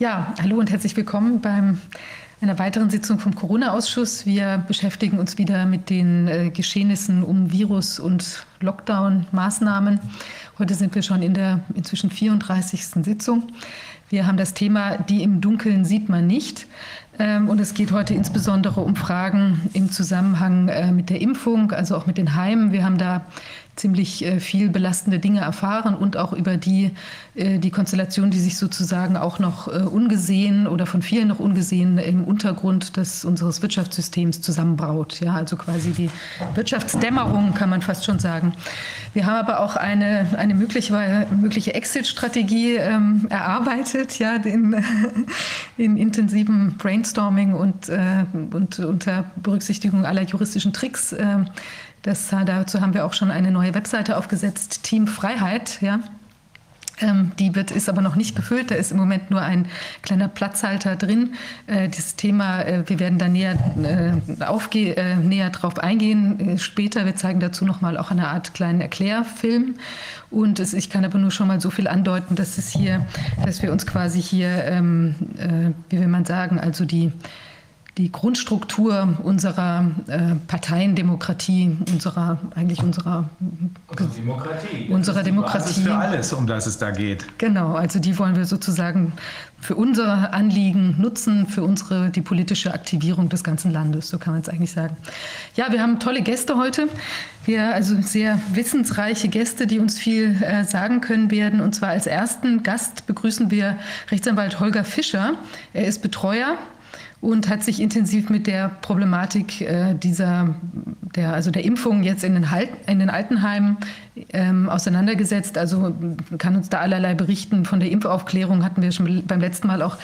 Ja, hallo und herzlich willkommen beim einer weiteren Sitzung vom Corona-Ausschuss. Wir beschäftigen uns wieder mit den äh, Geschehnissen um Virus- und Lockdown-Maßnahmen. Heute sind wir schon in der inzwischen 34. Sitzung. Wir haben das Thema Die im Dunkeln sieht man nicht. Ähm, und es geht heute insbesondere um Fragen im Zusammenhang äh, mit der Impfung, also auch mit den Heimen. Wir haben da ziemlich äh, viel belastende Dinge erfahren und auch über die, äh, die Konstellation, die sich sozusagen auch noch äh, ungesehen oder von vielen noch ungesehen im Untergrund des, unseres Wirtschaftssystems zusammenbraut. Ja, also quasi die Wirtschaftsdämmerung kann man fast schon sagen. Wir haben aber auch eine, eine mögliche, mögliche Exit-Strategie ähm, erarbeitet, ja, in, in intensivem Brainstorming und, äh, und unter Berücksichtigung aller juristischen Tricks. Äh, das, dazu haben wir auch schon eine neue Webseite aufgesetzt, Team Freiheit. Ja. Ähm, die wird, ist aber noch nicht befüllt. Da ist im Moment nur ein kleiner Platzhalter drin. Äh, das Thema, äh, wir werden da näher, äh, aufge äh, näher drauf eingehen. Äh, später, wir zeigen dazu nochmal auch eine Art kleinen Erklärfilm. Und es, ich kann aber nur schon mal so viel andeuten, dass es hier, dass wir uns quasi hier, ähm, äh, wie will man sagen, also die die Grundstruktur unserer äh, Parteiendemokratie, unserer eigentlich unserer also Demokratie. Unserer Demokratie. für alles, um das es da geht. Genau, also die wollen wir sozusagen für unser Anliegen nutzen, für unsere die politische Aktivierung des ganzen Landes, so kann man es eigentlich sagen. Ja, wir haben tolle Gäste heute. Wir also sehr wissensreiche Gäste, die uns viel äh, sagen können werden. Und zwar als ersten Gast begrüßen wir Rechtsanwalt Holger Fischer. Er ist Betreuer und hat sich intensiv mit der Problematik äh, dieser, der, also der Impfung jetzt in den, halt, in den Altenheimen ähm, auseinandergesetzt. Also kann uns da allerlei berichten. Von der Impfaufklärung hatten wir schon beim letzten Mal auch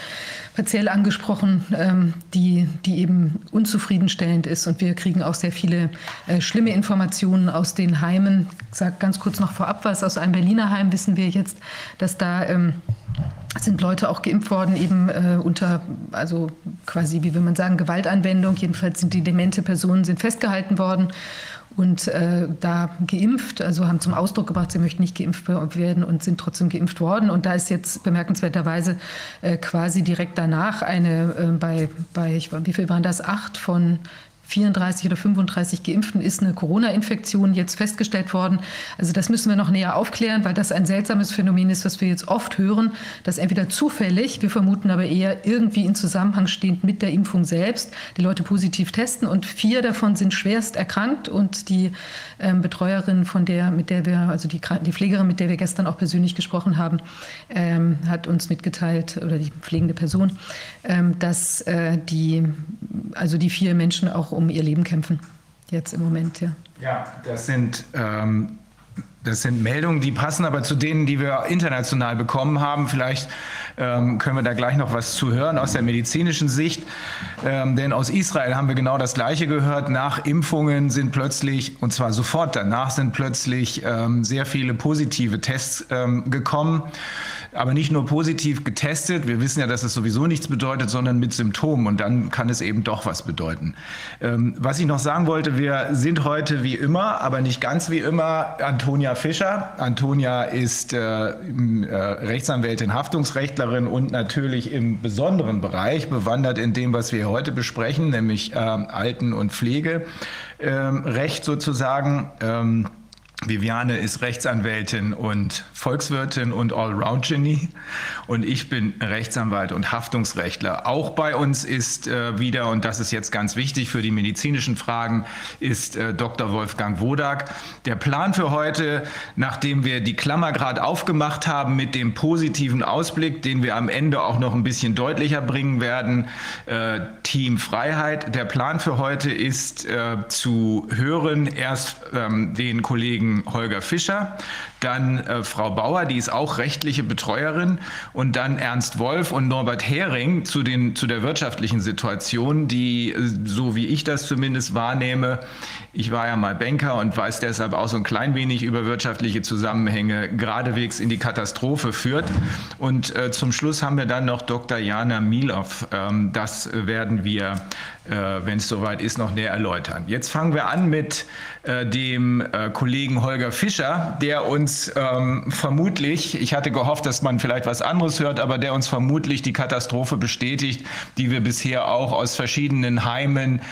partiell angesprochen, ähm, die, die eben unzufriedenstellend ist. Und wir kriegen auch sehr viele äh, schlimme Informationen aus den Heimen. Ich sage ganz kurz noch vorab was. Aus einem Berliner Heim wissen wir jetzt, dass da ähm, sind Leute auch geimpft worden, eben äh, unter, also quasi, wie will man sagen, Gewaltanwendung. Jedenfalls sind die demente Personen sind festgehalten worden und äh, da geimpft, also haben zum Ausdruck gebracht, sie möchten nicht geimpft werden und sind trotzdem geimpft worden. Und da ist jetzt bemerkenswerterweise äh, quasi direkt danach eine äh, bei, bei, wie viel waren das, acht von 34 oder 35 Geimpften ist eine Corona-Infektion jetzt festgestellt worden. Also das müssen wir noch näher aufklären, weil das ein seltsames Phänomen ist, was wir jetzt oft hören, dass entweder zufällig, wir vermuten aber eher irgendwie in Zusammenhang stehend mit der Impfung selbst, die Leute positiv testen und vier davon sind schwerst erkrankt und die ähm, Betreuerin, von der, mit der wir, also die, die Pflegerin, mit der wir gestern auch persönlich gesprochen haben, ähm, hat uns mitgeteilt, oder die pflegende Person, ähm, dass äh, die, also die vier Menschen auch um ihr Leben kämpfen. Jetzt im Moment, ja. Ja, das sind ähm, das sind Meldungen, die passen aber zu denen, die wir international bekommen haben. Vielleicht ähm, können wir da gleich noch was zu hören aus der medizinischen Sicht. Ähm, denn aus Israel haben wir genau das Gleiche gehört. Nach Impfungen sind plötzlich, und zwar sofort danach, sind plötzlich ähm, sehr viele positive Tests ähm, gekommen aber nicht nur positiv getestet. Wir wissen ja, dass es sowieso nichts bedeutet, sondern mit Symptomen. Und dann kann es eben doch was bedeuten. Ähm, was ich noch sagen wollte, wir sind heute wie immer, aber nicht ganz wie immer, Antonia Fischer. Antonia ist äh, äh, Rechtsanwältin, Haftungsrechtlerin und natürlich im besonderen Bereich bewandert in dem, was wir heute besprechen, nämlich äh, Alten- und Pflegerecht ähm, sozusagen. Ähm, Viviane ist Rechtsanwältin und Volkswirtin und Allround-Genie und ich bin Rechtsanwalt und Haftungsrechtler. Auch bei uns ist äh, wieder, und das ist jetzt ganz wichtig für die medizinischen Fragen, ist äh, Dr. Wolfgang Wodak. Der Plan für heute, nachdem wir die Klammer gerade aufgemacht haben mit dem positiven Ausblick, den wir am Ende auch noch ein bisschen deutlicher bringen werden, äh, Team Freiheit. Der Plan für heute ist äh, zu hören erst ähm, den Kollegen Holger Fischer, dann äh, Frau Bauer, die ist auch rechtliche Betreuerin und dann Ernst Wolf und Norbert Hering zu, den, zu der wirtschaftlichen Situation, die, äh, so wie ich das zumindest wahrnehme, ich war ja mal Banker und weiß deshalb auch so ein klein wenig über wirtschaftliche Zusammenhänge geradewegs in die Katastrophe führt. Und äh, zum Schluss haben wir dann noch Dr. Jana Milov. Ähm, das werden wir, äh, wenn es soweit ist, noch näher erläutern. Jetzt fangen wir an mit äh, dem äh, Kollegen Holger Fischer, der uns ähm, vermutlich, ich hatte gehofft, dass man vielleicht was anderes hört, aber der uns vermutlich die Katastrophe bestätigt, die wir bisher auch aus verschiedenen Heimen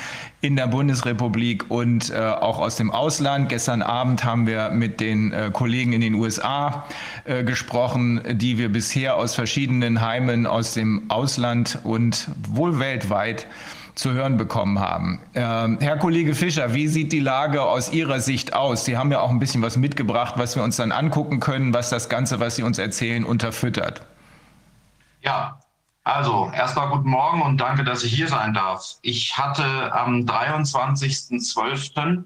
in der Bundesrepublik und äh, auch aus dem Ausland. Gestern Abend haben wir mit den äh, Kollegen in den USA äh, gesprochen, die wir bisher aus verschiedenen Heimen aus dem Ausland und wohl weltweit zu hören bekommen haben. Ähm, Herr Kollege Fischer, wie sieht die Lage aus Ihrer Sicht aus? Sie haben ja auch ein bisschen was mitgebracht, was wir uns dann angucken können, was das Ganze, was Sie uns erzählen, unterfüttert. Ja, also, erstmal guten Morgen und danke, dass ich hier sein darf. Ich hatte am 23.12.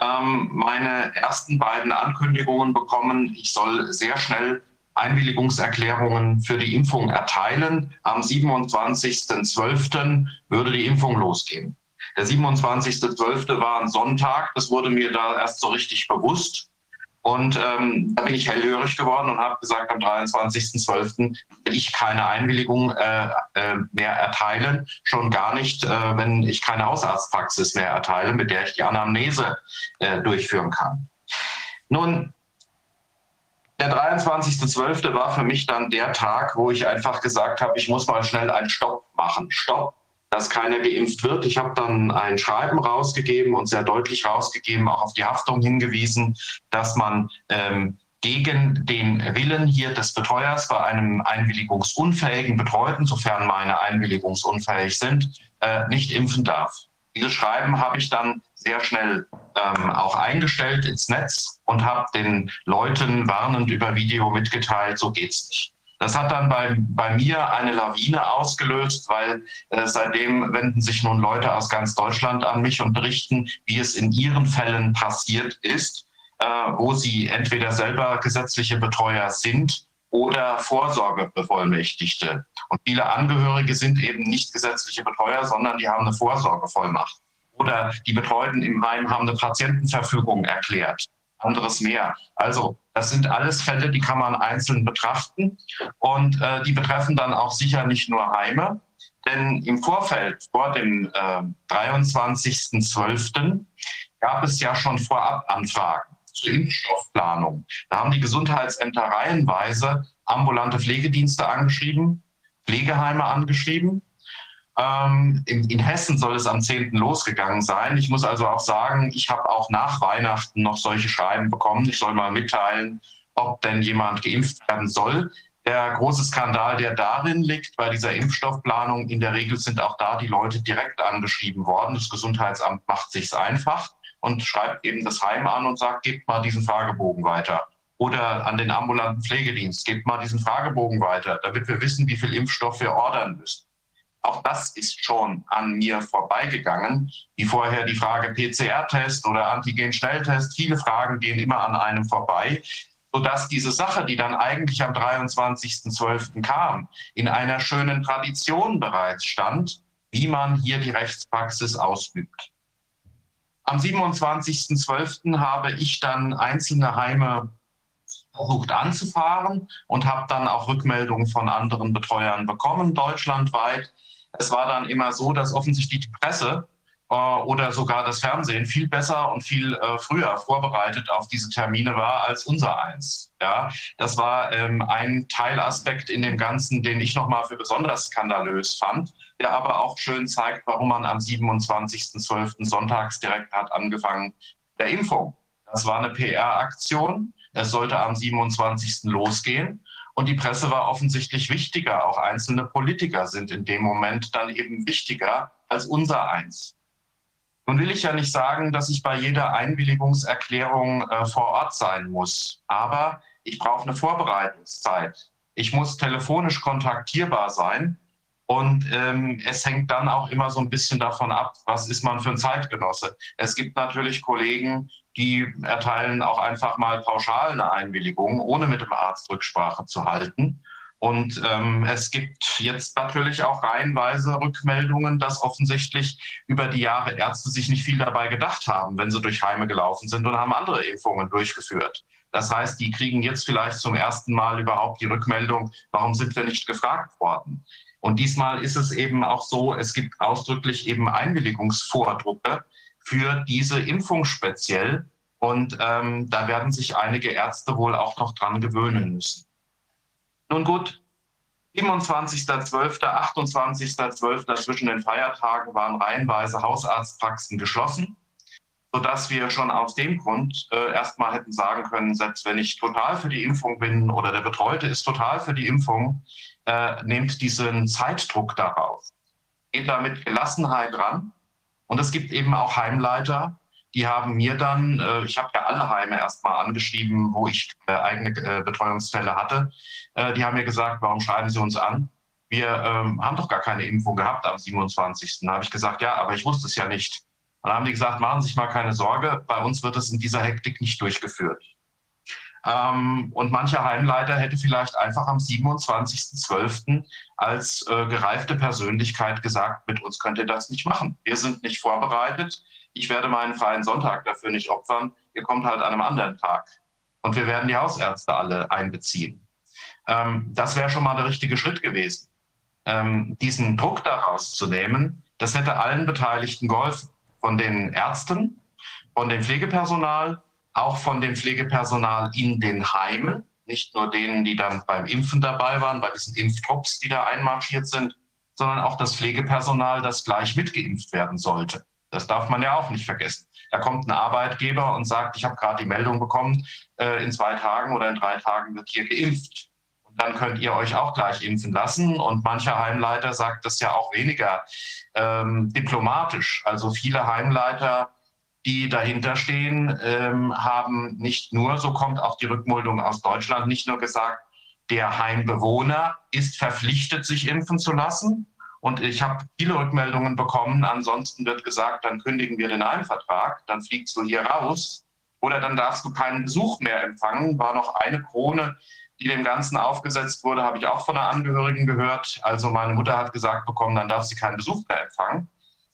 Ähm, meine ersten beiden Ankündigungen bekommen. Ich soll sehr schnell Einwilligungserklärungen für die Impfung erteilen. Am 27.12. würde die Impfung losgehen. Der 27.12. war ein Sonntag. Das wurde mir da erst so richtig bewusst. Und ähm, da bin ich hellhörig geworden und habe gesagt, am 23.12. will ich keine Einwilligung äh, äh, mehr erteilen, schon gar nicht, äh, wenn ich keine Hausarztpraxis mehr erteile, mit der ich die Anamnese äh, durchführen kann. Nun, der 23.12. war für mich dann der Tag, wo ich einfach gesagt habe, ich muss mal schnell einen Stopp machen. Stopp dass keiner geimpft wird. Ich habe dann ein Schreiben rausgegeben und sehr deutlich rausgegeben, auch auf die Haftung hingewiesen, dass man ähm, gegen den Willen hier des Betreuers bei einem einwilligungsunfähigen Betreuten, sofern meine einwilligungsunfähig sind, äh, nicht impfen darf. Dieses Schreiben habe ich dann sehr schnell ähm, auch eingestellt ins Netz und habe den Leuten warnend über Video mitgeteilt, so geht's nicht. Das hat dann bei, bei mir eine Lawine ausgelöst, weil äh, seitdem wenden sich nun Leute aus ganz Deutschland an mich und berichten, wie es in ihren Fällen passiert ist, äh, wo sie entweder selber gesetzliche Betreuer sind oder Vorsorgebevollmächtigte. Und viele Angehörige sind eben nicht gesetzliche Betreuer, sondern die haben eine Vorsorgevollmacht. Oder die Betreuten im Heim haben eine Patientenverfügung erklärt anderes mehr. Also das sind alles Fälle, die kann man einzeln betrachten und äh, die betreffen dann auch sicher nicht nur Heime. Denn im Vorfeld, vor dem äh, 23.12., gab es ja schon vorab Anfragen zur Impfstoffplanung. Da haben die Gesundheitsämter reihenweise ambulante Pflegedienste angeschrieben, Pflegeheime angeschrieben ähm, in, in, Hessen soll es am 10. losgegangen sein. Ich muss also auch sagen, ich habe auch nach Weihnachten noch solche Schreiben bekommen. Ich soll mal mitteilen, ob denn jemand geimpft werden soll. Der große Skandal, der darin liegt, bei dieser Impfstoffplanung, in der Regel sind auch da die Leute direkt angeschrieben worden. Das Gesundheitsamt macht sich's einfach und schreibt eben das Heim an und sagt, gebt mal diesen Fragebogen weiter. Oder an den ambulanten Pflegedienst, gebt mal diesen Fragebogen weiter, damit wir wissen, wie viel Impfstoff wir ordern müssen. Auch das ist schon an mir vorbeigegangen. Wie vorher die Frage PCR-Test oder Antigen-Schnelltest. Viele Fragen gehen immer an einem vorbei, sodass diese Sache, die dann eigentlich am 23.12. kam, in einer schönen Tradition bereits stand, wie man hier die Rechtspraxis ausübt. Am 27.12. habe ich dann einzelne Heime versucht anzufahren und habe dann auch Rückmeldungen von anderen Betreuern bekommen, deutschlandweit. Es war dann immer so, dass offensichtlich die Presse äh, oder sogar das Fernsehen viel besser und viel äh, früher vorbereitet auf diese Termine war als unser eins. Ja, das war ähm, ein Teilaspekt in dem Ganzen, den ich nochmal für besonders skandalös fand, der aber auch schön zeigt, warum man am 27.12. sonntags direkt hat angefangen der Impfung. Das war eine PR-Aktion. Es sollte am 27. losgehen. Und die Presse war offensichtlich wichtiger. Auch einzelne Politiker sind in dem Moment dann eben wichtiger als unser eins. Nun will ich ja nicht sagen, dass ich bei jeder Einwilligungserklärung äh, vor Ort sein muss. Aber ich brauche eine Vorbereitungszeit. Ich muss telefonisch kontaktierbar sein. Und ähm, es hängt dann auch immer so ein bisschen davon ab, was ist man für ein Zeitgenosse. Es gibt natürlich Kollegen, die erteilen auch einfach mal pauschal eine Einwilligung, ohne mit dem Arzt Rücksprache zu halten. Und ähm, es gibt jetzt natürlich auch reihenweise Rückmeldungen, dass offensichtlich über die Jahre Ärzte sich nicht viel dabei gedacht haben, wenn sie durch Heime gelaufen sind und haben andere Impfungen durchgeführt. Das heißt, die kriegen jetzt vielleicht zum ersten Mal überhaupt die Rückmeldung, warum sind wir nicht gefragt worden? Und diesmal ist es eben auch so, es gibt ausdrücklich eben Einwilligungsvordrucke, für diese Impfung speziell. Und ähm, da werden sich einige Ärzte wohl auch noch dran gewöhnen müssen. Nun gut, 27.12., 28.12. zwischen den Feiertagen waren reihenweise Hausarztpraxen geschlossen, sodass wir schon aus dem Grund äh, erstmal hätten sagen können, selbst wenn ich total für die Impfung bin oder der Betreute ist total für die Impfung, äh, nehmt diesen Zeitdruck daraus. Geht da mit Gelassenheit ran. Und es gibt eben auch Heimleiter, die haben mir dann, äh, ich habe ja alle Heime erstmal angeschrieben, wo ich äh, eigene äh, Betreuungsfälle hatte. Äh, die haben mir gesagt, warum schreiben Sie uns an? Wir ähm, haben doch gar keine Impfung gehabt am 27. Da habe ich gesagt, ja, aber ich wusste es ja nicht. Dann haben die gesagt, machen Sie sich mal keine Sorge, bei uns wird es in dieser Hektik nicht durchgeführt. Ähm, und mancher Heimleiter hätte vielleicht einfach am 27.12. als äh, gereifte Persönlichkeit gesagt, mit uns könnt ihr das nicht machen. Wir sind nicht vorbereitet ich werde meinen freien Sonntag dafür nicht opfern, ihr kommt halt an einem anderen Tag. Und wir werden die Hausärzte alle einbeziehen. Ähm, das wäre schon mal der richtige Schritt gewesen. Ähm, diesen Druck daraus zu nehmen, das hätte allen Beteiligten geholfen. Von den Ärzten, von dem Pflegepersonal, auch von dem Pflegepersonal in den Heimen, nicht nur denen, die dann beim Impfen dabei waren, bei diesen Impftrupps, die da einmarschiert sind, sondern auch das Pflegepersonal, das gleich mitgeimpft werden sollte. Das darf man ja auch nicht vergessen. Da kommt ein Arbeitgeber und sagt, ich habe gerade die Meldung bekommen, äh, in zwei Tagen oder in drei Tagen wird hier geimpft. Und dann könnt ihr euch auch gleich impfen lassen. Und mancher Heimleiter sagt das ja auch weniger ähm, diplomatisch. Also viele Heimleiter, die dahinter stehen, ähm, haben nicht nur, so kommt auch die Rückmeldung aus Deutschland, nicht nur gesagt, der Heimbewohner ist verpflichtet, sich impfen zu lassen, und ich habe viele Rückmeldungen bekommen. Ansonsten wird gesagt, dann kündigen wir den Heimvertrag, dann fliegst du hier raus oder dann darfst du keinen Besuch mehr empfangen. War noch eine Krone, die dem Ganzen aufgesetzt wurde, habe ich auch von einer Angehörigen gehört. Also meine Mutter hat gesagt bekommen, dann darf sie keinen Besuch mehr empfangen.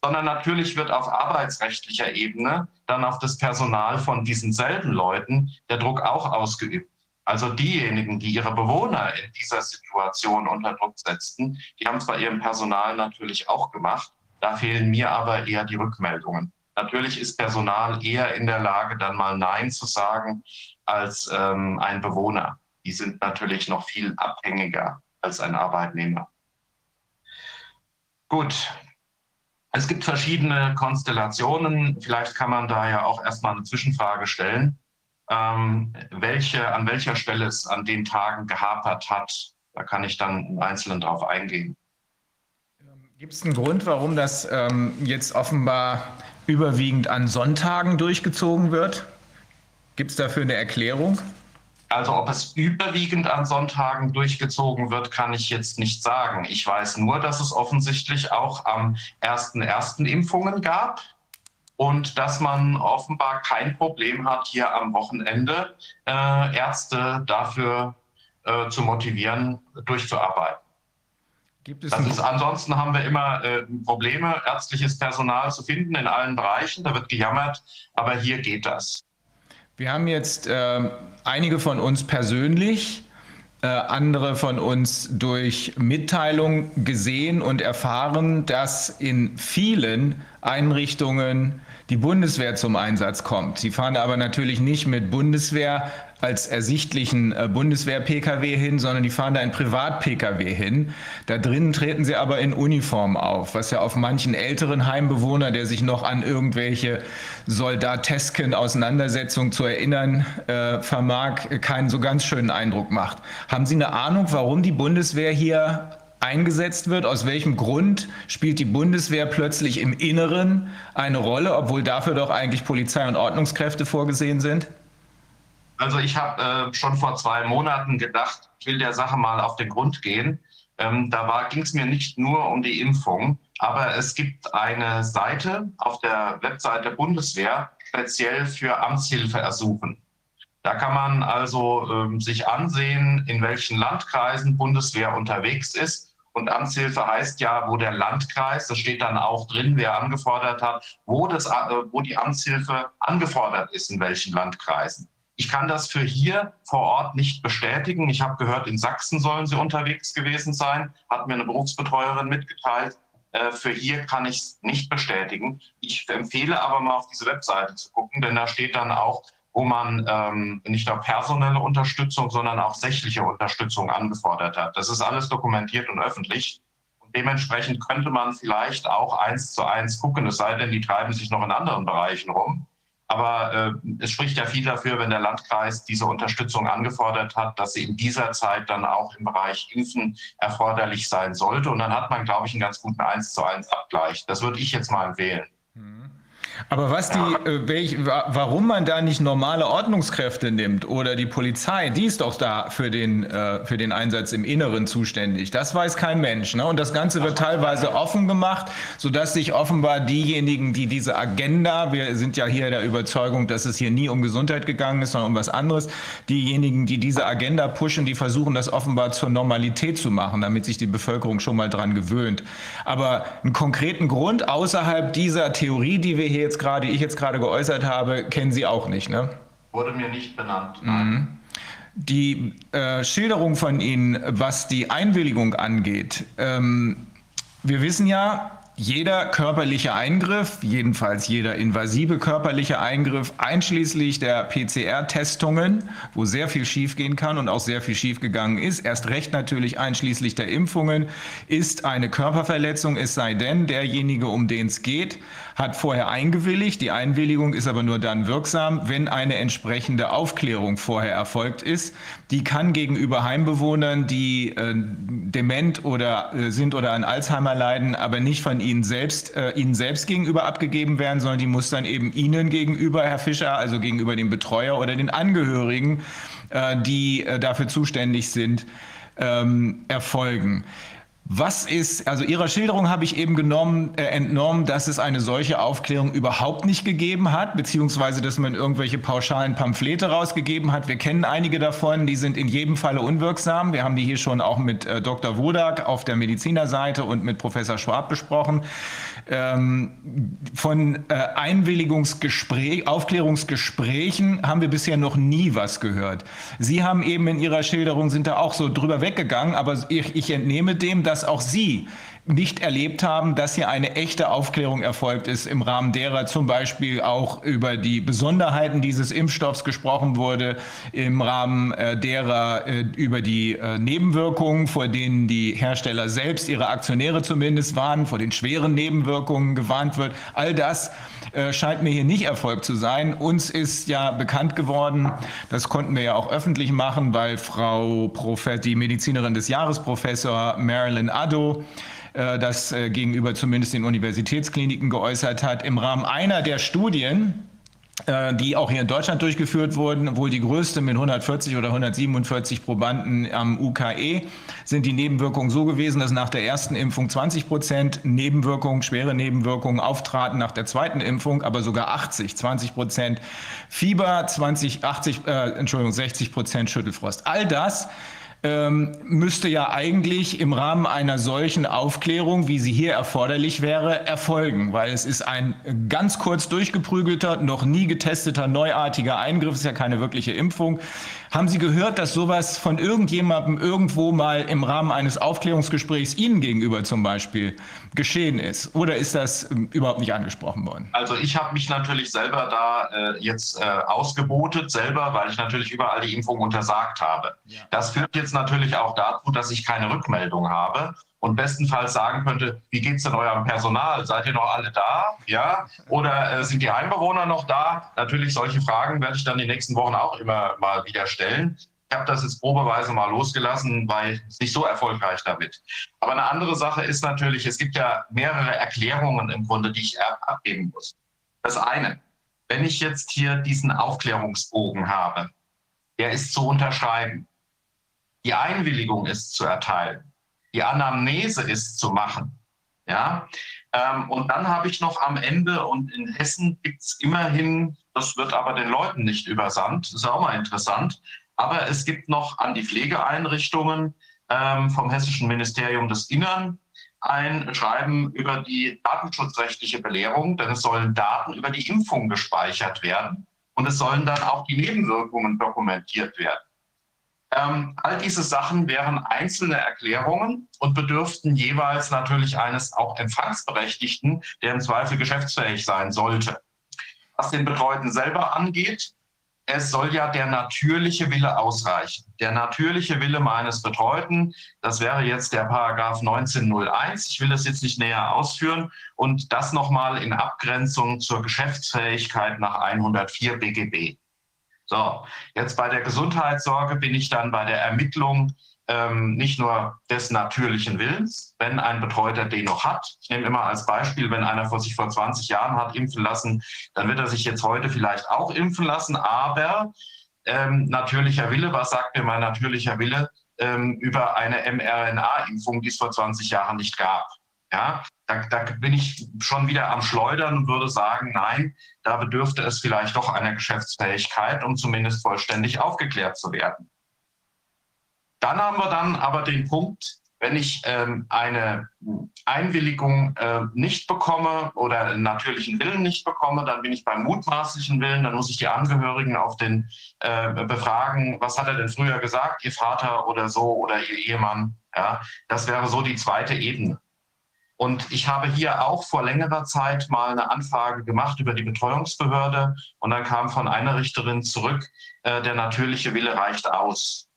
Sondern natürlich wird auf arbeitsrechtlicher Ebene dann auf das Personal von diesen selben Leuten der Druck auch ausgeübt. Also diejenigen, die ihre Bewohner in dieser Situation unter Druck setzten, die haben zwar ihrem Personal natürlich auch gemacht, da fehlen mir aber eher die Rückmeldungen. Natürlich ist Personal eher in der Lage, dann mal Nein zu sagen als ähm, ein Bewohner. Die sind natürlich noch viel abhängiger als ein Arbeitnehmer. Gut, es gibt verschiedene Konstellationen. Vielleicht kann man da ja auch erstmal eine Zwischenfrage stellen ähm, welche, an welcher Stelle es an den Tagen gehapert hat. Da kann ich dann im Einzelnen drauf eingehen. Gibt es einen Grund, warum das ähm, jetzt offenbar überwiegend an Sonntagen durchgezogen wird? Gibt es dafür eine Erklärung? Also ob es überwiegend an Sonntagen durchgezogen wird, kann ich jetzt nicht sagen. Ich weiß nur, dass es offensichtlich auch am 1.1. Impfungen gab und dass man offenbar kein Problem hat, hier am Wochenende äh, Ärzte dafür äh, zu motivieren, durchzuarbeiten. Ist, ansonsten haben wir immer äh, Probleme, ärztliches Personal zu finden in allen Bereichen. Da wird gejammert, aber hier geht das. Wir haben jetzt äh, einige von uns persönlich äh, andere von uns durch Mitteilung gesehen und erfahren, dass in vielen Einrichtungen die Bundeswehr zum Einsatz kommt. Sie fahren aber natürlich nicht mit Bundeswehr als ersichtlichen äh, Bundeswehr-Pkw hin, sondern die fahren da in Privat-Pkw hin. Da drinnen treten sie aber in Uniform auf, was ja auf manchen älteren Heimbewohner, der sich noch an irgendwelche soldatesken Auseinandersetzungen zu erinnern äh, vermag, keinen so ganz schönen Eindruck macht. Haben Sie eine Ahnung, warum die Bundeswehr hier eingesetzt wird? Aus welchem Grund spielt die Bundeswehr plötzlich im Inneren eine Rolle, obwohl dafür doch eigentlich Polizei und Ordnungskräfte vorgesehen sind? Also ich habe äh, schon vor zwei Monaten gedacht, ich will der Sache mal auf den Grund gehen. Ähm, da ging es mir nicht nur um die Impfung, aber es gibt eine Seite auf der Webseite der Bundeswehr speziell für Amtshilfe ersuchen. Da kann man also ähm, sich ansehen, in welchen Landkreisen Bundeswehr unterwegs ist. Und Amtshilfe heißt ja, wo der Landkreis, das steht dann auch drin, wer angefordert hat, wo, das, äh, wo die Amtshilfe angefordert ist, in welchen Landkreisen. Ich kann das für hier vor Ort nicht bestätigen. Ich habe gehört, in Sachsen sollen sie unterwegs gewesen sein, hat mir eine Berufsbetreuerin mitgeteilt. Äh, für hier kann ich es nicht bestätigen. Ich empfehle aber mal auf diese Webseite zu gucken, denn da steht dann auch, wo man ähm, nicht nur personelle Unterstützung, sondern auch sächliche Unterstützung angefordert hat. Das ist alles dokumentiert und öffentlich. Und dementsprechend könnte man vielleicht auch eins zu eins gucken, es sei denn, die treiben sich noch in anderen Bereichen rum. Aber äh, es spricht ja viel dafür, wenn der Landkreis diese Unterstützung angefordert hat, dass sie in dieser Zeit dann auch im Bereich Impfen erforderlich sein sollte. Und dann hat man, glaube ich, einen ganz guten eins zu eins Abgleich. Das würde ich jetzt mal empfehlen. Aber was die, äh, welch, warum man da nicht normale Ordnungskräfte nimmt oder die Polizei, die ist doch da für den, äh, für den Einsatz im Inneren zuständig. Das weiß kein Mensch. Ne? Und das Ganze wird teilweise offen gemacht, sodass sich offenbar diejenigen, die diese Agenda, wir sind ja hier der Überzeugung, dass es hier nie um Gesundheit gegangen ist, sondern um was anderes, diejenigen, die diese Agenda pushen, die versuchen das offenbar zur Normalität zu machen, damit sich die Bevölkerung schon mal dran gewöhnt. Aber einen konkreten Grund außerhalb dieser Theorie, die wir hier jetzt gerade, ich jetzt gerade geäußert habe, kennen Sie auch nicht, ne? Wurde mir nicht benannt. Mhm. Die äh, Schilderung von Ihnen, was die Einwilligung angeht, ähm, wir wissen ja, jeder körperliche Eingriff, jedenfalls jeder invasive körperliche Eingriff, einschließlich der PCR-Testungen, wo sehr viel schiefgehen kann und auch sehr viel schiefgegangen ist, erst recht natürlich einschließlich der Impfungen, ist eine Körperverletzung, es sei denn, derjenige, um den es geht, hat vorher eingewilligt. Die Einwilligung ist aber nur dann wirksam, wenn eine entsprechende Aufklärung vorher erfolgt ist. Die kann gegenüber Heimbewohnern, die äh, dement oder äh, sind oder an Alzheimer leiden, aber nicht von ihnen selbst, äh, ihnen selbst gegenüber abgegeben werden, sondern die muss dann eben ihnen gegenüber, Herr Fischer, also gegenüber dem Betreuer oder den Angehörigen, äh, die äh, dafür zuständig sind, ähm, erfolgen. Was ist, also Ihrer Schilderung habe ich eben genommen, äh, entnommen, dass es eine solche Aufklärung überhaupt nicht gegeben hat, beziehungsweise dass man irgendwelche pauschalen Pamphlete rausgegeben hat. Wir kennen einige davon, die sind in jedem Falle unwirksam. Wir haben die hier schon auch mit äh, Dr. Wodak auf der Medizinerseite und mit Professor Schwab besprochen. Ähm, von äh, Einwilligungsgespräch, Aufklärungsgesprächen haben wir bisher noch nie was gehört. Sie haben eben in Ihrer Schilderung, sind da auch so drüber weggegangen, aber ich, ich entnehme dem, dass auch Sie nicht erlebt haben, dass hier eine echte Aufklärung erfolgt ist, im Rahmen derer zum Beispiel auch über die Besonderheiten dieses Impfstoffs gesprochen wurde, im Rahmen äh, derer äh, über die äh, Nebenwirkungen, vor denen die Hersteller selbst, ihre Aktionäre zumindest warnen, vor den schweren Nebenwirkungen gewarnt wird. All das scheint mir hier nicht erfolgt zu sein. Uns ist ja bekannt geworden, das konnten wir ja auch öffentlich machen, weil Frau Prophet, die Medizinerin des Jahres, Professor Marilyn Addo, das äh, gegenüber zumindest den Universitätskliniken geäußert hat, im Rahmen einer der Studien, äh, die auch hier in Deutschland durchgeführt wurden, wohl die größte mit 140 oder 147 Probanden am UKE, sind die Nebenwirkungen so gewesen, dass nach der ersten Impfung 20 Prozent Nebenwirkungen, schwere Nebenwirkungen auftraten, nach der zweiten Impfung aber sogar 80, 20 Prozent Fieber, 20, 80, äh, Entschuldigung, 60 Prozent Schüttelfrost. All das müsste ja eigentlich im Rahmen einer solchen Aufklärung, wie sie hier erforderlich wäre, erfolgen, weil es ist ein ganz kurz durchgeprügelter, noch nie getesteter, neuartiger Eingriff, ist ja keine wirkliche Impfung. Haben Sie gehört, dass sowas von irgendjemandem irgendwo mal im Rahmen eines Aufklärungsgesprächs Ihnen gegenüber zum Beispiel geschehen ist? Oder ist das ähm, überhaupt nicht angesprochen worden? Also ich habe mich natürlich selber da äh, jetzt äh, ausgebotet, selber, weil ich natürlich überall die Impfung untersagt habe. Ja. Das führt jetzt natürlich auch dazu, dass ich keine Rückmeldung habe und bestenfalls sagen könnte, wie geht es denn eurem Personal? Seid ihr noch alle da? Ja? Oder äh, sind die Einbewohner noch da? Natürlich, solche Fragen werde ich dann die nächsten Wochen auch immer mal wieder stellen. Ich habe das jetzt probeweise mal losgelassen, weil es nicht so erfolgreich damit. Aber eine andere Sache ist natürlich, es gibt ja mehrere Erklärungen im Grunde, die ich abgeben muss. Das eine, wenn ich jetzt hier diesen Aufklärungsbogen habe, der ist zu unterschreiben. Die Einwilligung ist zu erteilen die Anamnese ist zu machen. Ja, ähm, und dann habe ich noch am Ende, und in Hessen gibt es immerhin, das wird aber den Leuten nicht übersandt, ist auch mal interessant, aber es gibt noch an die Pflegeeinrichtungen ähm, vom Hessischen Ministerium des Innern ein Schreiben über die datenschutzrechtliche Belehrung, denn es sollen Daten über die Impfung gespeichert werden und es sollen dann auch die Nebenwirkungen dokumentiert werden. Ähm, all diese Sachen wären einzelne Erklärungen und bedürften jeweils natürlich eines auch Empfangsberechtigten, der im Zweifel geschäftsfähig sein sollte. Was den Betreuten selber angeht, es soll ja der natürliche Wille ausreichen. Der natürliche Wille meines Betreuten, das wäre jetzt der Paragraph 1901. Ich will das jetzt nicht näher ausführen und das nochmal in Abgrenzung zur Geschäftsfähigkeit nach 104 BGB. So, jetzt bei der Gesundheitssorge bin ich dann bei der Ermittlung ähm, nicht nur des natürlichen Willens, wenn ein Betreuter den noch hat. Ich nehme immer als Beispiel, wenn einer vor sich vor 20 Jahren hat impfen lassen, dann wird er sich jetzt heute vielleicht auch impfen lassen, aber ähm, natürlicher Wille, was sagt mir mein natürlicher Wille ähm, über eine mRNA-Impfung, die es vor 20 Jahren nicht gab? Ja, da, da, bin ich schon wieder am Schleudern und würde sagen, nein, da bedürfte es vielleicht doch einer Geschäftsfähigkeit, um zumindest vollständig aufgeklärt zu werden. Dann haben wir dann aber den Punkt, wenn ich ähm, eine Einwilligung äh, nicht bekomme oder einen natürlichen Willen nicht bekomme, dann bin ich beim mutmaßlichen Willen, dann muss ich die Angehörigen auf den äh, befragen, was hat er denn früher gesagt, ihr Vater oder so oder ihr Ehemann. Ja, das wäre so die zweite Ebene. Und ich habe hier auch vor längerer Zeit mal eine Anfrage gemacht über die Betreuungsbehörde und dann kam von einer Richterin zurück, äh, der natürliche Wille reicht aus.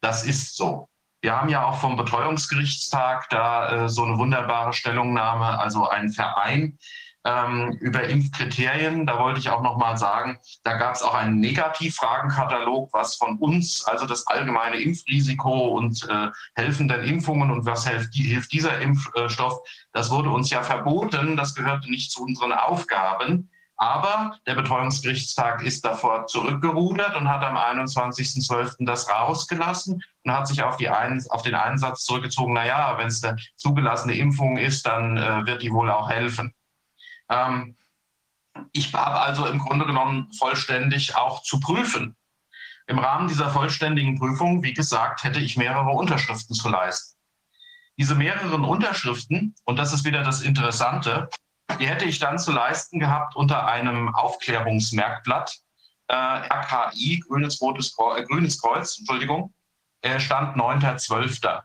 Das ist so. Wir haben ja auch vom Betreuungsgerichtstag da äh, so eine wunderbare Stellungnahme, also ein Verein ähm, über Impfkriterien. Da wollte ich auch noch mal sagen, da gab es auch einen Negativfragenkatalog, was von uns, also das allgemeine Impfrisiko und äh, helfenden Impfungen und was hilft, hilft dieser Impfstoff, das wurde uns ja verboten. Das gehörte nicht zu unseren Aufgaben. Aber der Betreuungsgerichtstag ist davor zurückgerudert und hat am 21.12. das rausgelassen und hat sich auf, Ein auf den Einsatz zurückgezogen, naja, wenn es eine zugelassene Impfung ist, dann äh, wird die wohl auch helfen. Ähm, ich habe also im Grunde genommen vollständig auch zu prüfen. Im Rahmen dieser vollständigen Prüfung, wie gesagt, hätte ich mehrere Unterschriften zu leisten. Diese mehreren Unterschriften, und das ist wieder das Interessante, die hätte ich dann zu leisten gehabt unter einem Aufklärungsmerkblatt, äh, RKI, Grünes, Rotes, äh, Grünes Kreuz, Entschuldigung, stand 9.12.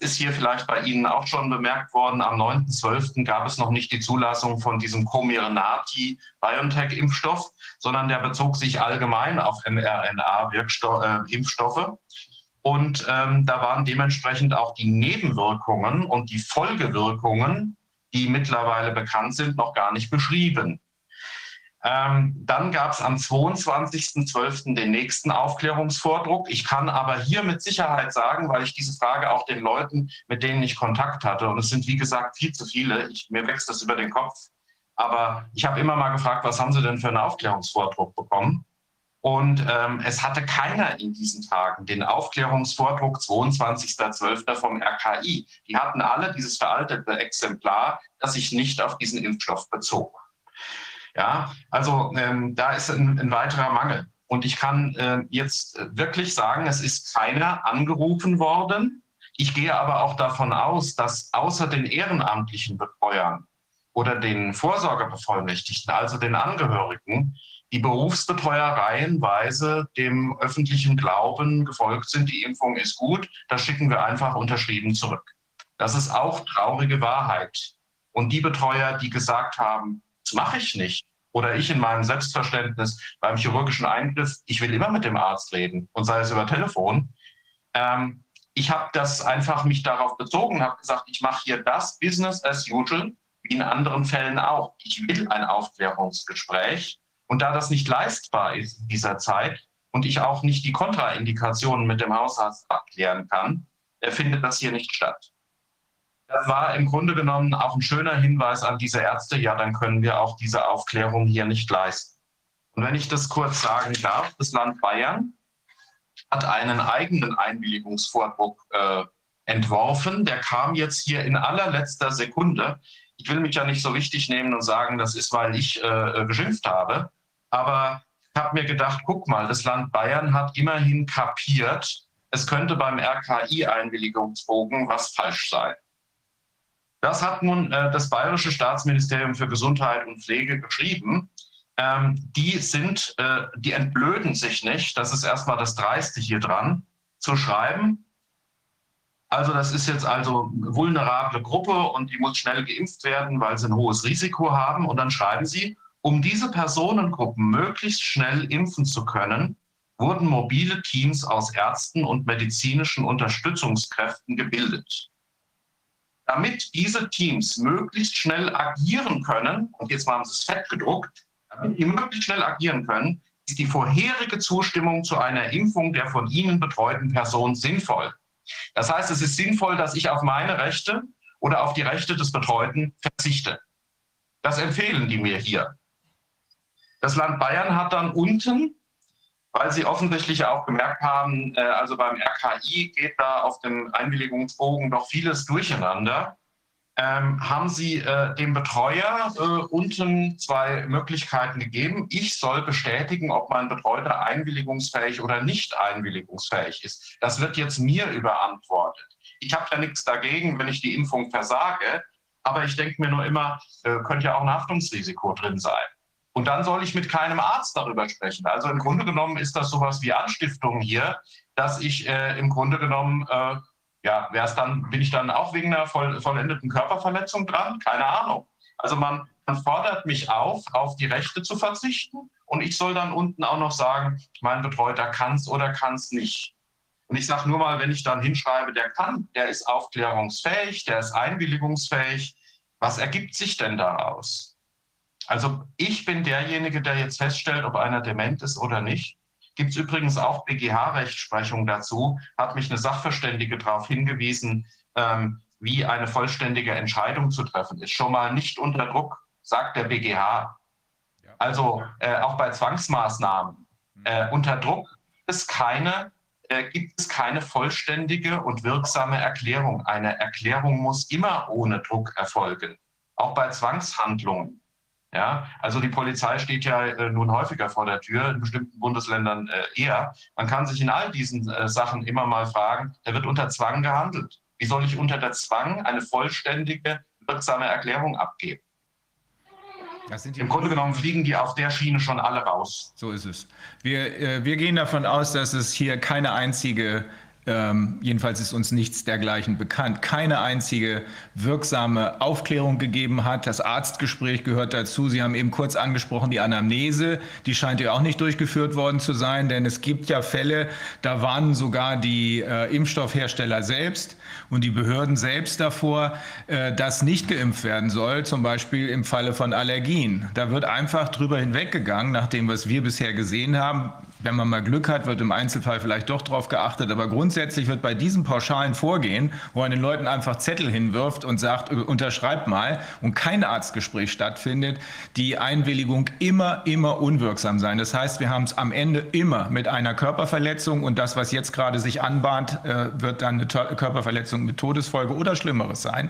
Das ist hier vielleicht bei Ihnen auch schon bemerkt worden. Am 9.12. gab es noch nicht die Zulassung von diesem Comirnaty-BioNTech-Impfstoff, sondern der bezog sich allgemein auf mRNA-Impfstoffe. Äh, und ähm, da waren dementsprechend auch die Nebenwirkungen und die Folgewirkungen die mittlerweile bekannt sind, noch gar nicht beschrieben. Ähm, dann gab es am 22.12. den nächsten Aufklärungsvordruck. Ich kann aber hier mit Sicherheit sagen, weil ich diese Frage auch den Leuten, mit denen ich Kontakt hatte, und es sind wie gesagt viel zu viele, ich, mir wächst das über den Kopf, aber ich habe immer mal gefragt, was haben Sie denn für einen Aufklärungsvordruck bekommen? Und ähm, es hatte keiner in diesen Tagen den Aufklärungsvordruck 22.12. vom RKI. Die hatten alle dieses veraltete Exemplar, das sich nicht auf diesen Impfstoff bezog. Ja, also ähm, da ist ein, ein, weiterer Mangel. Und ich kann äh, jetzt wirklich sagen, es ist keiner angerufen worden. Ich gehe aber auch davon aus, dass außer den ehrenamtlichen Betreuern oder den Vorsorgebevollmächtigten, also den Angehörigen, die Berufsbetreuer reihenweise dem öffentlichen Glauben gefolgt sind, die Impfung ist gut, das schicken wir einfach unterschrieben zurück. Das ist auch traurige Wahrheit. Und die Betreuer, die gesagt haben, das mache ich nicht, oder ich in meinem Selbstverständnis beim chirurgischen Eingriff, ich will immer mit dem Arzt reden und sei es über Telefon. Ähm, ich habe das einfach mich darauf bezogen, habe gesagt, ich mache hier das Business as usual, wie in anderen Fällen auch. Ich will ein Aufklärungsgespräch und da das nicht leistbar ist in dieser Zeit und ich auch nicht die Kontraindikationen mit dem Hausarzt abklären kann, findet das hier nicht statt. Das war im Grunde genommen auch ein schöner Hinweis an diese Ärzte, ja, dann können wir auch diese Aufklärung hier nicht leisten. Und wenn ich das kurz sagen darf, das Land Bayern hat einen eigenen Einwilligungsvordruck äh, entworfen. Der kam jetzt hier in allerletzter Sekunde ich will mich ja nicht so wichtig nehmen und sagen, das ist, weil ich äh, geschimpft habe. Aber ich habe mir gedacht, guck mal, das Land Bayern hat immerhin kapiert, es könnte beim RKI-Einwilligungsbogen was falsch sein. Das hat nun äh, das Bayerische Staatsministerium für Gesundheit und Pflege geschrieben. Ähm, die sind, äh, die entblöden sich nicht, das ist erstmal das Dreiste hier dran, zu schreiben, also das ist jetzt also eine vulnerable Gruppe und die muss schnell geimpft werden, weil sie ein hohes Risiko haben. Und dann schreiben sie, Um diese Personengruppen möglichst schnell impfen zu können, wurden mobile Teams aus Ärzten und medizinischen Unterstützungskräften gebildet. Damit diese Teams möglichst schnell agieren können, und jetzt haben Sie es fett gedruckt, damit die möglichst schnell agieren können, ist die vorherige Zustimmung zu einer Impfung der von Ihnen betreuten Person sinnvoll. Das heißt, es ist sinnvoll, dass ich auf meine Rechte oder auf die Rechte des Betreuten verzichte. Das empfehlen die mir hier. Das Land Bayern hat dann unten, weil sie offensichtlich auch gemerkt haben, äh, also beim RKI geht da auf dem Einwilligungsbogen doch vieles durcheinander, ähm, haben sie äh, dem Betreuer äh, unten zwei Möglichkeiten gegeben. Ich soll bestätigen, ob mein Betreuter einwilligungsfähig oder nicht einwilligungsfähig ist. Das wird jetzt mir überantwortet. Ich habe ja nichts dagegen, wenn ich die Impfung versage, aber ich denke mir nur immer, äh, könnte ja auch ein Haftungsrisiko drin sein. Und dann soll ich mit keinem Arzt darüber sprechen. Also im Grunde genommen ist das sowas wie Anstiftung hier, dass ich äh, im Grunde genommen äh, ja, wäre es dann, bin ich dann auch wegen einer voll, vollendeten Körperverletzung dran? Keine Ahnung. Also man, man fordert mich auf, auf die Rechte zu verzichten und ich soll dann unten auch noch sagen, mein Betreuter kann es oder kann es nicht. Und ich sage nur mal, wenn ich dann hinschreibe, der kann, der ist aufklärungsfähig, der ist einwilligungsfähig, was ergibt sich denn daraus? Also ich bin derjenige, der jetzt feststellt, ob einer dement ist oder nicht. Gibt es übrigens auch BGH-Rechtsprechung dazu, hat mich eine Sachverständige darauf hingewiesen, ähm, wie eine vollständige Entscheidung zu treffen ist. Schon mal nicht unter Druck, sagt der BGH. Also äh, auch bei Zwangsmaßnahmen. Äh, unter Druck ist keine, äh, gibt es keine vollständige und wirksame Erklärung. Eine Erklärung muss immer ohne Druck erfolgen, auch bei Zwangshandlungen. Ja, also die Polizei steht ja äh, nun häufiger vor der Tür, in bestimmten Bundesländern äh, eher. Man kann sich in all diesen äh, Sachen immer mal fragen, da wird unter Zwang gehandelt. Wie soll ich unter der Zwang eine vollständige, wirksame Erklärung abgeben? Im Grunde genommen fliegen die auf der Schiene schon alle raus. So ist es. Wir, äh, wir gehen davon aus, dass es hier keine einzige ähm, jedenfalls ist uns nichts dergleichen bekannt, keine einzige wirksame Aufklärung gegeben hat. Das Arztgespräch gehört dazu. Sie haben eben kurz angesprochen, die Anamnese, die scheint ja auch nicht durchgeführt worden zu sein, denn es gibt ja Fälle, da warnen sogar die äh, Impfstoffhersteller selbst und die Behörden selbst davor, äh, dass nicht geimpft werden soll, zum Beispiel im Falle von Allergien. Da wird einfach drüber hinweggegangen, nach dem, was wir bisher gesehen haben wenn man mal Glück hat, wird im Einzelfall vielleicht doch darauf geachtet. Aber grundsätzlich wird bei diesem pauschalen Vorgehen, wo man den Leuten einfach Zettel hinwirft und sagt, äh, unterschreibt mal und kein Arztgespräch stattfindet, die Einwilligung immer, immer unwirksam sein. Das heißt, wir haben es am Ende immer mit einer Körperverletzung und das, was jetzt gerade sich anbahnt, äh, wird dann eine Körperverletzung mit Todesfolge oder Schlimmeres sein,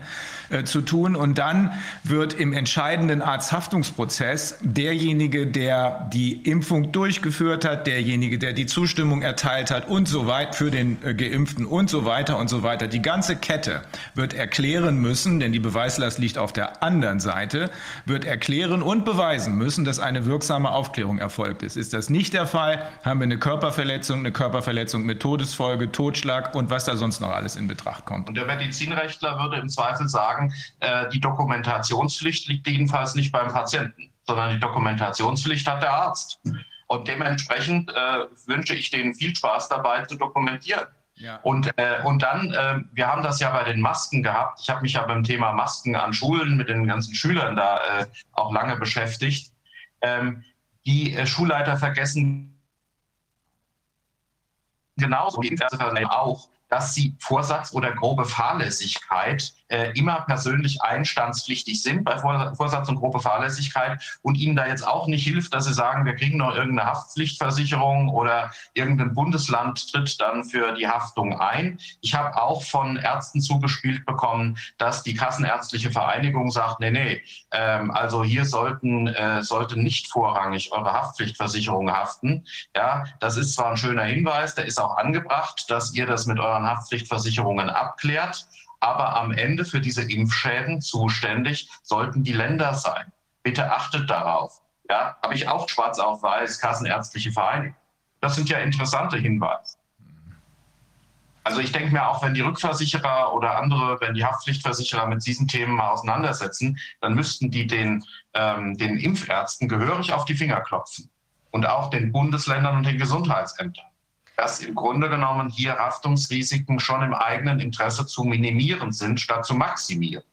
äh, zu tun. Und dann wird im entscheidenden Arzthaftungsprozess derjenige, der die Impfung durchgeführt hat, der derjenige, der die Zustimmung erteilt hat und so weiter für den äh, Geimpften und so weiter und so weiter. Die ganze Kette wird erklären müssen, denn die Beweislast liegt auf der anderen Seite, wird erklären und beweisen müssen, dass eine wirksame Aufklärung erfolgt ist. Ist das nicht der Fall, haben wir eine Körperverletzung, eine Körperverletzung mit Todesfolge, Totschlag und was da sonst noch alles in Betracht kommt. Und der Medizinrechtler würde im Zweifel sagen, äh, die Dokumentationspflicht liegt jedenfalls nicht beim Patienten, sondern die Dokumentationspflicht hat der Arzt. Und dementsprechend äh, wünsche ich denen viel Spaß dabei zu dokumentieren. Ja. Und, äh, und dann, äh, wir haben das ja bei den Masken gehabt. Ich habe mich ja beim Thema Masken an Schulen mit den ganzen Schülern da äh, auch lange beschäftigt. Ähm, die äh, Schulleiter vergessen genauso wie auch, dass sie Vorsatz oder grobe Fahrlässigkeit immer persönlich einstandspflichtig sind bei Vorsatz und grobe Fahrlässigkeit und ihnen da jetzt auch nicht hilft, dass sie sagen, wir kriegen noch irgendeine Haftpflichtversicherung oder irgendein Bundesland tritt dann für die Haftung ein. Ich habe auch von Ärzten zugespielt bekommen, dass die Kassenärztliche Vereinigung sagt, nee, nee, ähm, also hier sollten, äh, sollte nicht vorrangig eure Haftpflichtversicherung haften. Ja, das ist zwar ein schöner Hinweis, der ist auch angebracht, dass ihr das mit euren Haftpflichtversicherungen abklärt. Aber am Ende für diese Impfschäden zuständig sollten die Länder sein. Bitte achtet darauf. Ja, habe ich auch schwarz auf weiß, Kassenärztliche Vereinigung. Das sind ja interessante Hinweise. Also ich denke mir auch, wenn die Rückversicherer oder andere, wenn die Haftpflichtversicherer mit diesen Themen mal auseinandersetzen, dann müssten die den, ähm, den Impfärzten gehörig auf die Finger klopfen und auch den Bundesländern und den Gesundheitsämtern, dass im Grunde genommen hier Haftungsrisiken schon im eigenen Interesse zu minimieren sind, statt zu maximieren.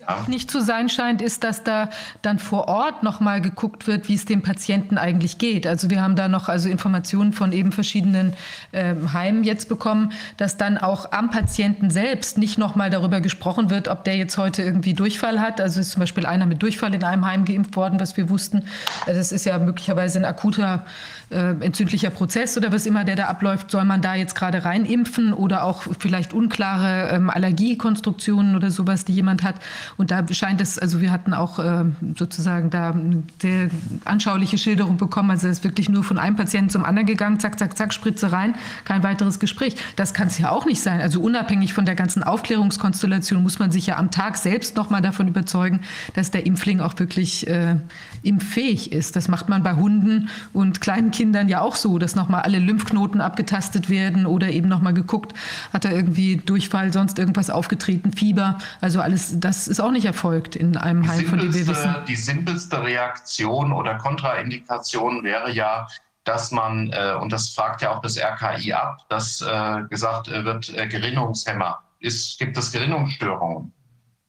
Ja. Nicht zu sein scheint, ist, dass da dann vor Ort noch mal geguckt wird, wie es dem Patienten eigentlich geht. Also wir haben da noch also Informationen von eben verschiedenen äh, Heimen jetzt bekommen, dass dann auch am Patienten selbst nicht noch mal darüber gesprochen wird, ob der jetzt heute irgendwie Durchfall hat. Also ist zum Beispiel einer mit Durchfall in einem Heim geimpft worden, was wir wussten. Das ist ja möglicherweise ein akuter äh, entzündlicher Prozess oder was immer der da abläuft. Soll man da jetzt gerade reinimpfen oder auch vielleicht unklare ähm, Allergiekonstruktionen oder sowas, die jemand hat? Und da scheint es, also wir hatten auch äh, sozusagen da eine sehr anschauliche Schilderung bekommen. Also es ist wirklich nur von einem Patienten zum anderen gegangen, zack, zack, zack, Spritze rein, kein weiteres Gespräch. Das kann es ja auch nicht sein. Also unabhängig von der ganzen Aufklärungskonstellation muss man sich ja am Tag selbst noch mal davon überzeugen, dass der Impfling auch wirklich äh, impffähig ist. Das macht man bei Hunden und kleinen Kindern ja auch so, dass noch mal alle Lymphknoten abgetastet werden oder eben noch mal geguckt, hat er irgendwie Durchfall, sonst irgendwas aufgetreten, Fieber. Also alles, das ist auch nicht erfolgt in einem Heim, von dem wir wissen. Die simpelste Reaktion oder Kontraindikation wäre ja, dass man, äh, und das fragt ja auch das RKI ab, dass äh, gesagt wird, äh, Gerinnungshemmer. Ist, gibt es Gerinnungsstörungen?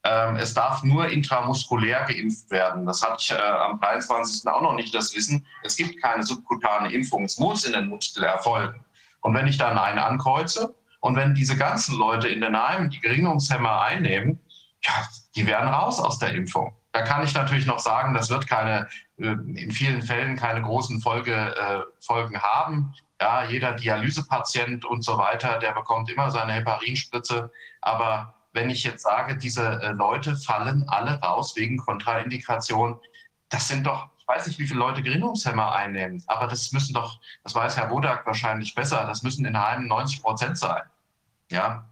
Ähm, es darf nur intramuskulär geimpft werden. Das hatte ich äh, am 23. auch noch nicht das Wissen. Es gibt keine subkutane Impfung. Es muss in den Muskel erfolgen. Und wenn ich dann einen ankreuze und wenn diese ganzen Leute in den Heimen die Gerinnungshemmer einnehmen, ja, die werden raus aus der Impfung. Da kann ich natürlich noch sagen, das wird keine, äh, in vielen Fällen keine großen Folge, äh, Folgen haben. Ja, jeder Dialysepatient und so weiter, der bekommt immer seine Heparinspritze. Aber wenn ich jetzt sage, diese äh, Leute fallen alle raus wegen Kontraindikation, das sind doch, ich weiß nicht, wie viele Leute Gerinnungshemmer einnehmen, aber das müssen doch, das weiß Herr Wodak wahrscheinlich besser, das müssen in Heimen 90 Prozent sein. Ja,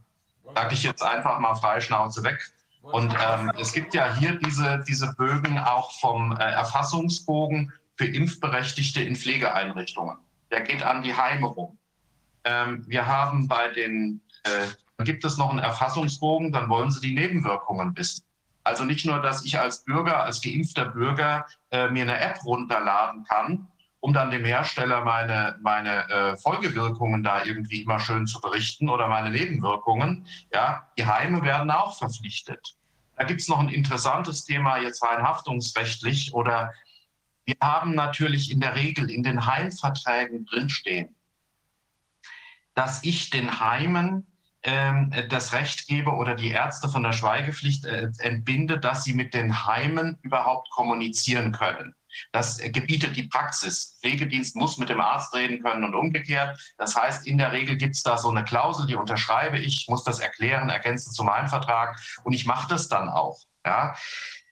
sage ich jetzt einfach mal frei Schnauze weg. Und ähm, es gibt ja hier diese, diese Bögen auch vom äh, Erfassungsbogen für Impfberechtigte in Pflegeeinrichtungen. Der geht an die Heime rum. Ähm, wir haben bei den, äh, gibt es noch einen Erfassungsbogen, dann wollen sie die Nebenwirkungen wissen. Also nicht nur, dass ich als Bürger, als geimpfter Bürger äh, mir eine App runterladen kann, um dann dem Hersteller meine, meine äh, Folgewirkungen da irgendwie immer schön zu berichten oder meine Nebenwirkungen. Ja, die Heime werden auch verpflichtet. Da gibt es noch ein interessantes Thema jetzt rein haftungsrechtlich oder wir haben natürlich in der Regel in den Heimverträgen drinstehen, dass ich den Heimen das Recht gebe oder die Ärzte von der Schweigepflicht äh, entbinde, dass sie mit den Heimen überhaupt kommunizieren können. Das gebietet die Praxis. Pflegedienst muss mit dem Arzt reden können und umgekehrt. Das heißt, in der Regel gibt es da so eine Klausel, die unterschreibe ich, muss das erklären, ergänzen zu meinem Vertrag und ich mache das dann auch. Ja.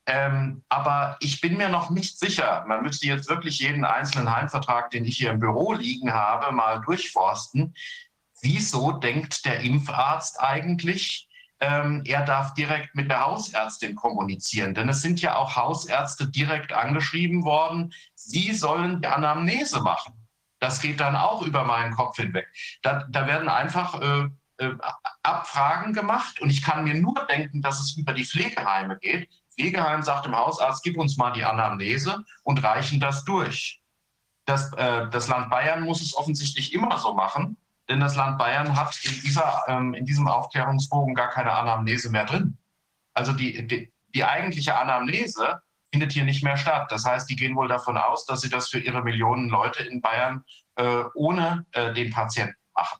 Ähm, aber ich bin mir noch nicht sicher. Man müsste jetzt wirklich jeden einzelnen Heimvertrag, den ich hier im Büro liegen habe, mal durchforsten. Wieso denkt der Impfarzt eigentlich, ähm, er darf direkt mit der Hausärztin kommunizieren. Denn es sind ja auch Hausärzte direkt angeschrieben worden, sie sollen die Anamnese machen. Das geht dann auch über meinen Kopf hinweg. Da, da werden einfach äh, äh, Abfragen gemacht und ich kann mir nur denken, dass es über die Pflegeheime geht. Pflegeheim sagt dem Hausarzt, gib uns mal die Anamnese und reichen das durch. Das, äh, das Land Bayern muss es offensichtlich immer so machen denn das Land Bayern hat in, dieser, ähm, in diesem Aufklärungsbogen gar keine Anamnese mehr drin. Also die, die, die eigentliche Anamnese findet hier nicht mehr statt. Das heißt, die gehen wohl davon aus, dass sie das für ihre Millionen Leute in Bayern äh, ohne äh, den Patienten machen.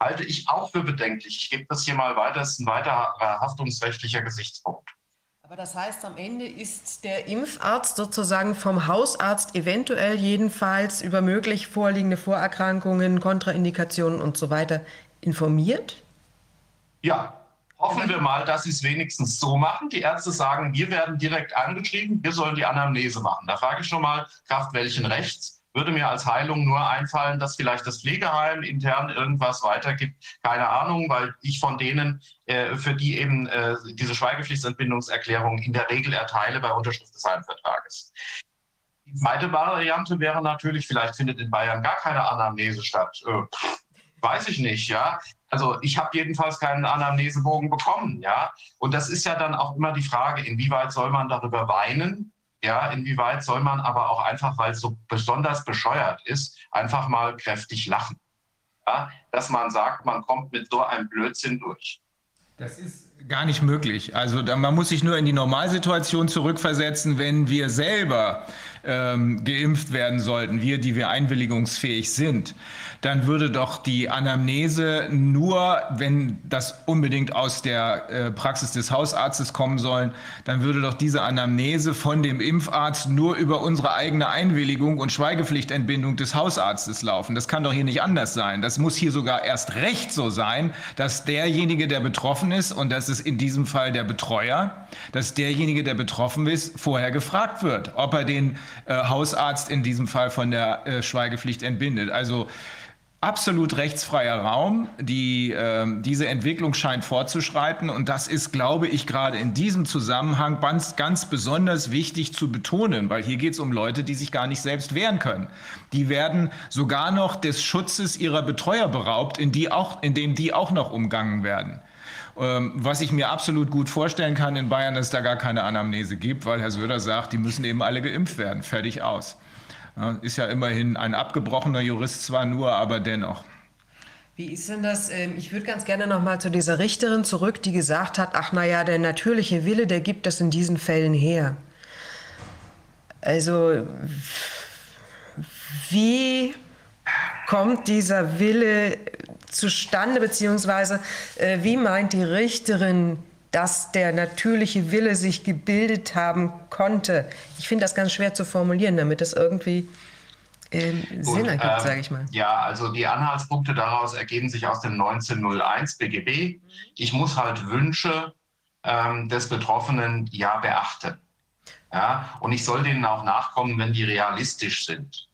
Halte ich auch für bedenklich. Ich gebe das hier mal weiter. Das ist ein weiterer haftungsrechtlicher Gesichtspunkt. Aber das heißt, am Ende ist der Impfarzt sozusagen vom Hausarzt eventuell jedenfalls über möglich vorliegende Vorerkrankungen, Kontraindikationen und so weiter informiert? Ja, hoffen wir mal, dass sie es wenigstens so machen. Die Ärzte sagen, wir werden direkt angeschrieben, wir sollen die Anamnese machen. Da frage ich schon mal, Kraft welchen Rechts? Würde mir als Heilung nur einfallen, dass vielleicht das Pflegeheim intern irgendwas weitergibt. Keine Ahnung, weil ich von denen, äh, für die eben äh, diese Schweigepflichtsentbindungserklärung in der Regel erteile bei Unterschrift des Heimvertrages. Die zweite Variante wäre natürlich, vielleicht findet in Bayern gar keine Anamnese statt. Äh, weiß ich nicht, ja. Also ich habe jedenfalls keinen Anamnesebogen bekommen, ja. Und das ist ja dann auch immer die Frage, inwieweit soll man darüber weinen? Ja, inwieweit soll man aber auch einfach, weil es so besonders bescheuert ist, einfach mal kräftig lachen? Ja, dass man sagt, man kommt mit so einem Blödsinn durch. Das ist gar nicht möglich. Also man muss sich nur in die Normalsituation zurückversetzen, wenn wir selber ähm, geimpft werden sollten, wir, die wir einwilligungsfähig sind dann würde doch die Anamnese nur, wenn das unbedingt aus der äh, Praxis des Hausarztes kommen sollen, dann würde doch diese Anamnese von dem Impfarzt nur über unsere eigene Einwilligung und Schweigepflichtentbindung des Hausarztes laufen. Das kann doch hier nicht anders sein. Das muss hier sogar erst recht so sein, dass derjenige, der betroffen ist, und das ist in diesem Fall der Betreuer, dass derjenige, der betroffen ist, vorher gefragt wird, ob er den äh, Hausarzt in diesem Fall von der äh, Schweigepflicht entbindet. Also absolut rechtsfreier Raum. Die, äh, diese Entwicklung scheint fortzuschreiten und das ist, glaube ich, gerade in diesem Zusammenhang ganz, ganz besonders wichtig zu betonen, weil hier geht es um Leute, die sich gar nicht selbst wehren können. Die werden sogar noch des Schutzes ihrer Betreuer beraubt, in, die auch, in dem die auch noch umgangen werden. Ähm, was ich mir absolut gut vorstellen kann in Bayern, dass es da gar keine Anamnese gibt, weil Herr Söder sagt, die müssen eben alle geimpft werden. Fertig aus. Ist ja immerhin ein abgebrochener Jurist zwar nur, aber dennoch. Wie ist denn das? Ähm, ich würde ganz gerne noch mal zu dieser Richterin zurück, die gesagt hat, ach na ja, der natürliche Wille, der gibt das in diesen Fällen her. Also wie kommt dieser Wille zustande, beziehungsweise äh, wie meint die Richterin dass der natürliche Wille sich gebildet haben konnte. Ich finde das ganz schwer zu formulieren, damit es irgendwie äh, Sinn ergibt, ähm, sage ich mal. Ja, also die Anhaltspunkte daraus ergeben sich aus dem 1901 BGB. Ich muss halt Wünsche ähm, des Betroffenen ja beachten. Ja, und ich soll denen auch nachkommen, wenn die realistisch sind.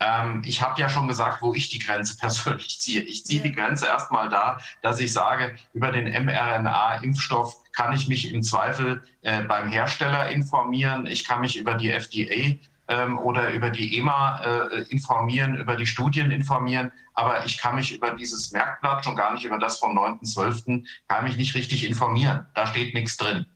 Ähm, ich habe ja schon gesagt, wo ich die Grenze persönlich ziehe. Ich ziehe die Grenze erstmal da, dass ich sage, über den mRNA-Impfstoff kann ich mich im Zweifel äh, beim Hersteller informieren. Ich kann mich über die FDA ähm, oder über die EMA äh, informieren, über die Studien informieren. Aber ich kann mich über dieses Merkblatt, schon gar nicht über das vom 9.12., kann mich nicht richtig informieren. Da steht nichts drin.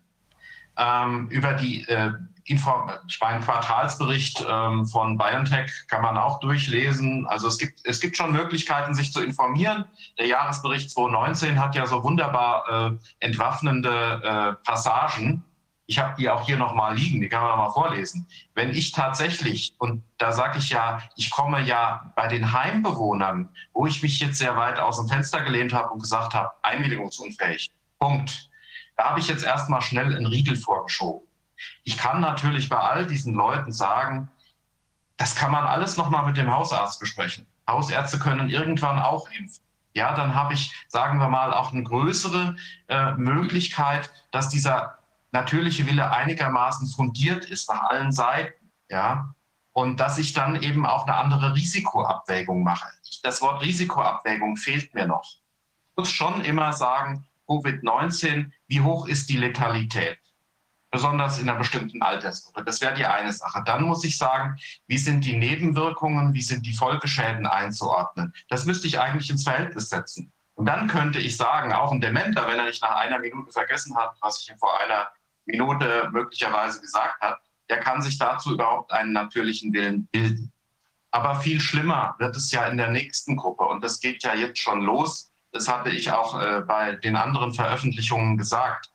Ähm, über die äh, Inform einen Quartalsbericht ähm, von BioNTech kann man auch durchlesen. Also es gibt, es gibt schon Möglichkeiten, sich zu informieren. Der Jahresbericht 2019 hat ja so wunderbar äh, entwaffnende äh, Passagen. Ich habe die auch hier nochmal liegen, die kann man mal vorlesen. Wenn ich tatsächlich, und da sage ich ja, ich komme ja bei den Heimbewohnern, wo ich mich jetzt sehr weit aus dem Fenster gelehnt habe und gesagt habe, einwilligungsunfähig, Punkt. Da habe ich jetzt erstmal schnell einen Riegel vorgeschoben. Ich kann natürlich bei all diesen Leuten sagen, das kann man alles nochmal mit dem Hausarzt besprechen. Hausärzte können irgendwann auch impfen. Ja, dann habe ich, sagen wir mal, auch eine größere äh, Möglichkeit, dass dieser natürliche Wille einigermaßen fundiert ist nach allen Seiten. Ja, und dass ich dann eben auch eine andere Risikoabwägung mache. Das Wort Risikoabwägung fehlt mir noch. Ich muss schon immer sagen, Covid-19, wie hoch ist die Letalität? besonders in einer bestimmten Altersgruppe. Das wäre die eine Sache. Dann muss ich sagen, wie sind die Nebenwirkungen, wie sind die Folgeschäden einzuordnen? Das müsste ich eigentlich ins Verhältnis setzen. Und dann könnte ich sagen, auch ein Dementer, wenn er nicht nach einer Minute vergessen hat, was ich ihm vor einer Minute möglicherweise gesagt habe, der kann sich dazu überhaupt einen natürlichen Willen bilden. Aber viel schlimmer wird es ja in der nächsten Gruppe. Und das geht ja jetzt schon los. Das hatte ich auch äh, bei den anderen Veröffentlichungen gesagt.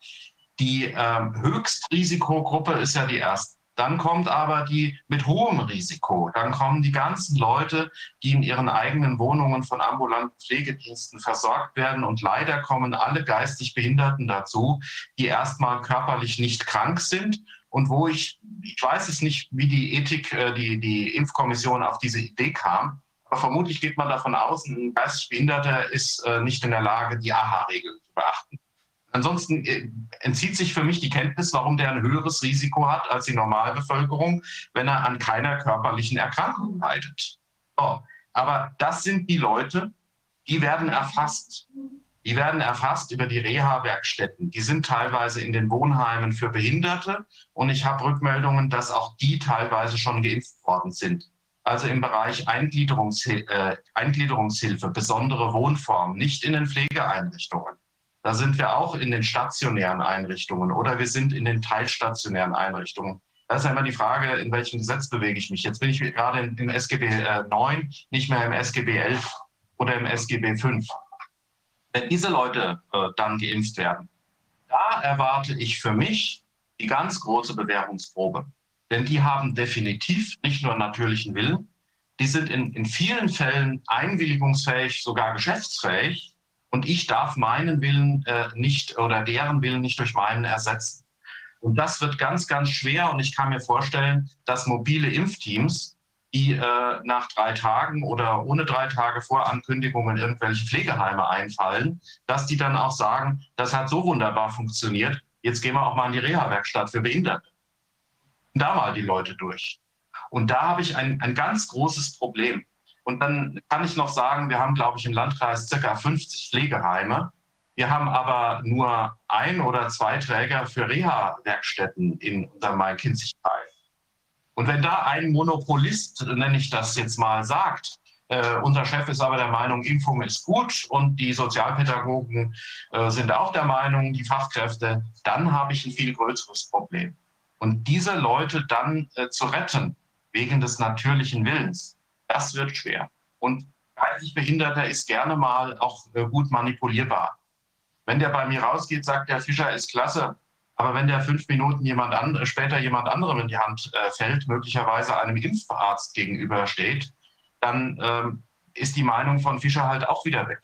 Die ähm, Höchstrisikogruppe ist ja die erste. Dann kommt aber die mit hohem Risiko. Dann kommen die ganzen Leute, die in ihren eigenen Wohnungen von ambulanten Pflegediensten versorgt werden. Und leider kommen alle geistig Behinderten dazu, die erstmal körperlich nicht krank sind und wo ich, ich weiß es nicht, wie die Ethik, äh, die, die Impfkommission auf diese Idee kam. Vermutlich geht man davon aus, ein geistig Behinderter ist äh, nicht in der Lage, die AHA-Regel zu beachten. Ansonsten äh, entzieht sich für mich die Kenntnis, warum der ein höheres Risiko hat als die Normalbevölkerung, wenn er an keiner körperlichen Erkrankung leidet. So. Aber das sind die Leute, die werden erfasst. Die werden erfasst über die Reha-Werkstätten. Die sind teilweise in den Wohnheimen für Behinderte. Und ich habe Rückmeldungen, dass auch die teilweise schon geimpft worden sind. Also im Bereich Eingliederungshil äh, Eingliederungshilfe, besondere Wohnformen, nicht in den Pflegeeinrichtungen. Da sind wir auch in den stationären Einrichtungen oder wir sind in den teilstationären Einrichtungen. Da ist ja immer die Frage, in welchem Gesetz bewege ich mich. Jetzt bin ich gerade im SGB äh, 9, nicht mehr im SGB 11 oder im SGB 5. Wenn diese Leute äh, dann geimpft werden, da erwarte ich für mich die ganz große Bewährungsprobe. Denn die haben definitiv nicht nur natürlichen Willen, die sind in, in vielen Fällen einwilligungsfähig, sogar geschäftsfähig. Und ich darf meinen Willen äh, nicht oder deren Willen nicht durch meinen ersetzen. Und das wird ganz, ganz schwer. Und ich kann mir vorstellen, dass mobile Impfteams, die äh, nach drei Tagen oder ohne drei Tage Vorankündigung in irgendwelche Pflegeheime einfallen, dass die dann auch sagen, das hat so wunderbar funktioniert. Jetzt gehen wir auch mal in die Reha-Werkstatt für Behinderte. Da mal die Leute durch. Und da habe ich ein, ein ganz großes Problem. Und dann kann ich noch sagen, wir haben, glaube ich, im Landkreis circa 50 Pflegeheime. Wir haben aber nur ein oder zwei Träger für Reha-Werkstätten in unserem Main-Kinzig-Kreis. Und wenn da ein Monopolist, nenne ich das jetzt mal, sagt, äh, unser Chef ist aber der Meinung, Impfung ist gut und die Sozialpädagogen äh, sind auch der Meinung, die Fachkräfte, dann habe ich ein viel größeres Problem. Und diese Leute dann äh, zu retten, wegen des natürlichen Willens, das wird schwer. Und geistig Behinderter ist gerne mal auch äh, gut manipulierbar. Wenn der bei mir rausgeht, sagt der Fischer ist klasse. Aber wenn der fünf Minuten jemand andere, später jemand anderem in die Hand äh, fällt, möglicherweise einem Impfarzt gegenübersteht, dann ähm, ist die Meinung von Fischer halt auch wieder weg.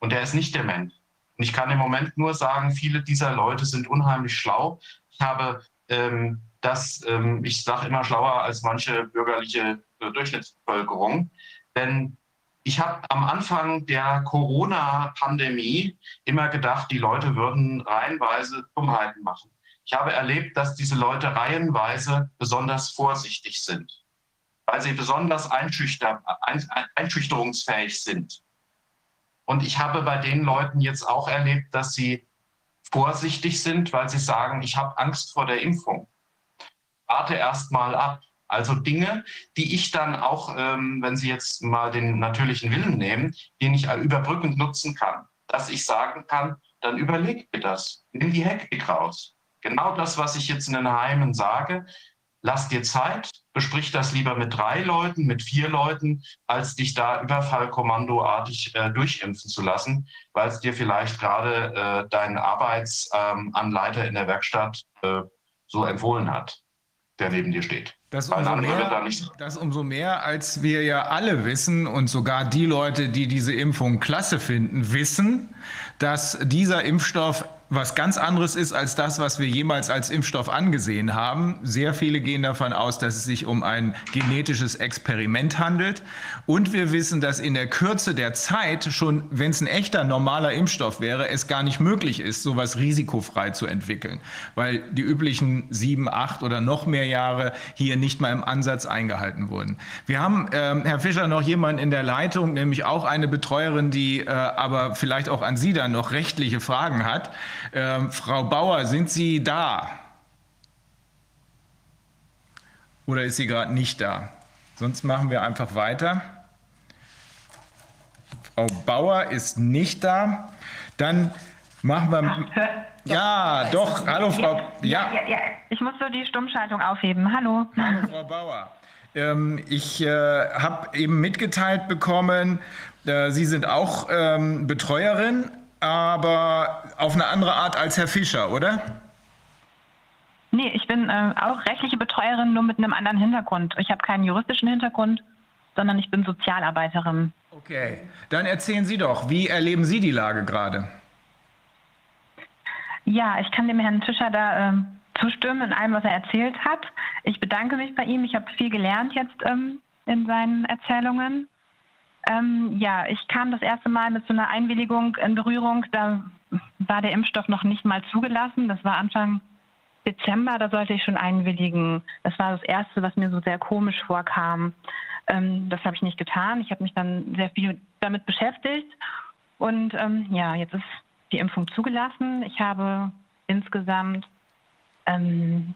Und der ist nicht der Mensch. Und ich kann im Moment nur sagen, viele dieser Leute sind unheimlich schlau. Ich habe ähm, das, ähm, ich sage immer schlauer als manche bürgerliche äh, Durchschnittsbevölkerung. Denn ich habe am Anfang der Corona-Pandemie immer gedacht, die Leute würden reihenweise Dummheiten machen. Ich habe erlebt, dass diese Leute reihenweise besonders vorsichtig sind, weil sie besonders einschüchter, ein, einschüchterungsfähig sind. Und ich habe bei den Leuten jetzt auch erlebt, dass sie vorsichtig sind, weil sie sagen, ich habe Angst vor der Impfung. Warte erst mal ab. Also Dinge, die ich dann auch, ähm, wenn Sie jetzt mal den natürlichen Willen nehmen, den ich überbrückend nutzen kann, dass ich sagen kann, dann überleg dir das, nimm die Hektik raus. Genau das, was ich jetzt in den Heimen sage, lass dir Zeit, besprich das lieber mit drei Leuten, mit vier Leuten, als dich da überfallkommandoartig äh, durchimpfen zu lassen, weil es dir vielleicht gerade äh, dein Arbeitsanleiter ähm, in der Werkstatt äh, so empfohlen hat, der neben dir steht. Das umso, mehr, das umso mehr, als wir ja alle wissen und sogar die Leute, die diese Impfung klasse finden, wissen, dass dieser Impfstoff was ganz anderes ist als das, was wir jemals als Impfstoff angesehen haben. Sehr viele gehen davon aus, dass es sich um ein genetisches Experiment handelt. Und wir wissen, dass in der Kürze der Zeit, schon wenn es ein echter normaler Impfstoff wäre, es gar nicht möglich ist, sowas risikofrei zu entwickeln, weil die üblichen sieben, acht oder noch mehr Jahre hier nicht mal im Ansatz eingehalten wurden. Wir haben, äh, Herr Fischer, noch jemanden in der Leitung, nämlich auch eine Betreuerin, die äh, aber vielleicht auch an Sie dann noch rechtliche Fragen hat. Ähm, Frau Bauer, sind Sie da? Oder ist sie gerade nicht da? Sonst machen wir einfach weiter. Frau Bauer ist nicht da. Dann machen wir. Ja, doch. Hallo, Frau. Ja. ja, ja. Ich muss so die Stummschaltung aufheben. Hallo. Hallo, Frau Bauer. Ähm, ich äh, habe eben mitgeteilt bekommen, äh, Sie sind auch ähm, Betreuerin aber auf eine andere Art als Herr Fischer, oder? Nee, ich bin äh, auch rechtliche Betreuerin, nur mit einem anderen Hintergrund. Ich habe keinen juristischen Hintergrund, sondern ich bin Sozialarbeiterin. Okay, dann erzählen Sie doch, wie erleben Sie die Lage gerade? Ja, ich kann dem Herrn Fischer da äh, zustimmen in allem, was er erzählt hat. Ich bedanke mich bei ihm. Ich habe viel gelernt jetzt ähm, in seinen Erzählungen. Ähm, ja, ich kam das erste Mal mit so einer Einwilligung in Berührung. Da war der Impfstoff noch nicht mal zugelassen. Das war Anfang Dezember, da sollte ich schon einwilligen. Das war das Erste, was mir so sehr komisch vorkam. Ähm, das habe ich nicht getan. Ich habe mich dann sehr viel damit beschäftigt. Und ähm, ja, jetzt ist die Impfung zugelassen. Ich habe insgesamt ähm,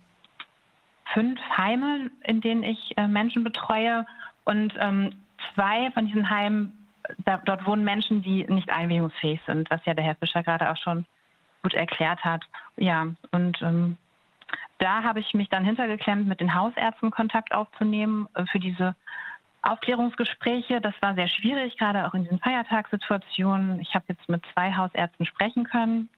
fünf Heime, in denen ich äh, Menschen betreue Und ähm, zwei von diesen Heimen, da, dort wohnen Menschen, die nicht einwilligungsfähig sind, was ja der Herr Fischer gerade auch schon gut erklärt hat. Ja, und ähm, da habe ich mich dann hintergeklemmt, mit den Hausärzten Kontakt aufzunehmen äh, für diese Aufklärungsgespräche. Das war sehr schwierig, gerade auch in diesen Feiertagssituationen. Ich habe jetzt mit zwei Hausärzten sprechen können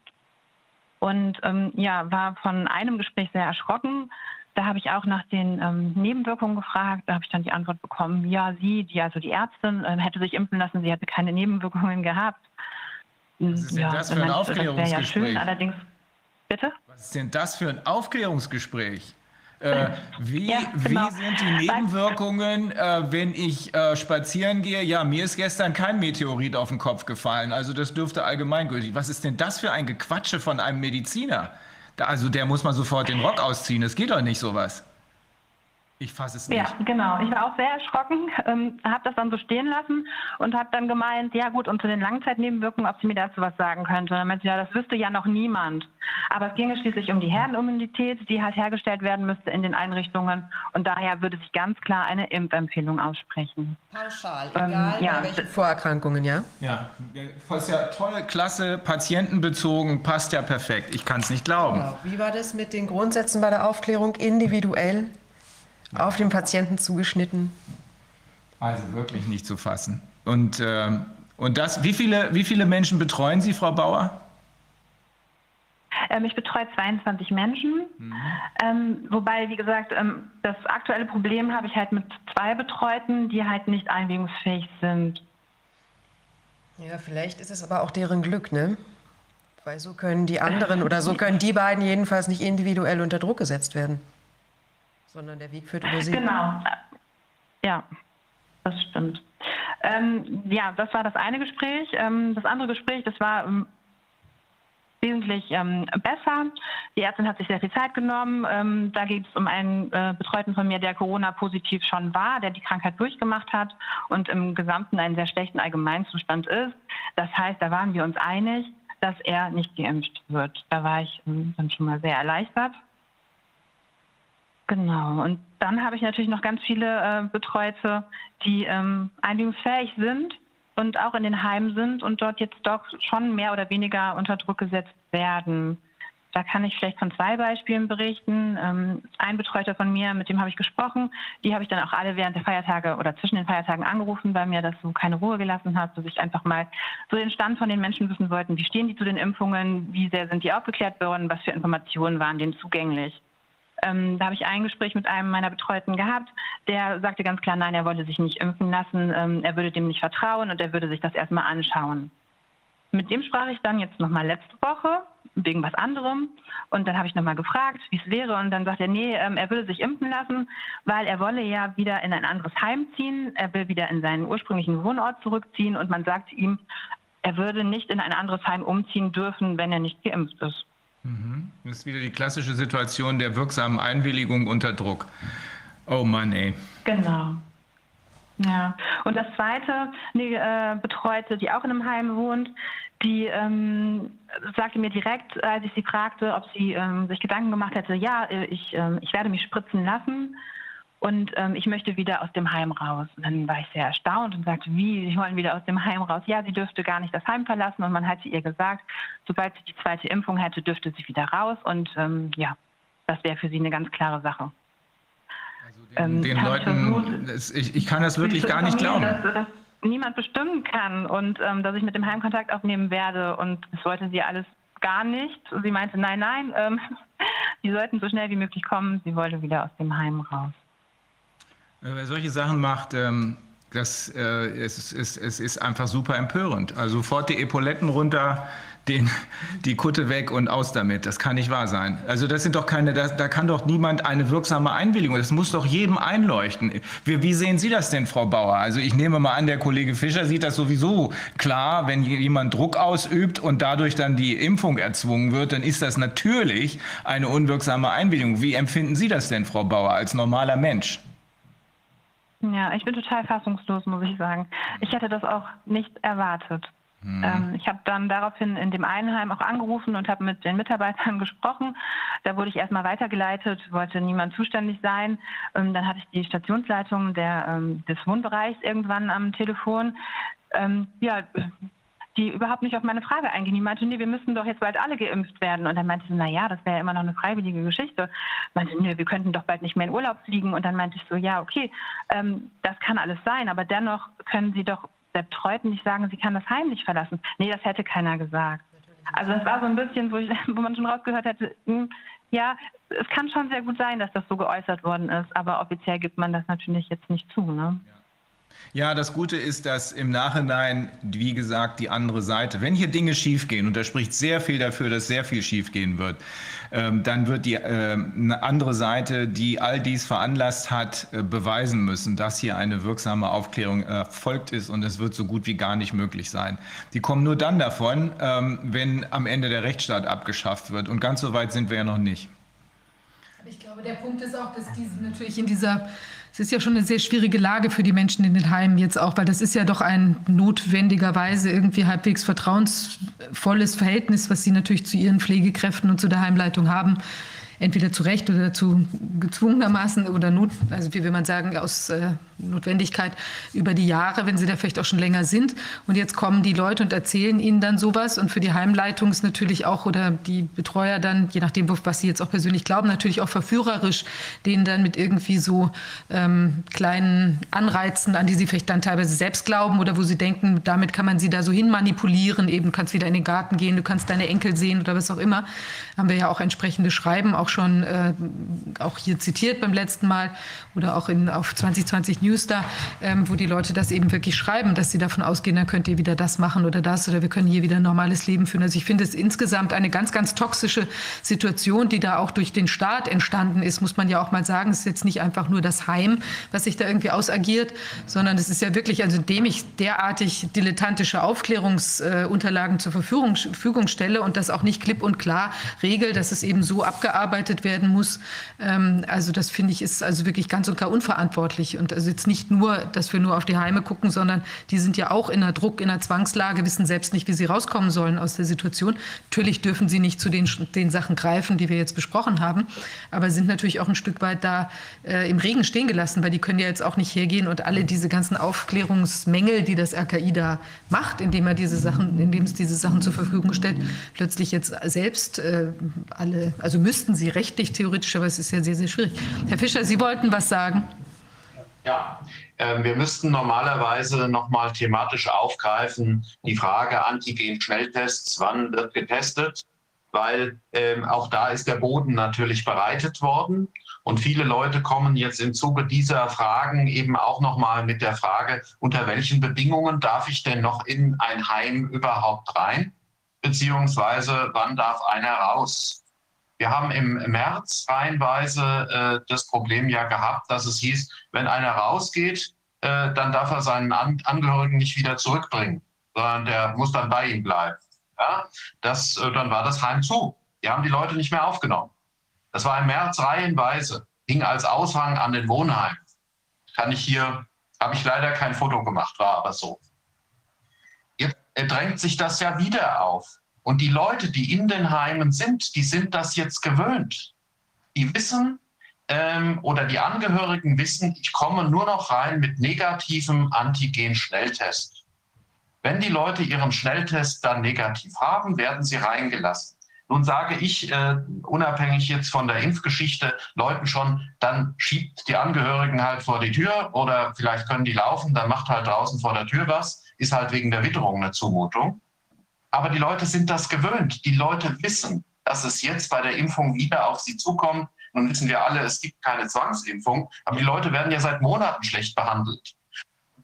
und ähm, ja, war von einem Gespräch sehr erschrocken. Da habe ich auch nach den ähm, Nebenwirkungen gefragt. Da habe ich dann die Antwort bekommen, ja, sie, die also die Ärztin, äh, hätte sich impfen lassen, sie hätte keine Nebenwirkungen gehabt. Was ist denn ja, das für ein Aufklärungsgespräch? Ja schön, allerdings, bitte? Was ist denn das für ein Aufklärungsgespräch? Äh, wie, Ja, genau. wie sind die Nebenwirkungen, äh, wenn ich äh, spazieren gehe? Ja, mir ist gestern kein Meteorit auf den Kopf gefallen, also das dürfte allgemeingültig. Was ist denn das für ein Gequatsche von einem Mediziner? Also der muss man sofort den Rock ausziehen, das geht doch nicht sowas. Ich fasse es nicht. Ja, genau. Ich war auch sehr erschrocken, ähm, habe das dann so stehen lassen und habe dann gemeint, ja gut, und zu den Langzeitnebenwirkungen, ob sie mir dazu was sagen könnte. Und dann meinte sie, ja, das wüsste ja noch niemand. Aber es ginge schließlich um die Herdenimmunität, die halt hergestellt werden müsste in den Einrichtungen. Und daher würde sich ganz klar eine Impfempfehlung aussprechen. Pauschal, Ähm, egal ja. bei welchen Vorerkrankungen, ja? Ja, das ist ja toll, klasse, patientenbezogen, passt ja perfekt. Ich kann es nicht glauben. Genau. Wie war das mit den Grundsätzen bei der Aufklärung individuell auf den Patienten zugeschnitten? Also wirklich nicht zu fassen. Und, ähm, und das, wie viele, wie viele Menschen betreuen Sie, Frau Bauer? Ähm, ich betreue 22 Menschen, ähm, wobei, wie gesagt, ähm, das aktuelle Problem habe ich halt mit zwei Betreuten, die halt nicht einwilligungsfähig sind. Ja, vielleicht ist es aber auch deren Glück, ne? Weil so können die anderen oder so können die beiden jedenfalls nicht individuell unter Druck gesetzt werden. Sondern der Weg führt über sie. Genau. Ja, das stimmt. Ähm, ja, das war das eine Gespräch. Ähm, das andere Gespräch, das war ähm, wesentlich ähm, besser. Die Ärztin hat sich sehr viel Zeit genommen. Ähm, da geht es um einen äh, Betreuten von mir, der Corona-positiv schon war, der die Krankheit durchgemacht hat und im Gesamten einen sehr schlechten Allgemeinzustand ist. Das heißt, da waren wir uns einig, dass er nicht geimpft wird. Da war ich ähm, dann schon mal sehr erleichtert. Genau. Und dann habe ich natürlich noch ganz viele äh, Betreute, die ähm, einwilligungsfähig sind und auch in den Heimen sind und dort jetzt doch schon mehr oder weniger unter Druck gesetzt werden. Da kann ich vielleicht von zwei Beispielen berichten. Ähm, ein Betreuter von mir, mit dem habe ich gesprochen, die habe ich dann auch alle während der Feiertage oder zwischen den Feiertagen angerufen, weil mir das so keine Ruhe gelassen hat, dass ich einfach mal so den Stand von den Menschen wissen wollten. Wie stehen die zu den Impfungen? Wie sehr sind die aufgeklärt worden? Was für Informationen waren denen zugänglich? Ähm, da habe ich ein Gespräch mit einem meiner Betreuten gehabt, der sagte ganz klar, nein, er wolle sich nicht impfen lassen, ähm, er würde dem nicht vertrauen und er würde sich das erstmal anschauen. Mit dem sprach ich dann jetzt nochmal letzte Woche wegen was anderem und dann habe ich nochmal gefragt, wie es wäre und dann sagt er, nee, ähm, er würde sich impfen lassen, weil er wolle ja wieder in ein anderes Heim ziehen, er will wieder in seinen ursprünglichen Wohnort zurückziehen und man sagt ihm, er würde nicht in ein anderes Heim umziehen dürfen, wenn er nicht geimpft ist. Das ist wieder die klassische Situation der wirksamen Einwilligung unter Druck. Oh Mann, ey. Genau. Ja, und das zweite, eine äh, Betreute, die auch in einem Heim wohnt, die ähm, sagte mir direkt, als ich sie fragte, ob sie ähm, sich Gedanken gemacht hätte, ja, äh, ich, ähm, ich werde mich spritzen lassen und ähm, ich möchte wieder aus dem Heim raus. Und dann war ich sehr erstaunt und sagte, wie, Sie wollen wieder aus dem Heim raus? Ja, sie dürfte gar nicht das Heim verlassen und man hatte ihr gesagt, sobald sie die zweite Impfung hätte, dürfte sie wieder raus und ähm, ja, das wäre für sie eine ganz klare Sache. Den, Ähm, den ich Leuten, das, ich, ich kann das wirklich gar nicht glauben. Dass, dass niemand bestimmen kann und ähm, dass ich mit dem Heim Kontakt aufnehmen werde. Und das wollte sie alles gar nicht. Sie meinte, nein, nein, ähm, sie sollten so schnell wie möglich kommen. Sie wollte wieder aus dem Heim raus. Wer solche Sachen macht, ähm, das äh, es, es, es ist einfach super empörend. Also sofort die Epauletten runter, den, die Kutte weg und aus damit. Das kann nicht wahr sein. Also das sind doch keine, da, da kann doch niemand eine wirksame Einwilligung. Das muss doch jedem einleuchten. Wie, wie sehen Sie das denn, Frau Bauer? Also ich nehme mal an, der Kollege Fischer sieht das sowieso klar. Wenn jemand Druck ausübt und dadurch dann die Impfung erzwungen wird, dann ist das natürlich eine unwirksame Einwilligung. Wie empfinden Sie das denn, Frau Bauer, als normaler Mensch? Ja, ich bin total fassungslos, muss ich sagen. Ich hätte das auch nicht erwartet. Mhm. Ähm, ich habe dann daraufhin in dem einen Heim auch angerufen und habe mit den Mitarbeitern gesprochen. Da wurde ich erstmal weitergeleitet, wollte niemand zuständig sein. Ähm, dann hatte ich die Stationsleitung der, ähm, des Wohnbereichs irgendwann am Telefon. Ja, die überhaupt nicht auf meine Frage eingehen. Die meinte, nee, wir müssen doch jetzt bald alle geimpft werden. Und dann meinte sie, na ja, das wäre ja immer noch eine freiwillige Geschichte. Meinte, nee, wir könnten doch bald nicht mehr in Urlaub fliegen. Und dann meinte ich so, ja, okay, ähm, das kann alles sein, aber dennoch können Sie doch der Treuten nicht sagen, sie kann das Heim nicht verlassen. Nee, das hätte keiner gesagt. Also das war so ein bisschen, wo, ich, wo man schon rausgehört hätte, mh, hm, ja, es kann schon sehr gut sein, dass das so geäußert worden ist, aber offiziell gibt man das natürlich jetzt nicht zu. Ne? Ja. Ja, das Gute ist, dass im Nachhinein, wie gesagt, die andere Seite, wenn hier Dinge schiefgehen, und da spricht sehr viel dafür, dass sehr viel schiefgehen wird, ähm, dann wird die äh, eine andere Seite, die all dies veranlasst hat, äh, beweisen müssen, dass hier eine wirksame Aufklärung erfolgt ist und es wird so gut wie gar nicht möglich sein. Die kommen nur dann davon, ähm, wenn am Ende der Rechtsstaat abgeschafft wird. Und ganz so weit sind wir ja noch nicht. Ich glaube, der Punkt ist auch, dass diese natürlich in dieser es ist ja schon eine sehr schwierige Lage für die Menschen in den Heimen jetzt auch, weil das ist ja doch ein notwendigerweise irgendwie halbwegs vertrauensvolles Verhältnis, was sie natürlich zu ihren Pflegekräften und zu der Heimleitung haben entweder zu Recht oder zu gezwungenermaßen oder not, also wie will man sagen, aus äh, Notwendigkeit über die Jahre, wenn sie da vielleicht auch schon länger sind. Und jetzt kommen die Leute und erzählen ihnen dann sowas. Und für die Heimleitung ist natürlich auch oder die Betreuer dann, je nachdem, was sie jetzt auch persönlich glauben, natürlich auch verführerisch, denen dann mit irgendwie so ähm, kleinen Anreizen, an die sie vielleicht dann teilweise selbst glauben oder wo sie denken, damit kann man sie da so hin manipulieren. Eben du kannst wieder in den Garten gehen, du kannst deine Enkel sehen oder was auch immer. Haben wir ja auch entsprechende Schreiben, auch schon äh, auch hier zitiert beim letzten Mal oder auch in, auf 2020 News da, ähm, wo die Leute das eben wirklich schreiben, dass sie davon ausgehen, dann könnt ihr wieder das machen oder das oder wir können hier wieder ein normales Leben führen. Also ich finde es insgesamt eine ganz, ganz toxische Situation, die da auch durch den Staat entstanden ist, muss man ja auch mal sagen. Es ist jetzt nicht einfach nur das Heim, was sich da irgendwie ausagiert, sondern es ist ja wirklich, also indem ich derartig dilettantische Aufklärungsunterlagen zur Verfügung stelle und das auch nicht klipp und klar regel, dass es eben so abgearbeitet werden muss. Ähm, also das finde ich ist also wirklich ganz und gar unverantwortlich und also jetzt nicht nur, dass wir nur auf die Heime gucken, sondern die sind ja auch in einer Druck, in einer Zwangslage, wissen selbst nicht, wie sie rauskommen sollen aus der Situation. Natürlich dürfen sie nicht zu den, den Sachen greifen, die wir jetzt besprochen haben, aber sind natürlich auch ein Stück weit da äh, im Regen stehen gelassen, weil die können ja jetzt auch nicht hergehen und alle diese ganzen Aufklärungsmängel, die das RKI da macht, indem er diese Sachen, indem es diese Sachen zur Verfügung stellt, plötzlich jetzt selbst äh, alle, also müssten sie rechtlich theoretisch, aber es ist ja sehr, sehr schwierig. Herr Fischer, Sie wollten was sagen. Ja, äh, wir müssten normalerweise nochmal thematisch aufgreifen die Frage Antigen-Schnelltests, wann wird getestet, weil ähm, auch da ist der Boden natürlich bereitet worden. Und viele Leute kommen jetzt im Zuge dieser Fragen eben auch nochmal mit der Frage, unter welchen Bedingungen darf ich denn noch in ein Heim überhaupt rein? Beziehungsweise wann darf einer raus? Wir haben im März reihenweise äh, das Problem ja gehabt, dass es hieß, wenn einer rausgeht, äh, dann darf er seinen An Angehörigen nicht wieder zurückbringen, sondern der muss dann bei ihm bleiben. Ja? Das, äh, dann war das Heim zu. Die haben die Leute nicht mehr aufgenommen. Das war im März reihenweise, ging als Aushang an den Wohnheim. Kann ich hier, habe ich leider kein Foto gemacht, war aber so. Jetzt drängt sich das ja wieder auf. Und die Leute, die in den Heimen sind, die sind das jetzt gewöhnt. Die wissen ähm, oder die Angehörigen wissen, ich komme nur noch rein mit negativem Antigen-Schnelltest. Wenn die Leute ihren Schnelltest dann negativ haben, werden sie reingelassen. Nun sage ich, äh, unabhängig jetzt von der Impfgeschichte, Leuten schon, dann schiebt die Angehörigen halt vor die Tür oder vielleicht können die laufen, dann macht halt draußen vor der Tür was, ist halt wegen der Witterung eine Zumutung. Aber die Leute sind das gewöhnt. Die Leute wissen, dass es jetzt bei der Impfung wieder auf sie zukommt. Nun wissen wir alle, es gibt keine Zwangsimpfung, aber die Leute werden ja seit Monaten schlecht behandelt.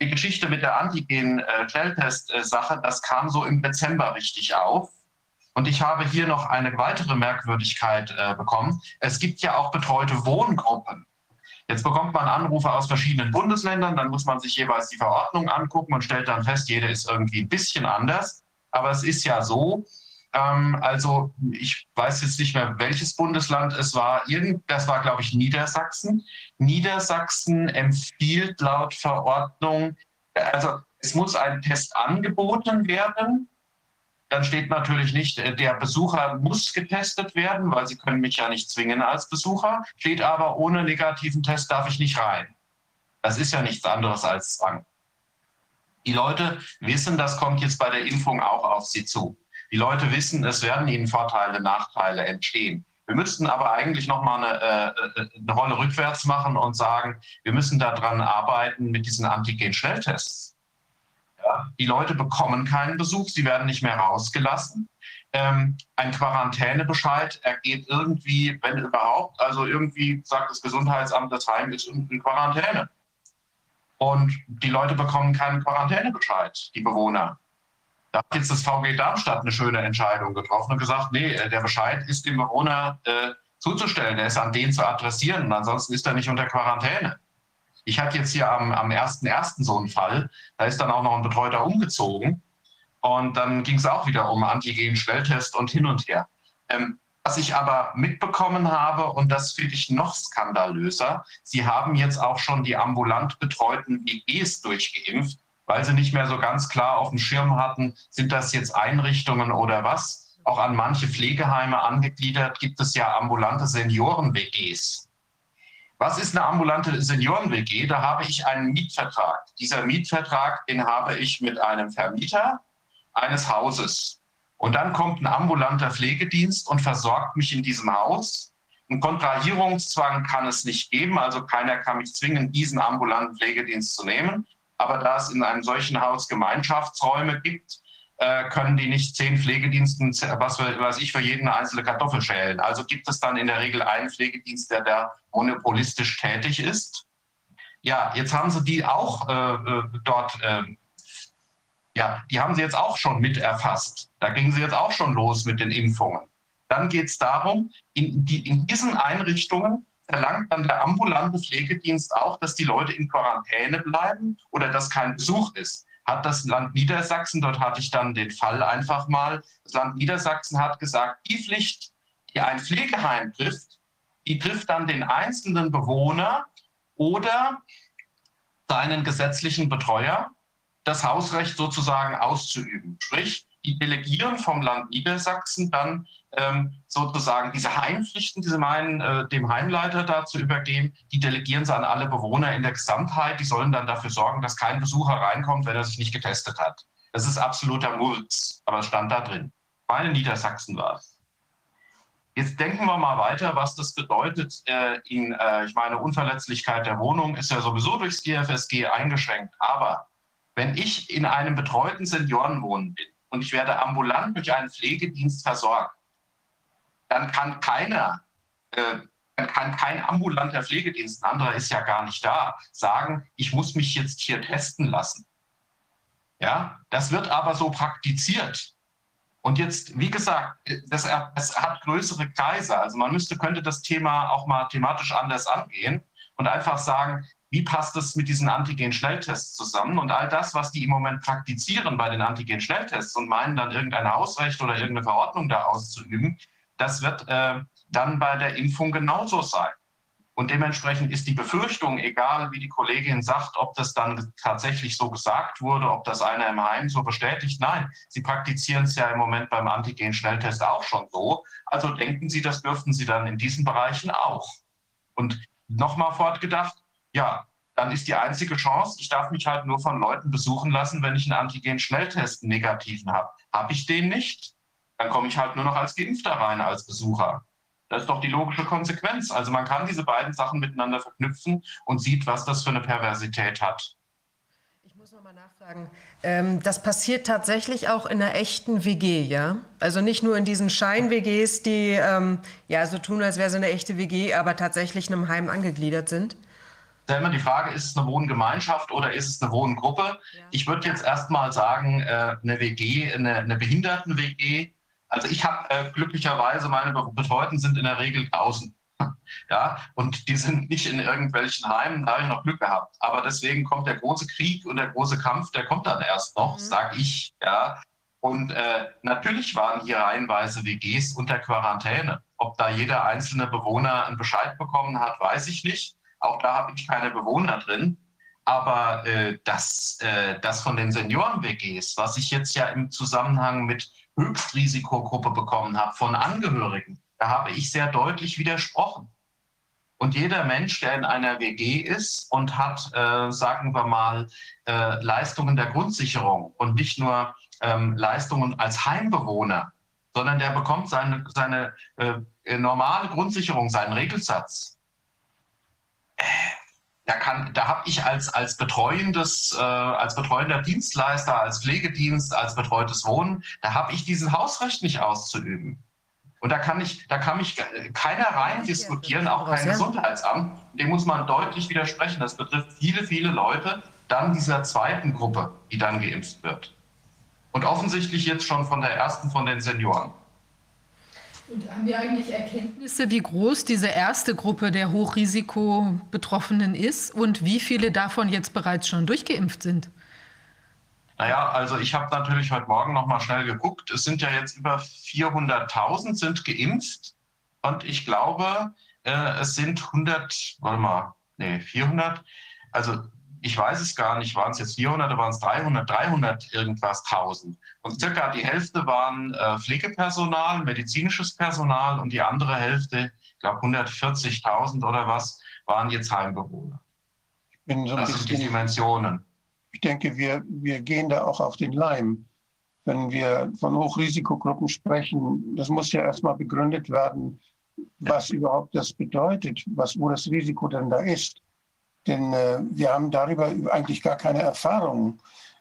Die Geschichte mit der Antigen-Schnelltest-Sache, das kam so im Dezember richtig auf. Und ich habe hier noch eine weitere Merkwürdigkeit äh, bekommen. Es gibt ja auch betreute Wohngruppen. Jetzt bekommt man Anrufe aus verschiedenen Bundesländern, dann muss man sich jeweils die Verordnung angucken und stellt dann fest, jede ist irgendwie ein bisschen anders. Aber es ist ja so, ähm, also ich weiß jetzt nicht mehr, welches Bundesland es war. Irgend, das war, glaube ich, Niedersachsen. Niedersachsen empfiehlt laut Verordnung, also es muss ein Test angeboten werden. Dann steht natürlich nicht, äh, der Besucher muss getestet werden, weil Sie können mich ja nicht zwingen als Besucher. Steht aber, ohne negativen Test darf ich nicht rein. Das ist ja nichts anderes als Zwang. Die Leute wissen, das kommt jetzt bei der Impfung auch auf sie zu. Die Leute wissen, es werden ihnen Vorteile, Nachteile entstehen. Wir müssten aber eigentlich noch mal eine, äh, eine Rolle rückwärts machen und sagen, wir müssen daran arbeiten mit diesen Antigen-Schnelltests. Ja, die Leute bekommen keinen Besuch, sie werden nicht mehr rausgelassen. Ähm, ein Quarantänebescheid ergeht irgendwie, wenn überhaupt, also irgendwie sagt das Gesundheitsamt, das Heim ist in Quarantäne. Und die Leute bekommen keinen Quarantänebescheid, die Bewohner. Da hat jetzt das VG Darmstadt eine schöne Entscheidung getroffen und gesagt, nee, äh, der Bescheid ist dem Bewohner äh, zuzustellen, der ist an den zu adressieren und ansonsten ist er nicht unter Quarantäne. Ich hatte jetzt hier am, am 1.1. so einen Fall, da ist dann auch noch ein Betreuter umgezogen und dann ging es auch wieder um Antigen-Schnelltest und hin und her. Ähm, was ich aber mitbekommen habe, und das finde ich noch skandalöser, Sie haben jetzt auch schon die ambulant betreuten WGs durchgeimpft, weil Sie nicht mehr so ganz klar auf dem Schirm hatten, sind das jetzt Einrichtungen oder was. Auch an manche Pflegeheime angegliedert gibt es ja ambulante Senioren-WGs. Was ist eine ambulante Senioren-WG? Da habe ich einen Mietvertrag. Dieser Mietvertrag, den habe ich mit einem Vermieter eines Hauses. Und dann kommt ein ambulanter Pflegedienst und versorgt mich in diesem Haus. Ein Kontrahierungszwang kann es nicht geben, also keiner kann mich zwingen, diesen ambulanten Pflegedienst zu nehmen. Aber da es in einem solchen Haus Gemeinschaftsräume gibt, äh, können die nicht zehn Pflegediensten, was, was ich für jeden eine einzelne Kartoffel schälen. Also gibt es dann in der Regel einen Pflegedienst, der da monopolistisch tätig ist. Ja, jetzt haben sie die auch äh, äh dort äh, ja, die haben sie jetzt auch schon mit erfasst. Da gingen sie jetzt auch schon los mit den Impfungen. Dann geht es darum, in, die, in diesen Einrichtungen verlangt dann der ambulante Pflegedienst auch, dass die Leute in Quarantäne bleiben oder dass kein Besuch ist. Hat das Land Niedersachsen, dort hatte ich dann den Fall einfach mal, das Land Niedersachsen hat gesagt, die Pflicht, die ein Pflegeheim trifft, die trifft dann den einzelnen Bewohner oder seinen gesetzlichen Betreuer das Hausrecht sozusagen auszuüben. Sprich, die delegieren vom Land Niedersachsen dann ähm, sozusagen diese Heimpflichten, diese meinen, äh, dem Heimleiter da zu übergeben, die delegieren sie an alle Bewohner in der Gesamtheit. Die sollen dann dafür sorgen, dass kein Besucher reinkommt, wenn er sich nicht getestet hat. Das ist absoluter Murks, aber es stand da drin. Meine Niedersachsen war es. Jetzt denken wir mal weiter, was das bedeutet äh, in, äh, ich meine, Unverletzlichkeit der Wohnung ist ja sowieso durchs GFSG eingeschränkt, aber wenn ich in einem betreuten Seniorenwohnen bin und ich werde ambulant durch einen Pflegedienst versorgt, dann kann keiner, äh, dann kann kein ambulanter Pflegedienst, ein anderer ist ja gar nicht da, sagen, ich muss mich jetzt hier testen lassen. Ja, das wird aber so praktiziert. Und jetzt, wie gesagt, das, das hat größere Kreise. Also man müsste, könnte das Thema auch mal thematisch anders angehen und einfach sagen, wie passt es mit diesen Antigen-Schnelltests zusammen? Und all das, was die im Moment praktizieren bei den Antigen-Schnelltests und meinen dann irgendein Hausrecht oder irgendeine Verordnung da auszuüben, das wird äh, dann bei der Impfung genauso sein. Und dementsprechend ist die Befürchtung, egal wie die Kollegin sagt, ob das dann tatsächlich so gesagt wurde, ob das einer im Heim so bestätigt, nein, sie praktizieren es ja im Moment beim Antigen-Schnelltest auch schon so. Also denken Sie, das dürften Sie dann in diesen Bereichen auch. Und nochmal fortgedacht, ja, dann ist die einzige Chance, ich darf mich halt nur von Leuten besuchen lassen, wenn ich einen Antigen-Schnelltest negativen habe. Habe ich den nicht, dann komme ich halt nur noch als Geimpfter rein, als Besucher. Das ist doch die logische Konsequenz. Also man kann diese beiden Sachen miteinander verknüpfen und sieht, was das für eine Perversität hat. Ich muss nochmal nachfragen. Ähm, das passiert tatsächlich auch in einer echten WG, ja? Also nicht nur in diesen Schein-WGs, die ähm, ja so tun, als wäre es eine echte WG, aber tatsächlich einem Heim angegliedert sind? Ist immer die Frage, ist es eine Wohngemeinschaft oder ist es eine Wohngruppe? Ja. Ich würde jetzt erstmal sagen, äh, eine WG, eine, eine Behinderten-WG. Also ich habe äh, glücklicherweise, meine Betreuten sind in der Regel draußen. Ja, und die sind nicht in irgendwelchen Heimen, da habe ich noch Glück gehabt. Aber deswegen kommt der große Krieg und der große Kampf, der kommt dann erst noch, mhm. sage ich. Ja, und äh, natürlich waren hier reihenweise WGs unter Quarantäne. Ob da jeder einzelne Bewohner einen Bescheid bekommen hat, weiß ich nicht. Auch da habe ich keine Bewohner drin. Aber äh, das, äh, das von den Senioren-WGs, was ich jetzt ja im Zusammenhang mit Höchstrisikogruppe bekommen habe von Angehörigen, da habe ich sehr deutlich widersprochen. Und jeder Mensch, der in einer WG ist und hat, äh, sagen wir mal, äh, Leistungen der Grundsicherung und nicht nur ähm, Leistungen als Heimbewohner, sondern der bekommt seine, seine äh, normale Grundsicherung, seinen Regelsatz. Äh, da, kann, da habe ich als, als, betreuendes, äh, als betreuender Dienstleister, als Pflegedienst, als betreutes Wohnen, da habe ich dieses Hausrecht nicht auszuüben. Und da kann, ich, da kann mich keiner rein diskutieren, auch kein Gesundheitsamt. Dem muss man deutlich widersprechen. Das betrifft viele, viele Leute, dann dieser zweiten Gruppe, die dann geimpft wird. Und offensichtlich jetzt schon von der ersten von den Senioren. Und haben wir eigentlich Erkenntnisse, wie groß diese erste Gruppe der Hochrisikobetroffenen ist und wie viele davon jetzt bereits schon durchgeimpft sind? Naja, also ich habe natürlich heute Morgen noch mal schnell geguckt. Es sind ja jetzt über 400.000 sind geimpft und ich glaube, äh, es sind 100, warte mal, nee, 400. Also ich weiß es gar nicht, waren es jetzt 400 oder waren es 300, 300 irgendwas 1000. Und circa die Hälfte waren äh, Pflegepersonal, medizinisches Personal und die andere Hälfte, ich glaube 140.000 oder was, waren jetzt Heimbewohner. So das sind die Dimensionen ich denke, wir, wir gehen da auch auf den Leim. Wenn wir von Hochrisikogruppen sprechen, das muss ja erstmal begründet werden, was überhaupt das bedeutet, was, wo das Risiko denn da ist. Denn äh, wir haben darüber eigentlich gar keine Erfahrung.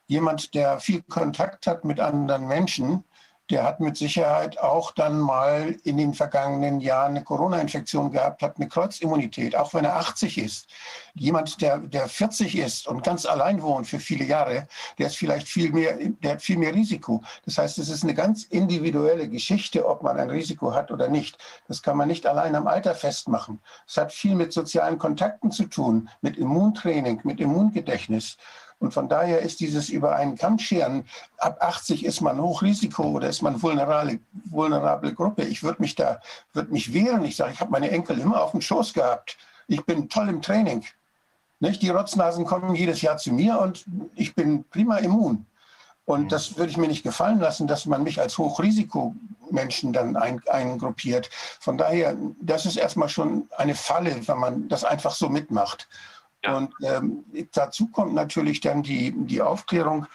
Jemand, der viel Kontakt hat mit anderen Menschen, der hat mit Sicherheit auch dann mal in den vergangenen Jahren eine Corona-Infektion gehabt, hat eine Kreuzimmunität, auch wenn er 80 ist. Jemand, der, der 40 ist und ganz allein wohnt für viele Jahre, der ist vielleicht viel mehr, der hat viel mehr Risiko. Das heißt, es ist eine ganz individuelle Geschichte, ob man ein Risiko hat oder nicht. Das kann man nicht allein am Alter festmachen. Es hat viel mit sozialen Kontakten zu tun, mit Immuntraining, mit Immungedächtnis. Und von daher ist dieses über einen Kamm scheren, ab 80 ist man Hochrisiko oder ist man vulnerable, vulnerable Gruppe. Ich würde mich da, würde mich wehren. Ich sage, ich habe meine Enkel immer auf dem Schoß gehabt. Ich bin toll im Training. Nicht? Die Rotznasen kommen jedes Jahr zu mir und ich bin prima immun. Und das würde ich mir nicht gefallen lassen, dass man mich als Hochrisikomenschen dann ein, eingruppiert. Von daher, das ist erstmal schon eine Falle, wenn man das einfach so mitmacht. Und ähm, dazu kommt natürlich dann die, die Aufklärung,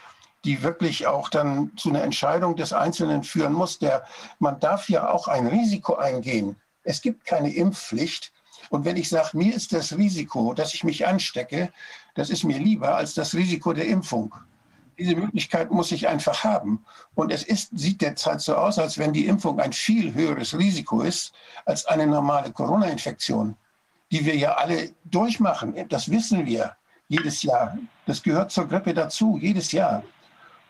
die wirklich auch dann zu einer Entscheidung des Einzelnen führen muss. Der, man darf ja auch ein Risiko eingehen. Es gibt keine Impfpflicht. Und wenn ich sage, mir ist das Risiko, dass ich mich anstecke, das ist mir lieber als das Risiko der Impfung. Diese Möglichkeit muss ich einfach haben. Und es ist, sieht derzeit so aus, als wenn die Impfung ein viel höheres Risiko ist als eine normale Corona-Infektion die wir ja alle durchmachen. Das wissen wir jedes Jahr. Das gehört zur Grippe dazu, jedes Jahr.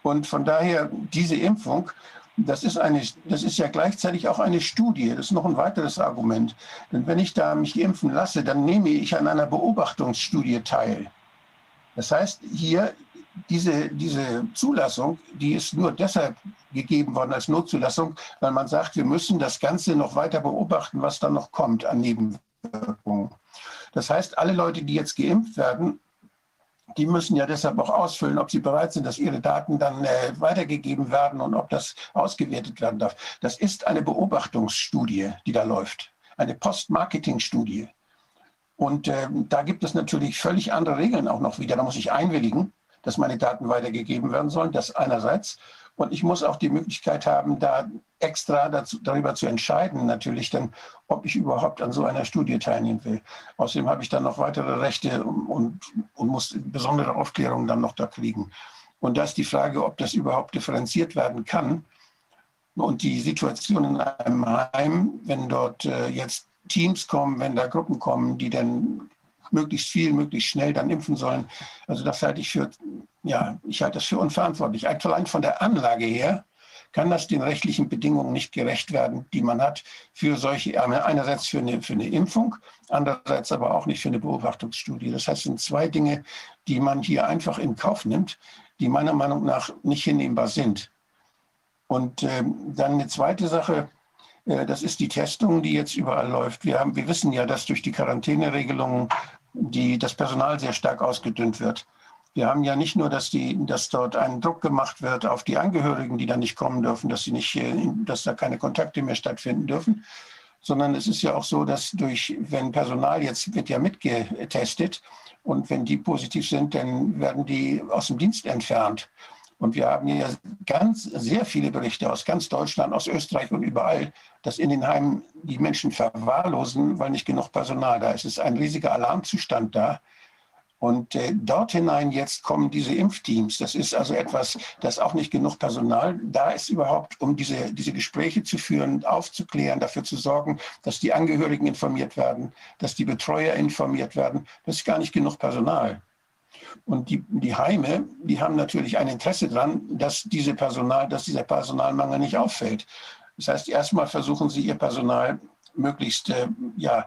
Und von daher diese Impfung, das ist, eine, das ist ja gleichzeitig auch eine Studie. Das ist noch ein weiteres Argument. Denn wenn ich da mich impfen lasse, dann nehme ich an einer Beobachtungsstudie teil. Das heißt, hier diese, diese Zulassung, die ist nur deshalb gegeben worden als Notzulassung, weil man sagt, wir müssen das Ganze noch weiter beobachten, was dann noch kommt an Nebenwirkungen. Nebenwirkungen. Das heißt, alle Leute, die jetzt geimpft werden, die müssen ja deshalb auch ausfüllen, ob sie bereit sind, dass ihre Daten dann äh, weitergegeben werden und ob das ausgewertet werden darf. Das ist eine Beobachtungsstudie, die da läuft, eine Post-Marketing-Studie. Und äh, da gibt es natürlich völlig andere Regeln auch noch wieder. Da muss ich einwilligen, dass meine Daten weitergegeben werden sollen. Das einerseits. Und ich muss auch die Möglichkeit haben, da extra dazu, darüber zu entscheiden, natürlich dann, ob ich überhaupt an so einer Studie teilnehmen will. Außerdem habe ich dann noch weitere Rechte und, und muss besondere Aufklärungen dann noch da kriegen. Und da ist die Frage, ob das überhaupt differenziert werden kann. Und die Situation in einem Heim, wenn dort äh, jetzt Teams kommen, wenn da Gruppen kommen, die dann möglichst viel, möglichst schnell dann impfen sollen. Also das halte ich für, ja, ich halte das für unverantwortlich. Allein von der Anlage her kann das den rechtlichen Bedingungen nicht gerecht werden, die man hat für solche, einerseits für eine, für eine Impfung, andererseits aber auch nicht für eine Beobachtungsstudie. Das heißt, es sind zwei Dinge, die man hier einfach in Kauf nimmt, die meiner Meinung nach nicht hinnehmbar sind. Und ähm, dann eine zweite Sache, Äh, das ist die Testung, die jetzt überall läuft. Wir, haben, wir wissen ja, dass durch die Quarantäneregelungen die, das Personal sehr stark ausgedünnt wird. Wir haben ja nicht nur, dass, die, dass dort ein Druck gemacht wird auf die Angehörigen, die da nicht kommen dürfen, dass, sie nicht, äh, dass da keine Kontakte mehr stattfinden dürfen, sondern es ist ja auch so, dass durch, wenn Personal jetzt wird ja mitgetestet und wenn die positiv sind, dann werden die aus dem Dienst entfernt. Und wir haben hier ganz sehr viele Berichte aus ganz Deutschland, aus Österreich und überall, dass in den Heimen die Menschen verwahrlosen, weil nicht genug Personal da ist. Es ist ein riesiger Alarmzustand da. Und äh, dort hinein jetzt kommen diese Impfteams. Das ist also etwas, das auch nicht genug Personal da ist überhaupt, um diese, diese Gespräche zu führen, aufzuklären, dafür zu sorgen, dass die Angehörigen informiert werden, dass die Betreuer informiert werden. Das ist gar nicht genug Personal. Und die, die Heime, die haben natürlich ein Interesse daran, dass, diese Personal, dass dieser Personalmangel nicht auffällt. Das heißt, erstmal versuchen sie ihr Personal möglichst äh, ja,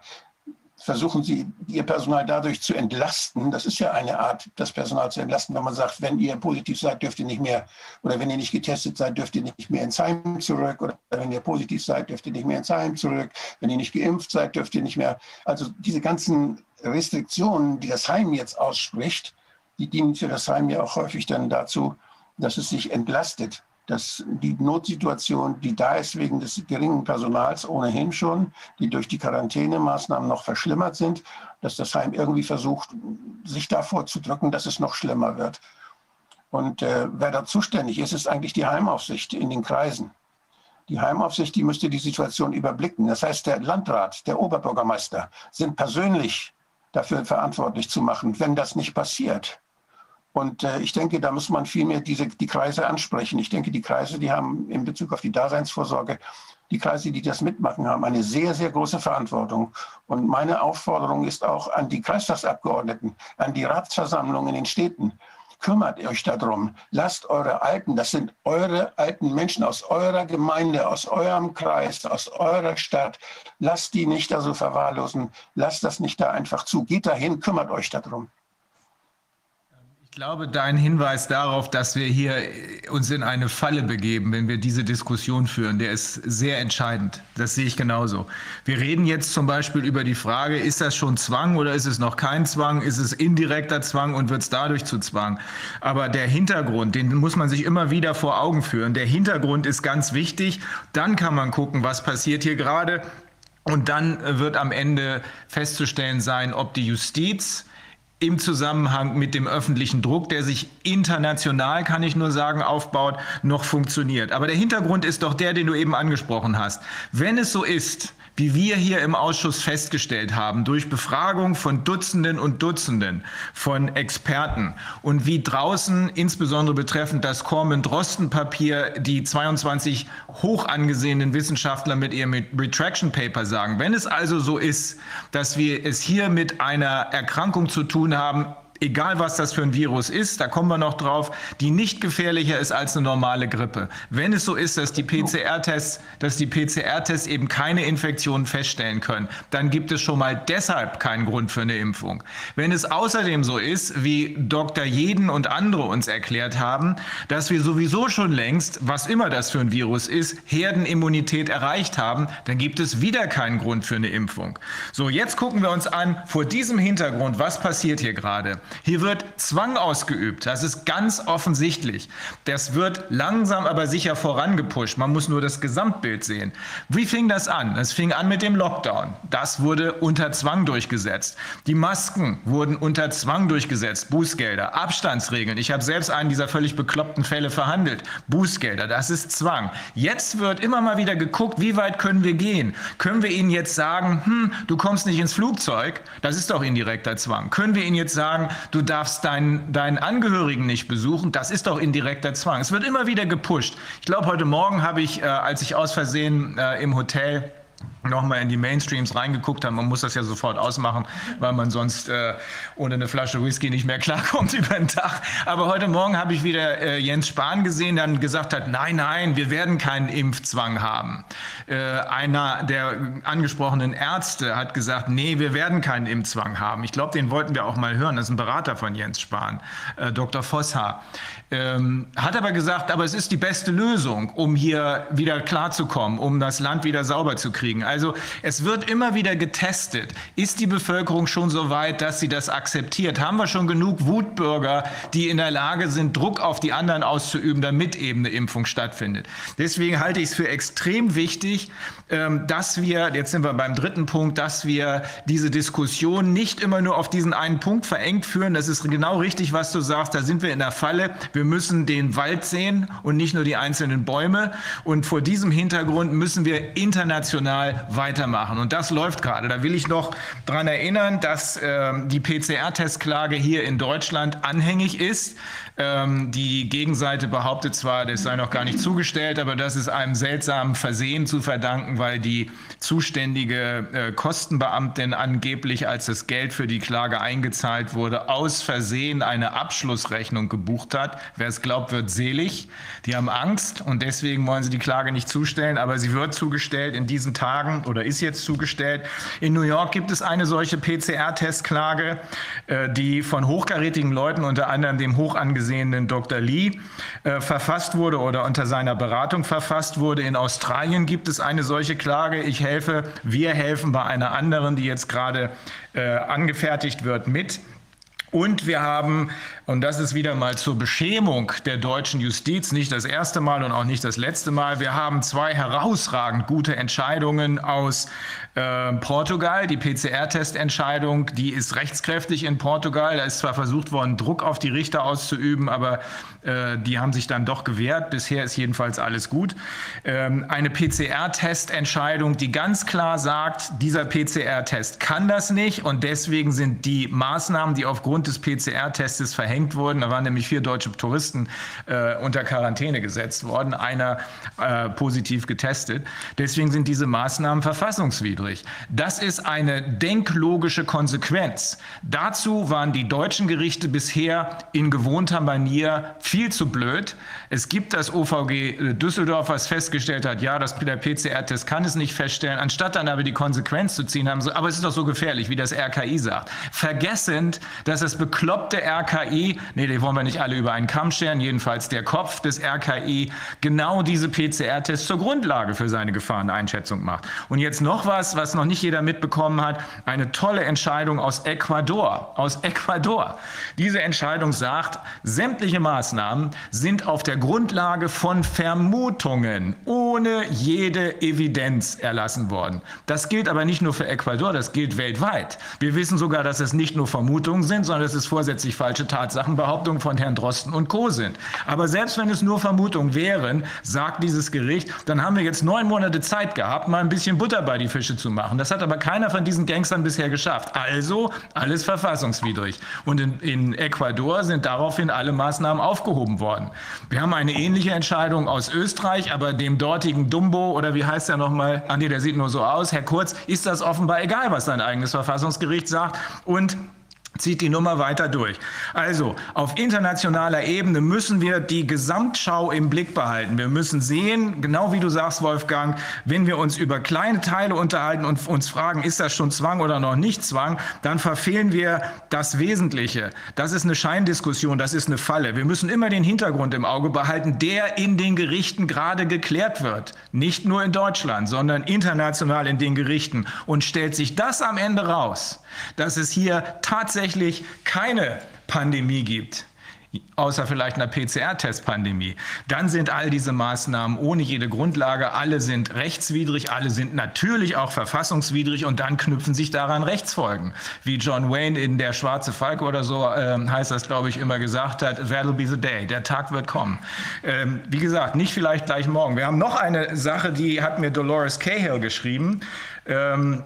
versuchen sie, ihr Personal dadurch zu entlasten. Das ist ja eine Art, das Personal zu entlasten, wenn man sagt, wenn ihr positiv seid, dürft ihr nicht mehr, oder wenn ihr nicht getestet seid, dürft ihr nicht mehr ins Heim zurück, oder wenn ihr positiv seid, dürft ihr nicht mehr ins Heim zurück, wenn ihr nicht geimpft seid, dürft ihr nicht mehr. Also diese ganzen Restriktionen, die das Heim jetzt ausspricht, die dienen für das Heim ja auch häufig dann dazu, dass es sich entlastet dass die Notsituation, die da ist wegen des geringen Personals ohnehin schon, die durch die Quarantänemaßnahmen noch verschlimmert sind, dass das Heim irgendwie versucht, sich davor zu drücken, dass es noch schlimmer wird. Und äh, wer da zuständig ist, ist eigentlich die Heimaufsicht in den Kreisen. Die Heimaufsicht, die müsste die Situation überblicken. Das heißt, der Landrat, der Oberbürgermeister sind persönlich dafür verantwortlich zu machen. Wenn das nicht passiert, und äh, ich denke, da muss man vielmehr diese, die Kreise ansprechen. Ich denke, die Kreise, die haben in Bezug auf die Daseinsvorsorge, die Kreise, die das mitmachen, haben eine sehr, sehr große Verantwortung. Und meine Aufforderung ist auch an die Kreistagsabgeordneten, an die Ratsversammlungen in den Städten. Kümmert euch darum. Lasst eure Alten, das sind eure alten Menschen aus eurer Gemeinde, aus eurem Kreis, aus eurer Stadt. Lasst die nicht da so verwahrlosen. Lasst das nicht da einfach zu. Geht dahin, kümmert euch darum. Ich glaube, dein Hinweis darauf, dass wir hier uns in eine Falle begeben, wenn wir diese Diskussion führen, der ist sehr entscheidend. Das sehe ich genauso. Wir reden jetzt zum Beispiel über die Frage, ist das schon Zwang oder ist es noch kein Zwang? Ist es indirekter Zwang und wird es dadurch zu Zwang? Aber der Hintergrund, den muss man sich immer wieder vor Augen führen. Der Hintergrund ist ganz wichtig. Dann kann man gucken, was passiert hier gerade. Und dann wird am Ende festzustellen sein, ob die Justiz, im Zusammenhang mit dem öffentlichen Druck, der sich international, kann ich nur sagen, aufbaut, noch funktioniert. Aber der Hintergrund ist doch der, den du eben angesprochen hast. Wenn es so ist, wie wir hier im Ausschuss festgestellt haben, durch Befragung von Dutzenden und Dutzenden von Experten und wie draußen, insbesondere betreffend das Corman-Drosten-Papier, die 22 hoch angesehenen Wissenschaftler mit ihrem Retraction Paper sagen. Wenn es also so ist, dass wir es hier mit einer Erkrankung zu tun haben, egal was das für ein Virus ist, da kommen wir noch drauf, die nicht gefährlicher ist als eine normale Grippe. Wenn es so ist, dass die PCR-Tests, dass die PCR-Tests eben keine Infektionen feststellen können, dann gibt es schon mal deshalb keinen Grund für eine Impfung. Wenn es außerdem so ist, wie Dr. Jeden und andere uns erklärt haben, dass wir sowieso schon längst, was immer das für ein Virus ist, Herdenimmunität erreicht haben, dann gibt es wieder keinen Grund für eine Impfung. So, jetzt gucken wir uns an, vor diesem Hintergrund, was passiert hier gerade? Hier wird Zwang ausgeübt. Das ist ganz offensichtlich. Das wird langsam aber sicher vorangepusht. Man muss nur das Gesamtbild sehen. Wie fing das an? Es fing an mit dem Lockdown. Das wurde unter Zwang durchgesetzt. Die Masken wurden unter Zwang durchgesetzt. Bußgelder, Abstandsregeln. Ich habe selbst einen dieser völlig bekloppten Fälle verhandelt. Bußgelder, das ist Zwang. Jetzt wird immer mal wieder geguckt, wie weit können wir gehen? Können wir ihnen jetzt sagen, hm, du kommst nicht ins Flugzeug? Das ist doch indirekter Zwang. Können wir ihnen jetzt sagen, du darfst deinen, deinen Angehörigen nicht besuchen, das ist doch indirekter Zwang. Es wird immer wieder gepusht. Ich glaube, heute Morgen habe ich, äh, als ich aus Versehen äh, im Hotel nochmal in die Mainstreams reingeguckt haben. Man muss das ja sofort ausmachen, weil man sonst äh, ohne eine Flasche Whisky nicht mehr klarkommt über den Tag. Aber heute Morgen habe ich wieder äh, Jens Spahn gesehen, der dann gesagt hat, nein, nein, wir werden keinen Impfzwang haben. Äh, einer der angesprochenen Ärzte hat gesagt, nee, wir werden keinen Impfzwang haben. Ich glaube, den wollten wir auch mal hören. Das ist ein Berater von Jens Spahn, äh, Dr. Vosshaar. Ähm, hat aber gesagt, aber es ist die beste Lösung, um hier wieder klarzukommen, um das Land wieder sauber zu kriegen. Also es wird immer wieder getestet. Ist die Bevölkerung schon so weit, dass sie das akzeptiert? Haben wir schon genug Wutbürger, die in der Lage sind, Druck auf die anderen auszuüben, damit eben eine Impfung stattfindet? Deswegen halte ich es für extrem wichtig, ähm, dass wir, jetzt sind wir beim dritten Punkt, dass wir diese Diskussion nicht immer nur auf diesen einen Punkt verengt führen. Das ist genau richtig, was du sagst. Da sind wir in der Falle. Wir müssen den Wald sehen und nicht nur die einzelnen Bäume. Und vor diesem Hintergrund müssen wir international weitermachen. Und das läuft gerade. Da will ich noch daran erinnern, dass äh, die PCR-Testklage hier in Deutschland anhängig ist. Ähm, die Gegenseite behauptet zwar, das sei noch gar nicht zugestellt, aber das ist einem seltsamen Versehen zu verdanken, weil die zuständige äh, Kostenbeamtin angeblich, als das Geld für die Klage eingezahlt wurde, aus Versehen eine Abschlussrechnung gebucht hat. Wer es glaubt, wird selig. Die haben Angst und deswegen wollen sie die Klage nicht zustellen, aber sie wird zugestellt in diesen Tagen oder ist jetzt zugestellt. In New York gibt es eine solche PCR-Testklage, äh, die von hochkarätigen Leuten, unter anderem dem hoch angesehenen Dr. Lee, äh, verfasst wurde oder unter seiner Beratung verfasst wurde. In Australien gibt es eine solche Klage. Ich helfe, wir helfen bei einer anderen, die jetzt gerade äh, angefertigt wird, mit. Und wir haben, und das ist wieder mal zur Beschämung der deutschen Justiz, nicht das erste Mal und auch nicht das letzte Mal, wir haben zwei herausragend gute Entscheidungen aus äh, Portugal. Die PCR-Testentscheidung, die ist rechtskräftig in Portugal. Da ist zwar versucht worden, Druck auf die Richter auszuüben, aber äh, die haben sich dann doch gewehrt. Bisher ist jedenfalls alles gut. Ähm, eine PCR-Testentscheidung, die ganz klar sagt, dieser PCR-Test kann das nicht und deswegen sind die Maßnahmen, die aufgrund des PCR-Testes verhängt wurden, da waren nämlich vier deutsche Touristen äh, unter Quarantäne gesetzt worden, einer äh, positiv getestet. Deswegen sind diese Maßnahmen verfassungswidrig. Das ist eine denklogische Konsequenz. Dazu waren die deutschen Gerichte bisher in gewohnter Manier viel zu blöd. Es gibt das OVG Düsseldorf, was festgestellt hat, ja, das, der PCR-Test kann es nicht feststellen. Anstatt dann aber die Konsequenz zu ziehen, haben sie, aber es ist doch so gefährlich, wie das RKI sagt. Vergessend, dass das bekloppte RKI, nee, die wollen wir nicht alle über einen Kamm scheren, jedenfalls der Kopf des RKI, genau diese PCR-Tests zur Grundlage für seine Gefahreneinschätzung macht. Und jetzt noch was, was noch nicht jeder mitbekommen hat, eine tolle Entscheidung aus Ecuador. Aus Ecuador. Diese Entscheidung sagt, sämtliche Maßnahmen, sind auf der Grundlage von Vermutungen ohne jede Evidenz erlassen worden. Das gilt aber nicht nur für Ecuador, das gilt weltweit. Wir wissen sogar, dass es nicht nur Vermutungen sind, sondern es vorsätzlich falsche Tatsachenbehauptungen von Herrn Drosten und Co. sind. Aber selbst wenn es nur Vermutungen wären, sagt dieses Gericht, dann haben wir jetzt neun Monate Zeit gehabt, mal ein bisschen Butter bei die Fische zu machen. Das hat aber keiner von diesen Gangstern bisher geschafft. Also alles verfassungswidrig. Und in, in Ecuador sind daraufhin alle Maßnahmen aufgehoben worden. Wir haben eine ähnliche Entscheidung aus Österreich, aber dem dortigen Dumbo oder wie heißt er nochmal? Ah nee, der sieht nur so aus. Herr Kurz, ist das offenbar egal, was sein eigenes Verfassungsgericht sagt. Und zieht die Nummer weiter durch. Also auf internationaler Ebene müssen wir die Gesamtschau im Blick behalten. Wir müssen sehen, genau wie du sagst, Wolfgang, wenn wir uns über kleine Teile unterhalten und uns fragen, ist das schon Zwang oder noch nicht Zwang, dann verfehlen wir das Wesentliche. Das ist eine Scheindiskussion, das ist eine Falle. Wir müssen immer den Hintergrund im Auge behalten, der in den Gerichten gerade geklärt wird. Nicht nur in Deutschland, sondern international in den Gerichten. Und stellt sich das am Ende raus, dass es hier tatsächlich keine Pandemie gibt, außer vielleicht einer PCR-Test-Pandemie, dann sind all diese Maßnahmen ohne jede Grundlage, alle sind rechtswidrig, alle sind natürlich auch verfassungswidrig und dann knüpfen sich daran Rechtsfolgen. Wie John Wayne in Der Schwarze Falke oder so äh, heißt das, glaube ich, immer gesagt hat, that'll be the day, der Tag wird kommen. Ähm, wie gesagt, nicht vielleicht gleich morgen. Wir haben noch eine Sache, die hat mir Dolores Cahill geschrieben. Ähm,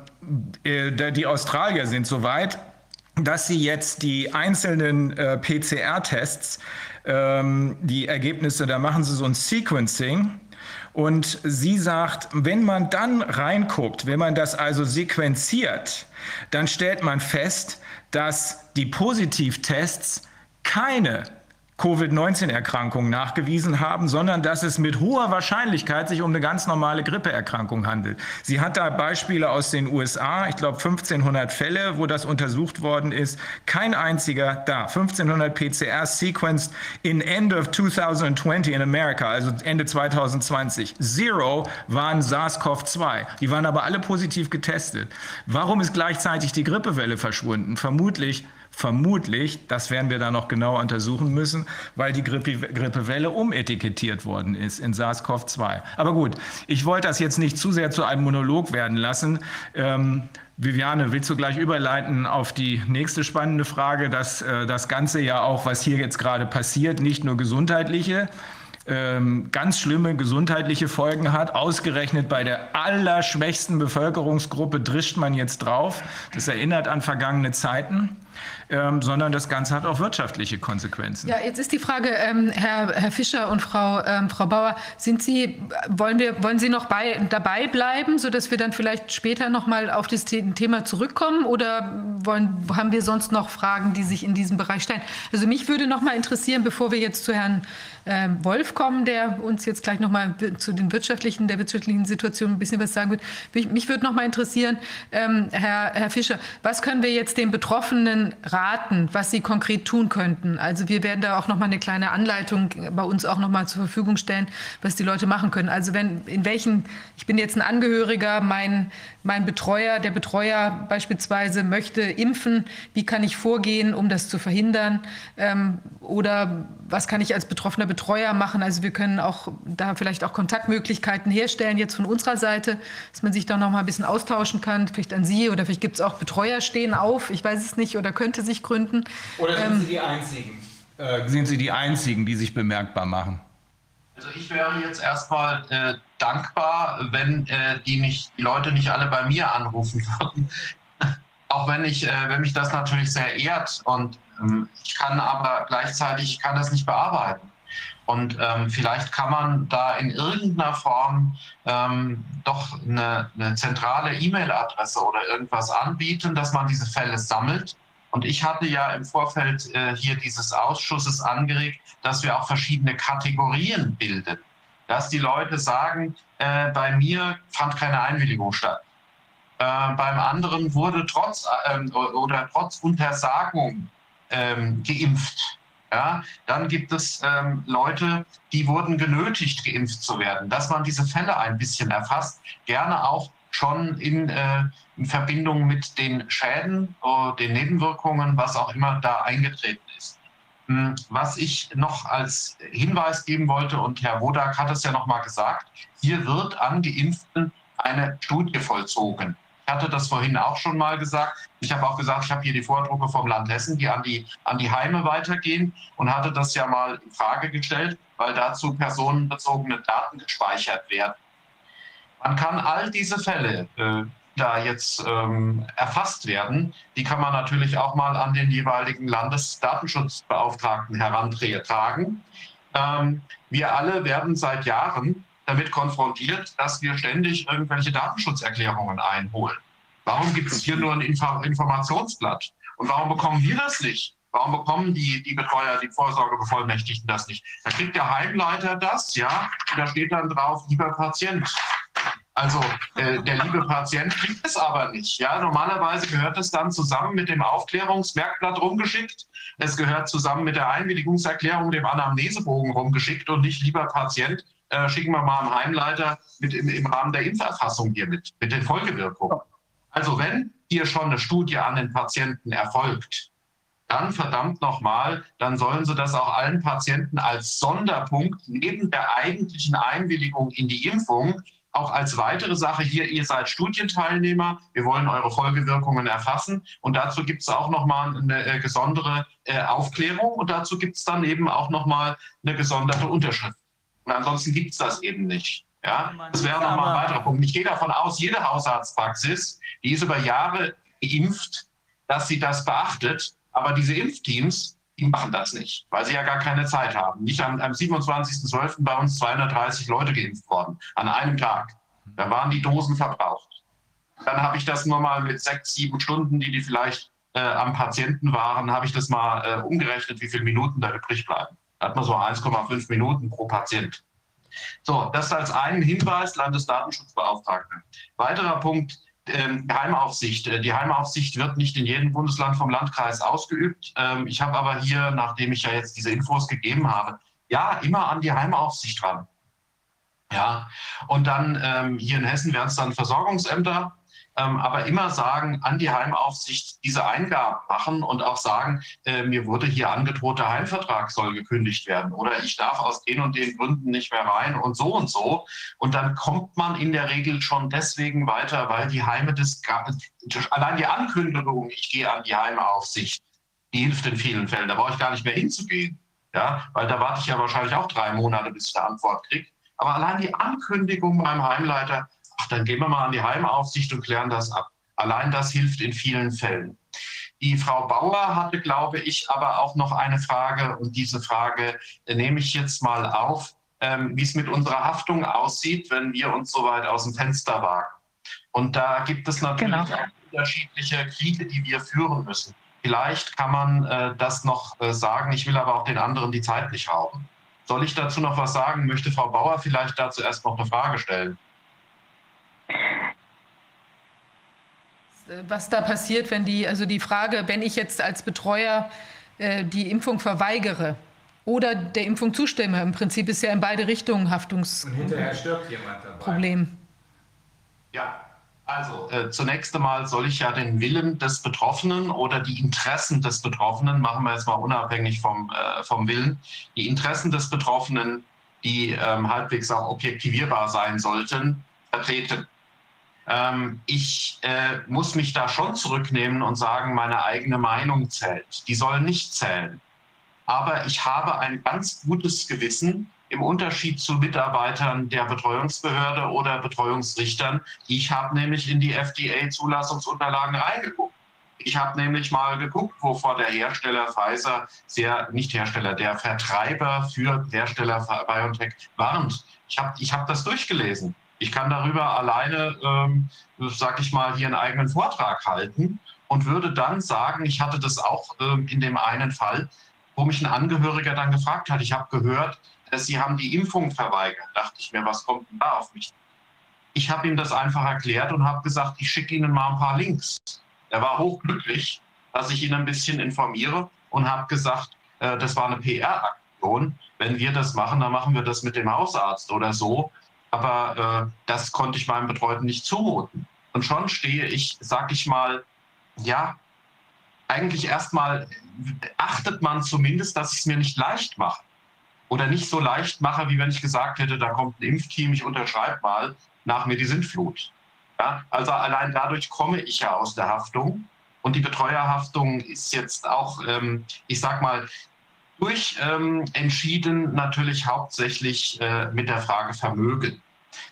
äh, die Australier sind soweit, dass sie jetzt die einzelnen äh, PCR-Tests, ähm, die Ergebnisse, da machen sie so ein Sequencing Und sie sagt, wenn man dann reinguckt, wenn man das also sequenziert, dann stellt man fest, dass die Positivtests keine Covid-19-Erkrankungen nachgewiesen haben, sondern dass es mit hoher Wahrscheinlichkeit sich um eine ganz normale Grippeerkrankung handelt. Sie hat da Beispiele aus den USA, ich glaube 1500 Fälle, wo das untersucht worden ist. Kein einziger da. 1500 PCR sequenced in end of 2020 in America, also Ende 2020. Zero waren SARS-CoV-2. Die waren aber alle positiv getestet. Warum ist gleichzeitig die Grippewelle verschwunden? Vermutlich Vermutlich, das werden wir dann noch genauer untersuchen müssen, weil die Grippe, Grippewelle umetikettiert worden ist in SARS-CoV-2. Aber gut, ich wollte das jetzt nicht zu sehr zu einem Monolog werden lassen. Ähm, Viviane, willst du gleich überleiten auf die nächste spannende Frage, dass äh, das Ganze ja auch, was hier jetzt gerade passiert, nicht nur gesundheitliche, ähm, ganz schlimme gesundheitliche Folgen hat. Ausgerechnet bei der allerschwächsten Bevölkerungsgruppe drischt man jetzt drauf. Das erinnert an vergangene Zeiten ähm, sondern das Ganze hat auch wirtschaftliche Konsequenzen. Ja, jetzt ist die Frage, ähm, Herr, Herr Fischer und Frau, ähm, Frau Bauer, sind Sie, wollen, wir, wollen Sie noch bei, dabei bleiben, sodass wir dann vielleicht später noch mal auf das Thema zurückkommen oder wollen, haben wir sonst noch Fragen, die sich in diesem Bereich stellen? Also mich würde noch mal interessieren, bevor wir jetzt zu Herrn ähm, Wolf kommen, der uns jetzt gleich noch mal zu den wirtschaftlichen, der wirtschaftlichen Situation ein bisschen was sagen wird. Mich, mich würde noch mal interessieren, ähm, Herr, Herr Fischer, was können wir jetzt den Betroffenen raten, was sie konkret tun könnten? Also wir werden da auch noch mal eine kleine Anleitung bei uns auch noch mal zur Verfügung stellen, was die Leute machen können. Also wenn in welchen, ich bin jetzt ein Angehöriger, mein mein Betreuer, der Betreuer beispielsweise möchte impfen, wie kann ich vorgehen, um das zu verhindern? Ähm, oder was kann ich als betroffener Betreuer machen? Also wir können auch da vielleicht auch Kontaktmöglichkeiten herstellen, jetzt von unserer Seite, dass man sich da noch mal ein bisschen austauschen kann, vielleicht an Sie oder vielleicht gibt es auch Betreuer stehen auf, ich weiß es nicht, oder könnte sich gründen. Oder sind ähm, Sie die Einzigen? Äh, sind Sie die Einzigen, die sich bemerkbar machen? Also ich wäre jetzt erstmal äh, dankbar, wenn äh, die, nicht, die Leute nicht alle bei mir anrufen würden. Auch wenn, ich, äh, wenn mich das natürlich sehr ehrt und ähm, ich kann aber gleichzeitig kann das nicht bearbeiten. Und ähm, vielleicht kann man da in irgendeiner Form ähm, doch eine, eine zentrale E-Mail-Adresse oder irgendwas anbieten, dass man diese Fälle sammelt und ich hatte ja im Vorfeld äh, hier dieses Ausschusses angeregt, dass wir auch verschiedene Kategorien bilden. Dass die Leute sagen, äh, bei mir fand keine Einwilligung statt. Äh, beim anderen wurde trotz ähm, oder trotz Untersagung ähm, geimpft. Ja, dann gibt es ähm, Leute, die wurden genötigt, geimpft zu werden. Dass man diese Fälle ein bisschen erfasst, gerne auch schon in, äh, in Verbindung mit den Schäden, äh, den Nebenwirkungen, was auch immer da eingetreten ist. Hm, was ich noch als Hinweis geben wollte, und Herr Wodak hat es ja noch mal gesagt, hier wird an Geimpften eine Studie vollzogen. Ich hatte das vorhin auch schon mal gesagt. Ich habe auch gesagt, ich habe hier die Vordrucke vom Land Hessen, die an die, an die Heime weitergehen und hatte das ja mal in Frage gestellt, weil dazu personenbezogene Daten gespeichert werden. Man kann all diese Fälle, äh, da jetzt ähm, erfasst werden, die kann man natürlich auch mal an den jeweiligen Landesdatenschutzbeauftragten herantragen. Ähm, wir alle werden seit Jahren damit konfrontiert, dass wir ständig irgendwelche Datenschutzerklärungen einholen. Warum gibt es hier nur ein Info Informationsblatt? Und warum bekommen wir das nicht? Warum bekommen die, die Betreuer, die Vorsorgebevollmächtigten das nicht? Da kriegt der Heimleiter das, ja, und da steht dann drauf, lieber Patient. Also äh, der liebe Patient kriegt es aber nicht. Ja, normalerweise gehört es dann zusammen mit dem Aufklärungsmerkblatt rumgeschickt. Es gehört zusammen mit der Einwilligungserklärung, dem Anamnesebogen rumgeschickt und nicht lieber Patient. Äh, schicken wir mal einen Heimleiter mit im, im Rahmen der Impferfassung hier mit, mit den Folgewirkungen. Also wenn hier schon eine Studie an den Patienten erfolgt, dann verdammt nochmal, dann sollen sie das auch allen Patienten als Sonderpunkt neben der eigentlichen Einwilligung in die Impfung auch als weitere Sache hier, ihr seid Studienteilnehmer, wir wollen eure Folgewirkungen erfassen und dazu gibt es auch nochmal eine äh, gesondere äh, Aufklärung und dazu gibt es dann eben auch nochmal eine gesonderte Unterschrift. Und ansonsten gibt es das eben nicht. Ja, das wäre nochmal ein weiterer Punkt. Ich gehe davon aus, jede Hausarztpraxis, die ist über Jahre geimpft, dass sie das beachtet. Aber diese Impfteams, Die machen das nicht, weil sie ja gar keine Zeit haben. Nicht am, am 27.12. bei uns 230 Leute geimpft worden, an einem Tag. Da waren die Dosen verbraucht. Dann habe ich das nur mal mit sechs, sieben Stunden, die die vielleicht äh, am Patienten waren, habe ich das mal äh, umgerechnet, wie viele Minuten da übrig bleiben. Da hat man so 1,5 Minuten pro Patient. So, das als einen Hinweis, Landesdatenschutzbeauftragte. Weiterer Punkt, Geheimaufsicht. Äh, die Geheimaufsicht wird nicht in jedem Bundesland vom Landkreis ausgeübt. Ähm, ich habe aber hier, nachdem ich ja jetzt diese Infos gegeben habe, ja, immer an die Heimaufsicht dran. Ja, und dann ähm, hier in Hessen wären es dann Versorgungsämter, ähm, aber immer sagen, an die Heimaufsicht diese Eingaben machen und auch sagen, äh, mir wurde hier angedroht, der Heimvertrag soll gekündigt werden oder ich darf aus den und den Gründen nicht mehr rein und so und so. Und dann kommt man in der Regel schon deswegen weiter, weil die Heime des, allein die Ankündigung, ich gehe an die Heimaufsicht, die hilft in vielen Fällen. Da brauche ich gar nicht mehr hinzugehen. Ja, weil da warte ich ja wahrscheinlich auch drei Monate, bis ich eine Antwort kriege. Aber allein die Ankündigung beim Heimleiter, ach, dann gehen wir mal an die Heimaufsicht und klären das ab. Allein das hilft in vielen Fällen. Die Frau Bauer hatte, glaube ich, aber auch noch eine Frage und diese Frage äh, nehme ich jetzt mal auf, ähm, wie es mit unserer Haftung aussieht, wenn wir uns so weit aus dem Fenster wagen. Und da gibt es natürlich genau. unterschiedliche Kriege, die wir führen müssen. Vielleicht kann man äh, das noch äh, sagen. Ich will aber auch den anderen die Zeit nicht rauben. Soll ich dazu noch was sagen? Möchte Frau Bauer vielleicht dazu erst noch eine Frage stellen? Was da passiert, wenn die, also die Frage, wenn ich jetzt als Betreuer äh, die Impfung verweigere oder der Impfung zustimme, im Prinzip ist ja in beide Richtungen Haftungsproblem. Ja, also äh, zunächst einmal soll ich ja den Willen des Betroffenen oder die Interessen des Betroffenen, machen wir jetzt mal unabhängig vom, äh, vom Willen, die Interessen des Betroffenen, die ähm, halbwegs auch objektivierbar sein sollten, vertreten. Ähm, ich äh, muss mich da schon zurücknehmen und sagen, meine eigene Meinung zählt. Die soll nicht zählen. Aber ich habe ein ganz gutes Gewissen im Unterschied zu Mitarbeitern der Betreuungsbehörde oder Betreuungsrichtern. Ich habe nämlich in die FDA-Zulassungsunterlagen reingeguckt. Ich habe nämlich mal geguckt, wovor der Hersteller Pfizer, sehr, nicht Hersteller, der Vertreiber für Hersteller BioNTech warnt. Ich habe ich hab das durchgelesen. Ich kann darüber alleine, ähm, sag ich mal, hier einen eigenen Vortrag halten und würde dann sagen, ich hatte das auch ähm, in dem einen Fall, wo mich ein Angehöriger dann gefragt hat. Ich habe gehört, äh, Sie haben die Impfung verweigert. Dachte ich mir, was kommt denn da auf mich? Ich habe ihm das einfach erklärt und habe gesagt, ich schicke Ihnen mal ein paar Links. Er war hochglücklich, dass ich ihn ein bisschen informiere und habe gesagt, äh, das war eine PR-Aktion. Wenn wir das machen, dann machen wir das mit dem Hausarzt oder so aber äh, das konnte ich meinem Betreuten nicht zumuten. Und schon stehe ich, sag ich mal, ja, eigentlich erstmal achtet man zumindest, dass ich es mir nicht leicht mache. Oder nicht so leicht mache, wie wenn ich gesagt hätte, da kommt ein Impfteam, ich unterschreibe mal, nach mir die Sintflut. Ja, also allein dadurch komme ich ja aus der Haftung. Und die Betreuerhaftung ist jetzt auch, ähm, ich sag mal, durch ähm, entschieden natürlich hauptsächlich äh, mit der Frage Vermögen.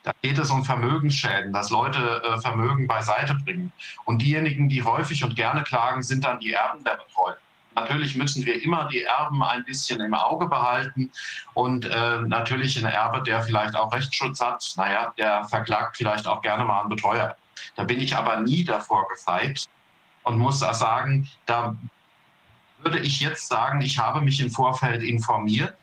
Da geht es um Vermögensschäden, dass Leute äh, Vermögen beiseite bringen. Und diejenigen, die häufig und gerne klagen, sind dann die Erben der Betreuten. Natürlich müssen wir immer die Erben ein bisschen im Auge behalten und äh, natürlich ein Erbe, der vielleicht auch Rechtsschutz hat, naja, der verklagt vielleicht auch gerne mal einen Betreuer. Da bin ich aber nie davor gefeit und muss sagen, da würde ich jetzt sagen, ich habe mich im Vorfeld informiert.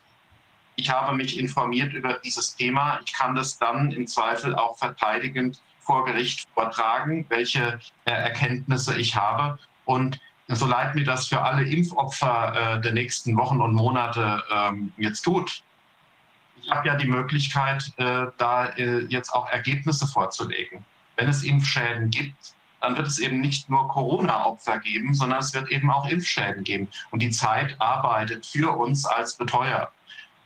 Ich habe mich informiert über dieses Thema. Ich kann das dann im Zweifel auch verteidigend vor Gericht vortragen, welche äh, Erkenntnisse ich habe. Und so leid mir das für alle Impfopfer äh, der nächsten Wochen und Monate ähm, jetzt tut, ich habe ja die Möglichkeit, äh, da äh, jetzt auch Ergebnisse vorzulegen. Wenn es Impfschäden gibt, dann wird es eben nicht nur Corona-Opfer geben, sondern es wird eben auch Impfschäden geben. Und die Zeit arbeitet für uns als Betreuer.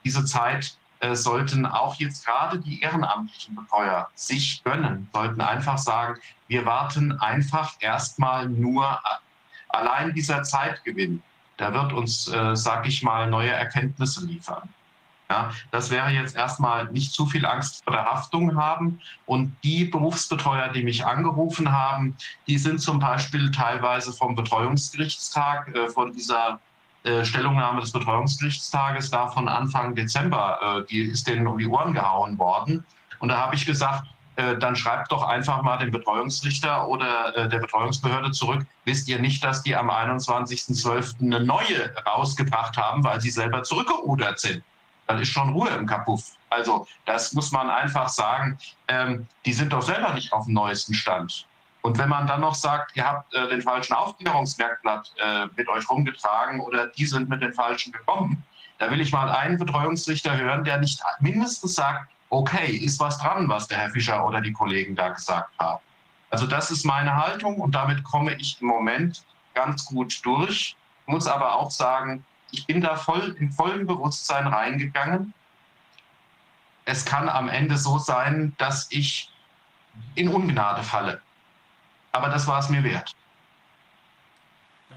Diese Zeit äh, sollten auch jetzt gerade die ehrenamtlichen Betreuer sich gönnen, sollten einfach sagen, wir warten einfach erstmal nur. Allein dieser Zeitgewinn, der wird uns, äh, sag ich mal, neue Erkenntnisse liefern. Ja, das wäre jetzt erstmal nicht zu viel Angst vor der Haftung haben. Und die Berufsbetreuer, die mich angerufen haben, die sind zum Beispiel teilweise vom Betreuungsgerichtstag, äh, von dieser äh, Stellungnahme des Betreuungsgerichtstages da von Anfang Dezember, äh, die ist denen um die Ohren gehauen worden. Und da habe ich gesagt, äh, dann schreibt doch einfach mal dem Betreuungsrichter oder äh, der Betreuungsbehörde zurück, wisst ihr nicht, dass die am 21.12. eine neue rausgebracht haben, weil sie selber zurückgerudert sind. Dann ist schon Ruhe im Kapuff. Also das muss man einfach sagen, ähm, die sind doch selber nicht auf dem neuesten Stand. Und wenn man dann noch sagt, ihr habt äh, den falschen Aufklärungsmerkblatt äh, mit euch rumgetragen oder die sind mit den falschen gekommen, da will ich mal einen Betreuungsrichter hören, der nicht mindestens sagt, okay, ist was dran, was der Herr Fischer oder die Kollegen da gesagt haben. Also das ist meine Haltung und damit komme ich im Moment ganz gut durch. Muss aber auch sagen, ich bin da voll im vollen Bewusstsein reingegangen. Es kann am Ende so sein, dass ich in Ungnade falle. Aber das war es mir wert.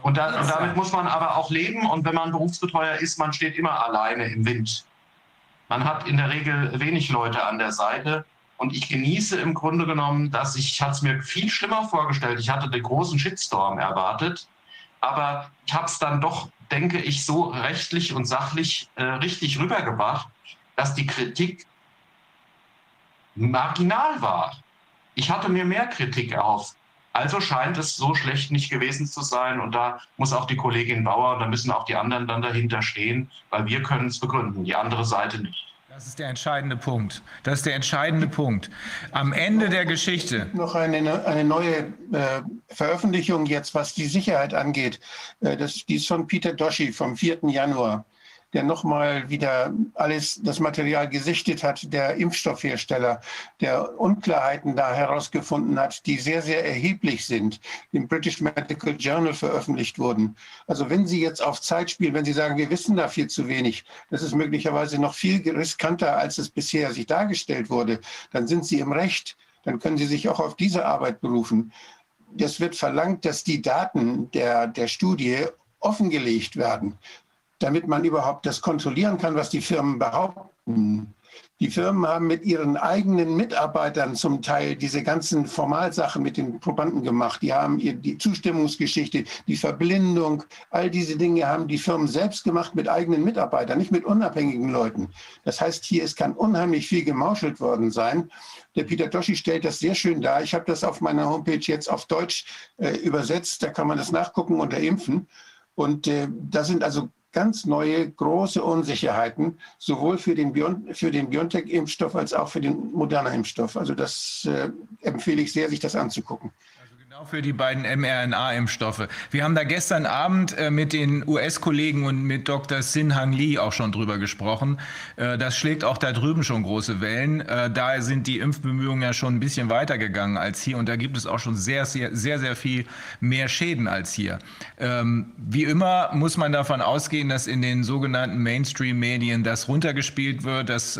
Und, da, und damit muss man aber auch leben. Und wenn man Berufsbetreuer ist, man steht immer alleine im Wind. Man hat in der Regel wenig Leute an der Seite. Und ich genieße im Grunde genommen, dass ich, ich hatte es mir viel schlimmer vorgestellt. Ich hatte den großen Shitstorm erwartet. Aber ich habe es dann doch, denke ich, so rechtlich und sachlich äh, richtig rübergebracht, dass die Kritik marginal war. Ich hatte mir mehr Kritik erhofft. Also scheint es so schlecht nicht gewesen zu sein. Und da muss auch die Kollegin Bauer, da müssen auch die anderen dann dahinter stehen, weil wir können es begründen, die andere Seite nicht. Das ist der entscheidende Punkt. Das ist der entscheidende Punkt. Am Ende der Geschichte. Noch eine, eine neue äh, Veröffentlichung jetzt, was die Sicherheit angeht. Äh, das, die ist von Peter Doschi vom 4. Januar der nochmal wieder alles, das Material gesichtet hat, der Impfstoffhersteller, der Unklarheiten da herausgefunden hat, die sehr, sehr erheblich sind, im British Medical Journal veröffentlicht wurden. Also wenn Sie jetzt auf Zeit spielen, wenn Sie sagen, wir wissen da viel zu wenig, das ist möglicherweise noch viel riskanter, als es bisher sich dargestellt wurde, dann sind Sie im Recht, dann können Sie sich auch auf diese Arbeit berufen. Es wird verlangt, dass die Daten der, der Studie offengelegt werden damit man überhaupt das kontrollieren kann, was die Firmen behaupten. Die Firmen haben mit ihren eigenen Mitarbeitern zum Teil diese ganzen Formalsachen mit den Probanden gemacht. Die haben die Zustimmungsgeschichte, die Verblindung, all diese Dinge haben die Firmen selbst gemacht mit eigenen Mitarbeitern, nicht mit unabhängigen Leuten. Das heißt, hier ist kann unheimlich viel gemauschelt worden sein. Der Peter Doschi stellt das sehr schön dar. Ich habe das auf meiner Homepage jetzt auf Deutsch äh, übersetzt. Da kann man das nachgucken unter Impfen. Und äh, da sind also ganz neue, große Unsicherheiten, sowohl für den, Bion für den BioNTech-Impfstoff als auch für den modernen Impfstoff. Also das äh, empfehle ich sehr, sich das anzugucken. Genau für die beiden mRNA-Impfstoffe. Wir haben da gestern Abend äh, mit den US-Kollegen und mit Dr. Sinhang Lee auch schon drüber gesprochen. Äh, das schlägt auch da drüben schon große Wellen. Äh, da sind die Impfbemühungen ja schon ein bisschen weitergegangen als hier und da gibt es auch schon sehr, sehr, sehr, sehr viel mehr Schäden als hier. Ähm, wie immer muss man davon ausgehen, dass in den sogenannten Mainstream-Medien das runtergespielt wird, dass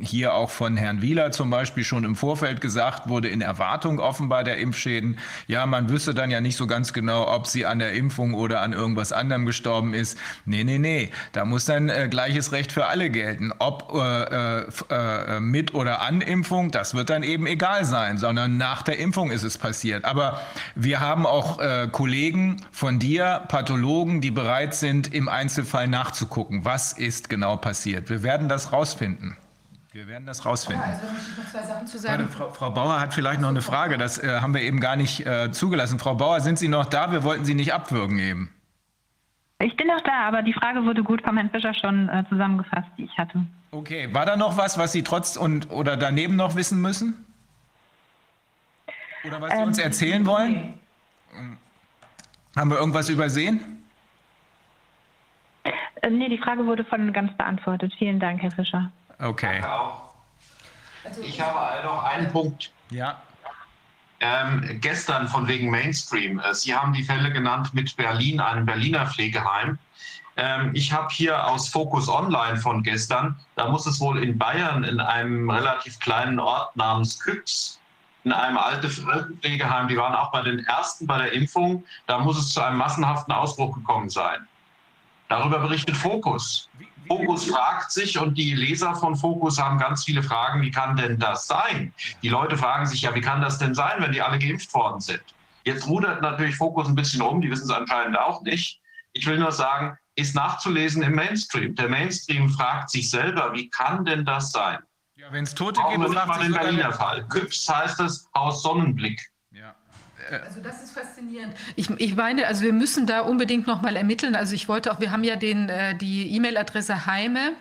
hier auch von Herrn Wieler zum Beispiel schon im Vorfeld gesagt wurde, in Erwartung offenbar der Impfschäden ja, man wüsste dann ja nicht so ganz genau, ob sie an der Impfung oder an irgendwas anderem gestorben ist. Nee, nee, nee. Da muss dann äh, gleiches Recht für alle gelten. Ob äh, äh, äh, mit oder an Impfung, das wird dann eben egal sein, sondern nach der Impfung ist es passiert. Aber wir haben auch äh, Kollegen von dir, Pathologen, die bereit sind, im Einzelfall nachzugucken, was ist genau passiert. Wir werden das rausfinden. Wir werden das rausfinden. Ja, also noch zwei Sachen zu sagen. Frau, Frau, Bauer hat vielleicht noch eine Frage. Das äh, haben wir eben gar nicht äh, zugelassen. Frau Bauer, sind Sie noch da? Wir wollten Sie nicht abwürgen eben. Ich bin noch da, aber die Frage wurde gut vom Herrn Fischer schon äh, zusammengefasst, die ich hatte. Okay, war da noch was, was Sie trotz und oder daneben noch wissen müssen? Oder was Sie ähm, uns erzählen wollen? Haben wir irgendwas übersehen? Äh, nee, die Frage wurde von ganz beantwortet. Vielen Dank, Herr Fischer. Okay. Also ich habe noch einen Punkt. Ja. Ähm, gestern von wegen Mainstream. Äh, Sie haben die Fälle genannt mit Berlin, einem Berliner Pflegeheim. Ähm, ich habe hier aus Focus Online von gestern, da muss es wohl in Bayern in einem relativ kleinen Ort namens Küps in einem alten Pflegeheim, die waren auch bei den ersten bei der Impfung, da muss es zu einem massenhaften Ausbruch gekommen sein. Darüber berichtet Focus. Fokus fragt sich und die Leser von Fokus haben ganz viele Fragen, wie kann denn das sein? Die Leute fragen sich ja, wie kann das denn sein, wenn die alle geimpft worden sind? Jetzt rudert natürlich Fokus ein bisschen um, die wissen es anscheinend auch nicht. Ich will nur sagen, ist nachzulesen im Mainstream. Der Mainstream fragt sich selber, wie kann denn das sein? Ja, wenn es Tote Auch gibt, fragt mal sich den sogar Berliner Fall. Küps heißt es Haus Sonnenblick. Ja. Also das ist faszinierend. Ich, ich meine, also wir müssen da unbedingt noch mal ermitteln. Also ich wollte auch, wir haben ja den, äh, die E-Mail-Adresse heime äh,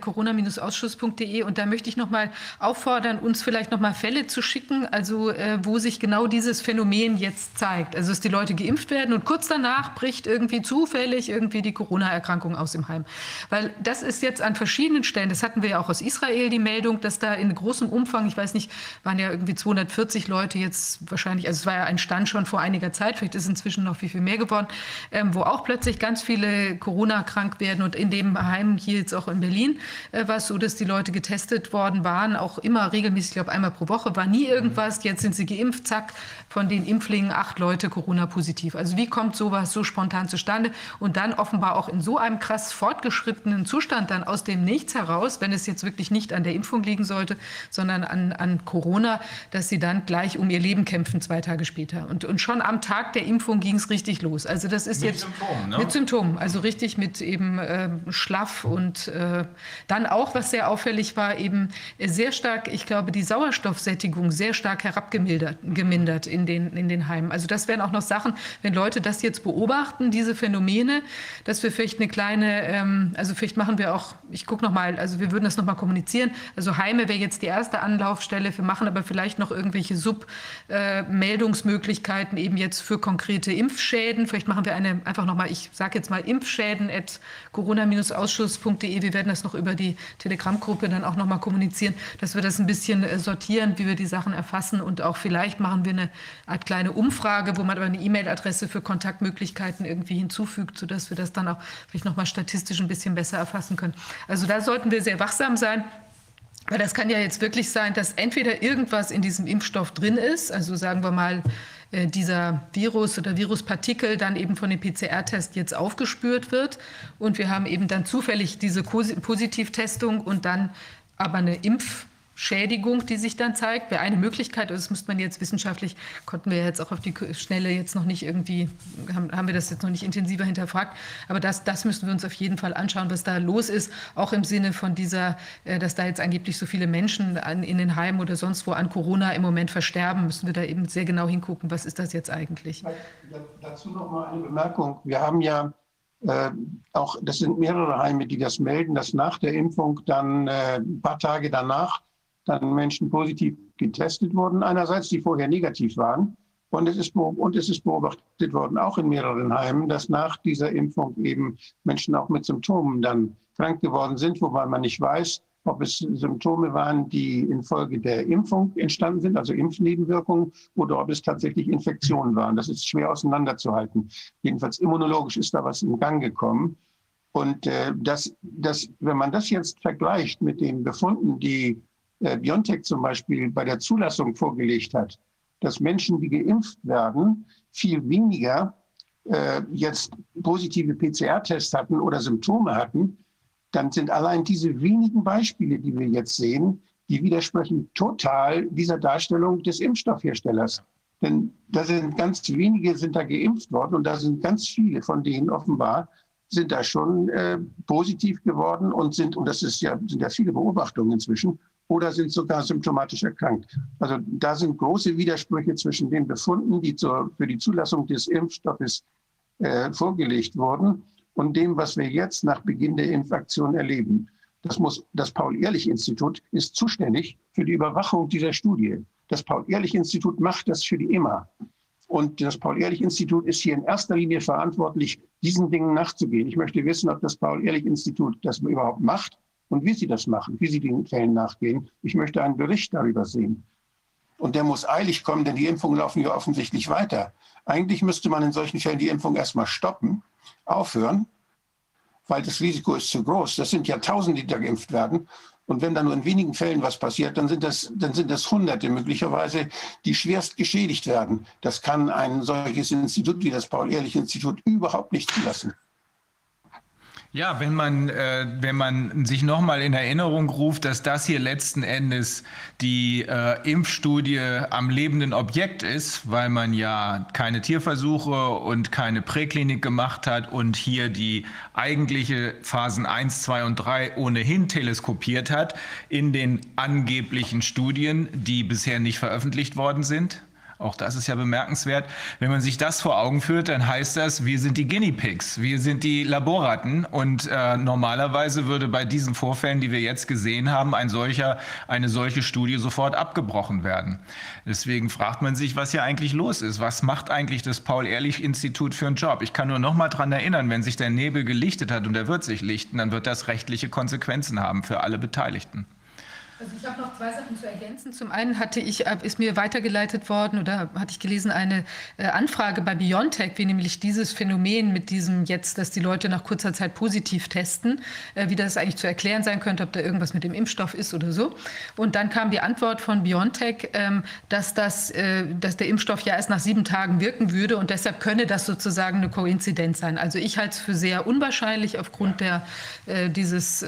corona-ausschuss.de und da möchte ich noch mal auffordern, uns vielleicht noch mal Fälle zu schicken, also äh, wo sich genau dieses Phänomen jetzt zeigt. Also dass die Leute geimpft werden und kurz danach bricht irgendwie zufällig irgendwie die Corona-Erkrankung aus im Heim. Weil das ist jetzt an verschiedenen Stellen, das hatten wir ja auch aus Israel die Meldung, dass da in großem Umfang, ich weiß nicht, waren ja irgendwie 240 Leute jetzt wahrscheinlich, also es war ja ein Stand schon vor einiger Zeit, vielleicht ist inzwischen noch viel, viel mehr geworden, ähm, wo auch plötzlich ganz viele Corona krank werden und in dem Heim hier jetzt auch in Berlin äh, war es so, dass die Leute getestet worden waren, auch immer regelmäßig, ich glaube einmal pro Woche, war nie irgendwas, jetzt sind sie geimpft, zack, von den Impflingen acht Leute Corona-positiv. Also wie kommt sowas so spontan zustande und dann offenbar auch in so einem krass fortgeschrittenen Zustand dann aus dem Nichts heraus, wenn es jetzt wirklich nicht an der Impfung liegen sollte, sondern an, an Corona, dass sie dann gleich um ihr Leben kämpfen zwei Tage später. Und, und schon am Tag der Impfung ging es richtig los. Also das ist Mit jetzt Symptomen, ne? mit Symptomen, also richtig mit eben ähm, schlaff und äh, dann auch, was sehr auffällig war, eben sehr stark, ich glaube, die Sauerstoffsättigung sehr stark herabgemildert gemindert in den, in den Heimen. Also das wären auch noch Sachen, wenn Leute das jetzt beobachten, diese Phänomene, dass wir vielleicht eine kleine, ähm, also vielleicht machen wir auch, ich gucke noch mal, also wir würden das noch mal kommunizieren. Also Heime wäre jetzt die erste Anlaufstelle. Wir machen aber vielleicht noch irgendwelche Sub-Meldungsmöglichkeiten eben jetzt für konkrete Impfschäden. Vielleicht machen wir eine einfach noch mal, ich sage jetzt mal Impfschäden at corona-ausschuss.de. Wir werden das noch über die Telegram-Gruppe dann auch noch mal kommunizieren, dass wir das ein bisschen äh, sortieren, wie wir die Sachen erfassen und auch vielleicht machen wir eine Art kleine Umfrage, wo man aber eine E-Mail-Adresse für Kontaktmöglichkeiten irgendwie hinzufügt, sodass wir das dann auch vielleicht noch mal statistisch ein bisschen besser erfassen können. Also da sollten wir sehr wachsam sein. Weil das kann ja jetzt wirklich sein, dass entweder irgendwas in diesem Impfstoff drin ist, also sagen wir mal, äh, dieser Virus oder Viruspartikel dann eben von dem PCR-Test jetzt aufgespürt wird und wir haben eben dann zufällig diese Posi- Positivtestung und dann aber eine Impfschädigung, die sich dann zeigt, wäre eine Möglichkeit. Also das müsste man jetzt wissenschaftlich, konnten wir jetzt auch auf die Schnelle jetzt noch nicht irgendwie, haben, haben wir das jetzt noch nicht intensiver hinterfragt. Aber das, das müssen wir uns auf jeden Fall anschauen, was da los ist, auch im Sinne von dieser, äh, dass da jetzt angeblich so viele Menschen an, in den Heimen oder sonst wo an Corona im Moment versterben, müssen wir da eben sehr genau hingucken, was ist das jetzt eigentlich. Dazu noch mal eine Bemerkung. Wir haben ja äh, auch, das sind mehrere Heime, die das melden, dass nach der Impfung dann äh, ein paar Tage danach dann Menschen positiv getestet wurden. Einerseits, die vorher negativ waren. Und es, ist, und es ist beobachtet worden, auch in mehreren Heimen, dass nach dieser Impfung eben Menschen auch mit Symptomen dann krank geworden sind, wobei man nicht weiß, ob es Symptome waren, die infolge der Impfung entstanden sind, also Impfnebenwirkungen, oder ob es tatsächlich Infektionen waren. Das ist schwer auseinanderzuhalten. Jedenfalls immunologisch ist da was in Gang gekommen. Und äh, das, das, wenn man das jetzt vergleicht mit den Befunden, die äh, BioNTech zum Beispiel bei der Zulassung vorgelegt hat, dass Menschen, die geimpft werden, viel weniger äh, jetzt positive PCR-Tests hatten oder Symptome hatten, dann sind allein diese wenigen Beispiele, die wir jetzt sehen, die widersprechen total dieser Darstellung des Impfstoffherstellers. Denn da sind ganz wenige sind da geimpft worden und da sind ganz viele von denen offenbar sind da schon äh, positiv geworden und sind, und das ist ja, sind ja viele Beobachtungen inzwischen, oder sind sogar symptomatisch erkrankt. Also da sind große Widersprüche zwischen den Befunden, die zur, für die Zulassung des Impfstoffes äh, vorgelegt wurden und dem, was wir jetzt nach Beginn der Impfaktion erleben. Das, muss, das Paul-Ehrlich-Institut ist zuständig für die Überwachung dieser Studie. Das Paul-Ehrlich-Institut macht das für die EMA. Und das Paul-Ehrlich-Institut ist hier in erster Linie verantwortlich, diesen Dingen nachzugehen. Ich möchte wissen, ob das Paul-Ehrlich-Institut das überhaupt macht und wie sie das machen, wie sie den Fällen nachgehen. Ich möchte einen Bericht darüber sehen. Und der muss eilig kommen, denn die Impfungen laufen ja offensichtlich weiter. Eigentlich müsste man in solchen Fällen die Impfung erstmal stoppen, aufhören, weil das Risiko ist zu groß. Das sind ja Tausende, die da geimpft werden. Und wenn da nur in wenigen Fällen was passiert, dann sind das, dann sind das Hunderte möglicherweise, die schwerst geschädigt werden. Das kann ein solches Institut wie das Paul-Ehrlich-Institut überhaupt nicht zulassen. Ja, wenn man, äh, wenn man sich nochmal in Erinnerung ruft, dass das hier letzten Endes die äh, Impfstudie am lebenden Objekt ist, weil man ja keine Tierversuche und keine Präklinik gemacht hat und hier die eigentliche Phasen 1, 2 und 3 ohnehin teleskopiert hat in den angeblichen Studien, die bisher nicht veröffentlicht worden sind, auch das ist ja bemerkenswert. Wenn man sich das vor Augen führt, dann heißt das, wir sind die Guinea Pigs, wir sind die Laborratten. Und äh, normalerweise würde bei diesen Vorfällen, die wir jetzt gesehen haben, ein solcher, eine solche Studie sofort abgebrochen werden. Deswegen fragt man sich, was hier eigentlich los ist. Was macht eigentlich das Paul-Ehrlich-Institut für einen Job? Ich kann nur noch mal daran erinnern, wenn sich der Nebel gelichtet hat und er wird sich lichten, dann wird das rechtliche Konsequenzen haben für alle Beteiligten. Also ich habe noch zwei Sachen zu ergänzen. Zum einen hatte ich, äh, ist mir weitergeleitet worden oder hatte ich gelesen eine äh, Anfrage bei Biontech, wie nämlich dieses Phänomen mit diesem jetzt, dass die Leute nach kurzer Zeit positiv testen, äh, wie das eigentlich zu erklären sein könnte, ob da irgendwas mit dem Impfstoff ist oder so. Und dann kam die Antwort von Biontech, ähm, dass, das, dass der Impfstoff ja erst nach sieben Tagen wirken würde und deshalb könne das sozusagen eine Koinzidenz sein. Also ich halte es für sehr unwahrscheinlich aufgrund der, dieses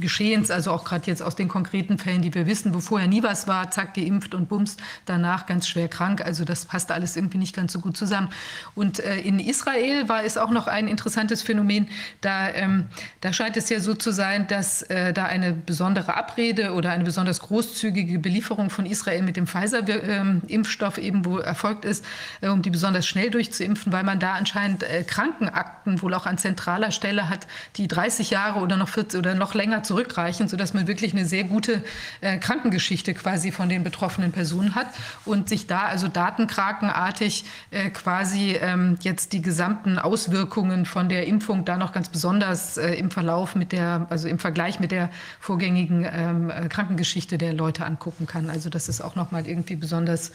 Geschehens, also auch gerade jetzt aus den konkreten konkreten Fällen, die wir wissen, wo vorher nie was war, zack, geimpft und bums, danach ganz schwer krank. Also das passt alles irgendwie nicht ganz so gut zusammen. Und äh, in Israel war es auch noch ein interessantes Phänomen. Da, ähm, da scheint es ja so zu sein, dass äh, da eine besondere Abrede oder eine besonders großzügige Belieferung von Israel mit dem Pfizer-Impfstoff eben wo erfolgt ist, äh, um die besonders schnell durchzuimpfen, weil man da anscheinend äh, Krankenakten wohl auch an zentraler Stelle hat, die 30 Jahre oder noch 40 oder noch länger zurückreichen, sodass man wirklich eine sehr gute äh, Krankengeschichte quasi von den betroffenen Personen hat und sich da also datenkrakenartig äh, quasi ähm, jetzt die gesamten Auswirkungen von der Impfung da noch ganz besonders äh, im Verlauf mit der, also im Vergleich mit der vorgängigen ähm, äh, Krankengeschichte der Leute angucken kann. Also das ist auch nochmal irgendwie besonders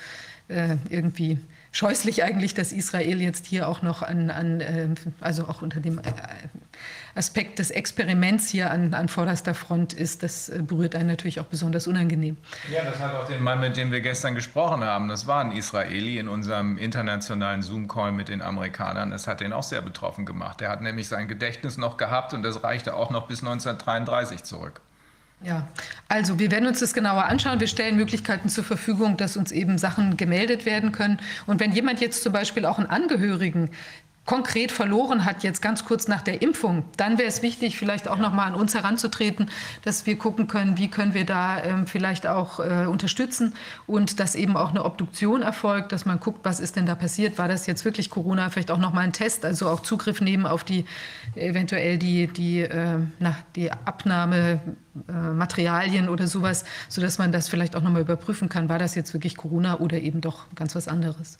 äh, irgendwie scheußlich eigentlich, dass Israel jetzt hier auch noch an, an ähm, also auch unter dem äh, Aspekt des Experiments hier an, an vorderster Front ist, das äh, berührt einen natürlich auch besonders unangenehm. Ja, das hat auch den Mann, mit dem wir gestern gesprochen haben, das war ein Israeli in unserem internationalen Zoom-Call mit den Amerikanern. Das hat den auch sehr betroffen gemacht. Der hat nämlich sein Gedächtnis noch gehabt und das reichte auch noch bis 1933 zurück. Ja, also wir werden uns das genauer anschauen. Wir stellen Möglichkeiten zur Verfügung, dass uns eben Sachen gemeldet werden können. Und wenn jemand jetzt zum Beispiel auch einen Angehörigen konkret verloren hat, jetzt ganz kurz nach der Impfung, dann wäre es wichtig, vielleicht auch noch mal an uns heranzutreten, dass wir gucken können, wie können wir da ähm, vielleicht auch äh, unterstützen und dass eben auch eine Obduktion erfolgt, dass man guckt, was ist denn da passiert, war das jetzt wirklich Corona, vielleicht auch noch mal ein Test, also auch Zugriff nehmen auf die eventuell die, die, äh, na, die Abnahmematerialien äh, oder sowas, sodass man das vielleicht auch noch mal überprüfen kann, war das jetzt wirklich Corona oder eben doch ganz was anderes.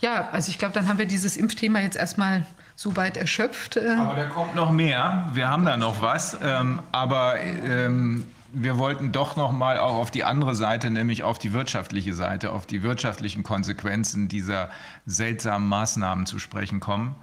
Ja, also ich glaube, dann haben wir dieses Impfthema jetzt erstmal so weit erschöpft. Äh. Aber da kommt noch mehr. Wir haben da noch was. Ähm, aber ähm, wir wollten doch noch mal auch auf die andere Seite, nämlich auf die wirtschaftliche Seite, auf die wirtschaftlichen Konsequenzen dieser seltsamen Maßnahmen zu sprechen kommen.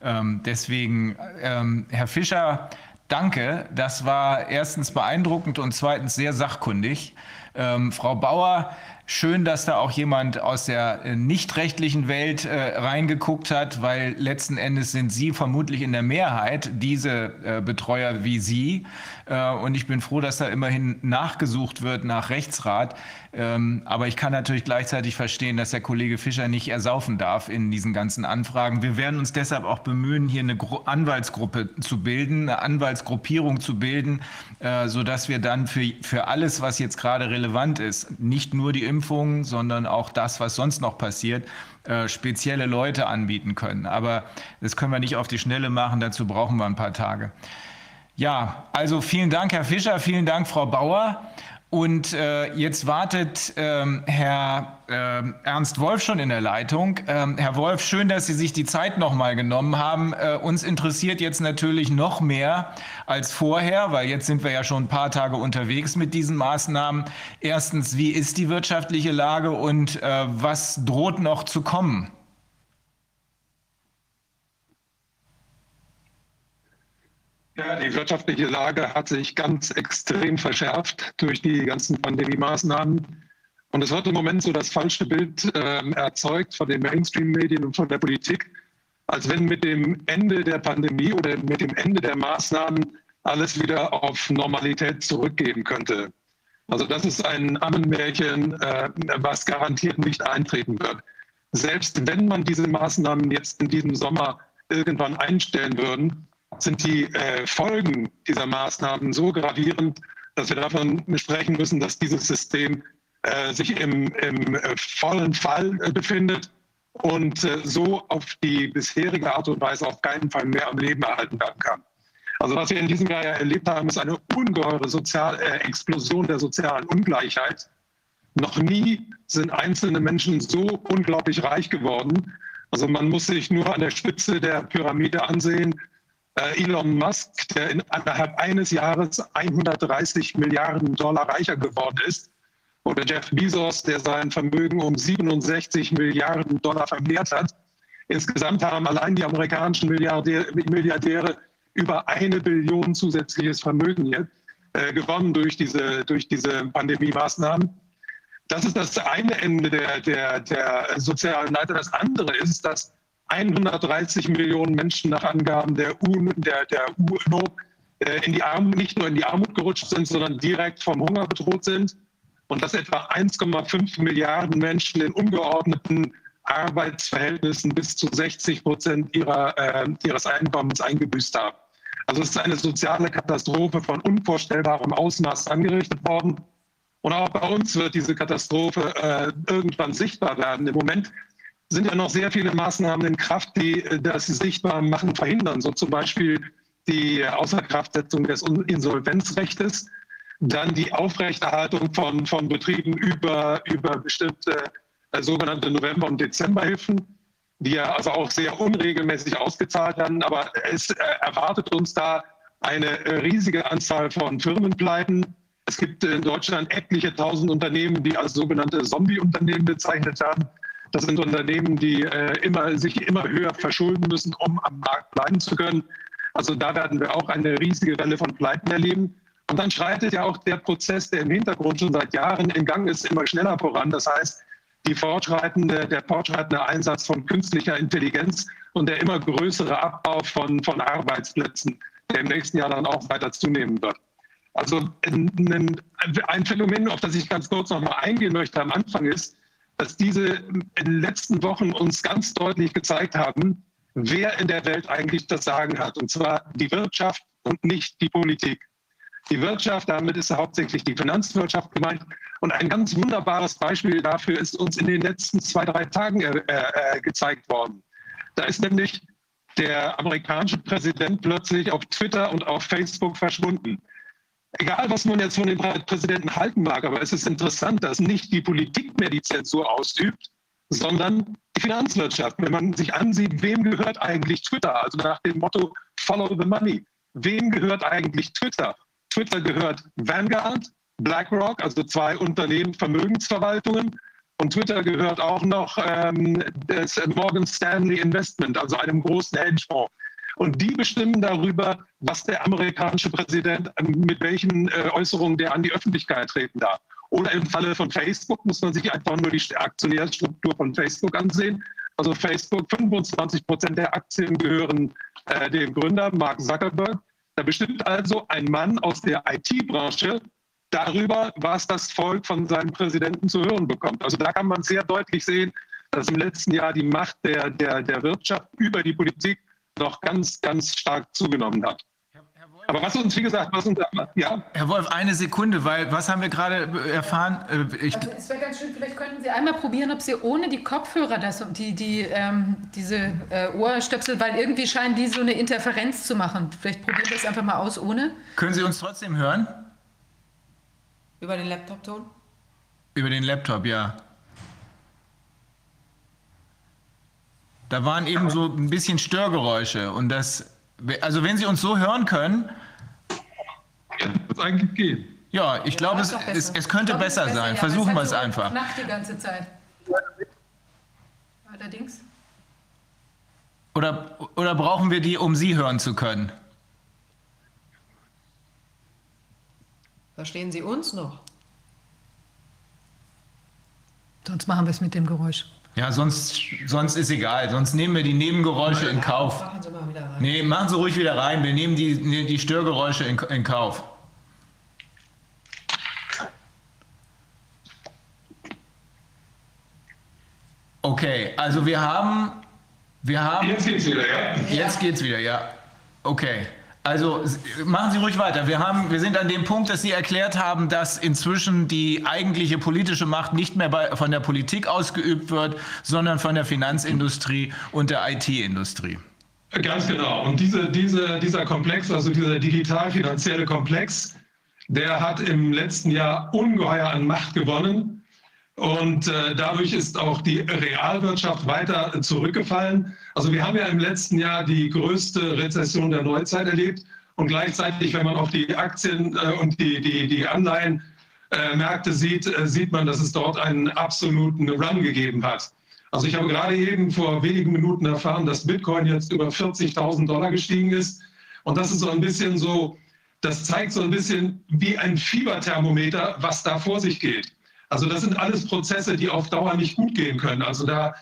Ähm, deswegen, ähm, Herr Fischer, danke. Das war erstens beeindruckend und zweitens sehr sachkundig. Ähm, Frau Bauer, Schön, dass da auch jemand aus der äh, nicht rechtlichen Welt äh, reingeguckt hat, weil letzten Endes sind Sie vermutlich in der Mehrheit, diese äh, Betreuer wie Sie. Äh, und ich bin froh, dass da immerhin nachgesucht wird nach Rechtsrat. Ähm, aber ich kann natürlich gleichzeitig verstehen, dass der Kollege Fischer nicht ersaufen darf in diesen ganzen Anfragen. Wir werden uns deshalb auch bemühen, hier eine Anwaltsgruppe zu bilden, eine Anwaltsgruppierung zu bilden, äh, sodass wir dann für, für alles, was jetzt gerade relevant ist, nicht nur die Impfungen, sondern auch das, was sonst noch passiert, äh, spezielle Leute anbieten können. Aber das können wir nicht auf die Schnelle machen, dazu brauchen wir ein paar Tage. Ja, also vielen Dank, Herr Fischer, vielen Dank, Frau Bauer. Und äh, jetzt wartet ähm, Herr äh, Ernst Wolf schon in der Leitung. Ähm, Herr Wolf, schön, dass Sie sich die Zeit nochmal genommen haben. Äh, uns interessiert jetzt natürlich noch mehr als vorher, weil jetzt sind wir ja schon ein paar Tage unterwegs mit diesen Maßnahmen. Erstens, wie ist die wirtschaftliche Lage und äh, was droht noch zu kommen? Ja, die wirtschaftliche Lage hat sich ganz extrem verschärft durch die ganzen Pandemie-Maßnahmen. Und es wird im Moment so das falsche Bild äh, erzeugt von den Mainstream-Medien und von der Politik, als wenn mit dem Ende der Pandemie oder mit dem Ende der Maßnahmen alles wieder auf Normalität zurückgehen könnte. Also das ist ein Ammenmärchen, äh, was garantiert nicht eintreten wird. Selbst wenn man diese Maßnahmen jetzt in diesem Sommer irgendwann einstellen würden, sind die äh, Folgen dieser Maßnahmen so gravierend, dass wir davon sprechen müssen, dass dieses System äh, sich im, im äh, vollen Fall äh, befindet und äh, so auf die bisherige Art und Weise auf keinen Fall mehr am Leben erhalten werden kann. Also was wir in diesem Jahr ja erlebt haben, ist eine ungeheure Sozial äh, Explosion der sozialen Ungleichheit. Noch nie sind einzelne Menschen so unglaublich reich geworden. Also man muss sich nur an der Spitze der Pyramide ansehen. Äh, Elon Musk, der innerhalb eines Jahres 130 Milliarden Dollar reicher geworden ist. Oder Jeff Bezos, der sein Vermögen um 67 Milliarden Dollar vermehrt hat. Insgesamt haben allein die amerikanischen Milliardäre über eine Billion zusätzliches Vermögen hier, äh, gewonnen durch diese, durch diese Pandemie-Maßnahmen. Das ist das eine Ende der, der, der sozialen Leiter. Das andere ist, dass 130 Millionen Menschen nach Angaben der, UN, der, der UNO äh, in die Armut, nicht nur in die Armut gerutscht sind, sondern direkt vom Hunger bedroht sind. Und dass etwa 1,5 Milliarden Menschen in ungeordneten Arbeitsverhältnissen bis zu 60 Prozent ihrer, äh, ihres Einkommens eingebüßt haben. Also es ist eine soziale Katastrophe von unvorstellbarem Ausmaß angerichtet worden. Und auch bei uns wird diese Katastrophe äh, irgendwann sichtbar werden. Im Moment sind ja noch sehr viele Maßnahmen in Kraft, die äh, das sichtbar machen verhindern. So zum Beispiel die Außerkraftsetzung des Insolvenzrechts, dann die Aufrechterhaltung von, von Betrieben über, über bestimmte äh, sogenannte November- und Dezemberhilfen, die ja also auch sehr unregelmäßig ausgezahlt werden. Aber es äh, erwartet uns da eine äh, riesige Anzahl von Firmenpleiten. Es gibt in Deutschland etliche tausend Unternehmen, die als sogenannte Zombie-Unternehmen bezeichnet werden. Das sind Unternehmen, die äh, immer, sich immer höher verschulden müssen, um am Markt bleiben zu können. Also da werden wir auch eine riesige Welle von Pleiten erleben. Und dann schreitet ja auch der Prozess, der im Hintergrund schon seit Jahren in Gang ist, immer schneller voran. Das heißt, die fortschreitende, der fortschreitende Einsatz von künstlicher Intelligenz und der immer größere Abbau von, von Arbeitsplätzen, der im nächsten Jahr dann auch weiter zunehmen wird. Also ein, ein Phänomen, auf das ich ganz kurz noch mal eingehen möchte am Anfang ist, dass diese in den letzten Wochen uns ganz deutlich gezeigt haben, wer in der Welt eigentlich das Sagen hat. Und zwar die Wirtschaft und nicht die Politik. Die Wirtschaft, damit ist hauptsächlich die Finanzwirtschaft gemeint. Und ein ganz wunderbares Beispiel dafür ist uns in den letzten zwei, drei Tagen äh, äh, gezeigt worden. Da ist nämlich der amerikanische Präsident plötzlich auf Twitter und auf Facebook verschwunden egal was man jetzt von dem Präsidenten halten mag, aber es ist interessant, dass nicht die Politik mehr die Zensur ausübt, sondern die Finanzwirtschaft. Wenn man sich ansieht, wem gehört eigentlich Twitter? Also nach dem Motto Follow the Money. Wem gehört eigentlich Twitter? Twitter gehört Vanguard, BlackRock, also zwei Unternehmen, Vermögensverwaltungen. Und Twitter gehört auch noch ähm, Morgan Stanley Investment, also einem großen Hedgefonds. Und die bestimmen darüber, was der amerikanische Präsident mit welchen äh, Äußerungen der an die Öffentlichkeit treten darf. Oder im Falle von Facebook muss man sich einfach nur die Aktionärsstruktur von Facebook ansehen. Also Facebook, 25 Prozent der Aktien gehören äh, dem Gründer Mark Zuckerberg. Da bestimmt also ein Mann aus der IT-Branche darüber, was das Volk von seinem Präsidenten zu hören bekommt. Also da kann man sehr deutlich sehen, dass im letzten Jahr die Macht der, der, der Wirtschaft über die Politik noch ganz, ganz stark zugenommen hat. Aber was uns, wie gesagt, was uns, ja. Herr Wolf, eine Sekunde, weil was haben wir gerade erfahren? Äh, ich also es wäre ganz schön, vielleicht könnten Sie einmal probieren, ob Sie ohne die Kopfhörer das, die, die, ähm, diese äh, Ohrstöpsel, weil irgendwie scheinen die so eine Interferenz zu machen. Vielleicht probieren wir es einfach mal aus ohne. Können Sie uns trotzdem hören? Über den Laptop-Ton? Über den Laptop, ja. Da waren eben so ein bisschen Störgeräusche und das, also wenn Sie uns so hören können. Ja, das eigentlich geht. Ja, ich glaube, es, es, es, könnte glaube, besser, besser, sein. Ja, Versuchen wir es einfach. Nacht die ganze Zeit. Allerdings. Oder, oder brauchen wir die, um Sie hören zu können? Verstehen Sie uns noch? Sonst machen wir es mit dem Geräusch. Ja, sonst, sonst ist egal. Sonst nehmen wir die Nebengeräusche in Kauf. Machen Sie mal wieder rein. Nee, machen Sie ruhig wieder rein. Wir nehmen die, die Störgeräusche in, in Kauf. Okay, also wir haben, wir haben. Jetzt geht's wieder, ja. Jetzt geht's wieder, ja. Okay. Also machen Sie ruhig weiter. Wir, haben, wir sind an dem Punkt, dass Sie erklärt haben, dass inzwischen die eigentliche politische Macht nicht mehr bei, von der Politik ausgeübt wird, sondern von der Finanzindustrie und der IT-Industrie. Ganz genau. Und diese, diese, dieser Komplex, also dieser digital-finanzielle Komplex, der hat im letzten Jahr ungeheuer an Macht gewonnen. Und äh, dadurch ist auch die Realwirtschaft weiter zurückgefallen. Also wir haben ja im letzten Jahr die größte Rezession der Neuzeit erlebt. Und gleichzeitig, wenn man auf die Aktien äh, und die, die, die Anleihenmärkte äh, sieht, äh, sieht man, dass es dort einen absoluten Run gegeben hat. Also ich habe gerade eben vor wenigen Minuten erfahren, dass Bitcoin jetzt über 40.000 Dollar gestiegen ist. Und das ist so ein bisschen so, das zeigt so ein bisschen wie ein Fieberthermometer, was da vor sich geht. Also das sind alles Prozesse, die auf Dauer nicht gut gehen können. Also da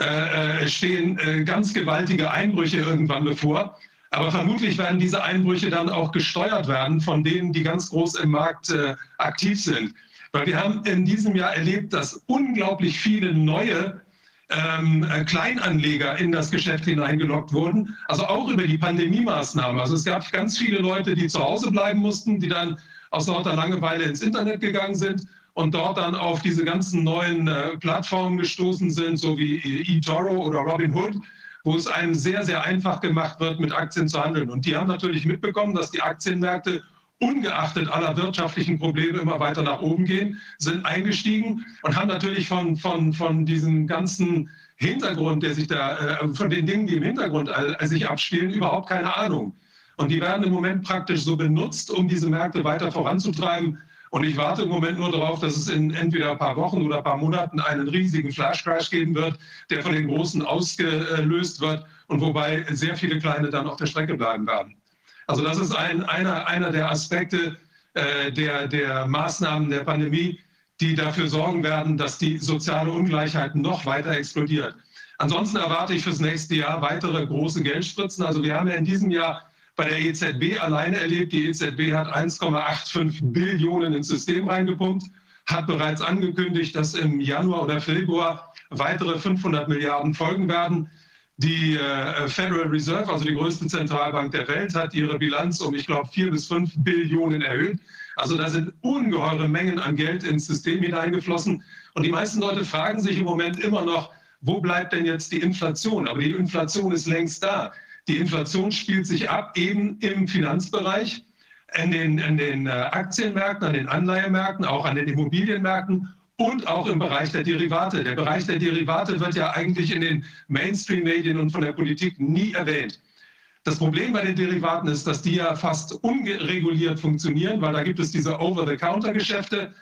äh, äh, stehen äh, ganz gewaltige Einbrüche irgendwann bevor. Aber vermutlich werden diese Einbrüche dann auch gesteuert werden von denen, die ganz groß im Markt äh, aktiv sind. Weil wir haben in diesem Jahr erlebt, dass unglaublich viele neue ähm, äh, Kleinanleger in das Geschäft hineingelockt wurden, also auch über die Pandemie-Maßnahmen. Also es gab ganz viele Leute, die zu Hause bleiben mussten, die dann aus lauter Langeweile ins Internet gegangen sind und dort dann auf diese ganzen neuen äh, Plattformen gestoßen sind, so wie eToro oder Robinhood, wo es einem sehr, sehr einfach gemacht wird, mit Aktien zu handeln. Und die haben natürlich mitbekommen, dass die Aktienmärkte ungeachtet aller wirtschaftlichen Probleme immer weiter nach oben gehen, sind eingestiegen und haben natürlich von, von, von diesem ganzen Hintergrund, der sich da, äh, von den Dingen, die im Hintergrund sich abspielen, überhaupt keine Ahnung. Und die werden im Moment praktisch so benutzt, um diese Märkte weiter voranzutreiben, und ich warte im Moment nur darauf, dass es in entweder ein paar Wochen oder ein paar Monaten einen riesigen Flash Crash geben wird, der von den Großen ausgelöst wird und wobei sehr viele Kleine dann auf der Strecke bleiben werden. Also das ist ein, einer, einer der Aspekte äh, der, der Maßnahmen der Pandemie, die dafür sorgen werden, dass die soziale Ungleichheit noch weiter explodiert. Ansonsten erwarte ich fürs nächste Jahr weitere große Geldspritzen. Also wir haben ja in diesem Jahr bei der EZB alleine erlebt. Die EZB hat 1,85 Billionen ins System reingepumpt, hat bereits angekündigt, dass im Januar oder Februar weitere 500 Milliarden folgen werden. Die äh, Federal Reserve, also die größte Zentralbank der Welt, hat ihre Bilanz um, ich glaube, vier bis fünf Billionen erhöht. Also da sind ungeheure Mengen an Geld ins System hineingeflossen. Und die meisten Leute fragen sich im Moment immer noch, wo bleibt denn jetzt die Inflation? Aber die Inflation ist längst da. Die Inflation spielt sich ab eben im Finanzbereich, in den, in den äh, Aktienmärkten, an den Anleihemärkten, auch an den Immobilienmärkten und auch im Bereich der Derivate. Der Bereich der Derivate wird ja eigentlich in den Mainstream-Medien und von der Politik nie erwähnt. Das Problem bei den Derivaten ist, dass die ja fast unreguliert funktionieren, weil da gibt es diese Over-the-Counter-Geschäfte.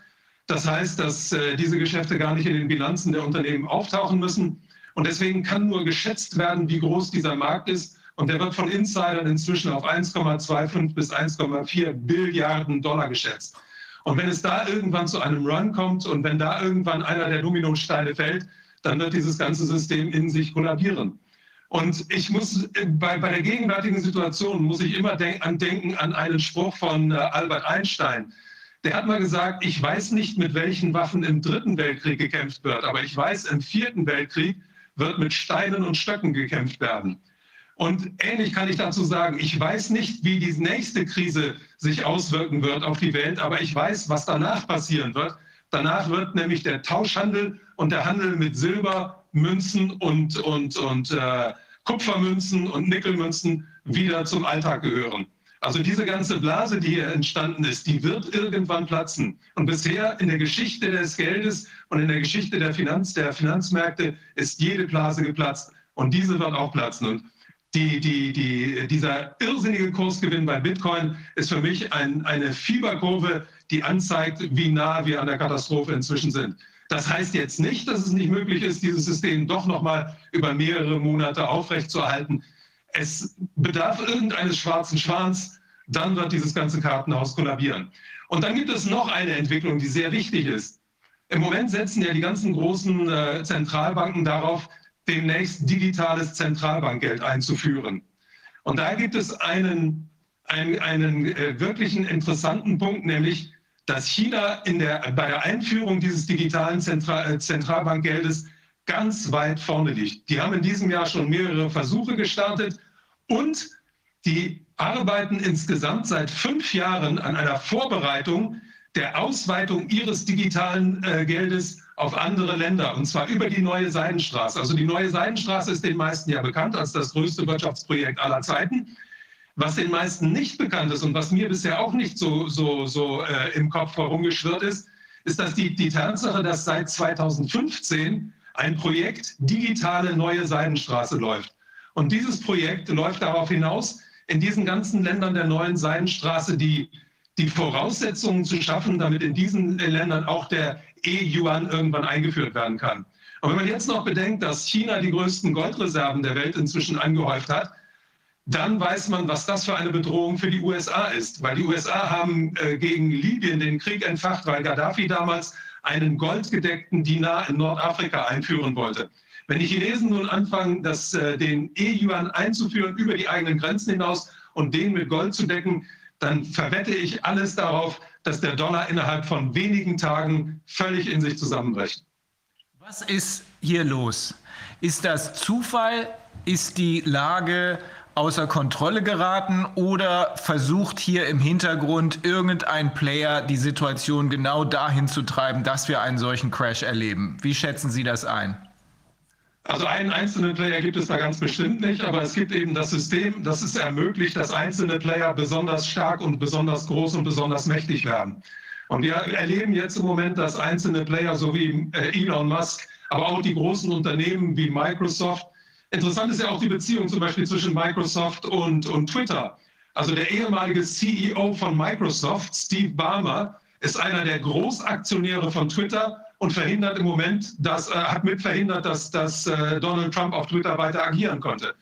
Das heißt, dass äh, diese Geschäfte gar nicht in den Bilanzen der Unternehmen auftauchen müssen. Und deswegen kann nur geschätzt werden, wie groß dieser Markt ist. Und der wird von Insidern inzwischen auf 1,25 bis 1,4 Billiarden Dollar geschätzt. Und wenn es da irgendwann zu einem Run kommt und wenn da irgendwann einer der Dominosteine fällt, dann wird dieses ganze System in sich kollabieren. Und ich muss bei, bei der gegenwärtigen Situation muss ich immer denk, an denken an einen Spruch von äh, Albert Einstein. Der hat mal gesagt, ich weiß nicht, mit welchen Waffen im Dritten Weltkrieg gekämpft wird, aber ich weiß, im Vierten Weltkrieg wird mit Steinen und Stöcken gekämpft werden. Und ähnlich kann ich dazu sagen, ich weiß nicht, wie die nächste Krise sich auswirken wird auf die Welt, aber ich weiß, was danach passieren wird. Danach wird nämlich der Tauschhandel und der Handel mit Silber, Münzen und, und, und äh, Kupfermünzen und Nickelmünzen wieder zum Alltag gehören. Also diese ganze Blase, die hier entstanden ist, die wird irgendwann platzen. Und bisher in der Geschichte des Geldes und in der Geschichte der, Finanz, der Finanzmärkte ist jede Blase geplatzt. Und diese wird auch platzen. Und die, die, die, dieser irrsinnige Kursgewinn bei Bitcoin ist für mich ein, eine Fieberkurve, die anzeigt, wie nah wir an der Katastrophe inzwischen sind. Das heißt jetzt nicht, dass es nicht möglich ist, dieses System doch nochmal über mehrere Monate aufrechtzuerhalten. Es bedarf irgendeines schwarzen Schwans, dann wird dieses ganze Kartenhaus kollabieren. Und dann gibt es noch eine Entwicklung, die sehr wichtig ist. Im Moment setzen ja die ganzen großen äh, Zentralbanken darauf, demnächst digitales Zentralbankgeld einzuführen. Und da gibt es einen, einen, einen äh, wirklichen interessanten Punkt, nämlich, dass China in der, bei der Einführung dieses digitalen Zentral, äh, Zentralbankgeldes ganz weit vorne liegt. Die haben in diesem Jahr schon mehrere Versuche gestartet und die arbeiten insgesamt seit fünf Jahren an einer Vorbereitung der Ausweitung ihres digitalen äh, Geldes auf andere Länder, und zwar über die neue Seidenstraße. Also die neue Seidenstraße ist den meisten ja bekannt als das größte Wirtschaftsprojekt aller Zeiten. Was den meisten nicht bekannt ist und was mir bisher auch nicht so, so, so äh, im Kopf herumgeschwirrt ist, ist, dass die, die Tatsache, dass seit 2015 ein Projekt Digitale Neue Seidenstraße läuft. Und dieses Projekt läuft darauf hinaus, in diesen ganzen Ländern der neuen Seidenstraße die, die Voraussetzungen zu schaffen, damit in diesen Ländern auch der E-Yuan irgendwann eingeführt werden kann. Und wenn man jetzt noch bedenkt, dass China die größten Goldreserven der Welt inzwischen angehäuft hat, dann weiß man, was das für eine Bedrohung für die USA ist. Weil die USA haben äh, gegen Libyen den Krieg entfacht, weil Gaddafi damals einen goldgedeckten Dinar in Nordafrika einführen wollte. Wenn die Chinesen nun anfangen, das, äh, den E-Yuan einzuführen über die eigenen Grenzen hinaus und den mit Gold zu decken, dann verwette ich alles darauf, dass der Dollar innerhalb von wenigen Tagen völlig in sich zusammenbricht. Was ist hier los? Ist das Zufall? Ist die Lage außer Kontrolle geraten oder versucht hier im Hintergrund irgendein Player die Situation genau dahin zu treiben, dass wir einen solchen Crash erleben? Wie schätzen Sie das ein? Also einen einzelnen Player gibt es da ganz bestimmt nicht, aber es gibt eben das System, das es ermöglicht, dass einzelne Player besonders stark und besonders groß und besonders mächtig werden. Und wir erleben jetzt im Moment, dass einzelne Player so wie äh, Elon Musk, aber auch die großen Unternehmen wie Microsoft, interessant ist ja auch die Beziehung zum Beispiel zwischen Microsoft und, und Twitter. Also der ehemalige CEO von Microsoft, Steve Ballmer, ist einer der Großaktionäre von Twitter und verhindert im Moment, dass, äh, hat mit verhindert, dass, dass äh, Donald Trump auf Twitter weiter agieren konnte.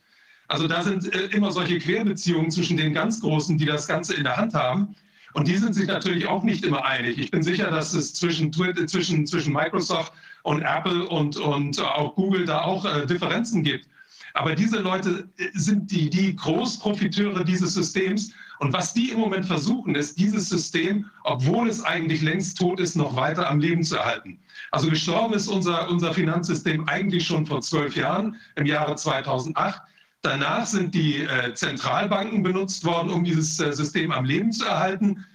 Also da sind äh, immer solche Querbeziehungen zwischen den ganz Großen, die das Ganze in der Hand haben. Und die sind sich natürlich auch nicht immer einig. Ich bin sicher, dass es zwischen, Twitter, zwischen, zwischen Microsoft und Apple und, und auch Google da auch äh, Differenzen gibt. Aber diese Leute äh, sind die, die Großprofiteure dieses Systems und was die im Moment versuchen, ist, dieses System, obwohl es eigentlich längst tot ist, noch weiter am Leben zu erhalten. Also gestorben ist unser, unser Finanzsystem eigentlich schon vor zwölf Jahren, im Jahre 2008. Danach sind die äh, Zentralbanken benutzt worden, um dieses äh, System am Leben zu erhalten,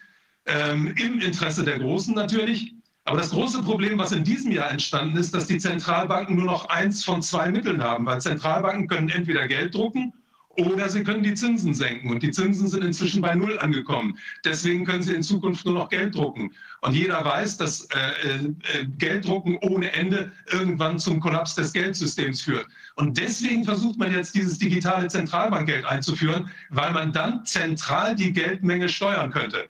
ähm, im Interesse der Großen natürlich. Aber das große Problem, was in diesem Jahr entstanden ist, dass die Zentralbanken nur noch eins von zwei Mitteln haben, weil Zentralbanken können entweder Geld drucken oder sie können die Zinsen senken. Und die Zinsen sind inzwischen bei Null angekommen. Deswegen können sie in Zukunft nur noch Geld drucken. Und jeder weiß, dass äh, äh, Gelddrucken ohne Ende irgendwann zum Kollaps des Geldsystems führt. Und deswegen versucht man jetzt dieses digitale Zentralbankgeld einzuführen, weil man dann zentral die Geldmenge steuern könnte.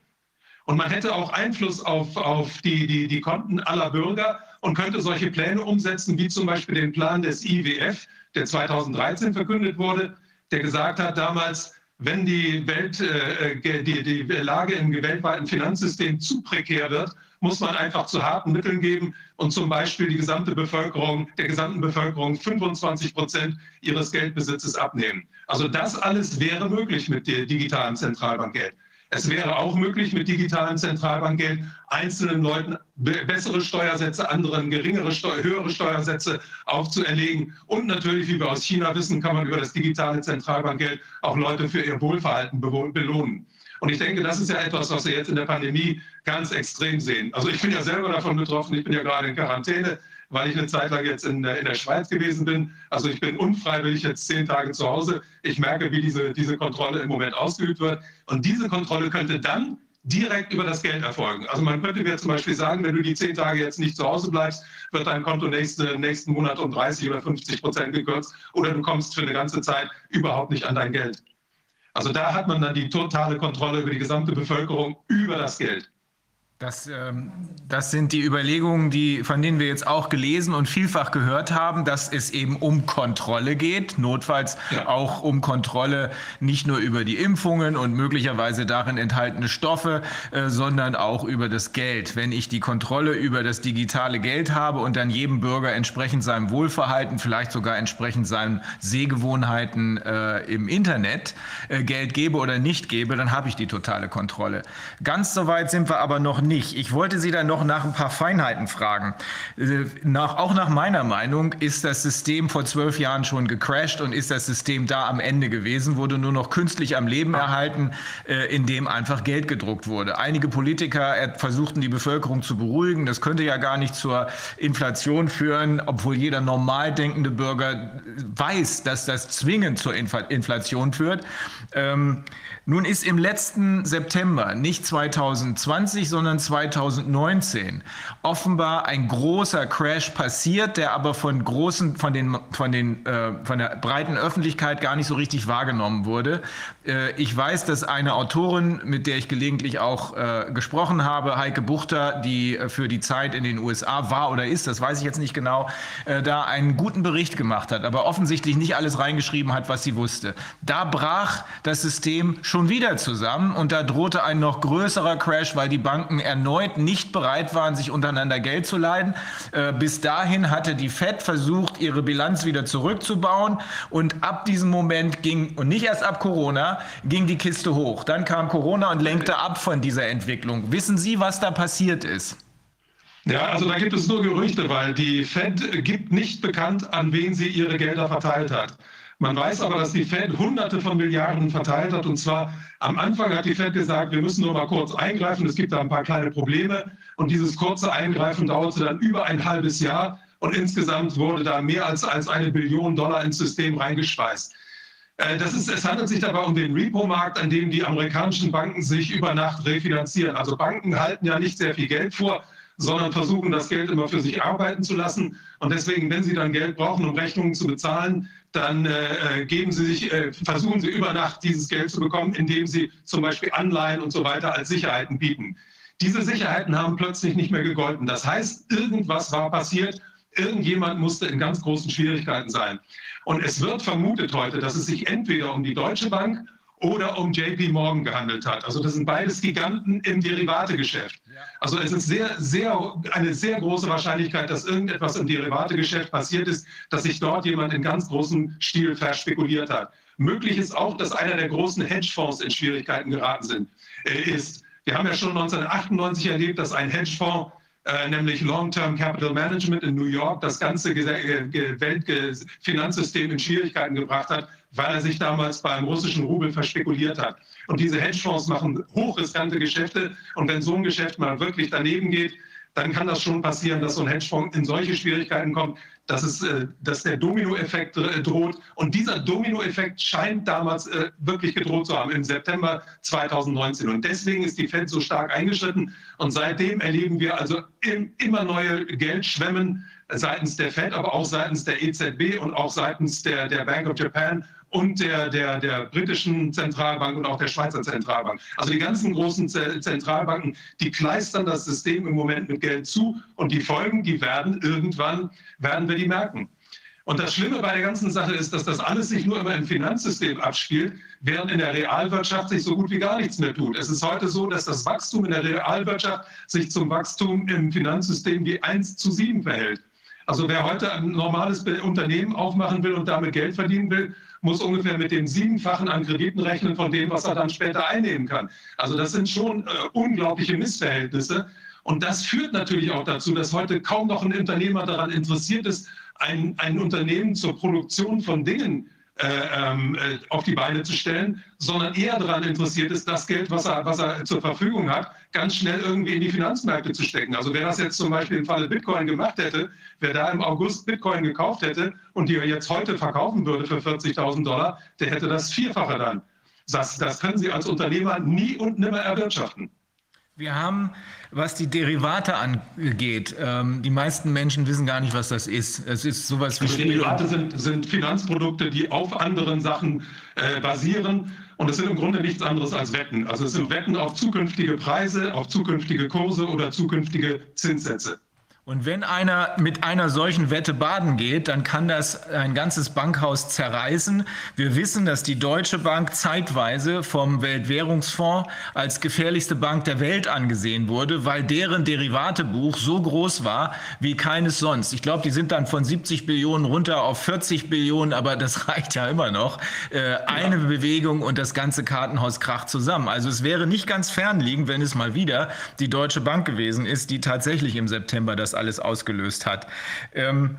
Und man hätte auch Einfluss auf, auf die, die, die Konten aller Bürger und könnte solche Pläne umsetzen, wie zum Beispiel den Plan des IWF, der 2013 verkündet wurde, der gesagt hat damals, wenn die, Welt, äh, die, die Lage im weltweiten Finanzsystem zu prekär wird, muss man einfach zu harten Mitteln geben und zum Beispiel die gesamte Bevölkerung, der gesamten Bevölkerung 25 Prozent ihres Geldbesitzes abnehmen. Also das alles wäre möglich mit dem digitalen Zentralbankgeld. Es wäre auch möglich, mit digitalen Zentralbankgeld einzelnen Leuten bessere Steuersätze, anderen geringere, höhere Steuersätze aufzuerlegen. Und natürlich, wie wir aus China wissen, kann man über das digitale Zentralbankgeld auch Leute für ihr Wohlverhalten belohnen. Und ich denke, das ist ja etwas, was wir jetzt in der Pandemie ganz extrem sehen. Also ich bin ja selber davon betroffen, ich bin ja gerade in Quarantäne weil ich eine Zeit lang jetzt in, in der Schweiz gewesen bin. Also ich bin unfreiwillig jetzt zehn Tage zu Hause. Ich merke, wie diese, diese Kontrolle im Moment ausgeübt wird. Und diese Kontrolle könnte dann direkt über das Geld erfolgen. Also man könnte mir zum Beispiel sagen, wenn du die zehn Tage jetzt nicht zu Hause bleibst, wird dein Konto nächste, nächsten Monat um 30 oder 50 Prozent gekürzt oder du kommst für eine ganze Zeit überhaupt nicht an dein Geld. Also da hat man dann die totale Kontrolle über die gesamte Bevölkerung über das Geld. Das, ähm, das, sind die Überlegungen, die, von denen wir jetzt auch gelesen und vielfach gehört haben, dass es eben um Kontrolle geht, notfalls ja. auch um Kontrolle nicht nur über die Impfungen und möglicherweise darin enthaltene Stoffe, äh, sondern auch über das Geld. Wenn ich die Kontrolle über das digitale Geld habe und dann jedem Bürger entsprechend seinem Wohlverhalten, vielleicht sogar entsprechend seinen Sehgewohnheiten äh, im Internet äh, Geld gebe oder nicht gebe, dann habe ich die totale Kontrolle. Ganz so weit sind wir aber noch nicht nicht. Ich wollte Sie dann noch nach ein paar Feinheiten fragen. Äh, nach, auch nach meiner Meinung ist das System vor zwölf Jahren schon gecrashed und ist das System da am Ende gewesen, wurde nur noch künstlich am Leben erhalten, äh, indem einfach Geld gedruckt wurde. Einige Politiker äh, versuchten die Bevölkerung zu beruhigen. Das könnte ja gar nicht zur Inflation führen, obwohl jeder normal denkende Bürger weiß, dass das zwingend zur Inflation führt. Nun ist im letzten September, nicht 2020, sondern 2019, offenbar ein großer Crash passiert, der aber von großen, von den, von den, äh, von der breiten Öffentlichkeit gar nicht so richtig wahrgenommen wurde. Äh, ich weiß, dass eine Autorin, mit der ich gelegentlich auch äh, gesprochen habe, Heike Buchter, die äh, für die Zeit in den USA war oder ist, das weiß ich jetzt nicht genau, äh, da einen guten Bericht gemacht hat, aber offensichtlich nicht alles reingeschrieben hat, was sie wusste. Da brach das System schon schon wieder zusammen und da drohte ein noch größerer Crash, weil die Banken erneut nicht bereit waren, sich untereinander Geld zu leihen. Äh, bis dahin hatte die Fed versucht, ihre Bilanz wieder zurückzubauen und ab diesem Moment ging, und nicht erst ab Corona, ging die Kiste hoch. Dann kam Corona und lenkte ab von dieser Entwicklung. Wissen Sie, was da passiert ist? Ja, also da gibt es nur Gerüchte, weil die Fed gibt nicht bekannt, an wen sie ihre Gelder verteilt hat. Man weiß aber, dass die Fed Hunderte von Milliarden verteilt hat. Und zwar am Anfang hat die Fed gesagt, wir müssen nur mal kurz eingreifen. Es gibt da ein paar kleine Probleme. Und dieses kurze Eingreifen dauerte dann über ein halbes Jahr. Und insgesamt wurde da mehr als, als eine Billion Dollar ins System reingespeist. Äh, das ist, es handelt sich dabei um den Repo-Markt, an dem die amerikanischen Banken sich über Nacht refinanzieren. Also Banken halten ja nicht sehr viel Geld vor, sondern versuchen, das Geld immer für sich arbeiten zu lassen. Und deswegen, wenn sie dann Geld brauchen, um Rechnungen zu bezahlen, dann äh, äh, geben sie sich, äh, versuchen sie über Nacht dieses Geld zu bekommen, indem sie zum Beispiel Anleihen und so weiter als Sicherheiten bieten. Diese Sicherheiten haben plötzlich nicht mehr gegolten. Das heißt, irgendwas war passiert, irgendjemand musste in ganz großen Schwierigkeiten sein. Und es wird vermutet heute, dass es sich entweder um die Deutsche Bank oder um JP Morgan gehandelt hat. Also das sind beides Giganten im Derivategeschäft. Also es ist sehr, sehr, eine sehr große Wahrscheinlichkeit, dass irgendetwas im Derivategeschäft passiert ist, dass sich dort jemand in ganz großem Stil verspekuliert hat. Möglich ist auch, dass einer der großen Hedgefonds in Schwierigkeiten geraten sind, äh, ist. Wir haben ja schon 1998 erlebt, dass ein Hedgefonds äh, nämlich Long-Term Capital Management in New York, das ganze Weltfinanzsystem in Schwierigkeiten gebracht hat, weil er sich damals beim russischen Rubel verspekuliert hat. Und diese Hedgefonds machen hochriskante Geschäfte. Und wenn so ein Geschäft mal wirklich daneben geht, dann kann das schon passieren, dass so ein Hedgefonds in solche Schwierigkeiten kommt, dass, es, äh, dass der Dominoeffekt äh, droht. Und dieser Dominoeffekt scheint damals äh, wirklich gedroht zu haben, im September 2019. Und deswegen ist die Fed so stark eingeschritten. Und seitdem erleben wir also immer neue Geldschwemmen seitens der Fed, aber auch seitens der EZB und auch seitens der, der Bank of Japan und der, der, der britischen Zentralbank und auch der Schweizer Zentralbank. Also die ganzen großen Zentralbanken, die kleistern das System im Moment mit Geld zu und die Folgen, die werden irgendwann, werden wir die merken. Und das Schlimme bei der ganzen Sache ist, dass das alles sich nur immer im Finanzsystem abspielt, während in der Realwirtschaft sich so gut wie gar nichts mehr tut. Es ist heute so, dass das Wachstum in der Realwirtschaft sich zum Wachstum im Finanzsystem wie 1 zu 7 verhält. Also wer heute ein normales Unternehmen aufmachen will und damit Geld verdienen will, muss ungefähr mit dem Siebenfachen an Krediten rechnen von dem, was er dann später einnehmen kann. Also das sind schon äh, unglaubliche Missverhältnisse. Und das führt natürlich auch dazu, dass heute kaum noch ein Unternehmer daran interessiert ist, ein, ein Unternehmen zur Produktion von Dingen äh, ähm, äh, auf die Beine zu stellen, sondern eher daran interessiert ist, das Geld, was er, was er zur Verfügung hat, ganz schnell irgendwie in die Finanzmärkte zu stecken. Also wer das jetzt zum Beispiel im Falle Bitcoin gemacht hätte, wer da im August Bitcoin gekauft hätte und die er jetzt heute verkaufen würde für 40.000 Dollar, der hätte das Vierfache dann. Das, das können Sie als Unternehmer nie und nimmer erwirtschaften. Wir haben, was die Derivate angeht, ähm, die meisten Menschen wissen gar nicht, was das ist. Es ist sowas wie also Derivate sind, sind Finanzprodukte, die auf anderen Sachen äh, basieren und es sind im Grunde nichts anderes als Wetten. Also es sind Wetten auf zukünftige Preise, auf zukünftige Kurse oder zukünftige Zinssätze. Und wenn einer mit einer solchen Wette baden geht, dann kann das ein ganzes Bankhaus zerreißen. Wir wissen, dass die Deutsche Bank zeitweise vom Weltwährungsfonds als gefährlichste Bank der Welt angesehen wurde, weil deren Derivatebuch so groß war wie keines sonst. Ich glaube, die sind dann von 70 Billionen runter auf 40 Billionen, aber das reicht ja immer noch. Äh, eine ja. Bewegung und das ganze Kartenhaus kracht zusammen. Also es wäre nicht ganz fernliegend, wenn es mal wieder die Deutsche Bank gewesen ist, die tatsächlich im September das alles ausgelöst hat. Ähm,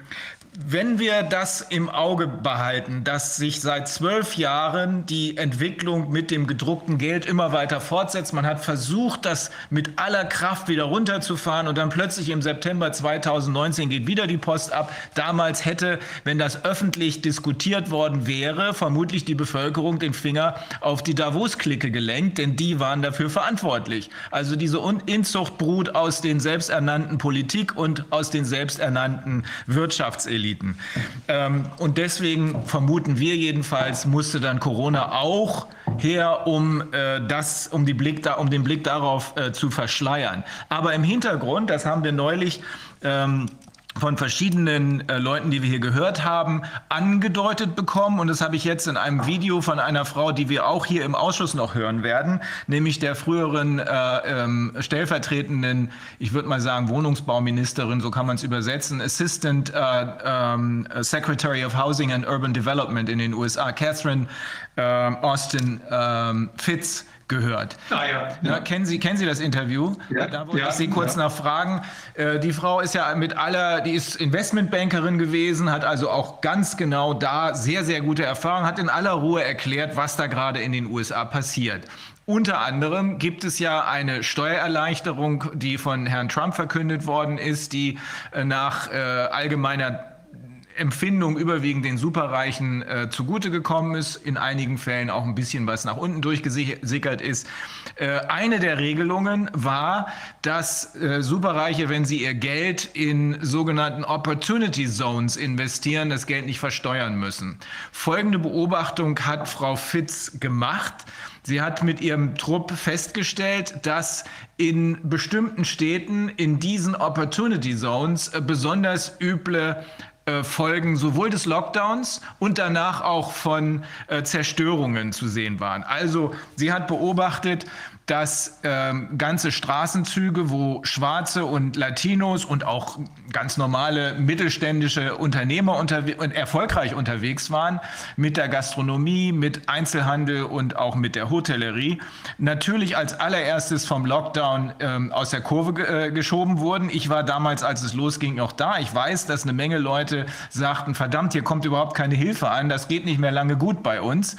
wenn wir das im Auge behalten, dass sich seit zwölf Jahren die Entwicklung mit dem gedruckten Geld immer weiter fortsetzt, man hat versucht, das mit aller Kraft wieder runterzufahren und dann plötzlich im September 2019 geht wieder die Post ab. Damals hätte, wenn das öffentlich diskutiert worden wäre, vermutlich die Bevölkerung den Finger auf die Davos-Clique gelenkt, denn die waren dafür verantwortlich. Also diese Inzuchtbrut aus den selbsternannten Politik und aus den selbsternannten Wirtschaftseliten. Eliten. Ähm, und deswegen vermuten wir jedenfalls, musste dann Corona auch her, um äh, das, um, die Blick da, um den Blick darauf äh, zu verschleiern. Aber im Hintergrund, das haben wir neulich ähm, von verschiedenen äh, Leuten, die wir hier gehört haben, angedeutet bekommen. Und das habe ich jetzt in einem Video von einer Frau, die wir auch hier im Ausschuss noch hören werden, nämlich der früheren äh, ähm, stellvertretenden, ich würde mal sagen, Wohnungsbauministerin, so kann man es übersetzen, Assistant äh, ähm, Secretary of Housing and Urban Development in den USA, Catherine ähm, Austin ähm, Fitz gehört. Ah, ja. Ja, kennen, Sie, kennen Sie das Interview? Ja. Da wollte ich Sie kurz nach fragen. Äh, die Frau ist ja mit aller, die ist Investmentbankerin gewesen, hat also auch ganz genau da sehr, sehr gute Erfahrungen, hat in aller Ruhe erklärt, was da gerade in den USA passiert. Unter anderem gibt es ja eine Steuererleichterung, die von Herrn Trump verkündet worden ist, die äh, nach äh, allgemeiner Empfindung überwiegend den Superreichen äh, zugute gekommen ist, in einigen Fällen auch ein bisschen was nach unten durchgesickert ist. Äh, eine der Regelungen war, dass äh, Superreiche, wenn sie ihr Geld in sogenannten Opportunity Zones investieren, das Geld nicht versteuern müssen. Folgende Beobachtung hat Frau Fitz gemacht. Sie hat mit ihrem Trupp festgestellt, dass in bestimmten Städten in diesen Opportunity Zones äh, besonders üble äh, Folgen sowohl des Lockdowns und danach auch von äh, Zerstörungen zu sehen waren. Also sie hat beobachtet, dass ähm, ganze Straßenzüge, wo Schwarze und Latinos und auch ganz normale mittelständische Unternehmer unterwe erfolgreich unterwegs waren, mit der Gastronomie, mit Einzelhandel und auch mit der Hotellerie, natürlich als allererstes vom Lockdown ähm, aus der Kurve ge äh, geschoben wurden. Ich war damals, als es losging, noch da. Ich weiß, dass eine Menge Leute sagten, verdammt, hier kommt überhaupt keine Hilfe an, das geht nicht mehr lange gut bei uns.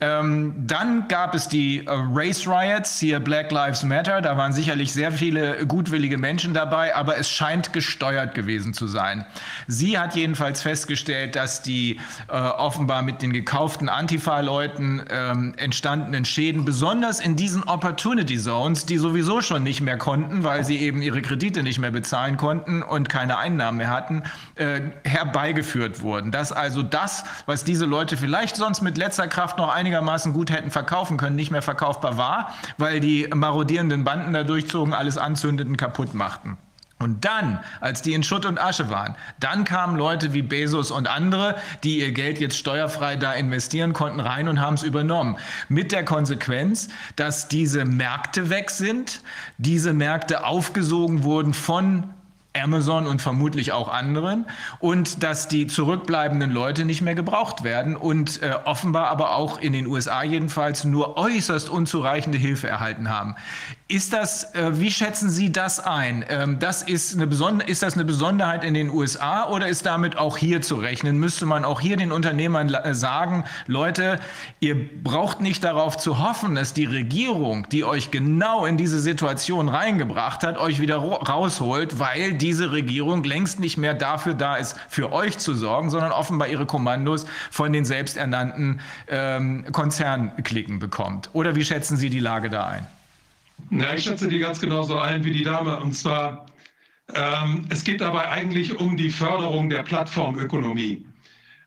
Ähm, dann gab es die äh, Race Riots, hier Black Lives Matter. Da waren sicherlich sehr viele gutwillige Menschen dabei, aber es scheint gesteuert gewesen zu sein. Sie hat jedenfalls festgestellt, dass die äh, offenbar mit den gekauften Antifa-Leuten ähm, entstandenen Schäden, besonders in diesen Opportunity Zones, die sowieso schon nicht mehr konnten, weil sie eben ihre Kredite nicht mehr bezahlen konnten und keine Einnahmen mehr hatten, äh, herbeigeführt wurden. Dass also das, was diese Leute vielleicht sonst mit letzter Kraft noch einigermaßen gut hätten verkaufen können, nicht mehr verkaufbar war, weil die marodierenden Banden da durchzogen, alles anzündeten, kaputt machten. Und dann, als die in Schutt und Asche waren, dann kamen Leute wie Bezos und andere, die ihr Geld jetzt steuerfrei da investieren konnten, rein und haben es übernommen. Mit der Konsequenz, dass diese Märkte weg sind, diese Märkte aufgesogen wurden von Amazon und vermutlich auch anderen und dass die zurückbleibenden Leute nicht mehr gebraucht werden und äh, offenbar aber auch in den USA jedenfalls nur äußerst unzureichende Hilfe erhalten haben. Ist das, äh, wie schätzen Sie das ein? Ähm, das ist, eine ist das eine Besonderheit in den USA oder ist damit auch hier zu rechnen? Müsste man auch hier den Unternehmern äh, sagen, Leute, ihr braucht nicht darauf zu hoffen, dass die Regierung, die euch genau in diese Situation reingebracht hat, euch wieder rausholt, weil diese Regierung längst nicht mehr dafür da ist, für euch zu sorgen, sondern offenbar ihre Kommandos von den selbsternannten ähm, Konzernklicken bekommt. Oder wie schätzen Sie die Lage da ein? Ja, ich schätze die ganz genauso ein wie die Dame. Und zwar, ähm, es geht dabei eigentlich um die Förderung der Plattformökonomie.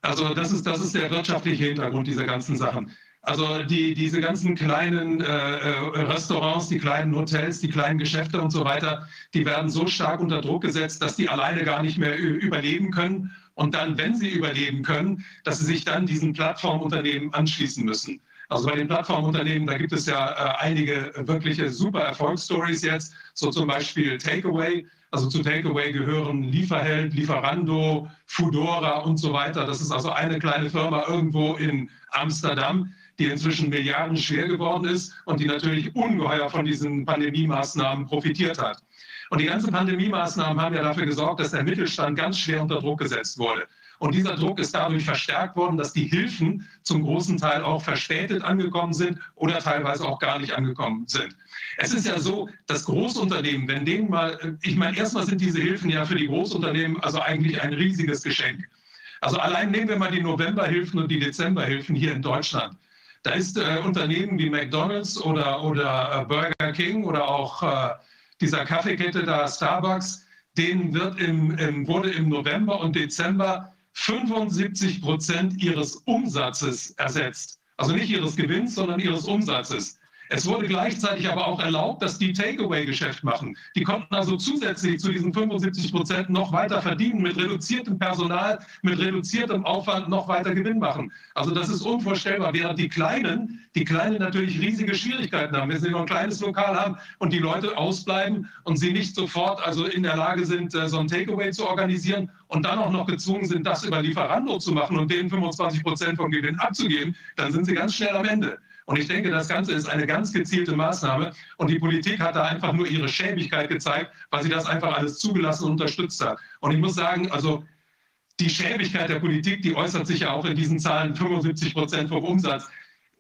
Also das ist, das ist der wirtschaftliche Hintergrund dieser ganzen Sachen. Also die, diese ganzen kleinen äh, äh, Restaurants, die kleinen Hotels, die kleinen Geschäfte und so weiter, die werden so stark unter Druck gesetzt, dass die alleine gar nicht mehr überleben können. Und dann, wenn sie überleben können, dass sie sich dann diesen Plattformunternehmen anschließen müssen. Also bei den Plattformunternehmen, da gibt es ja äh, einige wirkliche super Erfolgsstories jetzt, so zum Beispiel Takeaway. Also zu Takeaway gehören Lieferheld, Lieferando, Foodora und so weiter. Das ist also eine kleine Firma irgendwo in Amsterdam, die inzwischen Milliarden schwer geworden ist und die natürlich ungeheuer von diesen Pandemie-Maßnahmen profitiert hat. Und die ganzen Pandemie-Maßnahmen haben ja dafür gesorgt, dass der Mittelstand ganz schwer unter Druck gesetzt wurde. Und dieser Druck ist dadurch verstärkt worden, dass die Hilfen zum großen Teil auch verspätet angekommen sind oder teilweise auch gar nicht angekommen sind. Es ist ja so, dass Großunternehmen, wenn denen mal, ich meine, erstmal sind diese Hilfen ja für die Großunternehmen also eigentlich ein riesiges Geschenk. Also allein nehmen wir mal die Novemberhilfen und die Dezemberhilfen hier in Deutschland. Da ist äh, Unternehmen wie McDonald's oder, oder äh, Burger King oder auch äh, dieser Kaffeekette da Starbucks, denen wird im, im, wurde im November und Dezember 75 Prozent ihres Umsatzes ersetzt. Also nicht ihres Gewinns, sondern ihres Umsatzes. Es wurde gleichzeitig aber auch erlaubt, dass die Takeaway-Geschäft machen. Die konnten also zusätzlich zu diesen 75 Prozent noch weiter verdienen, mit reduziertem Personal, mit reduziertem Aufwand noch weiter Gewinn machen. Also das ist unvorstellbar, während die Kleinen, die Kleinen natürlich riesige Schwierigkeiten haben, wenn sie nur ein kleines Lokal haben und die Leute ausbleiben und sie nicht sofort also in der Lage sind, äh, so ein Takeaway zu organisieren und dann auch noch gezwungen sind, das über Lieferando zu machen und denen 25 Prozent vom Gewinn abzugeben, dann sind sie ganz schnell am Ende. Und ich denke, das Ganze ist eine ganz gezielte Maßnahme. Und die Politik hat da einfach nur ihre Schäbigkeit gezeigt, weil sie das einfach alles zugelassen und unterstützt hat. Und ich muss sagen, also die Schäbigkeit der Politik, die äußert sich ja auch in diesen Zahlen 75 Prozent vom Umsatz.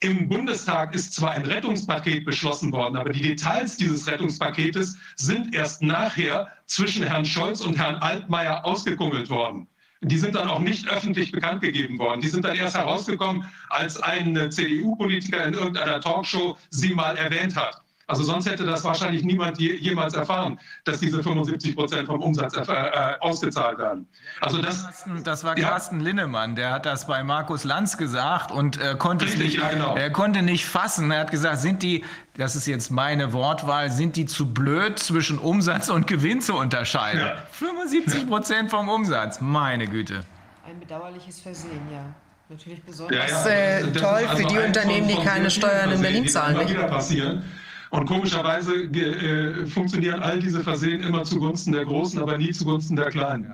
Im Bundestag ist zwar ein Rettungspaket beschlossen worden, aber die Details dieses Rettungspaketes sind erst nachher zwischen Herrn Scholz und Herrn Altmaier ausgekungelt worden. Die sind dann auch nicht öffentlich bekannt gegeben worden. Die sind dann erst herausgekommen, als ein CDU-Politiker in irgendeiner Talkshow sie mal erwähnt hat. Also sonst hätte das wahrscheinlich niemand je, jemals erfahren, dass diese 75 Prozent vom Umsatz äh, äh, ausgezahlt werden. Also das, das war Carsten ja. Linnemann, der hat das bei Markus Lanz gesagt und äh, konnte Richtig, nicht, ja, genau. er konnte nicht fassen. Er hat gesagt, sind die, das ist jetzt meine Wortwahl, sind die zu blöd zwischen Umsatz und Gewinn zu unterscheiden? Ja. 75 Prozent vom Umsatz, meine Güte. Ein bedauerliches Versehen, ja. Natürlich besonders ja, ja, äh, toll also für die Unternehmen, die keine Steuern in Berlin zahlen. Nicht? Wieder passieren. Und komischerweise äh, funktionieren all diese Versehen immer zugunsten der Großen, aber nie zugunsten der Kleinen.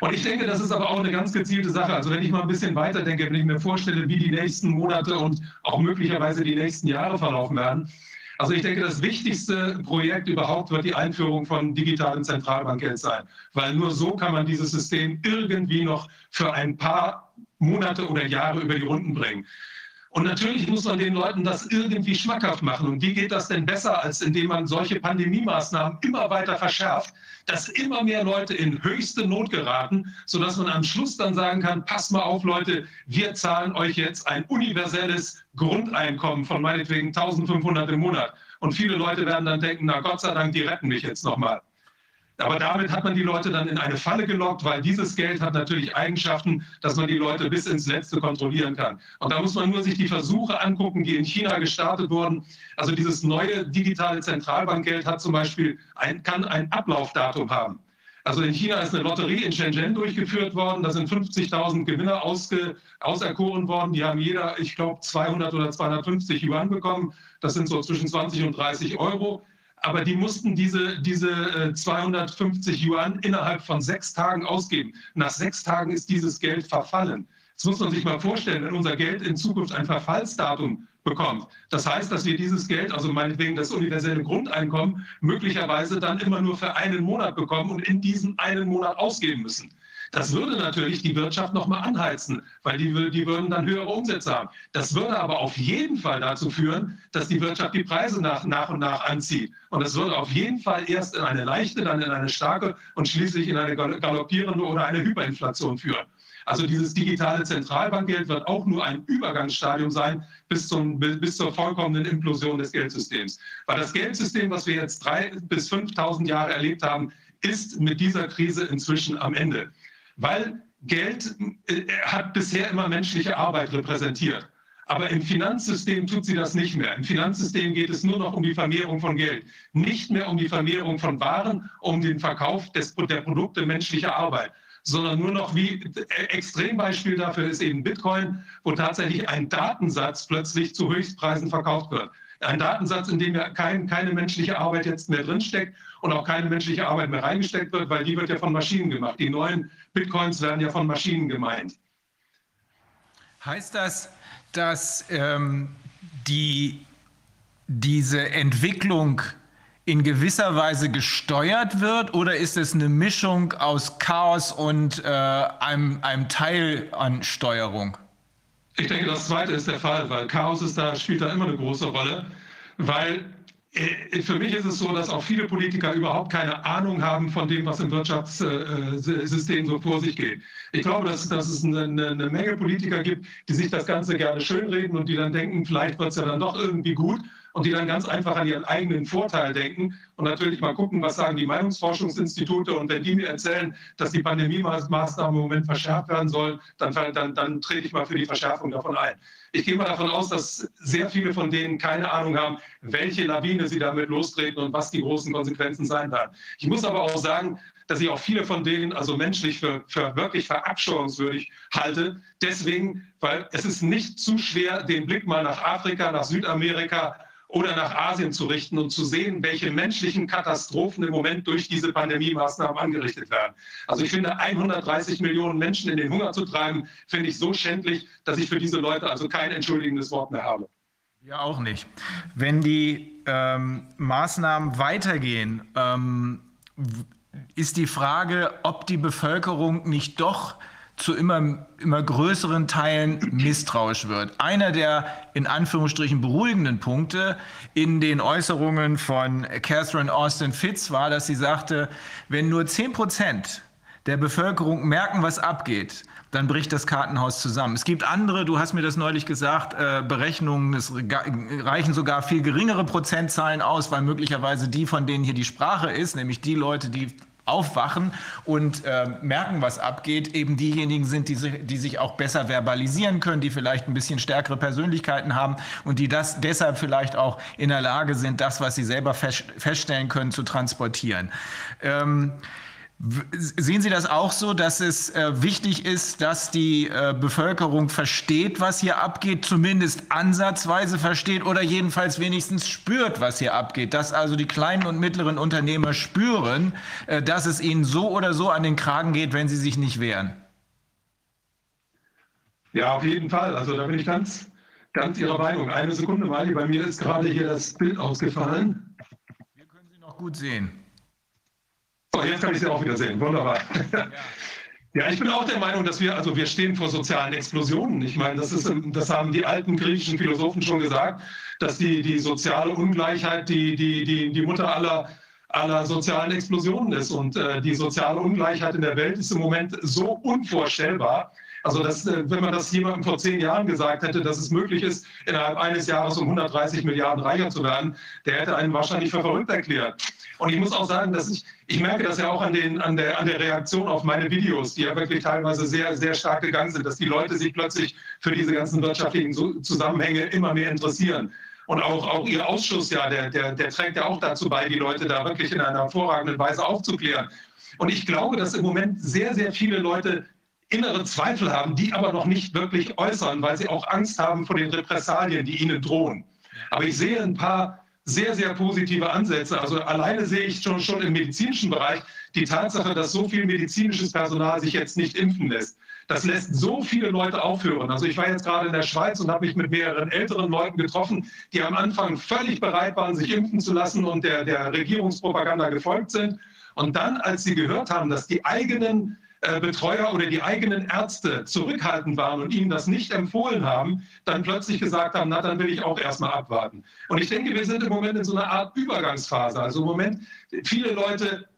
Und ich denke, das ist aber auch eine ganz gezielte Sache. Also wenn ich mal ein bisschen weiter denke, wenn ich mir vorstelle, wie die nächsten Monate und auch möglicherweise die nächsten Jahre verlaufen werden. Also ich denke, das wichtigste Projekt überhaupt wird die Einführung von digitalen Zentralbankgeld sein, weil nur so kann man dieses System irgendwie noch für ein paar Monate oder Jahre über die Runden bringen. Und natürlich muss man den Leuten das irgendwie schmackhaft machen. Und wie geht das denn besser, als indem man solche Pandemie-Maßnahmen immer weiter verschärft, dass immer mehr Leute in höchste Not geraten, sodass man am Schluss dann sagen kann, pass mal auf Leute, wir zahlen euch jetzt ein universelles Grundeinkommen von meinetwegen 1500 im Monat. Und viele Leute werden dann denken, na Gott sei Dank, die retten mich jetzt nochmal. Aber damit hat man die Leute dann in eine Falle gelockt, weil dieses Geld hat natürlich Eigenschaften, dass man die Leute bis ins Letzte kontrollieren kann. Und da muss man nur sich die Versuche angucken, die in China gestartet wurden. Also dieses neue digitale Zentralbankgeld hat zum Beispiel ein, kann ein Ablaufdatum haben. Also in China ist eine Lotterie in Shenzhen durchgeführt worden. Da sind 50.000 Gewinner ausge, auserkoren worden. Die haben jeder, ich glaube, 200 oder 250 Yuan bekommen. Das sind so zwischen 20 und 30 Euro aber die mussten diese, diese 250 äh, Yuan innerhalb von sechs Tagen ausgeben. Nach sechs Tagen ist dieses Geld verfallen. Das muss man sich mal vorstellen, wenn unser Geld in Zukunft ein Verfallsdatum bekommt. Das heißt, dass wir dieses Geld, also meinetwegen das universelle Grundeinkommen, möglicherweise dann immer nur für einen Monat bekommen und in diesem einen Monat ausgeben müssen. Das würde natürlich die Wirtschaft nochmal anheizen, weil die, die würden dann höhere Umsätze haben. Das würde aber auf jeden Fall dazu führen, dass die Wirtschaft die Preise nach, nach und nach anzieht. Und das würde auf jeden Fall erst in eine leichte, dann in eine starke und schließlich in eine galoppierende oder eine Hyperinflation führen. Also dieses digitale Zentralbankgeld wird auch nur ein Übergangsstadium sein bis, zum, bis zur vollkommenen Implosion des Geldsystems. Weil das Geldsystem, was wir jetzt drei bis 5.000 Jahre erlebt haben, ist mit dieser Krise inzwischen am Ende weil Geld äh, hat bisher immer menschliche Arbeit repräsentiert. Aber im Finanzsystem tut sie das nicht mehr. Im Finanzsystem geht es nur noch um die Vermehrung von Geld, nicht mehr um die Vermehrung von Waren, um den Verkauf des, der Produkte menschlicher Arbeit sondern nur noch wie äh, Extrembeispiel dafür ist eben Bitcoin, wo tatsächlich ein Datensatz plötzlich zu Höchstpreisen verkauft wird. Ein Datensatz, in dem ja kein, keine menschliche Arbeit jetzt mehr drinsteckt und auch keine menschliche Arbeit mehr reingesteckt wird, weil die wird ja von Maschinen gemacht. Die neuen Bitcoins werden ja von Maschinen gemeint. Heißt das, dass ähm, die, diese Entwicklung in gewisser Weise gesteuert wird oder ist es eine Mischung aus Chaos und äh, einem, einem Teil an Steuerung? Ich denke, das Zweite ist der Fall, weil Chaos ist da, spielt da immer eine große Rolle, weil für mich ist es so, dass auch viele Politiker überhaupt keine Ahnung haben von dem, was im Wirtschaftssystem so vor sich geht. Ich glaube, dass, dass es eine, eine Menge Politiker gibt, die sich das Ganze gerne schönreden und die dann denken, vielleicht wird es ja dann doch irgendwie gut und die dann ganz einfach an ihren eigenen Vorteil denken und natürlich mal gucken, was sagen die Meinungsforschungsinstitute und wenn die mir erzählen, dass die Pandemie-Maßnahmen im Moment verschärft werden sollen, dann, dann, dann trete ich mal für die Verschärfung davon ein. Ich gehe mal davon aus, dass sehr viele von denen keine Ahnung haben, welche Lawine sie damit lostreten und was die großen Konsequenzen sein werden. Ich muss aber auch sagen, dass ich auch viele von denen also menschlich für, für wirklich verabscheuungswürdig halte. Deswegen, weil es ist nicht zu schwer, den Blick mal nach Afrika, nach Südamerika oder nach Asien zu richten und zu sehen, welche menschlichen Katastrophen im Moment durch diese Pandemie-Maßnahmen angerichtet werden. Also ich finde, 130 Millionen Menschen in den Hunger zu treiben, finde ich so schändlich, dass ich für diese Leute also kein entschuldigendes Wort mehr habe. Ja, auch nicht. Wenn die ähm, Maßnahmen weitergehen, ähm, ist die Frage, ob die Bevölkerung nicht doch zu immer, immer größeren Teilen misstrauisch wird. Einer der in Anführungsstrichen beruhigenden Punkte in den Äußerungen von Catherine Austin Fitz war, dass sie sagte, wenn nur 10 Prozent der Bevölkerung merken, was abgeht, dann bricht das Kartenhaus zusammen. Es gibt andere, du hast mir das neulich gesagt, äh, Berechnungen, es reichen sogar viel geringere Prozentzahlen aus, weil möglicherweise die, von denen hier die Sprache ist, nämlich die Leute, die aufwachen und äh, merken, was abgeht, eben diejenigen sind, die, die sich auch besser verbalisieren können, die vielleicht ein bisschen stärkere Persönlichkeiten haben und die das deshalb vielleicht auch in der Lage sind, das, was sie selber fest, feststellen können, zu transportieren. Ähm, Sehen Sie das auch so, dass es äh, wichtig ist, dass die äh, Bevölkerung versteht, was hier abgeht, zumindest ansatzweise versteht oder jedenfalls wenigstens spürt, was hier abgeht? Dass also die kleinen und mittleren Unternehmer spüren, äh, dass es ihnen so oder so an den Kragen geht, wenn sie sich nicht wehren? Ja, auf jeden Fall. Also da bin ich ganz, ganz Ihrer Meinung. Eine Sekunde, Mali, bei mir ist gerade hier das Bild ausgefallen. Wir können Sie noch gut sehen. So, jetzt kann ich Sie auch wieder sehen. Wunderbar. Ja. ich bin auch der Meinung, dass wir, also wir stehen vor sozialen Explosionen. Ich meine, das, ist, das haben die alten griechischen Philosophen schon gesagt, dass die, die soziale Ungleichheit die, die, die, die Mutter aller, aller sozialen Explosionen ist. Und äh, die soziale Ungleichheit in der Welt ist im Moment so unvorstellbar, also das, äh, wenn man das jemandem vor zehn Jahren gesagt hätte, dass es möglich ist, innerhalb eines Jahres um 130 Milliarden reicher zu werden, der hätte einen wahrscheinlich für verrückt erklärt. Und ich muss auch sagen, dass ich, ich merke das ja auch an, den, an, der, an der Reaktion auf meine Videos, die ja wirklich teilweise sehr, sehr stark gegangen sind, dass die Leute sich plötzlich für diese ganzen wirtschaftlichen Zusammenhänge immer mehr interessieren. Und auch, auch Ihr Ausschuss, ja, der, der, der trägt ja auch dazu bei, die Leute da wirklich in einer hervorragenden Weise aufzuklären. Und ich glaube, dass im Moment sehr, sehr viele Leute innere Zweifel haben, die aber noch nicht wirklich äußern, weil sie auch Angst haben vor den Repressalien, die ihnen drohen. Aber ich sehe ein paar sehr, sehr positive Ansätze. Also alleine sehe ich schon, schon im medizinischen Bereich die Tatsache, dass so viel medizinisches Personal sich jetzt nicht impfen lässt. Das lässt so viele Leute aufhören. Also ich war jetzt gerade in der Schweiz und habe mich mit mehreren älteren Leuten getroffen, die am Anfang völlig bereit waren, sich impfen zu lassen und der, der Regierungspropaganda gefolgt sind. Und dann, als sie gehört haben, dass die eigenen äh, Betreuer oder die eigenen Ärzte zurückhaltend waren und ihnen das nicht empfohlen haben, dann plötzlich gesagt haben, na, dann will ich auch erstmal abwarten. Und ich denke, wir sind im Moment in so einer Art Übergangsphase. Also im Moment, viele Leute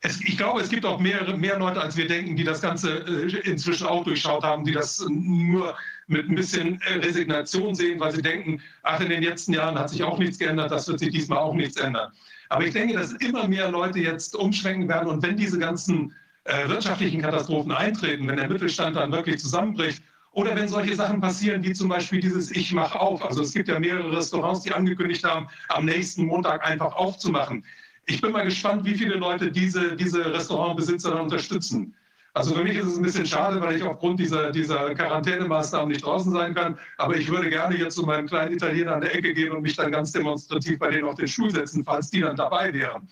es, ich glaube, es gibt auch mehr, mehr Leute, als wir denken, die das Ganze äh, inzwischen auch durchschaut haben, die das nur mit ein bisschen äh, Resignation sehen, weil sie denken, ach, in den letzten Jahren hat sich auch nichts geändert, das wird sich diesmal auch nichts ändern. Aber ich denke, dass immer mehr Leute jetzt umschwenken werden und wenn diese ganzen äh, wirtschaftlichen Katastrophen eintreten, wenn der Mittelstand dann wirklich zusammenbricht Oder wenn solche Sachen passieren, wie zum Beispiel dieses Ich mach auf. Also es gibt ja mehrere Restaurants, die angekündigt haben, am nächsten Montag einfach aufzumachen. Ich bin mal gespannt, wie viele Leute diese, diese Restaurantbesitzer dann unterstützen. Also für mich ist es ein bisschen schade, weil ich aufgrund dieser, dieser Quarantänemaßnahmen nicht draußen sein kann. Aber ich würde gerne jetzt zu meinem kleinen Italiener an der Ecke gehen und mich dann ganz demonstrativ bei denen auf den Stuhl setzen, falls die dann dabei wären.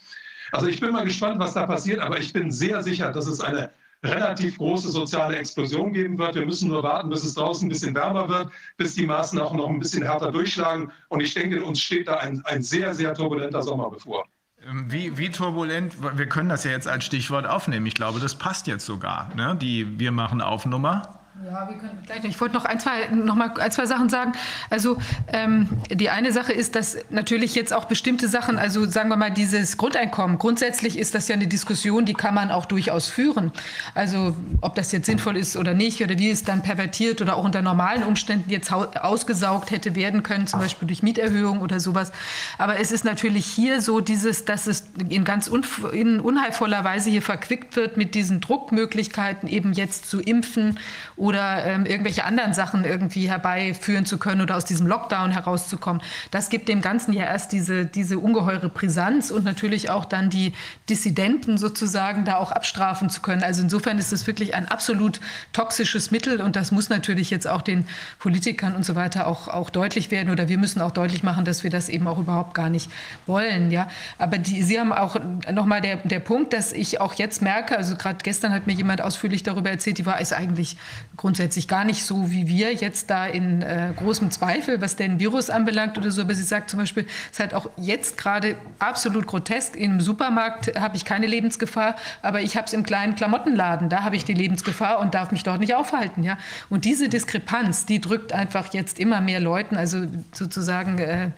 Also ich bin mal gespannt, was da passiert, aber ich bin sehr sicher, dass es eine relativ große soziale Explosion geben wird. Wir müssen nur warten, bis es draußen ein bisschen wärmer wird, bis die Maßnahmen auch noch ein bisschen härter durchschlagen. Und ich denke, uns steht da ein, ein sehr, sehr turbulenter Sommer bevor. Ähm, wie, wie, turbulent, wir können das ja jetzt als Stichwort aufnehmen. Ich glaube, das passt jetzt sogar, ne? die Wir machen Aufnummer. Ja, wir können gleich. Ich wollte noch ein, zwei, noch mal ein, zwei Sachen sagen. Also ähm, die eine Sache ist, dass natürlich jetzt auch bestimmte Sachen, also sagen wir mal dieses Grundeinkommen, grundsätzlich ist das ja eine Diskussion, die kann man auch durchaus führen. Also ob das jetzt sinnvoll ist oder nicht oder wie es dann pervertiert oder auch unter normalen Umständen jetzt ausgesaugt hätte werden können, zum Beispiel durch Mieterhöhung oder sowas. Aber es ist natürlich hier so dieses, dass es in ganz un, in unheilvoller Weise hier verquickt wird mit diesen Druckmöglichkeiten, eben jetzt zu impfen oder ähm, irgendwelche anderen Sachen irgendwie herbeiführen zu können oder aus diesem Lockdown herauszukommen. Das gibt dem Ganzen ja erst diese, diese ungeheure Brisanz und natürlich auch dann die Dissidenten sozusagen da auch abstrafen zu können. Also insofern ist es wirklich ein absolut toxisches Mittel und das muss natürlich jetzt auch den Politikern und so weiter auch, auch deutlich werden oder wir müssen auch deutlich machen, dass wir das eben auch überhaupt gar nicht wollen. Ja? Aber die, Sie haben auch nochmal der, der Punkt, dass ich auch jetzt merke, also gerade gestern hat mir jemand ausführlich darüber erzählt, die war ist eigentlich grundsätzlich gar nicht so wie wir jetzt da in äh, großem Zweifel, was den Virus anbelangt oder so. Aber sie sagt zum Beispiel, es ist halt auch jetzt gerade absolut grotesk. Im Supermarkt habe ich keine Lebensgefahr, aber ich habe es im kleinen Klamottenladen. Da habe ich die Lebensgefahr und darf mich dort nicht aufhalten. Ja? Und diese Diskrepanz, die drückt einfach jetzt immer mehr Leuten, also sozusagen äh,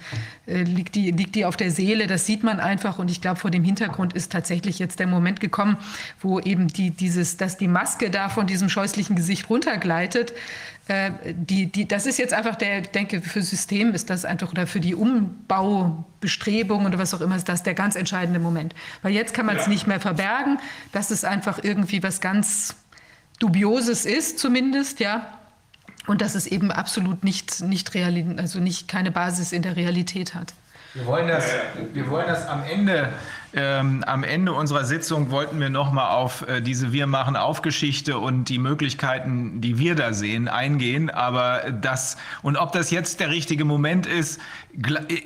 äh, liegt, die, liegt die auf der Seele. Das sieht man einfach. Und ich glaube, vor dem Hintergrund ist tatsächlich jetzt der Moment gekommen, wo eben die, dieses, dass die Maske da von diesem scheußlichen Gesicht runtergleitet. Äh, die, die, das ist jetzt einfach der, ich denke, für System ist das einfach oder für die Umbaubestrebungen oder was auch immer ist das der ganz entscheidende Moment. Weil jetzt kann man es ja. nicht mehr verbergen, dass es einfach irgendwie was ganz Dubioses ist, zumindest, ja. Und dass es eben absolut nicht, nicht real, also nicht keine Basis in der Realität hat. Wir wollen das, wir wollen das am Ende ähm, am Ende unserer Sitzung wollten wir nochmal auf äh, diese Wir machen Aufgeschichte und die Möglichkeiten, die wir da sehen, eingehen. Aber das, und ob das jetzt der richtige Moment ist,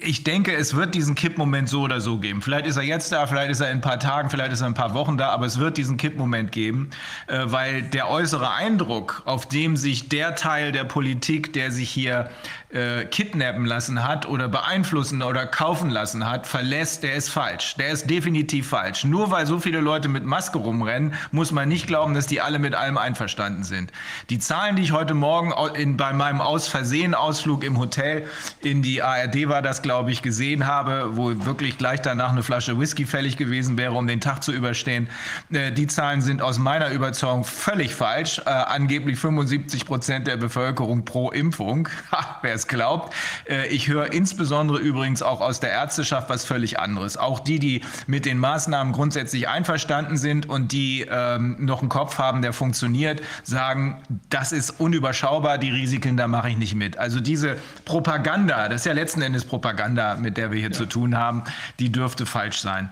ich denke, es wird diesen Kippmoment so oder so geben. Vielleicht ist er jetzt da, vielleicht ist er in ein paar Tagen, vielleicht ist er in ein paar Wochen da, aber es wird diesen Kippmoment geben, äh, weil der äußere Eindruck, auf dem sich der Teil der Politik, der sich hier äh, kidnappen lassen hat oder beeinflussen oder kaufen lassen hat, verlässt, der ist falsch. Der ist definitiv falsch. Nur weil so viele Leute mit Maske rumrennen, muss man nicht glauben, dass die alle mit allem einverstanden sind. Die Zahlen, die ich heute Morgen in, bei meinem Aus Versehen Ausflug im Hotel in die ARD war das, glaube ich, gesehen habe, wo wirklich gleich danach eine Flasche Whisky fällig gewesen wäre, um den Tag zu überstehen. Äh, die Zahlen sind aus meiner Überzeugung völlig falsch. Äh, angeblich 75 Prozent der Bevölkerung pro Impfung. Wer es glaubt. Äh, ich höre insbesondere übrigens auch aus der Ärzteschaft was völlig anderes. Auch die, die mit den Maßnahmen grundsätzlich einverstanden sind und die ähm, noch einen Kopf haben, der funktioniert, sagen, das ist unüberschaubar, die Risiken, da mache ich nicht mit. Also diese Propaganda, das ist ja letzten Endes Propaganda, mit der wir hier ja. zu tun haben, die dürfte falsch sein.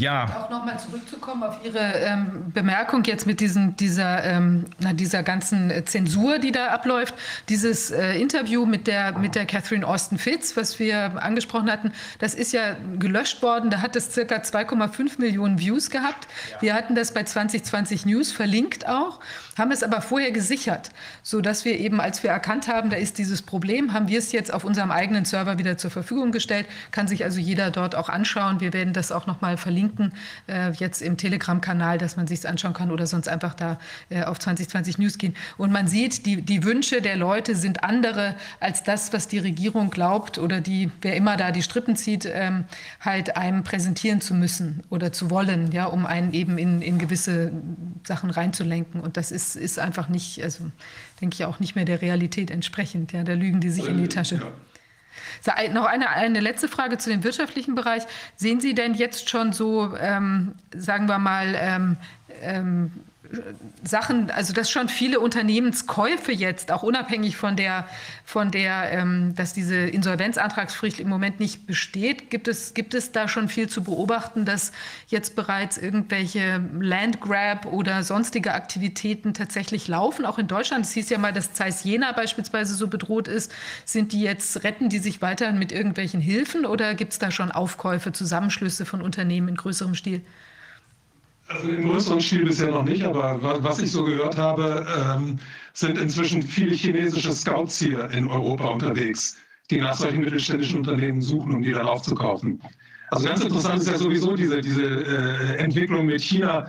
Ja. Auch nochmal zurückzukommen auf Ihre ähm, Bemerkung jetzt mit diesen, dieser, ähm, na, dieser ganzen Zensur, die da abläuft. Dieses äh, Interview mit der, mit der Catherine Austin Fitz, was wir angesprochen hatten, das ist ja gelöscht worden. Da hat es circa 2,5 Millionen Views gehabt. Ja. Wir hatten das bei 2020 News verlinkt auch, haben es aber vorher gesichert, sodass wir eben, als wir erkannt haben, da ist dieses Problem, haben wir es jetzt auf unserem eigenen Server wieder zur Verfügung gestellt. Kann sich also jeder dort auch anschauen. Wir werden das auch nochmal verlinken äh, jetzt im Telegram-Kanal, dass man sich anschauen kann oder sonst einfach da äh, auf 2020 News gehen. Und man sieht, die, die Wünsche der Leute sind andere als das, was die Regierung glaubt oder die, wer immer da die Strippen zieht, ähm, halt einem präsentieren zu müssen oder zu wollen, ja, um einen eben in, in gewisse Sachen reinzulenken. Und das ist, ist einfach nicht, also denke ich auch nicht mehr der Realität entsprechend. Ja, da lügen die sich in die Tasche. Ja. So, noch eine, eine letzte Frage zu dem wirtschaftlichen Bereich. Sehen Sie denn jetzt schon so, ähm, sagen wir mal, ähm, ähm, Sachen, also dass schon viele Unternehmenskäufe jetzt, auch unabhängig von der, von der, ähm, dass diese Insolvenzantragspflicht im Moment nicht besteht, gibt es, gibt es da schon viel zu beobachten, dass jetzt bereits irgendwelche Landgrab oder sonstige Aktivitäten tatsächlich laufen, auch in Deutschland. Es hieß ja mal, dass Zeiss Jena beispielsweise so bedroht ist. Sind die jetzt, retten die sich weiterhin mit irgendwelchen Hilfen oder gibt es da schon Aufkäufe, Zusammenschlüsse von Unternehmen in größerem Stil? Also im größeren Stil bisher noch nicht, aber was ich so gehört habe, ähm, sind inzwischen viele chinesische Scouts hier in Europa unterwegs, die nach solchen mittelständischen Unternehmen suchen, um die dann aufzukaufen. Also ganz interessant ist ja sowieso diese, diese äh, Entwicklung mit China.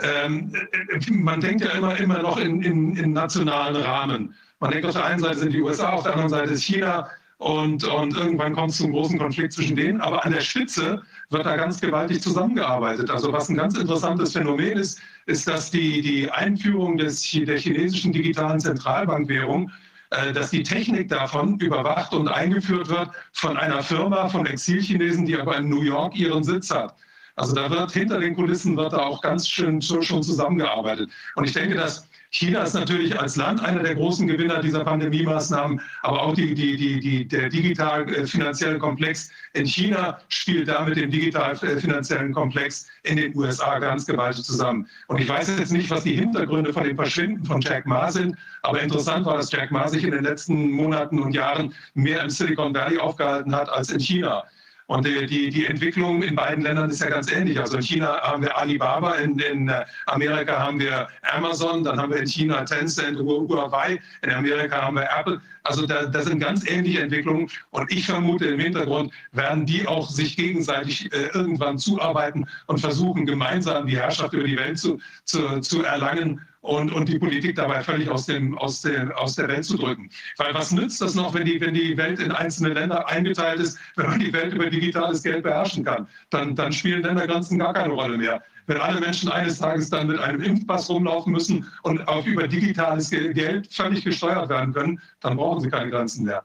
Ähm, äh, man denkt ja immer, immer noch in, in, in nationalen Rahmen. Man denkt auf der einen Seite sind die USA, auf der anderen Seite ist China und, und irgendwann kommt es zum großen Konflikt zwischen denen. Aber an der Spitze wird da ganz gewaltig zusammengearbeitet. Also was ein ganz interessantes Phänomen ist, ist, dass die, die Einführung des, der chinesischen digitalen Zentralbankwährung äh, dass die Technik davon überwacht und eingeführt wird von einer Firma, von Exilchinesen, die aber in New York ihren Sitz hat. Also da wird hinter den Kulissen wird da auch ganz schön schon zusammengearbeitet. Und ich denke, dass China ist natürlich als Land einer der großen Gewinner dieser Pandemie-Maßnahmen, aber auch die, die, die, der digital-finanzielle äh, Komplex in China spielt da mit dem digital-finanziellen Komplex in den USA ganz gewaltig zusammen. Und ich weiß jetzt nicht, was die Hintergründe von dem Verschwinden von Jack Ma sind, aber interessant war, dass Jack Ma sich in den letzten Monaten und Jahren mehr im Silicon Valley aufgehalten hat als in China. Und die, die, die, Entwicklung in beiden Ländern ist ja ganz ähnlich. Also in China haben wir Alibaba, in, in äh, Amerika haben wir Amazon, dann haben wir in China Tencent, Huawei, in Amerika haben wir Apple. Also da, das sind ganz ähnliche Entwicklungen. Und ich vermute, im Hintergrund werden die auch sich gegenseitig äh, irgendwann zuarbeiten und versuchen, gemeinsam die Herrschaft über die Welt zu, zu, zu erlangen und, und die Politik dabei völlig aus, dem, aus, der, aus der Welt zu drücken. Weil was nützt das noch, wenn die, wenn die Welt in einzelne Länder eingeteilt ist, wenn man die Welt über digitales Geld beherrschen kann? Dann, dann spielen Ländergrenzen gar keine Rolle mehr. Wenn alle Menschen eines Tages dann mit einem Impfpass rumlaufen müssen und auch über digitales Geld völlig gesteuert werden können, dann brauchen sie keine Grenzen mehr.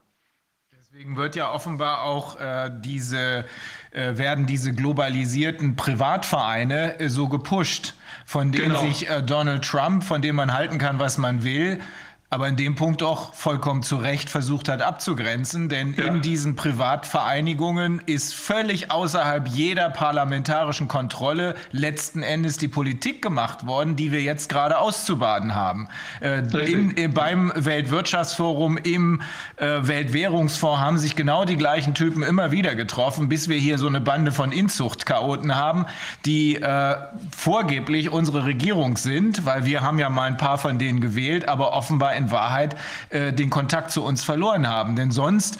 Deswegen wird ja offenbar auch äh, diese, äh, werden diese globalisierten Privatvereine äh, so gepusht von dem genau. sich äh, Donald Trump, von dem man halten kann, was man will, aber in dem Punkt auch vollkommen zu Recht versucht hat abzugrenzen, denn ja. in diesen Privatvereinigungen ist völlig außerhalb jeder parlamentarischen Kontrolle letzten Endes die Politik gemacht worden, die wir jetzt gerade auszubaden haben. Äh, in, in, beim Weltwirtschaftsforum, im äh, Weltwährungsfonds haben sich genau die gleichen Typen immer wieder getroffen, bis wir hier so eine Bande von Inzuchtchaoten haben, die äh, vorgeblich unsere Regierung sind, weil wir haben ja mal ein paar von denen gewählt, aber offenbar in Wahrheit äh, den Kontakt zu uns verloren haben. Denn sonst,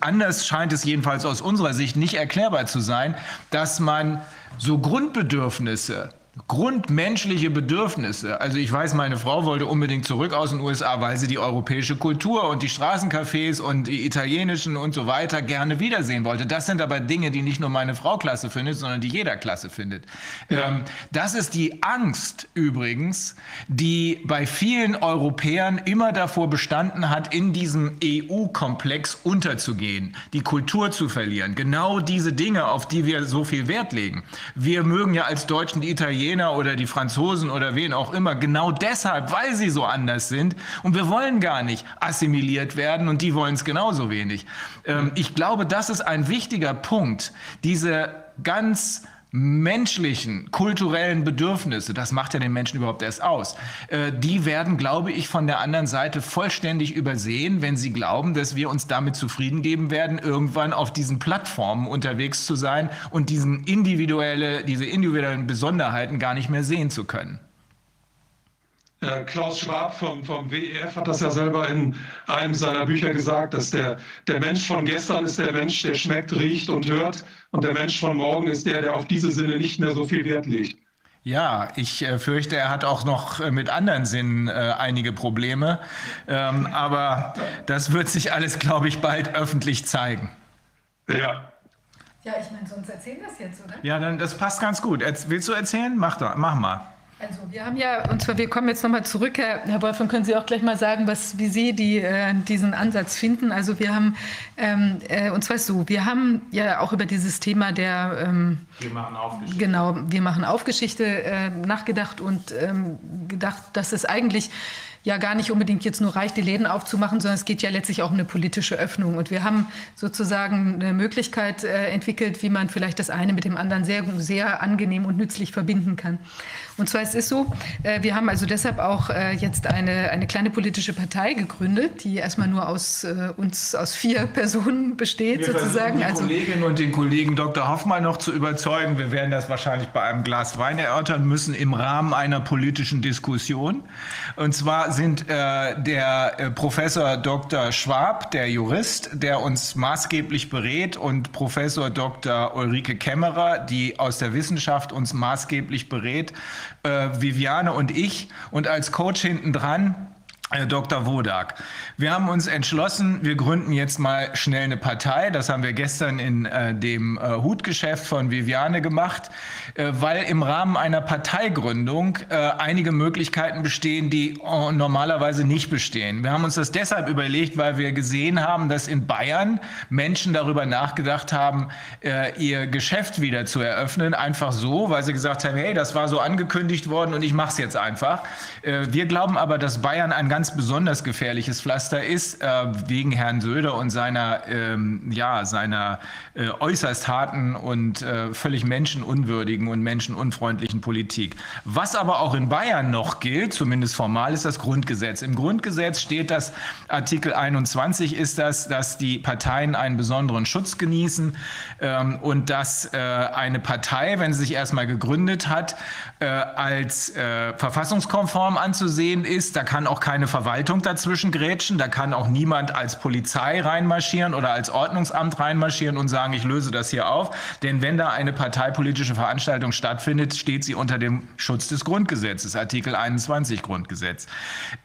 anders scheint es jedenfalls aus unserer Sicht nicht erklärbar zu sein, dass man so Grundbedürfnisse grundmenschliche Bedürfnisse. Also ich weiß, meine Frau wollte unbedingt zurück aus den USA, weil sie die europäische Kultur und die Straßencafés und die italienischen und so weiter gerne wiedersehen wollte. Das sind aber Dinge, die nicht nur meine Frau klasse findet, sondern die jeder klasse findet. Ja. Ähm, das ist die Angst übrigens, die bei vielen Europäern immer davor bestanden hat, in diesem EU-Komplex unterzugehen, die Kultur zu verlieren. Genau diese Dinge, auf die wir so viel Wert legen. Wir mögen ja als Deutschen die Italiener Italiener oder die Franzosen oder wen auch immer, genau deshalb, weil sie so anders sind. Und wir wollen gar nicht assimiliert werden und die wollen es genauso wenig. Ähm, ich glaube, das ist ein wichtiger Punkt, diese ganz menschlichen, kulturellen Bedürfnisse, das macht ja den Menschen überhaupt erst aus, äh, die werden, glaube ich, von der anderen Seite vollständig übersehen, wenn sie glauben, dass wir uns damit zufrieden geben werden, irgendwann auf diesen Plattformen unterwegs zu sein und diesen individuelle, diese individuellen Besonderheiten gar nicht mehr sehen zu können. Äh, Klaus Schwab vom, vom WEF hat das ja selber in einem seiner Bücher gesagt, dass der, der Mensch von gestern ist der Mensch, der schmeckt, riecht und hört. Und der Mensch von morgen ist der, der auf diese Sinne nicht mehr so viel Wert legt. Ja, ich äh, fürchte, er hat auch noch äh, mit anderen Sinnen äh, einige Probleme. Ähm, aber das wird sich alles, glaube ich, bald öffentlich zeigen. Ja. Ja, ich meine, sonst erzählen wir es jetzt, oder? Ja, dann das passt ganz gut. Willst du erzählen? Mach, doch, mach mal. Also wir haben ja, und zwar wir kommen jetzt nochmal zurück, Herr, Herr Wolfram, können Sie auch gleich mal sagen, was, wie Sie die, äh, diesen Ansatz finden. Also wir haben, ähm, äh, und zwar so, wir haben ja auch über dieses Thema der... Ähm, wir machen Aufgeschichte. Genau, wir machen Aufgeschichte äh, nachgedacht und ähm, gedacht, dass es eigentlich ja gar nicht unbedingt jetzt nur reicht, die Läden aufzumachen, sondern es geht ja letztlich auch um eine politische Öffnung. Und wir haben sozusagen eine Möglichkeit äh, entwickelt, wie man vielleicht das eine mit dem anderen sehr, sehr angenehm und nützlich verbinden kann. Und zwar es ist so, äh, wir haben also deshalb auch äh, jetzt eine, eine kleine politische Partei gegründet, die erstmal nur aus äh, uns, aus vier Personen besteht wir sozusagen. Die also, Kolleginnen und den Kollegen Dr. Hoffmann noch zu überzeugen. Wir werden das wahrscheinlich bei einem Glas Wein erörtern müssen im Rahmen einer politischen Diskussion. Und zwar sind äh, der Professor Dr. Schwab, der Jurist, der uns maßgeblich berät, und Professor Dr. Ulrike Kämmerer, die aus der Wissenschaft uns maßgeblich berät, äh, Viviane und ich. Und als Coach hinten dran Dr. Wodak. Wir haben uns entschlossen, wir gründen jetzt mal schnell eine Partei. Das haben wir gestern in äh, dem äh, Hutgeschäft von Viviane gemacht, äh, weil im Rahmen einer Parteigründung äh, einige Möglichkeiten bestehen, die äh, normalerweise nicht bestehen. Wir haben uns das deshalb überlegt, weil wir gesehen haben, dass in Bayern Menschen darüber nachgedacht haben, ihr Geschäft wieder zu eröffnen, einfach so, weil sie gesagt haben, hey, das war so angekündigt worden und ich mache es jetzt einfach. wir glauben aber, dass Bayern ein ganz besonders gefährliches Pflaster ist, äh, wegen Herrn Söder und seiner, ähm, ja, seiner äh, äußerst harten und äh, völlig menschenunwürdigen und menschenunfreundlichen Politik. Was aber auch in Bayern noch gilt, zumindest formal, ist das Grundgesetz. Im Grundgesetz steht das, Artikel 21 ist das, dass die Parteien einen besonderen Schutz genießen ähm, und dass äh, eine Partei, wenn sie sich erstmal gegründet hat, äh, als äh, verfassungskonform anzusehen ist. Da kann auch keine Verwaltung dazwischen grätschen. Da kann auch niemand als Polizei reinmarschieren oder als Ordnungsamt reinmarschieren und sagen, ich löse das hier auf. Denn wenn da eine parteipolitische Veranstaltung stattfindet, steht sie unter dem Schutz des Grundgesetzes, Artikel 21 Grundgesetz.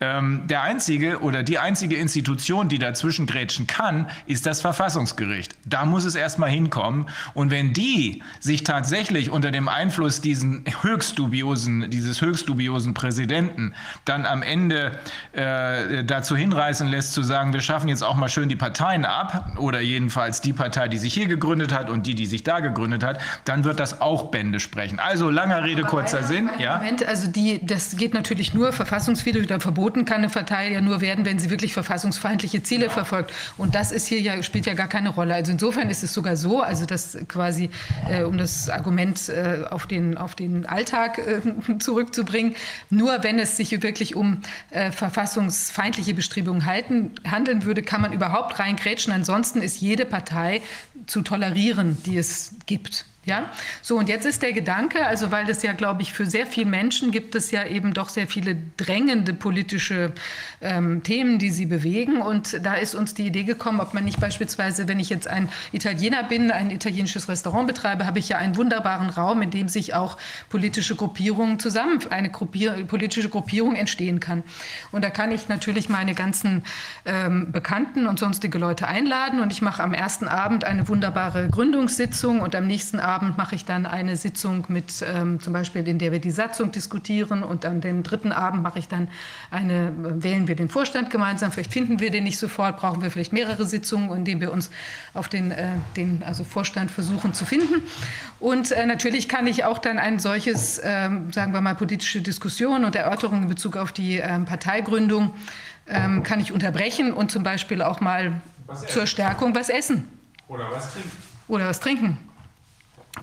Ähm, der einzige oder die einzige Institution, die dazwischen grätschen kann, ist das Verfassungsgericht. Da muss es erstmal hinkommen. Und wenn die sich tatsächlich unter dem Einfluss diesen höchst dubiosen, dieses höchst dubiosen Präsidenten dann am Ende äh, dazu hinreißen lässt, zu sagen, wir schaffen jetzt auch mal schön die Parteien ab oder jedenfalls die Partei, die sich hier gegründet hat und die, die sich da gegründet hat, dann wird das auch Bände sprechen. Also langer Rede, kurzer Sinn. Ja? Moment, also die, das geht natürlich nur verfassungswidrig oder verboten kann eine Partei ja nur werden, wenn sie wirklich verfassungsfeindliche Ziele ja. verfolgt. Und das ist hier ja, spielt ja gar keine Rolle. Also insofern ist es sogar so, also das quasi, äh, um das Argument äh, auf, den, auf den Alltag äh, zurückzubringen, nur wenn es sich wirklich um äh, verfassungsfeindliche Bestrebungen halten, handeln würde, kann man überhaupt reingrätschen. Ansonsten ist jede Partei zu tolerieren, die es gibt. Ja, so und jetzt ist der Gedanke, also weil das ja, glaube ich, für sehr viele Menschen gibt es ja eben doch sehr viele drängende politische ähm, Themen, die sie bewegen. Und da ist uns die Idee gekommen, ob man nicht beispielsweise, wenn ich jetzt ein Italiener bin, ein italienisches Restaurant betreibe, habe ich ja einen wunderbaren Raum, in dem sich auch politische Gruppierungen zusammen, eine Gruppier politische Gruppierung entstehen kann. Und da kann ich natürlich meine ganzen ähm, Bekannten und sonstige Leute einladen. Und ich mache am ersten Abend eine wunderbare Gründungssitzung und am nächsten Abend mache ich dann eine Sitzung mit ähm, zum Beispiel, in der wir die Satzung diskutieren und dem dritten Abend mache ich dann eine, äh, wählen wir den Vorstand gemeinsam. Vielleicht finden wir den nicht sofort, brauchen wir vielleicht mehrere Sitzungen, in denen wir uns auf den, äh, den also Vorstand versuchen zu finden. Und äh, natürlich kann ich auch dann ein solches, äh, sagen wir mal, politische Diskussion und Erörterung in Bezug auf die ähm, Parteigründung ähm, kann ich unterbrechen und zum Beispiel auch mal zur Stärkung was essen. Oder was trinken. Oder was trinken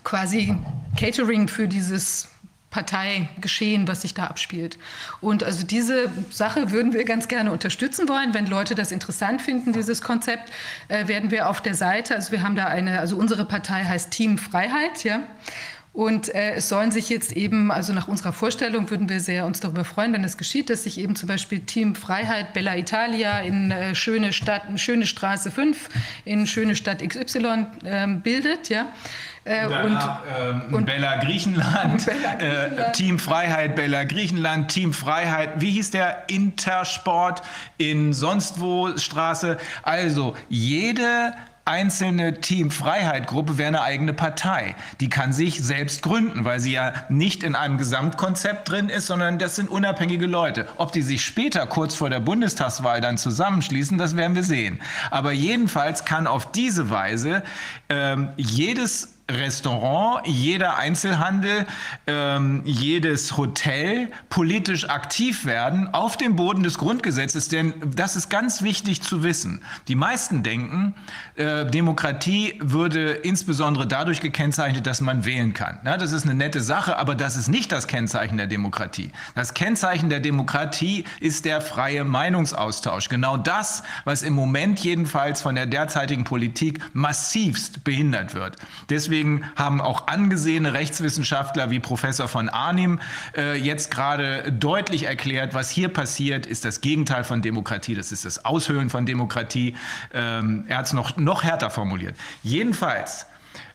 quasi Catering für dieses Parteigeschehen, was sich da abspielt. Und also diese Sache würden wir ganz gerne unterstützen wollen. Wenn Leute das interessant finden, dieses Konzept, äh, werden wir auf der Seite, also wir haben da eine, also unsere Partei heißt Team Freiheit, ja. Und äh, es sollen sich jetzt eben, also nach unserer Vorstellung würden wir sehr uns darüber freuen, wenn es geschieht, dass sich eben zum Beispiel Team Freiheit Bella Italia in äh, schöne Stadt, schöne Straße 5 in schöne Stadt XY äh, bildet, ja. Äh, und, ähm, und, Bella Griechenland, Bella äh, Griechenland. Team Freiheit Bella Griechenland, Team Freiheit, wie hieß der Intersport in sonst wo Straße? Also jede einzelne Team Freiheit Gruppe wäre eine eigene Partei. Die kann sich selbst gründen, weil sie ja nicht in einem Gesamtkonzept drin ist, sondern das sind unabhängige Leute. Ob die sich später kurz vor der Bundestagswahl dann zusammenschließen, das werden wir sehen. Aber jedenfalls kann auf diese Weise ähm, jedes Restaurant, jeder Einzelhandel, ähm, jedes Hotel politisch aktiv werden auf dem Boden des Grundgesetzes. Denn das ist ganz wichtig zu wissen. Die meisten denken, äh, Demokratie würde insbesondere dadurch gekennzeichnet, dass man wählen kann. Ja, das ist eine nette Sache, aber das ist nicht das Kennzeichen der Demokratie. Das Kennzeichen der Demokratie ist der freie Meinungsaustausch. Genau das, was im Moment jedenfalls von der derzeitigen Politik massivst behindert wird. Deswegen Deswegen haben auch angesehene Rechtswissenschaftler wie Professor von Arnim äh, jetzt gerade deutlich erklärt, was hier passiert, ist das Gegenteil von Demokratie. Das ist das Aushöhlen von Demokratie. Ähm, er hat es noch, noch härter formuliert. Jedenfalls,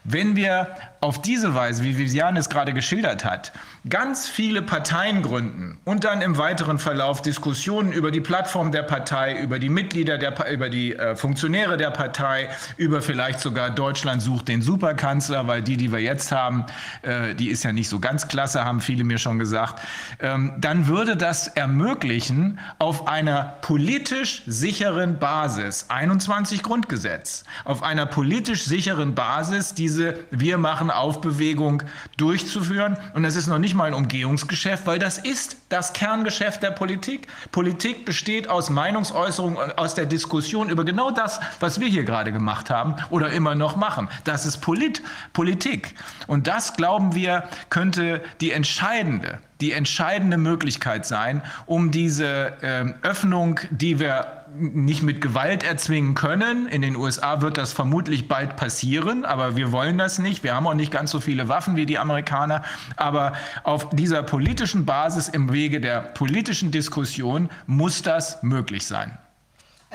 wenn wir auf diese Weise, wie Viviane es gerade geschildert hat, ganz viele Parteien gründen und dann im weiteren Verlauf Diskussionen über die Plattform der Partei, über die Mitglieder der über die äh, Funktionäre der Partei, über vielleicht sogar Deutschland sucht den Superkanzler, weil die, die wir jetzt haben, äh, die ist ja nicht so ganz klasse, haben viele mir schon gesagt, ähm, dann würde das ermöglichen, auf einer politisch sicheren Basis, 21 Grundgesetz, auf einer politisch sicheren Basis diese Wir machen Aufbewegung durchzuführen. Und das ist noch nicht mal ein Umgehungsgeschäft, weil das ist das Kerngeschäft der Politik. Politik besteht aus Meinungsäußerung, aus der Diskussion über genau das, was wir hier gerade gemacht haben oder immer noch machen. Das ist Polit Politik. Und das, glauben wir, könnte die entscheidende die entscheidende Möglichkeit sein, um diese äh, Öffnung, die wir nicht mit Gewalt erzwingen können. In den USA wird das vermutlich bald passieren, aber wir wollen das nicht. Wir haben auch nicht ganz so viele Waffen wie die Amerikaner. Aber auf dieser politischen Basis, im Wege der politischen Diskussion, muss das möglich sein.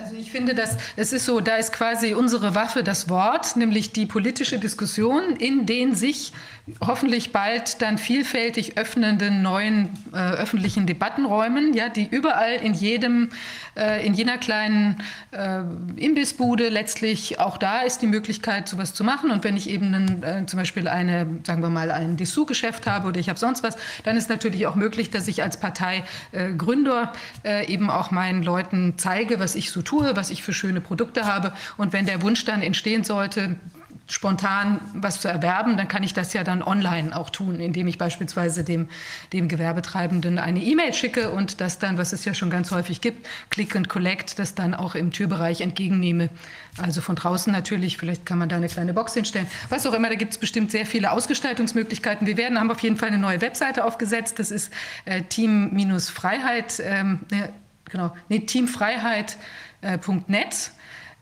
Also ich finde, dass es ist so, da ist quasi unsere Waffe das Wort, nämlich die politische Diskussion, in den sich hoffentlich bald dann vielfältig öffnenden neuen äh, öffentlichen Debattenräumen, ja, die überall in jedem, äh, in jener kleinen äh, Imbissbude letztlich auch da ist die Möglichkeit, sowas zu machen. Und wenn ich eben einen, äh, zum Beispiel eine, sagen wir mal, ein Dessous-Geschäft habe oder ich habe sonst was, dann ist natürlich auch möglich, dass ich als Parteigründer äh, eben auch meinen Leuten zeige, was ich so tue, was ich für schöne Produkte habe. Und wenn der Wunsch dann entstehen sollte, spontan was zu erwerben, dann kann ich das ja dann online auch tun, indem ich beispielsweise dem, dem Gewerbetreibenden eine E-Mail schicke und das dann, was es ja schon ganz häufig gibt, Click and Collect, das dann auch im Türbereich entgegennehme. Also von draußen natürlich, vielleicht kann man da eine kleine Box hinstellen. Was auch immer, da gibt es bestimmt sehr viele Ausgestaltungsmöglichkeiten. Wir werden, haben auf jeden Fall eine neue Webseite aufgesetzt. Das ist äh, Team-Freiheit, ähm, ne, genau, nee, teamfreiheit.net. Äh,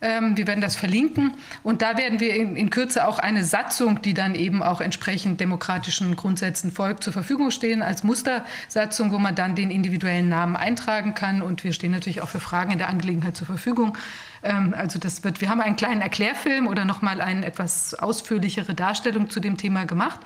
ähm, wir werden das verlinken. Und da werden wir in, in, Kürze auch eine Satzung, die dann eben auch entsprechend demokratischen Grundsätzen folgt, zur Verfügung stehen als Mustersatzung, wo man dann den individuellen Namen eintragen kann. Und wir stehen natürlich auch für Fragen in der Angelegenheit zur Verfügung. Ähm, also das wird, wir haben einen kleinen Erklärfilm oder nochmal eine etwas ausführlichere Darstellung zu dem Thema gemacht.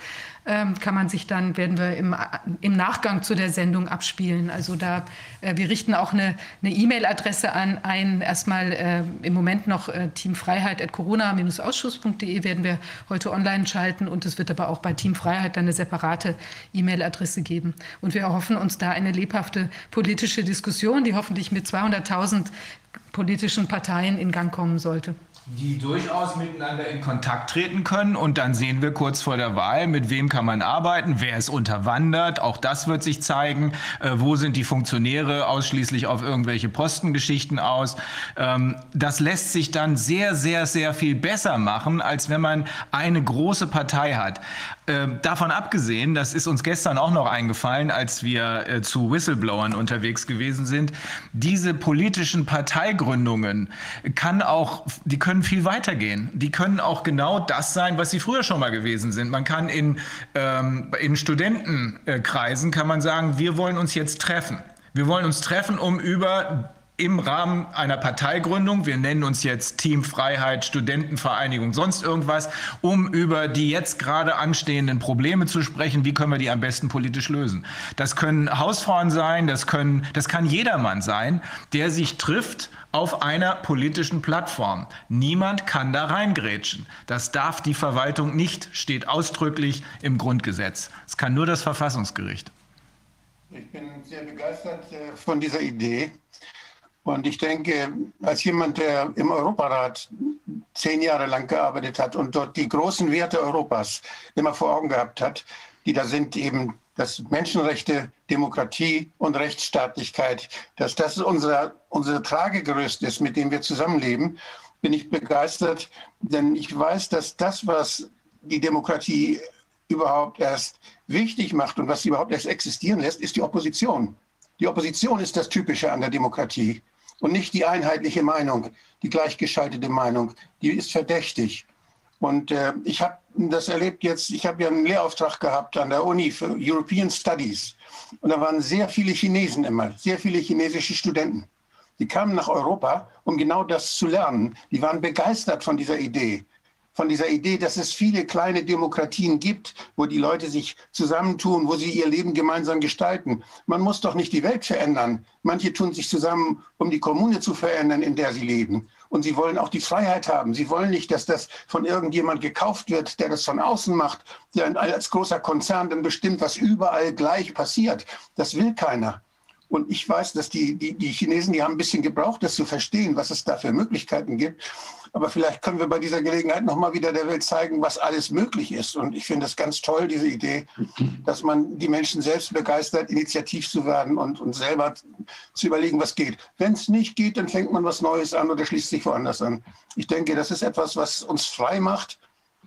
Ähm, kann man sich dann, werden wir im, im Nachgang zu der Sendung abspielen. Also da, äh, wir richten auch eine E-Mail-Adresse an ein, erstmal äh, im Moment noch äh, teamfreiheit.corona-ausschuss.de werden wir heute online schalten und es wird aber auch bei Team Freiheit dann eine separate E-Mail-Adresse geben. Und wir erhoffen uns da eine lebhafte politische Diskussion, die hoffentlich mit 200.000 politischen Parteien in Gang kommen sollte die durchaus miteinander in Kontakt treten können. Und dann sehen wir kurz vor der Wahl, mit wem kann man arbeiten, wer ist unterwandert. Auch das wird sich zeigen. Äh, wo sind die Funktionäre ausschließlich auf irgendwelche Postengeschichten aus? Ähm, das lässt sich dann sehr, sehr, sehr viel besser machen, als wenn man eine große Partei hat. Ähm, davon abgesehen, das ist uns gestern auch noch eingefallen, als wir äh, zu Whistleblowern unterwegs gewesen sind, diese politischen Parteigründungen kann auch, die können viel weiter gehen. Die können auch genau das sein, was sie früher schon mal gewesen sind. Man kann in, ähm, in Studentenkreisen kann man sagen, wir wollen uns jetzt treffen. Wir wollen uns treffen, um über im Rahmen einer Parteigründung, wir nennen uns jetzt Team Freiheit, Studentenvereinigung, sonst irgendwas, um über die jetzt gerade anstehenden Probleme zu sprechen, wie können wir die am besten politisch lösen. Das können Hausfrauen sein, das, können, das kann jedermann sein, der sich trifft auf einer politischen Plattform. Niemand kann da reingrätschen. Das darf die Verwaltung nicht, steht ausdrücklich im Grundgesetz. Es kann nur das Verfassungsgericht. Ich bin sehr begeistert äh, von dieser Idee. Und ich denke, als jemand, der im Europarat zehn Jahre lang gearbeitet hat und dort die großen Werte Europas immer vor Augen gehabt hat, die da sind eben dass Menschenrechte, Demokratie und Rechtsstaatlichkeit, dass das unser, unser Tragegerüst ist, mit dem wir zusammenleben, bin ich begeistert, denn ich weiß, dass das, was die Demokratie überhaupt erst wichtig macht und was sie überhaupt erst existieren lässt, ist die Opposition. Die Opposition ist das Typische an der Demokratie und nicht die einheitliche Meinung, die gleichgeschaltete Meinung. Die ist verdächtig. Und äh, ich habe das erlebt jetzt, ich habe ja einen Lehrauftrag gehabt an der Uni für European Studies. Und da waren sehr viele Chinesen immer, sehr viele chinesische Studenten. Die kamen nach Europa, um genau das zu lernen. Die waren begeistert von dieser Idee von dieser Idee, dass es viele kleine Demokratien gibt, wo die Leute sich zusammentun, wo sie ihr Leben gemeinsam gestalten. Man muss doch nicht die Welt verändern. Manche tun sich zusammen, um die Kommune zu verändern, in der sie leben. Und sie wollen auch die Freiheit haben. Sie wollen nicht, dass das von irgendjemand gekauft wird, der das von außen macht, der als großer Konzern dann bestimmt, was überall gleich passiert. Das will keiner. Und ich weiß, dass die, die, die Chinesen, die haben ein bisschen gebraucht, das zu verstehen, was es da für Möglichkeiten gibt. Aber vielleicht können wir bei dieser Gelegenheit nochmal wieder der Welt zeigen, was alles möglich ist. Und ich finde es ganz toll, diese Idee, dass man die Menschen selbst begeistert, initiativ zu werden und, und selber zu überlegen, was geht. Wenn es nicht geht, dann fängt man was Neues an oder schließt sich woanders an. Ich denke, das ist etwas, was uns frei macht.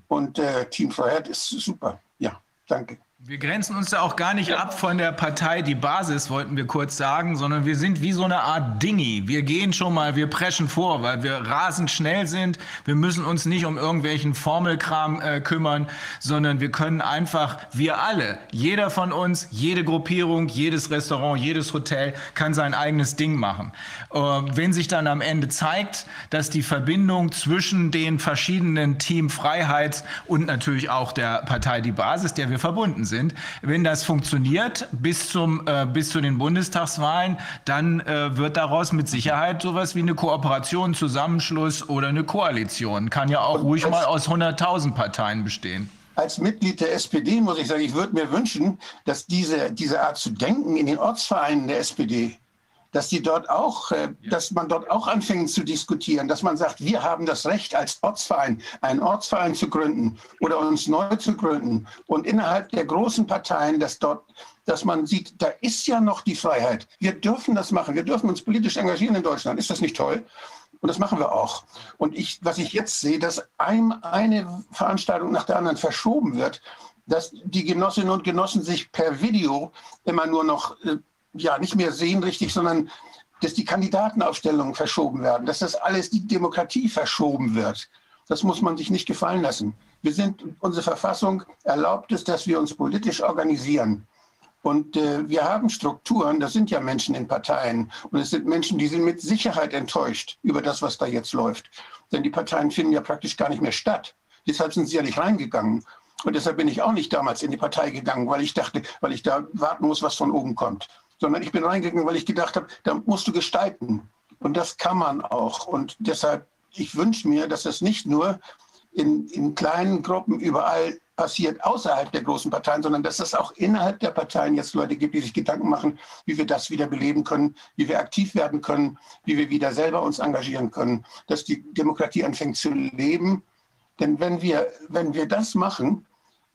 Und äh, Team Freiheit ist super. Ja, danke. Wir grenzen uns da auch gar nicht ab von der Partei Die Basis, wollten wir kurz sagen, sondern wir sind wie so eine Art Dingi. Wir gehen schon mal, wir preschen vor, weil wir rasend schnell sind. Wir müssen uns nicht um irgendwelchen Formelkram äh, kümmern, sondern wir können einfach, wir alle, jeder von uns, jede Gruppierung, jedes Restaurant, jedes Hotel kann sein eigenes Ding machen. Äh, wenn sich dann am Ende zeigt, dass die Verbindung zwischen den verschiedenen Team Freiheits und natürlich auch der Partei Die Basis, der wir verbunden sind, sind. Wenn das funktioniert bis, zum, äh, bis zu den Bundestagswahlen, dann äh, wird daraus mit Sicherheit sowas wie eine Kooperation, Zusammenschluss oder eine Koalition. Kann ja auch ruhig mal aus 100.000 Parteien bestehen. Als Mitglied der SPD muss ich sagen, ich würde mir wünschen, dass diese, diese Art zu denken in den Ortsvereinen der SPD dass die dort auch, äh, dass man dort auch anfängt zu diskutieren, dass man sagt, wir haben das Recht als Ortsverein, einen Ortsverein zu gründen oder uns neu zu gründen und innerhalb der großen Parteien, dass dort, dass man sieht, da ist ja noch die Freiheit. Wir dürfen das machen. Wir dürfen uns politisch engagieren in Deutschland. Ist das nicht toll? Und das machen wir auch. Und ich, was ich jetzt sehe, dass ein, eine Veranstaltung nach der anderen verschoben wird, dass die Genossinnen und Genossen sich per Video immer nur noch äh, ja nicht mehr sehen richtig, sondern dass die Kandidatenaufstellungen verschoben werden, dass das alles die Demokratie verschoben wird. Das muss man sich nicht gefallen lassen. Wir sind, unsere Verfassung erlaubt es, dass wir uns politisch organisieren. Und äh, wir haben Strukturen, das sind ja Menschen in Parteien. Und es sind Menschen, die sind mit Sicherheit enttäuscht über das, was da jetzt läuft. Denn die Parteien finden ja praktisch gar nicht mehr statt. Deshalb sind sie ja nicht reingegangen. Und deshalb bin ich auch nicht damals in die Partei gegangen, weil ich dachte, weil ich da warten muss, was von oben kommt sondern ich bin reingegangen, weil ich gedacht habe, da musst du gestalten. Und das kann man auch. Und deshalb, ich wünsche mir, dass es nicht nur in, in kleinen Gruppen überall passiert außerhalb der großen Parteien, sondern dass es auch innerhalb der Parteien jetzt Leute gibt, die sich Gedanken machen, wie wir das wieder beleben können, wie wir aktiv werden können, wie wir wieder selber uns engagieren können, dass die Demokratie anfängt zu leben. Denn wenn wir, wenn wir das machen,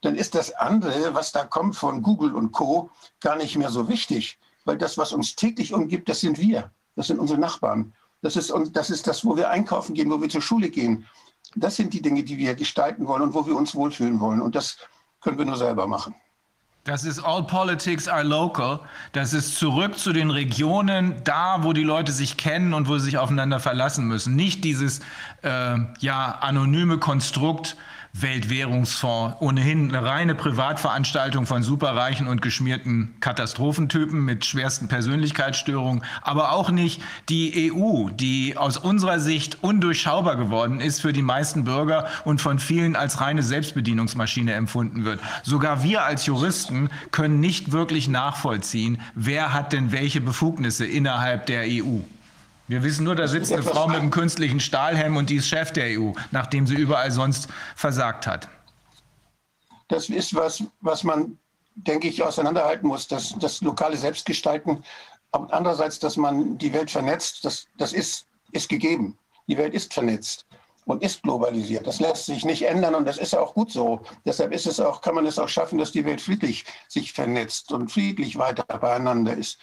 dann ist das andere, was da kommt von Google und Co., gar nicht mehr so wichtig weil das, was uns täglich umgibt, das sind wir. Das sind unsere Nachbarn. Das ist, das ist das, wo wir einkaufen gehen, wo wir zur Schule gehen. Das sind die Dinge, die wir gestalten wollen und wo wir uns wohlfühlen wollen. Und das können wir nur selber machen. Das ist All Politics are Local. Das ist zurück zu den Regionen, da, wo die Leute sich kennen und wo sie sich aufeinander verlassen müssen. Nicht dieses äh, ja, anonyme Konstrukt, Weltwährungsfonds, ohnehin eine reine Privatveranstaltung von superreichen und geschmierten Katastrophentypen mit schwersten Persönlichkeitsstörungen, aber auch nicht die EU, die aus unserer Sicht undurchschaubar geworden ist für die meisten Bürger und von vielen als reine Selbstbedienungsmaschine empfunden wird. Sogar wir als Juristen können nicht wirklich nachvollziehen, wer hat denn welche Befugnisse innerhalb der EU. Wir wissen nur, da sitzt eine Frau mit einem künstlichen Stahlhelm und die ist Chef der EU, nachdem sie überall sonst versagt hat. Das ist was, was man, denke ich, auseinanderhalten muss. Das, das lokale Selbstgestalten, aber andererseits, dass man die Welt vernetzt, das, das ist, ist gegeben. Die Welt ist vernetzt und ist globalisiert. Das lässt sich nicht ändern und das ist auch gut so. Deshalb ist es auch, kann man es auch schaffen, dass die Welt friedlich sich vernetzt und friedlich weiter beieinander ist.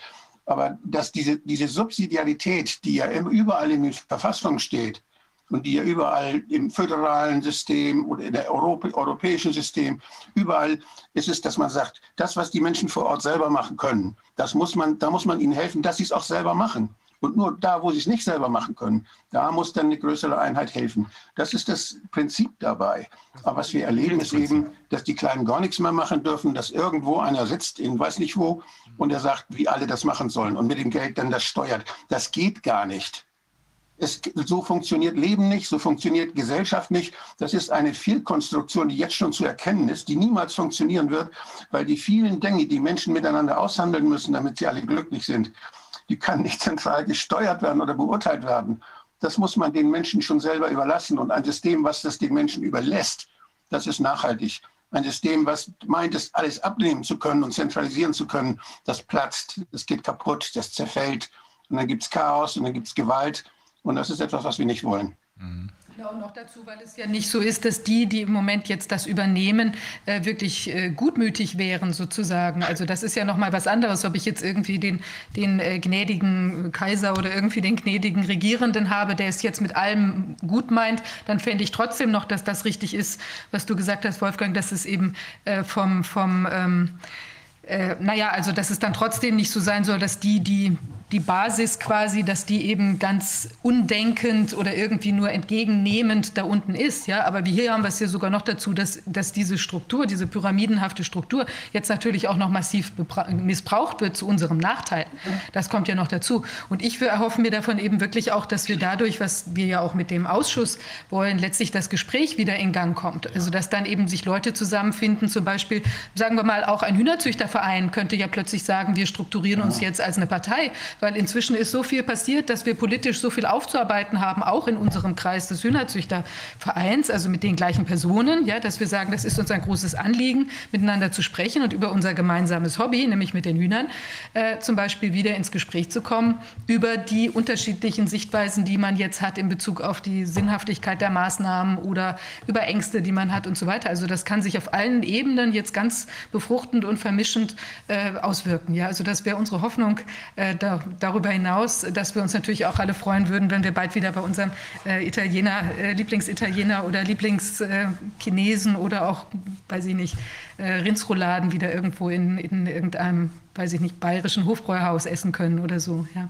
Aber dass diese, diese Subsidiarität, die ja überall in der Verfassung steht und die ja überall im föderalen System oder in der Europä europäischen System, überall ist es, dass man sagt, das, was die Menschen vor Ort selber machen können, das muss man, da muss man ihnen helfen, dass sie es auch selber machen. Und nur da, wo sie es nicht selber machen können, da muss dann eine größere Einheit helfen. Das ist das Prinzip dabei. Aber was wir erleben, ist eben, dass die Kleinen gar nichts mehr machen dürfen, dass irgendwo einer sitzt in weiß nicht wo und er sagt, wie alle das machen sollen und mit dem Geld dann das steuert. Das geht gar nicht. Es, so funktioniert Leben nicht, so funktioniert Gesellschaft nicht. Das ist eine Fehlkonstruktion, die jetzt schon zu erkennen ist, die niemals funktionieren wird, weil die vielen Dinge, die Menschen miteinander aushandeln müssen, damit sie alle glücklich sind, die kann nicht zentral gesteuert werden oder beurteilt werden. Das muss man den Menschen schon selber überlassen. Und ein System, was das den Menschen überlässt, das ist nachhaltig. Ein System, was meint, es alles abnehmen zu können und zentralisieren zu können, das platzt, das geht kaputt, das zerfällt. Und dann gibt es Chaos und dann gibt es Gewalt. Und das ist etwas, was wir nicht wollen. Mhm. Ja, und noch dazu, weil es ja nicht so ist, dass die, die im Moment jetzt das übernehmen, äh, wirklich äh, gutmütig wären, sozusagen. Also das ist ja noch mal was anderes, ob ich jetzt irgendwie den, den äh, gnädigen Kaiser oder irgendwie den gnädigen Regierenden habe, der es jetzt mit allem gut meint, dann fände ich trotzdem noch, dass das richtig ist, was du gesagt hast, Wolfgang, dass es eben äh, vom, vom ähm, äh, naja, also dass es dann trotzdem nicht so sein soll, dass die, die die Basis quasi, dass die eben ganz undenkend oder irgendwie nur entgegennehmend da unten ist. Ja, aber hier haben wir es hier sogar noch dazu, dass, dass diese Struktur, diese pyramidenhafte Struktur jetzt natürlich auch noch massiv missbraucht wird zu unserem Nachteil. Das kommt ja noch dazu. Und ich erhoffe mir davon eben wirklich auch, dass wir dadurch, was wir ja auch mit dem Ausschuss wollen, letztlich das Gespräch wieder in Gang kommt. Also dass dann eben sich Leute zusammenfinden, zum Beispiel, sagen wir mal, auch ein Hühnerzüchterverein könnte ja plötzlich sagen, wir strukturieren uns jetzt als eine Partei weil inzwischen ist so viel passiert, dass wir politisch so viel aufzuarbeiten haben, auch in unserem Kreis des Hühnerzüchtervereins, also mit den gleichen Personen, ja, dass wir sagen, das ist uns ein großes Anliegen, miteinander zu sprechen und über unser gemeinsames Hobby, nämlich mit den Hühnern, äh, zum Beispiel wieder ins Gespräch zu kommen über die unterschiedlichen Sichtweisen, die man jetzt hat in Bezug auf die Sinnhaftigkeit der Maßnahmen oder über Ängste, die man hat und so weiter. Also das kann sich auf allen Ebenen jetzt ganz befruchtend und vermischend äh, auswirken. Ja, also das wäre unsere Hoffnung, äh, da, darüber hinaus, dass wir uns natürlich auch alle freuen würden, wenn wir bald wieder bei unserem äh, Italiener, äh, Lieblingsitaliener oder Lieblingschinesen äh, oder auch, weiß ich nicht, Rindsrouladen wieder irgendwo in, in irgendeinem, weiß ich nicht, bayerischen Hofbräuhaus essen können oder so. Ja.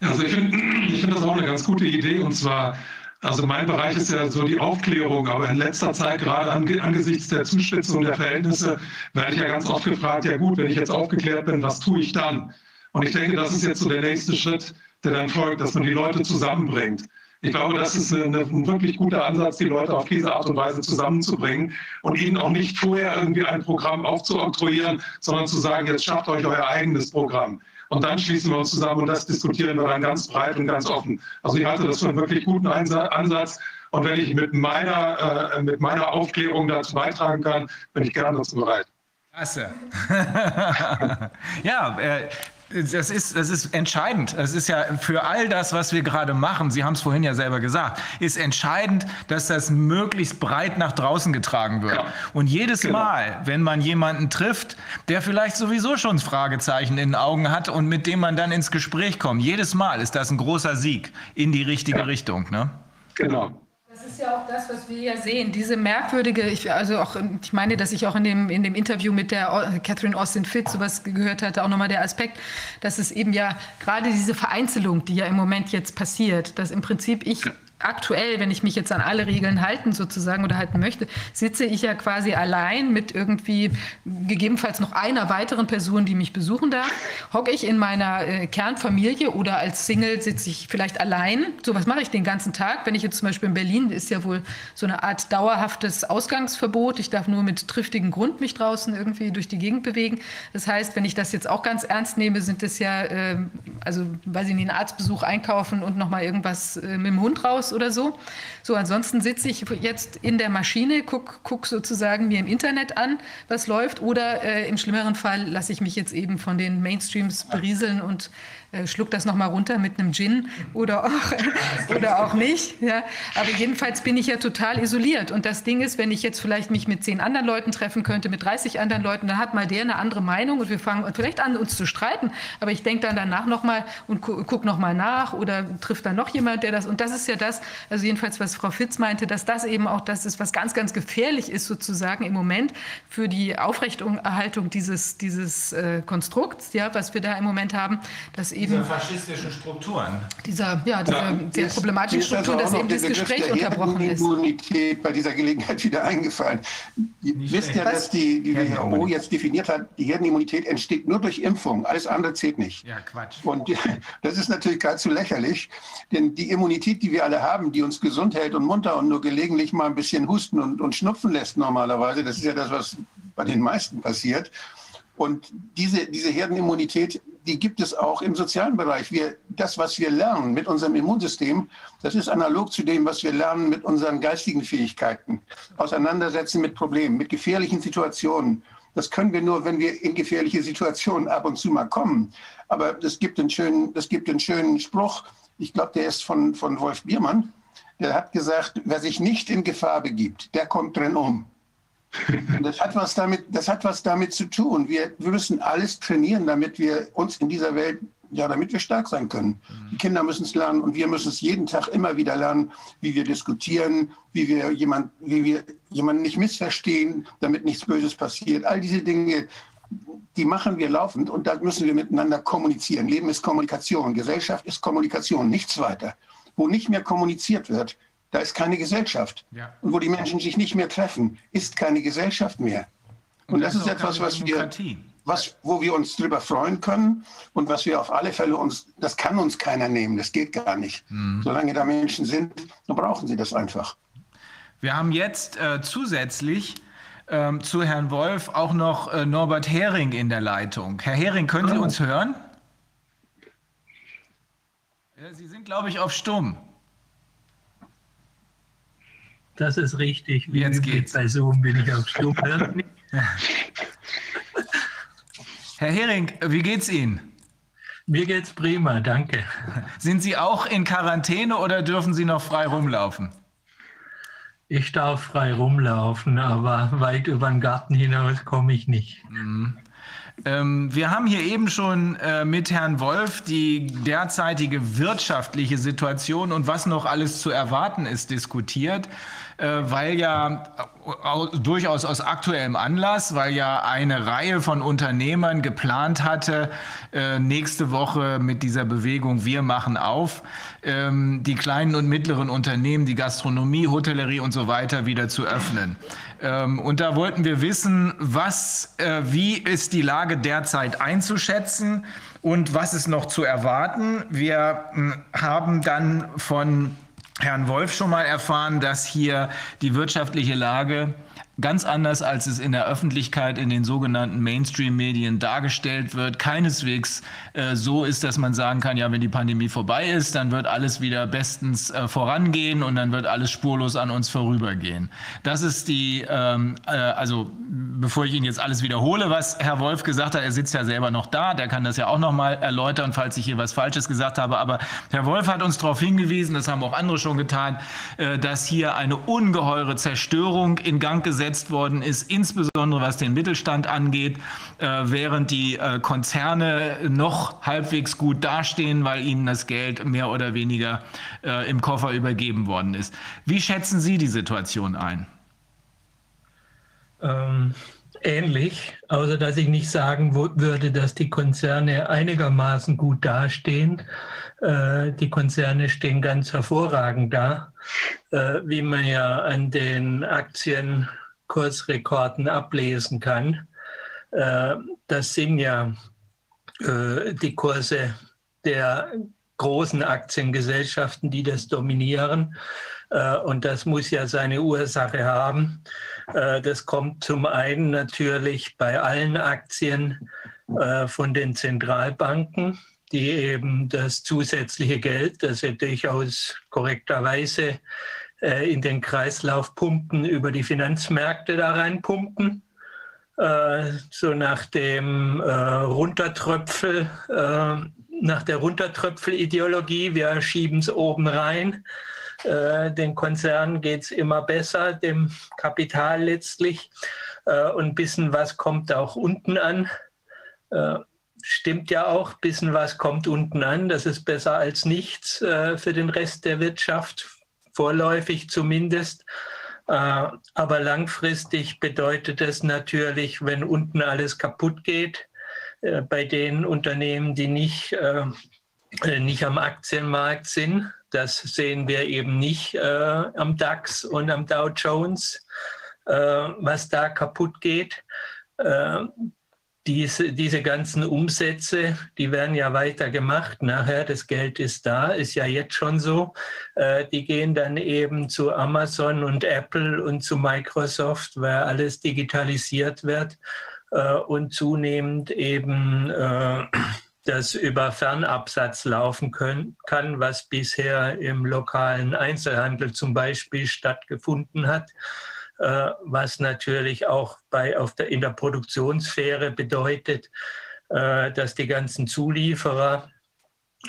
Also ich finde find das auch eine ganz gute Idee und zwar also mein Bereich ist ja so die Aufklärung, aber in letzter Zeit, gerade angesichts der Zuspitzung der Verhältnisse, werde ich ja ganz oft gefragt, ja gut, wenn ich jetzt aufgeklärt bin, was tue ich dann? Und ich denke, das ist jetzt so der nächste Schritt, der dann folgt, dass man die Leute zusammenbringt. Ich glaube, das ist ein wirklich guter Ansatz, die Leute auf diese Art und Weise zusammenzubringen und ihnen auch nicht vorher irgendwie ein Programm aufzuoktroyieren, sondern zu sagen, jetzt schafft euch euer eigenes Programm. Und dann schließen wir uns zusammen und das diskutieren wir dann ganz breit und ganz offen. Also ich halte das für einen wirklich guten Ansatz. Und wenn ich mit meiner, äh, mit meiner Aufklärung dazu beitragen kann, bin ich gerne dazu bereit. Klasse. ja, äh, das ist, das ist entscheidend. Es ist ja für all das, was wir gerade machen, Sie haben es vorhin ja selber gesagt, ist entscheidend, dass das möglichst breit nach draußen getragen wird. Ja. Und jedes genau. Mal, wenn man jemanden trifft, der vielleicht sowieso schon Fragezeichen in den Augen hat und mit dem man dann ins Gespräch kommt, jedes Mal ist das ein großer Sieg in die richtige ja. Richtung. Ne? Genau. Das ist ja auch das, was wir ja sehen. Diese merkwürdige, ich, also auch, ich meine, dass ich auch in dem, in dem Interview mit der Catherine Austin Fitz sowas gehört hatte, auch nochmal der Aspekt, dass es eben ja gerade diese Vereinzelung, die ja im Moment jetzt passiert, dass im Prinzip ich aktuell, wenn ich mich jetzt an alle Regeln halten sozusagen oder halten möchte, sitze ich ja quasi allein mit irgendwie gegebenenfalls noch einer weiteren Person, die mich besuchen darf. Hocke ich in meiner äh, Kernfamilie oder als Single sitze ich vielleicht allein. So was mache ich den ganzen Tag. Wenn ich jetzt zum Beispiel in Berlin ist ja wohl so eine Art dauerhaftes Ausgangsverbot. Ich darf nur mit triftigem Grund mich draußen irgendwie durch die Gegend bewegen. Das heißt, wenn ich das jetzt auch ganz ernst nehme, sind es ja, äh, also weiß ich nicht, einen Arztbesuch einkaufen und noch mal irgendwas äh, mit dem Hund raus oder so. So, ansonsten sitze ich jetzt in der Maschine, gucke guck sozusagen mir im Internet an, was läuft. Oder äh, im schlimmeren Fall lasse ich mich jetzt eben von den Mainstreams berieseln und äh, schluck das nochmal runter mit einem Gin oder auch, oder auch nicht. Ja. Aber jedenfalls bin ich ja total isoliert. Und das Ding ist, wenn ich jetzt vielleicht mich mit zehn anderen Leuten treffen könnte, mit 30 anderen Leuten, dann hat mal der eine andere Meinung und wir fangen vielleicht an, uns zu streiten. Aber ich denke dann danach nochmal und gu guck nochmal nach oder trifft dann noch jemand, der das. Und das ist ja das, also jedenfalls, was Frau Fitz meinte, dass das eben auch das ist, was ganz, ganz gefährlich ist sozusagen im Moment für die Aufrechterhaltung dieses, dieses äh, Konstrukts, ja, was wir da im Moment haben, dass eben diese faschistischen Strukturen. Dieser, ja, diese ja, sehr problematischen Strukturen, also dass eben das Gespräch unterbrochen ist. Immunität bei dieser Gelegenheit wieder eingefallen. Ihr wisst ja, dass die, die WHO jetzt definiert hat, die Herdenimmunität entsteht nur durch Impfung. Alles andere zählt nicht. Ja, Quatsch. Und das ist natürlich geradezu lächerlich, denn die Immunität, die wir alle haben, die uns gesund hält und munter und nur gelegentlich mal ein bisschen husten und, und schnupfen lässt normalerweise, das ist ja das, was bei den meisten passiert. Und diese, diese Herdenimmunität die gibt es auch im sozialen Bereich. Wir, das, was wir lernen mit unserem Immunsystem, das ist analog zu dem, was wir lernen mit unseren geistigen Fähigkeiten. Auseinandersetzen mit Problemen, mit gefährlichen Situationen. Das können wir nur, wenn wir in gefährliche Situationen ab und zu mal kommen. Aber es gibt einen schönen, es gibt einen schönen Spruch, ich glaube, der ist von, von Wolf Biermann. Der hat gesagt, wer sich nicht in Gefahr begibt, der kommt drin um. Das hat was damit, das hat was damit zu tun. Wir, wir müssen alles trainieren, damit wir uns in dieser Welt, ja, damit wir stark sein können. Die Kinder müssen es lernen und wir müssen es jeden Tag immer wieder lernen, wie wir diskutieren, wie wir jemand, wie wir jemanden nicht missverstehen, damit nichts Böses passiert. All diese Dinge, die machen wir laufend und da müssen wir miteinander kommunizieren. Leben ist Kommunikation, Gesellschaft ist Kommunikation, nichts weiter. Wo nicht mehr kommuniziert wird, da ist keine Gesellschaft. Ja. Und wo die Menschen sich nicht mehr treffen, ist keine Gesellschaft mehr. Und, und das, das, ist etwas, was wir, was, wo wir uns drüber freuen können und was wir auf alle Fälle uns, das kann uns keiner nehmen, das geht gar nicht. Mhm. Solange da Menschen sind, dann brauchen sie das einfach. Wir haben jetzt äh, zusätzlich ähm, zu Herrn Wolf auch noch äh, Norbert Hering in der Leitung. Herr Hering, können Sie uns hören? Sie sind, glaube ich, auf Stumm. Das ist richtig. Wie Jetzt geht's. Bei Zoom bin ich auf Stumm. Herr Hering, wie geht's Ihnen? Mir geht's prima, danke. Sind Sie auch in Quarantäne oder dürfen Sie noch frei rumlaufen? Ich darf frei rumlaufen, aber weit über den Garten hinaus komme ich nicht. Mhm. Ähm, wir haben hier eben schon äh, mit Herrn Wolf die derzeitige wirtschaftliche Situation und was noch alles zu erwarten ist diskutiert. Äh, weil ja durchaus aus aktuellem Anlass, weil ja eine Reihe von Unternehmern geplant hatte, äh, nächste Woche mit dieser Bewegung Wir machen auf, ähm, die kleinen und mittleren Unternehmen, die Gastronomie, Hotellerie und so weiter wieder zu öffnen. Ähm, und da wollten wir wissen, was, äh, wie ist die Lage derzeit einzuschätzen und was ist noch zu erwarten. Wir hm, haben dann von Herrn Wolf schon mal erfahren, dass hier die wirtschaftliche Lage ganz anders, als es in der Öffentlichkeit in den sogenannten Mainstream-Medien dargestellt wird, keineswegs äh, so ist, dass man sagen kann, ja, wenn die Pandemie vorbei ist, dann wird alles wieder bestens äh, vorangehen und dann wird alles spurlos an uns vorübergehen. Das ist die, ähm, äh, also bevor ich Ihnen jetzt alles wiederhole, was Herr Wolf gesagt hat, er sitzt ja selber noch da, der kann das ja auch noch mal erläutern, falls ich hier was Falsches gesagt habe. Aber Herr Wolf hat uns darauf hingewiesen, das haben auch andere schon getan, äh, dass hier eine ungeheure Zerstörung in Gang gesetzt gesetzt worden ist, insbesondere was den Mittelstand angeht, äh, während die äh, Konzerne noch halbwegs gut dastehen, weil ihnen das Geld mehr oder weniger äh, im Koffer übergeben worden ist. Wie schätzen Sie die Situation ein? Ähm, ähnlich, außer dass ich nicht sagen würde, dass die Konzerne einigermaßen gut dastehen. Äh, die Konzerne stehen ganz hervorragend da, äh, wie man ja an den Aktienkursrekorden ablesen kann. Äh, das sind ja äh, die Kurse der großen Aktiengesellschaften, die das dominieren. Äh, und das muss ja seine Ursache haben. Das kommt zum einen natürlich bei allen Aktien von den Zentralbanken, die eben das zusätzliche Geld, das sie durchaus korrekterweise in den Kreislauf pumpen, über die Finanzmärkte da reinpumpen. So nach dem Runtertröpfel, nach der Runtertröpfel-Ideologie, wir schieben es oben rein äh, den Konzernen geht es immer besser, dem Kapital letztlich. Äh, und ein bisschen was kommt auch unten an. Äh, stimmt ja auch, bisschen was kommt unten an. Das ist besser als nichts äh, für den Rest der Wirtschaft, vorläufig zumindest. Äh, aber langfristig bedeutet es natürlich, wenn unten alles kaputt geht, äh, bei den Unternehmen, die nicht, nicht am Aktienmarkt sind, das sehen wir eben nicht äh, am DAX und am Dow Jones, äh, was da kaputt geht. Diese, diese ganzen Umsätze, die werden ja weiter gemacht. Nachher, das Geld ist da, ist ja jetzt schon so. Äh, die gehen dann eben zu Amazon und Apple und zu Microsoft, weil alles digitalisiert wird äh, und zunehmend eben äh, das über Fernabsatz laufen können, kann, was bisher im lokalen Einzelhandel zum Beispiel stattgefunden hat, was natürlich auch bei, auf der, in der Produktionssphäre bedeutet, äh, dass die ganzen Zulieferer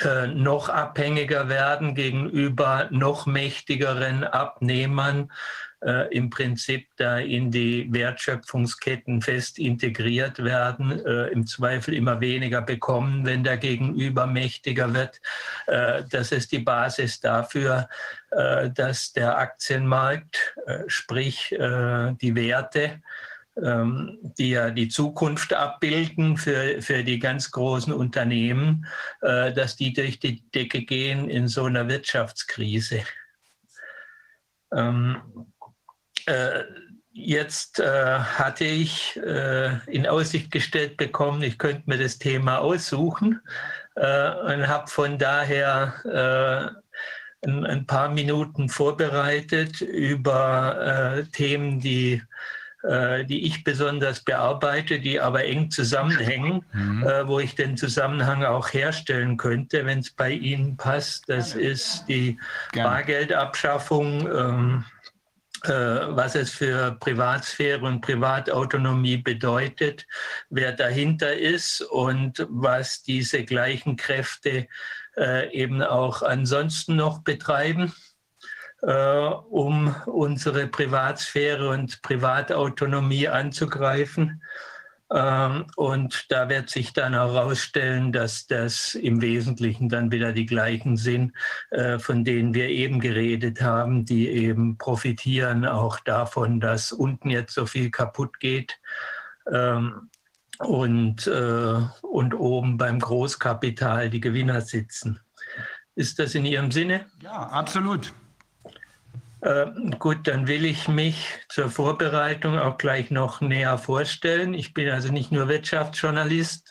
äh, noch abhängiger werden gegenüber noch mächtigeren Abnehmern äh, im Prinzip da in die Wertschöpfungsketten fest integriert werden, äh, im Zweifel immer weniger bekommen, wenn der Gegenüber mächtiger wird. Äh, das ist die Basis dafür, äh, dass der Aktienmarkt, äh, sprich äh, die Werte, ähm, die ja die Zukunft abbilden für, für die ganz großen Unternehmen, dass die durch die Decke gehen in so einer Wirtschaftskrise. Ähm, äh, jetzt äh, hatte ich äh, in Aussicht gestellt bekommen, ich könnte mir das Thema aussuchen äh, und habe von daher äh, ein, paar Minuten vorbereitet über äh, Themen, die die ich besonders bearbeite, die aber eng zusammenhängen, mhm. äh, wo ich den Zusammenhang auch herstellen könnte, wenn es bei Ihnen passt. Das ist die Gerne. Bargeldabschaffung. Ähm, äh, was es für Privatsphäre und Privatautonomie bedeutet, wer dahinter ist und was diese gleichen Kräfte äh, eben auch ansonsten noch betreiben, äh, um unsere Privatsphäre und Privatautonomie anzugreifen. Ähm, und da wird sich dann herausstellen, dass das im Wesentlichen dann wieder die gleichen sind, äh, von denen wir eben geredet haben, die eben profitieren auch davon, dass unten jetzt so viel kaputt geht ähm, und, äh, und oben beim Großkapital die Gewinner sitzen. Ist das in Ihrem Sinne? Ja, absolut. Äh, gut, dann will ich mich zur Vorbereitung auch gleich noch näher vorstellen. Ich bin also nicht nur Wirtschaftsjournalist,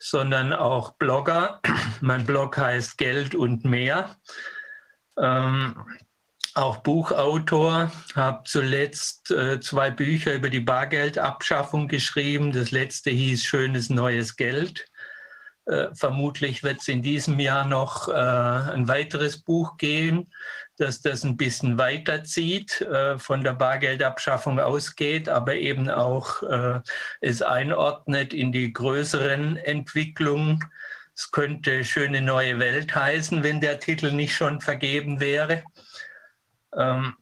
sondern auch Blogger. mein Blog heißt Geld und mehr. Ähm, auch Buchautor, habe zuletzt äh, zwei Bücher über die Bargeldabschaffung geschrieben. Das letzte hieß Schönes neues Geld. Äh, vermutlich wird es in diesem Jahr noch äh, ein weiteres Buch geben dass das ein bisschen weiterzieht, äh, von der Bargeldabschaffung ausgeht, aber eben auch äh, es einordnet in die größeren Entwicklungen. Es könnte schöne neue Welt heißen, wenn der Titel nicht schon vergeben wäre. Ähm,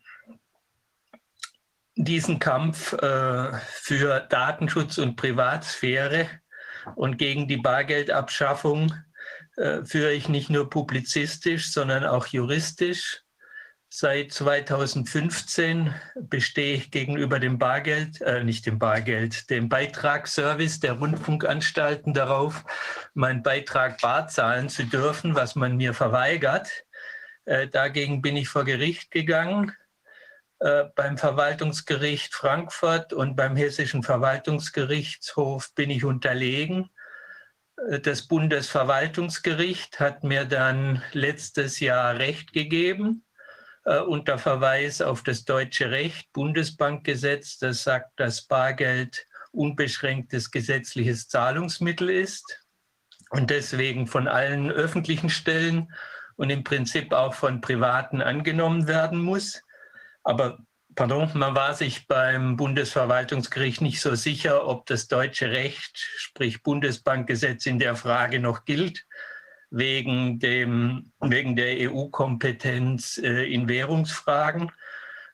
diesen Kampf äh, für Datenschutz und Privatsphäre und gegen die Bargeldabschaffung äh, führe ich nicht nur publizistisch, sondern auch juristisch Seit 2015 bestehe ich gegenüber dem Bargeld, äh, nicht dem Bargeld, dem Beitragsservice der Rundfunkanstalten darauf, meinen Beitrag bar zahlen zu dürfen, was man mir verweigert. Äh, dagegen bin ich vor Gericht gegangen, äh, beim Verwaltungsgericht Frankfurt und beim Hessischen Verwaltungsgerichtshof bin ich unterlegen. Äh, das Bundesverwaltungsgericht hat mir dann letztes Jahr Recht gegeben unter Verweis auf das deutsche Recht, Bundesbankgesetz, das sagt, dass Bargeld unbeschränktes gesetzliches Zahlungsmittel ist und deswegen von allen öffentlichen Stellen und im Prinzip auch von Privaten angenommen werden muss. Aber pardon, man war sich beim Bundesverwaltungsgericht nicht so sicher, ob das deutsche Recht, sprich Bundesbankgesetz in der Frage noch gilt wegen, dem, wegen der EU-Kompetenz äh, in Währungsfragen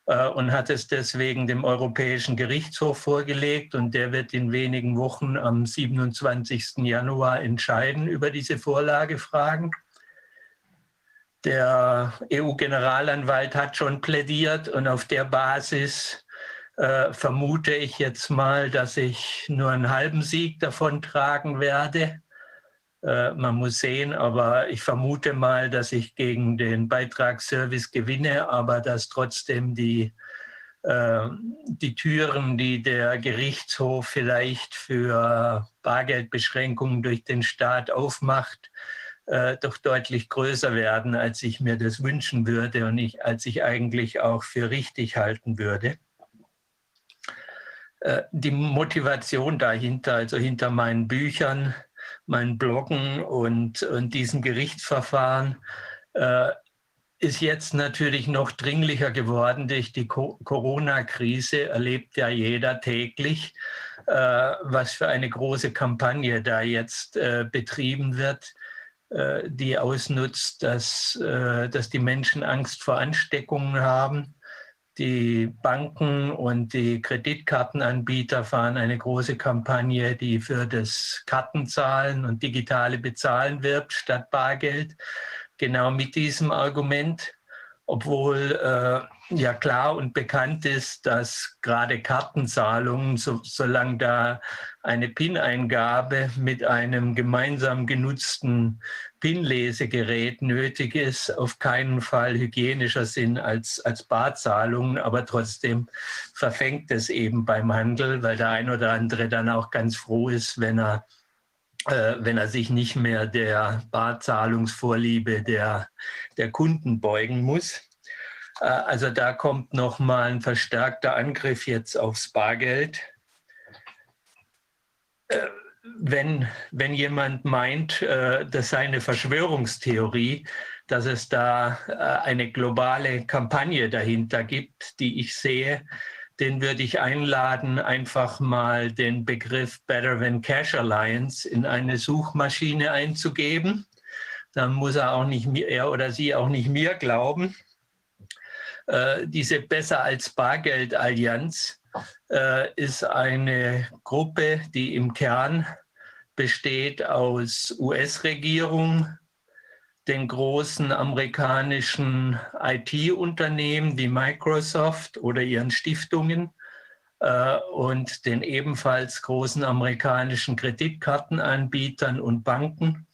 äh, und hat es deswegen dem Europäischen Gerichtshof vorgelegt und der wird in wenigen Wochen am 27. Januar entscheiden über diese Vorlagefragen. Der EU-Generalanwalt hat schon plädiert und auf der Basis äh, vermute ich jetzt mal, dass ich nur einen halben Sieg davon tragen werde. Äh, man muss sehen, aber ich vermute mal, dass ich gegen den Beitragsservice gewinne, aber dass trotzdem die, äh, die Türen, die der Gerichtshof vielleicht für Bargeldbeschränkungen durch den Staat aufmacht, äh, doch deutlich größer werden, als ich mir das wünschen würde und ich, als ich eigentlich auch für richtig halten würde. Äh, die Motivation dahinter, also hinter meinen Büchern, mein Bloggen und, und diesen Gerichtsverfahren äh, ist jetzt natürlich noch dringlicher geworden durch die Corona-Krise, erlebt ja jeder täglich, äh, was für eine große Kampagne da jetzt äh, betrieben wird, äh, die ausnutzt, dass, äh, dass die Menschen Angst vor Ansteckungen haben die Banken und die Kreditkartenanbieter fahren eine große Kampagne, die für das Kartenzahlen und digitale Bezahlen wirbt statt Bargeld. Genau mit diesem Argument, obwohl äh, ja klar und bekannt ist, dass gerade Kartenzahlungen, so, solange da eine PIN-Eingabe mit einem gemeinsam genutzten PIN-Lesegerät nötig ist, auf keinen Fall hygienischer sind als, als Barzahlungen, aber trotzdem verfängt es eben beim Handel, weil der ein oder andere dann auch ganz froh ist, wenn er, äh, wenn er sich nicht mehr der Barzahlungsvorliebe der, der Kunden beugen muss. Äh, also da kommt nochmal ein verstärkter Angriff jetzt aufs Bargeld. Äh, wenn, wenn jemand meint, äh, das sei eine Verschwörungstheorie, dass es da äh, eine globale Kampagne dahinter gibt, die ich sehe, den würde ich einladen, einfach mal den Begriff Better Than Cash Alliance in eine Suchmaschine einzugeben. Dann muss er auch nicht mir, er oder sie auch nicht mir glauben. Äh, diese Besser als Bargeld Allianz äh, ist eine Gruppe, die im Kern besteht aus US-Regierung, den großen amerikanischen IT-Unternehmen wie Microsoft oder ihren Stiftungen äh, und den ebenfalls großen amerikanischen Kreditkartenanbietern und Banken,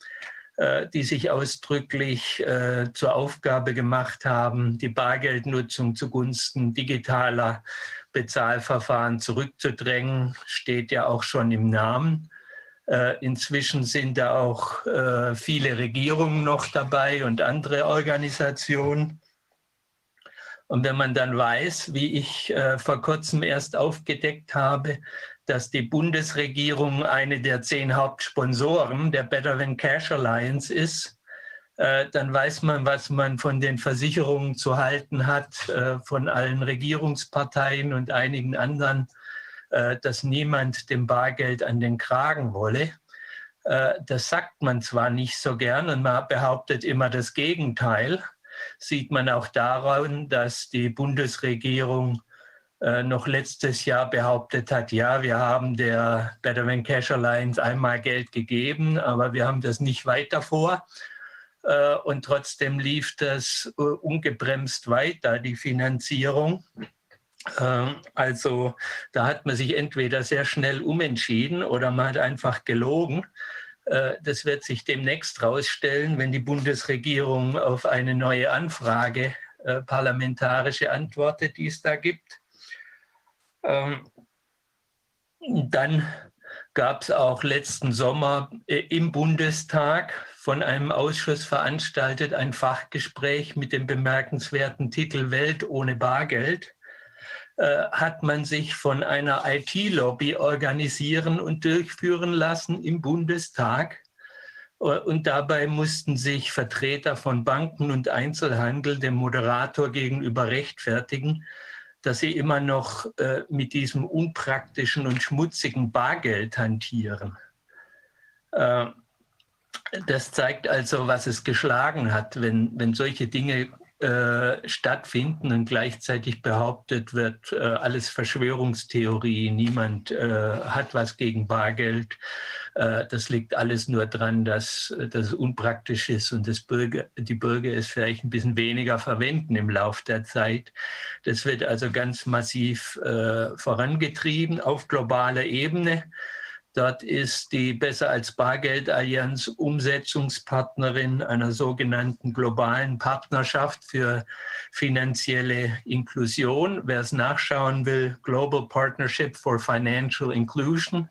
äh, die sich ausdrücklich äh, zur Aufgabe gemacht haben, die Bargeldnutzung zugunsten digitaler Bezahlverfahren zurückzudrängen, steht ja auch schon im Namen. Äh, inzwischen sind da auch äh, viele Regierungen noch dabei und andere Organisationen. Und wenn man dann weiß, wie ich äh, vor kurzem erst aufgedeckt habe, dass die Bundesregierung eine der zehn Hauptsponsoren der Better Than Cash Alliance ist, dann weiß man, was man von den Versicherungen zu halten hat, von allen Regierungsparteien und einigen anderen dass niemand dem Bargeld an den Kragen wolle. Äh, das sagt man zwar nicht so gern und man behauptet immer das Gegenteil. Sieht man auch daran, dass die Bundesregierung äh, noch letztes Jahr behauptet hat, ja, wir haben der Better Than Cash Alliance einmal Geld gegeben, aber wir haben das nicht weiter vor. Äh, und trotzdem lief das äh, ungebremst weiter, die Finanzierung. Ähm, also da hat man sich entweder sehr schnell umentschieden oder man hat einfach gelogen. Äh, das wird sich demnächst herausstellen, wenn die Bundesregierung auf eine neue Anfrage parlamentarische antwortet, die es da gibt. Ähm, dann gab es auch letzten Sommer im Bundestag von einem Ausschuss veranstaltet ein Fachgespräch mit dem bemerkenswerten Titel Welt ohne Bargeld. Äh, hat man sich von einer IT-Lobby organisieren und durchführen lassen im Bundestag. Äh, und dabei mussten sich Vertreter von Banken und Einzelhandel dem Moderator gegenüber rechtfertigen, dass sie immer noch äh, mit diesem unpraktischen und schmutzigen Bargeld hantieren. Das zeigt also, was es geschlagen hat, wenn, wenn solche Dinge äh, stattfinden und gleichzeitig behauptet wird, äh, alles Verschwörungstheorie, niemand äh, hat was gegen Bargeld. Äh, das liegt alles nur daran, dass das unpraktisch ist und das Bürger, die Bürger es vielleicht ein bisschen weniger verwenden im Laufe der Zeit. Das wird also ganz massiv äh, vorangetrieben auf globaler Ebene. Dort ist die Besser als Bargeld Allianz Umsetzungspartnerin einer sogenannten globalen Partnerschaft für finanzielle Inklusion. Wer es nachschauen will, Global Partnership for Financial Inclusion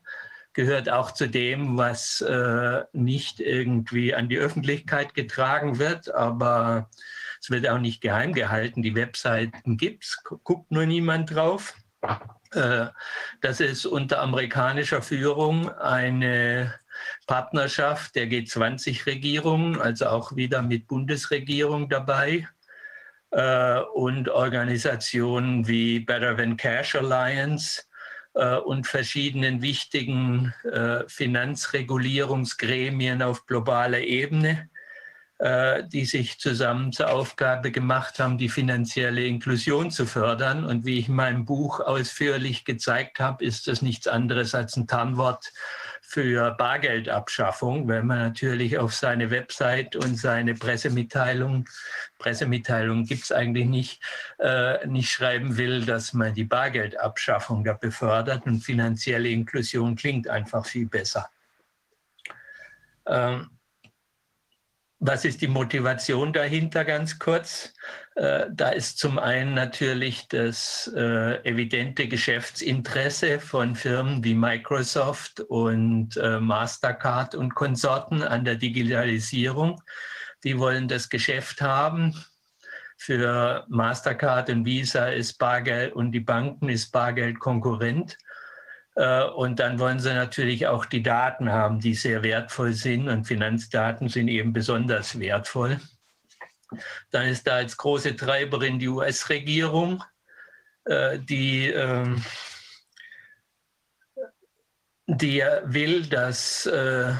gehört auch zu dem, was äh, nicht irgendwie an die Öffentlichkeit getragen wird, aber es wird auch nicht geheim gehalten. Die Webseiten gibt es, guckt nur niemand drauf. Äh, das ist unter amerikanischer Führung eine Partnerschaft der G20-Regierung, also auch wieder mit Bundesregierung dabei äh, und Organisationen wie Better Than Cash Alliance äh, und verschiedenen wichtigen Finanzregulierungsgremien auf globaler Ebene. äh, die sich zusammen zur Aufgabe gemacht haben, die finanzielle Inklusion zu fördern. Und wie ich in meinem Buch ausführlich gezeigt habe, ist das nichts anderes als ein Tarnwort für Bargeldabschaffung, wenn man natürlich auf seine Website und seine Pressemitteilung, Pressemitteilung gibt es eigentlich nicht, äh, nicht schreiben will, dass man die Bargeldabschaffung da befördert und finanzielle Inklusion klingt einfach viel besser. Ähm, was ist die Motivation dahinter ganz kurz? Äh, da ist zum einen natürlich das äh, evidente Geschäftsinteresse von Firmen wie Microsoft und äh, Mastercard und Konsorten an der Digitalisierung. Die wollen das Geschäft haben. Für Mastercard und Visa ist Bargeld und die Banken ist Bargeld Konkurrent. Äh, und dann wollen sie natürlich auch die Daten haben, die sehr wertvoll sind. Und Finanzdaten sind eben besonders wertvoll. Dann ist da als große Treiberin die US-Regierung, äh, die, ähm, die will, dass äh,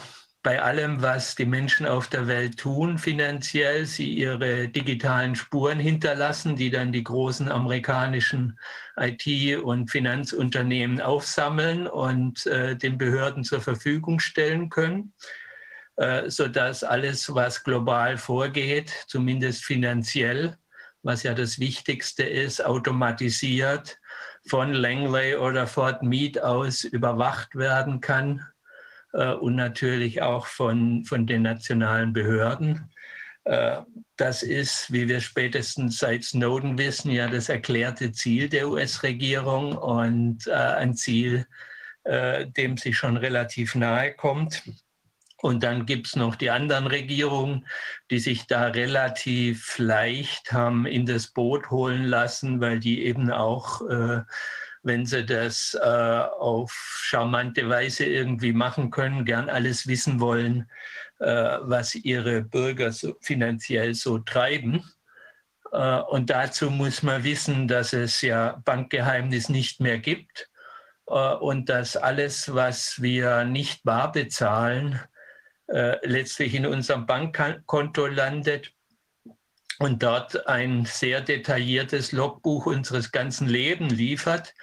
bei allem, was die Menschen auf der Welt tun, finanziell, sie ihre digitalen Spuren hinterlassen, die dann die großen amerikanischen IT- und Finanzunternehmen aufsammeln und äh, den Behörden zur Verfügung stellen können, äh, sodass alles, was global vorgeht, zumindest finanziell, was ja das Wichtigste ist, automatisiert von Langley oder Fort Meade aus überwacht werden kann und natürlich auch von, von den nationalen Behörden. Äh, das ist, wie wir spätestens seit Snowden wissen, ja das erklärte Ziel der US-Regierung und äh, ein Ziel, dem sie schon relativ nahe kommt. Und dann gibt es noch die anderen Regierungen, die sich da relativ leicht haben in das Boot holen lassen, weil die eben auch äh, wenn sie das äh, auf charmante Weise irgendwie machen können, gern alles wissen wollen, äh, was ihre Bürger so finanziell so treiben. Äh, und dazu muss man wissen, dass es ja Bankgeheimnis nicht mehr gibt äh, und dass alles, was wir nicht bar bezahlen, äh, letztlich in unserem Bankkonto landet und dort ein sehr detailliertes Logbuch unseres ganzen Lebens liefert,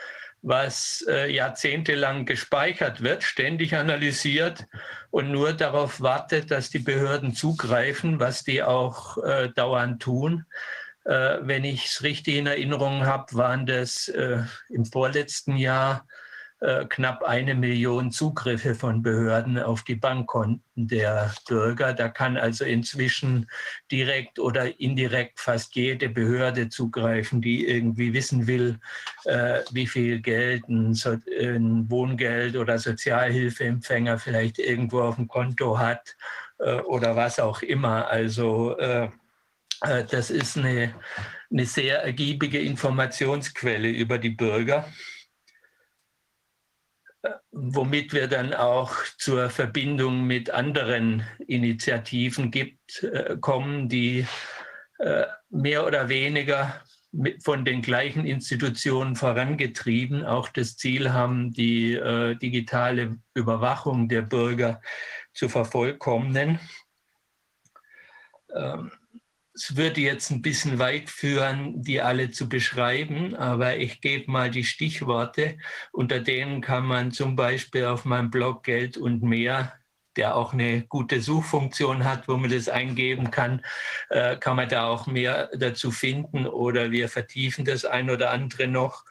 was äh, jahrzehntelang gespeichert wird, ständig analysiert und nur darauf wartet, dass die Behörden zugreifen, was die auch äh, dauernd tun. Äh, wenn ich es richtig in Erinnerung habe, waren das äh, im vorletzten Jahr äh, knapp eine Million Zugriffe von Behörden auf die Bankkonten der Bürger. Da kann also inzwischen direkt oder indirekt fast jede Behörde zugreifen, die irgendwie wissen will, äh, wie viel Geld ein, so ein, Wohngeld oder Sozialhilfeempfänger vielleicht irgendwo auf dem Konto hat äh, oder was auch immer. Also äh, äh, das ist eine, eine sehr ergiebige Informationsquelle über die Bürger womit wir dann auch zur Verbindung mit anderen Initiativen gibt, äh, kommen, die äh, mehr oder weniger von den gleichen Institutionen vorangetrieben auch das Ziel haben, die äh, digitale Überwachung der Bürger zu vervollkommnen. Es würde jetzt ein bisschen weit führen, die alle zu beschreiben, aber ich gebe mal die Stichworte. Unter denen kann man zum Beispiel auf meinem Blog Geld und mehr, der auch eine gute Suchfunktion hat, wo man das eingeben kann, äh, kann man da auch mehr dazu finden oder wir vertiefen das ein oder andere noch.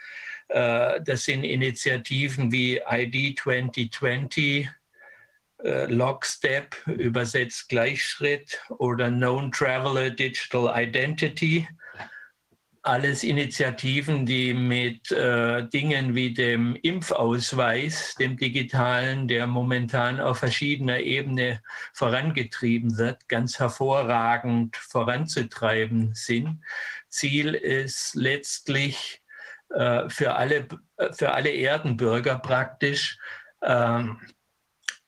Äh, das sind Initiativen wie ID 2020, äh, Lockstep, übersetzt Gleichschritt oder Known Traveler Digital Identity. Alles Initiativen, die mit äh, Dingen wie dem Impfausweis, dem digitalen, der momentan auf verschiedener Ebene vorangetrieben wird, ganz hervorragend voranzutreiben sind. Ziel ist letztlich äh, für, alle, für alle Erdenbürger praktisch, ähm, äh,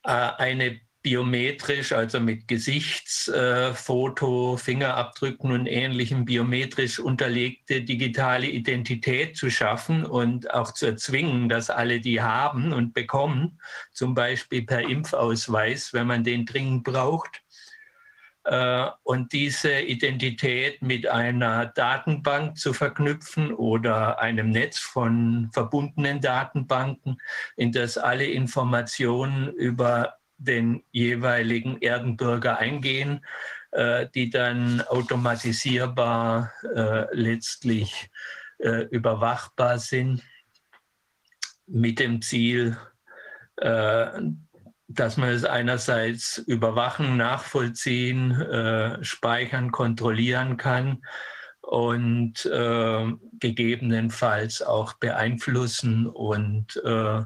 eine biometrisch, also mit Gesichtsfoto, äh, Fingerabdrücken und ähnlichem biometrisch unterlegte digitale Identität zu schaffen und auch zu erzwingen, dass alle die haben und bekommen, zum Beispiel per Impfausweis, wenn man den dringend braucht. Äh, und diese Identität mit einer Datenbank zu verknüpfen oder einem Netz von verbundenen Datenbanken, in das alle Informationen über den jeweiligen Erdenbürger eingehen, äh, die dann automatisierbar äh, letztlich überwachbar sind mit dem Ziel, dass man es einerseits überwachen, nachvollziehen, äh, speichern, kontrollieren kann und äh, gegebenenfalls auch beeinflussen und äh,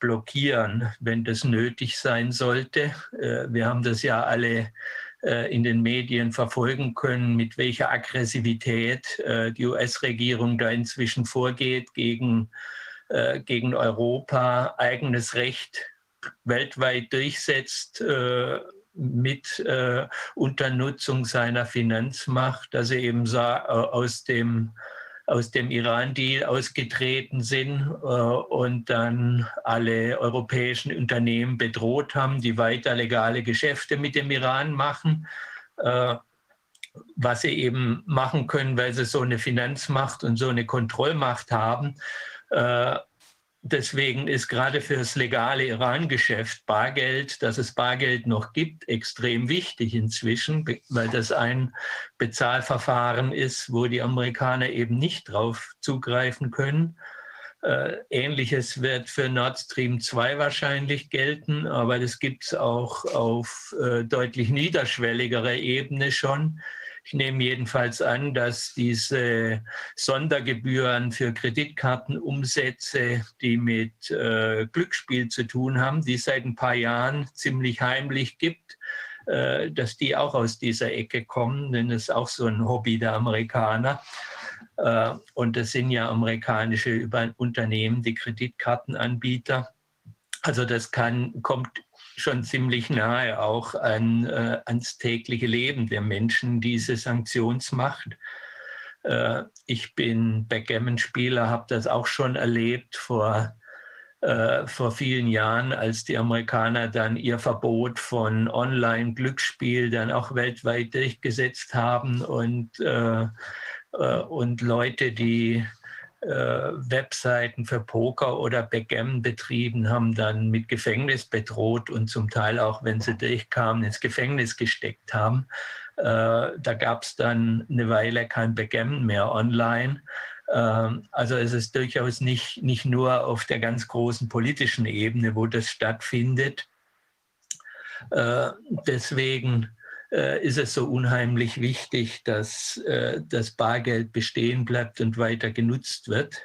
blockieren, wenn das nötig sein sollte. Äh, wir haben das ja alle äh, in den Medien verfolgen können, mit welcher Aggressivität äh, die US-Regierung da inzwischen vorgeht gegen, gegen Europa, eigenes Recht weltweit durchsetzt äh, mit äh, Unternutzung seiner Finanzmacht, dass sie eben äh, aus dem aus dem Iran-Deal ausgetreten sind und dann alle europäischen Unternehmen bedroht haben, die weiter legale Geschäfte mit dem Iran machen, was sie eben machen können, weil sie so eine Finanzmacht und so eine Kontrollmacht haben. Deswegen ist gerade für das legale Iran-Geschäft Bargeld, dass es Bargeld noch gibt, extrem wichtig inzwischen, weil das ein Bezahlverfahren ist, wo die Amerikaner eben nicht drauf zugreifen können. Äh, Ähnliches wird für Nord Stream 2 wahrscheinlich gelten, aber das gibt es auch auf äh, deutlich niederschwelligerer Ebene schon. Ich nehme jedenfalls an, dass diese Sondergebühren für Kreditkartenumsätze, die mit äh, Glücksspiel zu tun haben, die es seit ein paar Jahren ziemlich heimlich gibt, äh, dass die auch aus dieser Ecke kommen, denn das ist auch so ein Hobby der Amerikaner. Äh, und das sind ja amerikanische Unternehmen, die Kreditkartenanbieter. Also das kann, kommt schon ziemlich nahe auch an, äh, ans tägliche Leben der Menschen, diese Sanktionsmacht. Äh, ich bin Backgammon-Spieler, habe das auch schon erlebt vor, äh, vor vielen Jahren, als die Amerikaner dann ihr Verbot von Online-Glücksspiel dann auch weltweit durchgesetzt haben und, äh, äh, und Leute, die Webseiten für Poker oder Backgammon betrieben, haben dann mit Gefängnis bedroht und zum Teil auch, wenn sie durchkamen, ins Gefängnis gesteckt haben. Äh, da gab es dann eine Weile kein Backgammon mehr online. Ähm, also es ist durchaus nicht, nicht nur auf der ganz großen politischen Ebene, wo das stattfindet. Äh, deswegen äh, ist es so unheimlich wichtig, dass äh, das Bargeld bestehen bleibt und weiter genutzt wird.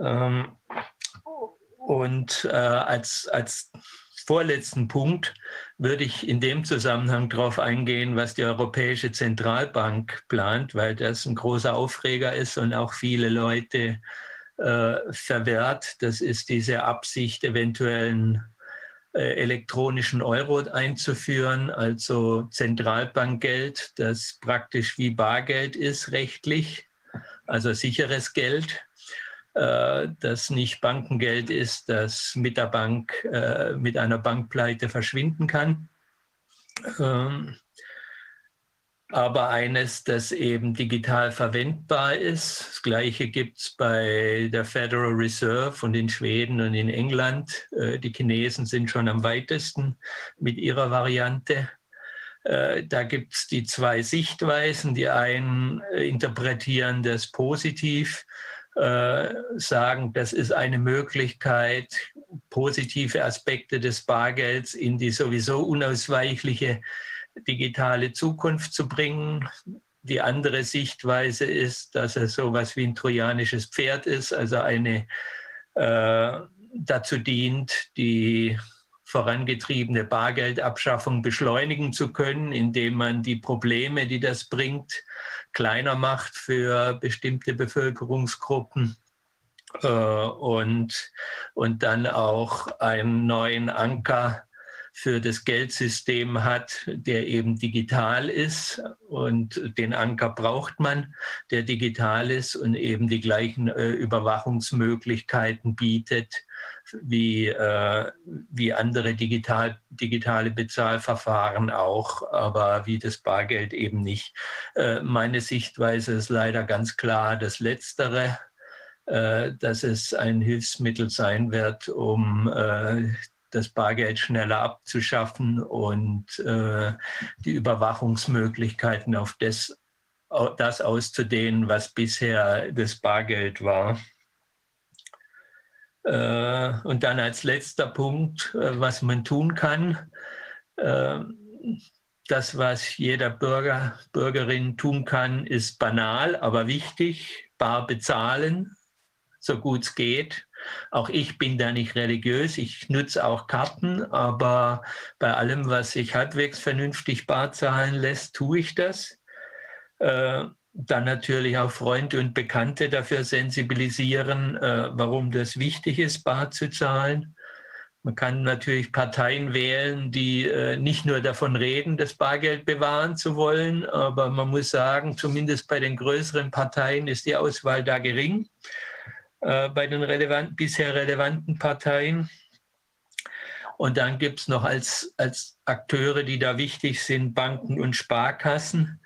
Ähm, und als, als vorletzten Punkt würde ich in dem Zusammenhang darauf eingehen, was die Europäische Zentralbank plant, weil das ein großer Aufreger ist und auch viele Leute äh, verwehrt. Das ist diese Absicht, eventuellen äh, elektronischen Euro einzuführen, also Zentralbankgeld, das praktisch wie Bargeld ist rechtlich, also sicheres Geld äh, das nicht Bankengeld ist, das mit der Bank, äh, mit einer Bankpleite verschwinden kann. Ähm, aber eines, das eben digital verwendbar ist. Das Gleiche gibt es bei der Federal Reserve und in Schweden und in England. Äh, die Chinesen sind schon am weitesten mit ihrer Variante. Da gibt es die zwei Sichtweisen. Die einen interpretieren das positiv äh, sagen, das ist eine Möglichkeit, positive Aspekte des Bargelds in die sowieso unausweichliche digitale Zukunft zu bringen. Die andere Sichtweise ist, dass es so etwas wie ein trojanisches Pferd ist, also eine äh, dazu dient, die vorangetriebene Bargeldabschaffung beschleunigen zu können, indem man die Probleme, die das bringt, kleiner macht für bestimmte Bevölkerungsgruppen äh, und, und dann auch einen neuen Anker für das Geldsystem hat, der eben digital ist. Und den Anker braucht man, der digital ist und eben die gleichen äh, Überwachungsmöglichkeiten bietet wie, äh, wie andere digital, digitale Bezahlverfahren auch, aber wie das Bargeld eben nicht. Äh, meine Sichtweise ist leider ganz klar das Letztere, äh, dass es ein Hilfsmittel sein wird, um äh, das Bargeld schneller abzuschaffen und äh, die Überwachungsmöglichkeiten auf das, das auszudehnen, was bisher das Bargeld war. Äh, und dann als letzter Punkt, äh, was man tun kann. Äh, das, was jeder Bürger, Bürgerin tun kann, ist banal, aber wichtig. Bar bezahlen, so gut es geht. Auch ich bin da nicht religiös. Ich nutze auch Karten, aber bei allem, was sich halbwegs vernünftig bar zahlen lässt, tue ich das dann natürlich auch Freunde und Bekannte dafür sensibilisieren, äh, warum das wichtig ist, bar zu zahlen. Man kann natürlich Parteien wählen, die äh, nicht nur davon reden, das Bargeld bewahren zu wollen, aber man muss sagen, zumindest bei den größeren Parteien ist die Auswahl da gering, äh, bei den relevant, bisher relevanten Parteien. Und dann gibt es noch als, als Akteure, die da wichtig sind, Banken und Sparkassen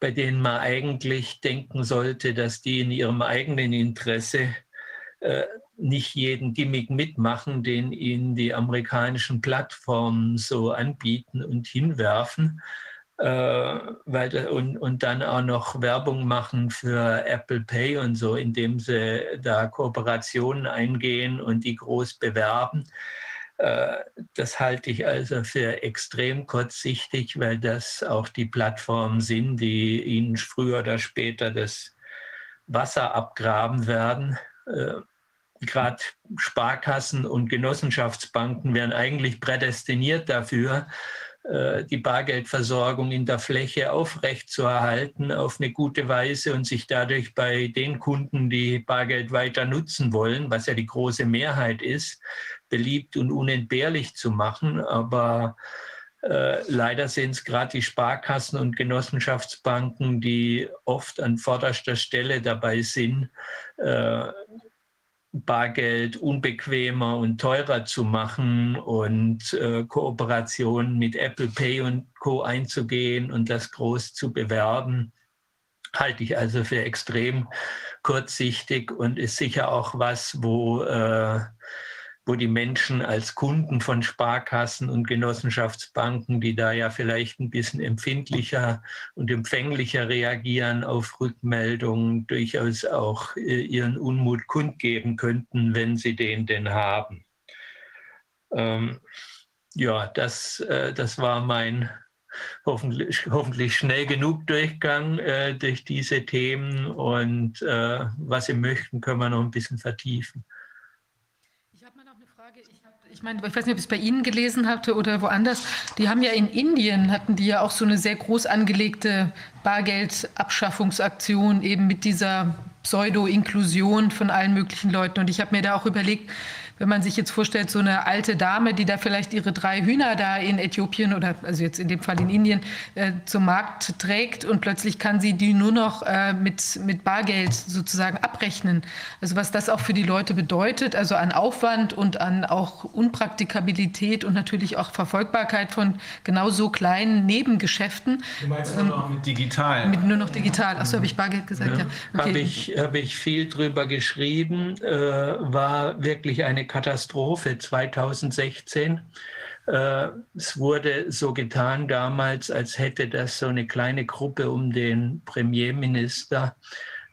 bei denen man eigentlich denken sollte, dass die in ihrem eigenen Interesse äh, nicht jeden Gimmick mitmachen, den ihnen die amerikanischen Plattformen so anbieten und hinwerfen. Äh, weil, und, und dann auch noch Werbung machen für Apple Pay und so, indem sie da Kooperationen eingehen und die groß bewerben. Äh, das halte ich also für extrem kurzsichtig, weil das auch die Plattformen sind, die Ihnen früher oder später das Wasser abgraben werden. Äh, Gerade Sparkassen und Genossenschaftsbanken wären eigentlich prädestiniert dafür, die Bargeldversorgung in der Fläche aufrechtzuerhalten auf eine gute Weise und sich dadurch bei den Kunden, die Bargeld weiter nutzen wollen, was ja die große Mehrheit ist, beliebt und unentbehrlich zu machen. Aber äh, leider sind es gerade die Sparkassen und Genossenschaftsbanken, die oft an vorderster Stelle dabei sind, äh, Bargeld unbequemer und teurer zu machen und äh, Kooperationen mit Apple Pay und Co einzugehen und das groß zu bewerben, halte ich also für extrem kurzsichtig und ist sicher auch was, wo äh, wo die Menschen als Kunden von Sparkassen und Genossenschaftsbanken, die da ja vielleicht ein bisschen empfindlicher und empfänglicher reagieren auf Rückmeldungen, durchaus auch äh, ihren Unmut kundgeben könnten, wenn sie den denn haben. Ähm, ja, das, äh, das war mein hoffentlich, hoffentlich schnell genug Durchgang äh, durch diese Themen und äh, was Sie möchten, können wir noch ein bisschen vertiefen. Ich meine, ich weiß nicht, ob ich es bei Ihnen gelesen hatte oder woanders. Die haben ja in Indien, hatten die ja auch so eine sehr groß angelegte Bargeldabschaffungsaktion eben mit dieser Pseudo-Inklusion von allen möglichen Leuten. Und ich habe mir da auch überlegt, wenn man sich jetzt vorstellt, so eine alte Dame, die da vielleicht ihre drei Hühner da in Äthiopien oder also jetzt in dem Fall in Indien äh, zum Markt trägt und plötzlich kann sie die nur noch äh, mit, mit Bargeld sozusagen abrechnen. Also was das auch für die Leute bedeutet, also an Aufwand und an auch Unpraktikabilität und natürlich auch Verfolgbarkeit von genau so kleinen Nebengeschäften. Du meinst nur noch mit digital? Mit nur noch digital. Achso, habe ich Bargeld gesagt, ja. ja. Okay. Habe ich, hab ich viel drüber geschrieben, äh, war wirklich eine Katastrophe 2016. Äh, es wurde so getan damals, als hätte das so eine kleine Gruppe um den Premierminister,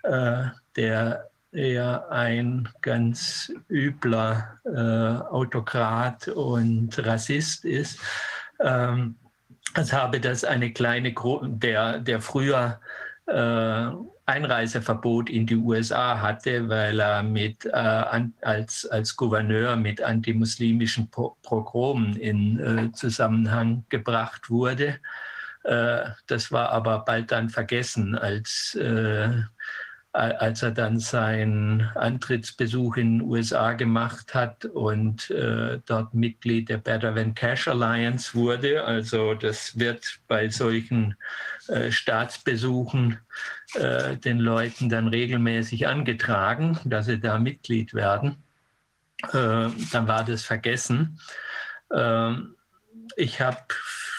äh, der ja ein ganz übler äh, Autokrat und Rassist ist, ähm, als habe das eine kleine Gruppe, der, der früher äh, Einreiseverbot in die USA hatte, weil er mit, äh, als, als Gouverneur mit antimuslimischen Progromen in äh, Zusammenhang gebracht wurde. Äh, das war aber bald dann vergessen, als äh, als er dann seinen Antrittsbesuch in den USA gemacht hat und äh, dort Mitglied der Better Than Cash Alliance wurde. Also das wird bei solchen äh, Staatsbesuchen äh, den Leuten dann regelmäßig angetragen, dass sie da Mitglied werden. Äh, dann war das vergessen. Ähm, ich habe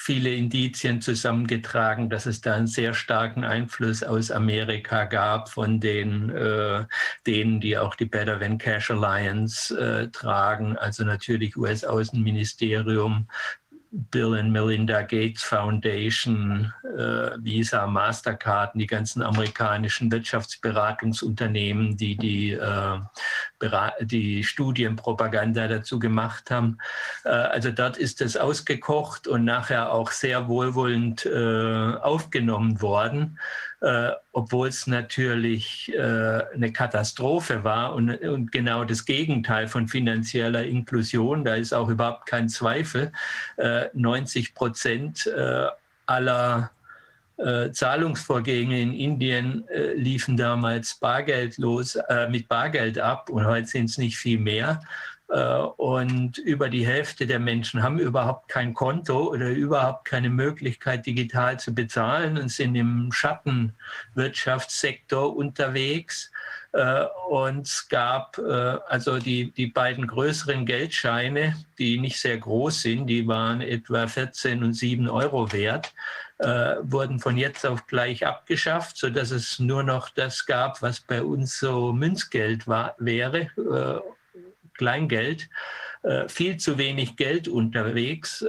viele Indizien zusammengetragen, dass es da einen sehr starken Einfluss aus Amerika gab von den, äh, denen, die auch die Better Than Cash Alliance äh, tragen, also natürlich US-Außenministerium, Bill and Melinda Gates Foundation, äh, Visa, Mastercard, die ganzen amerikanischen Wirtschaftsberatungsunternehmen, die die, äh, die Studienpropaganda dazu gemacht haben. Äh, also dort ist es ausgekocht und nachher auch sehr wohlwollend äh, aufgenommen worden äh, obwohl es natürlich äh, eine Katastrophe war und, und, genau das Gegenteil von finanzieller Inklusion. Da ist auch überhaupt kein Zweifel. Äh, 90 Prozent äh, aller äh, Zahlungsvorgänge in Indien liefen damals bargeldlos mit Bargeld ab und heute sind es nicht viel mehr. Äh, und über die Hälfte der Menschen haben überhaupt kein Konto oder überhaupt keine Möglichkeit, digital zu bezahlen und sind im Schattenwirtschaftssektor unterwegs. Äh, und es gab äh, also die, die beiden größeren Geldscheine, die nicht sehr groß sind, die waren etwa 14 und 7 Euro wert, wurden von jetzt auf gleich abgeschafft, sodass es nur noch das gab, was bei uns so Münzgeld war, wäre Kleingeld, äh, viel zu wenig Geld unterwegs.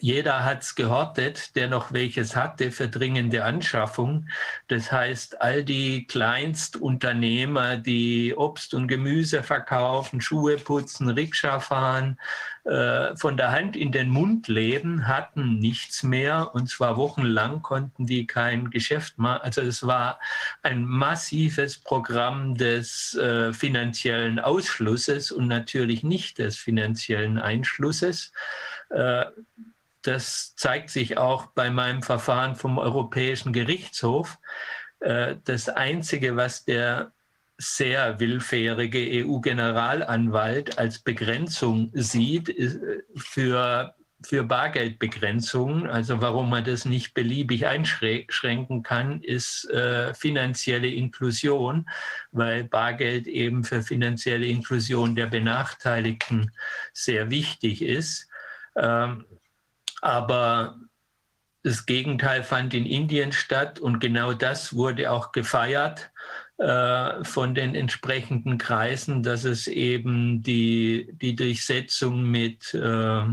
Jeder hat es gehortet, der noch welches hatte für dringende Anschaffung. Das heißt, all die Kleinstunternehmer, die Obst und Gemüse verkaufen, Schuhe putzen, Rikscha fahren, äh, von der Hand in den Mund leben, hatten nichts mehr. Und zwar wochenlang konnten die kein Geschäft machen. Also es war ein massives Programm des äh, finanziellen Ausschlusses und natürlich nicht des finanziellen Einschlusses. Äh, das zeigt sich auch bei meinem Verfahren vom Europäischen Gerichtshof. Äh, das Einzige, was der sehr willfährige EU-Generalanwalt als Begrenzung sieht äh, für, für Bargeldbegrenzungen, also warum man das nicht beliebig einschränken kann, ist äh, finanzielle Inklusion, weil Bargeld eben für finanzielle Inklusion der Benachteiligten sehr wichtig ist. Ähm, aber das Gegenteil fand in Indien statt und genau das wurde auch gefeiert äh, von den entsprechenden Kreisen, dass es eben die, die Durchsetzung mit, äh,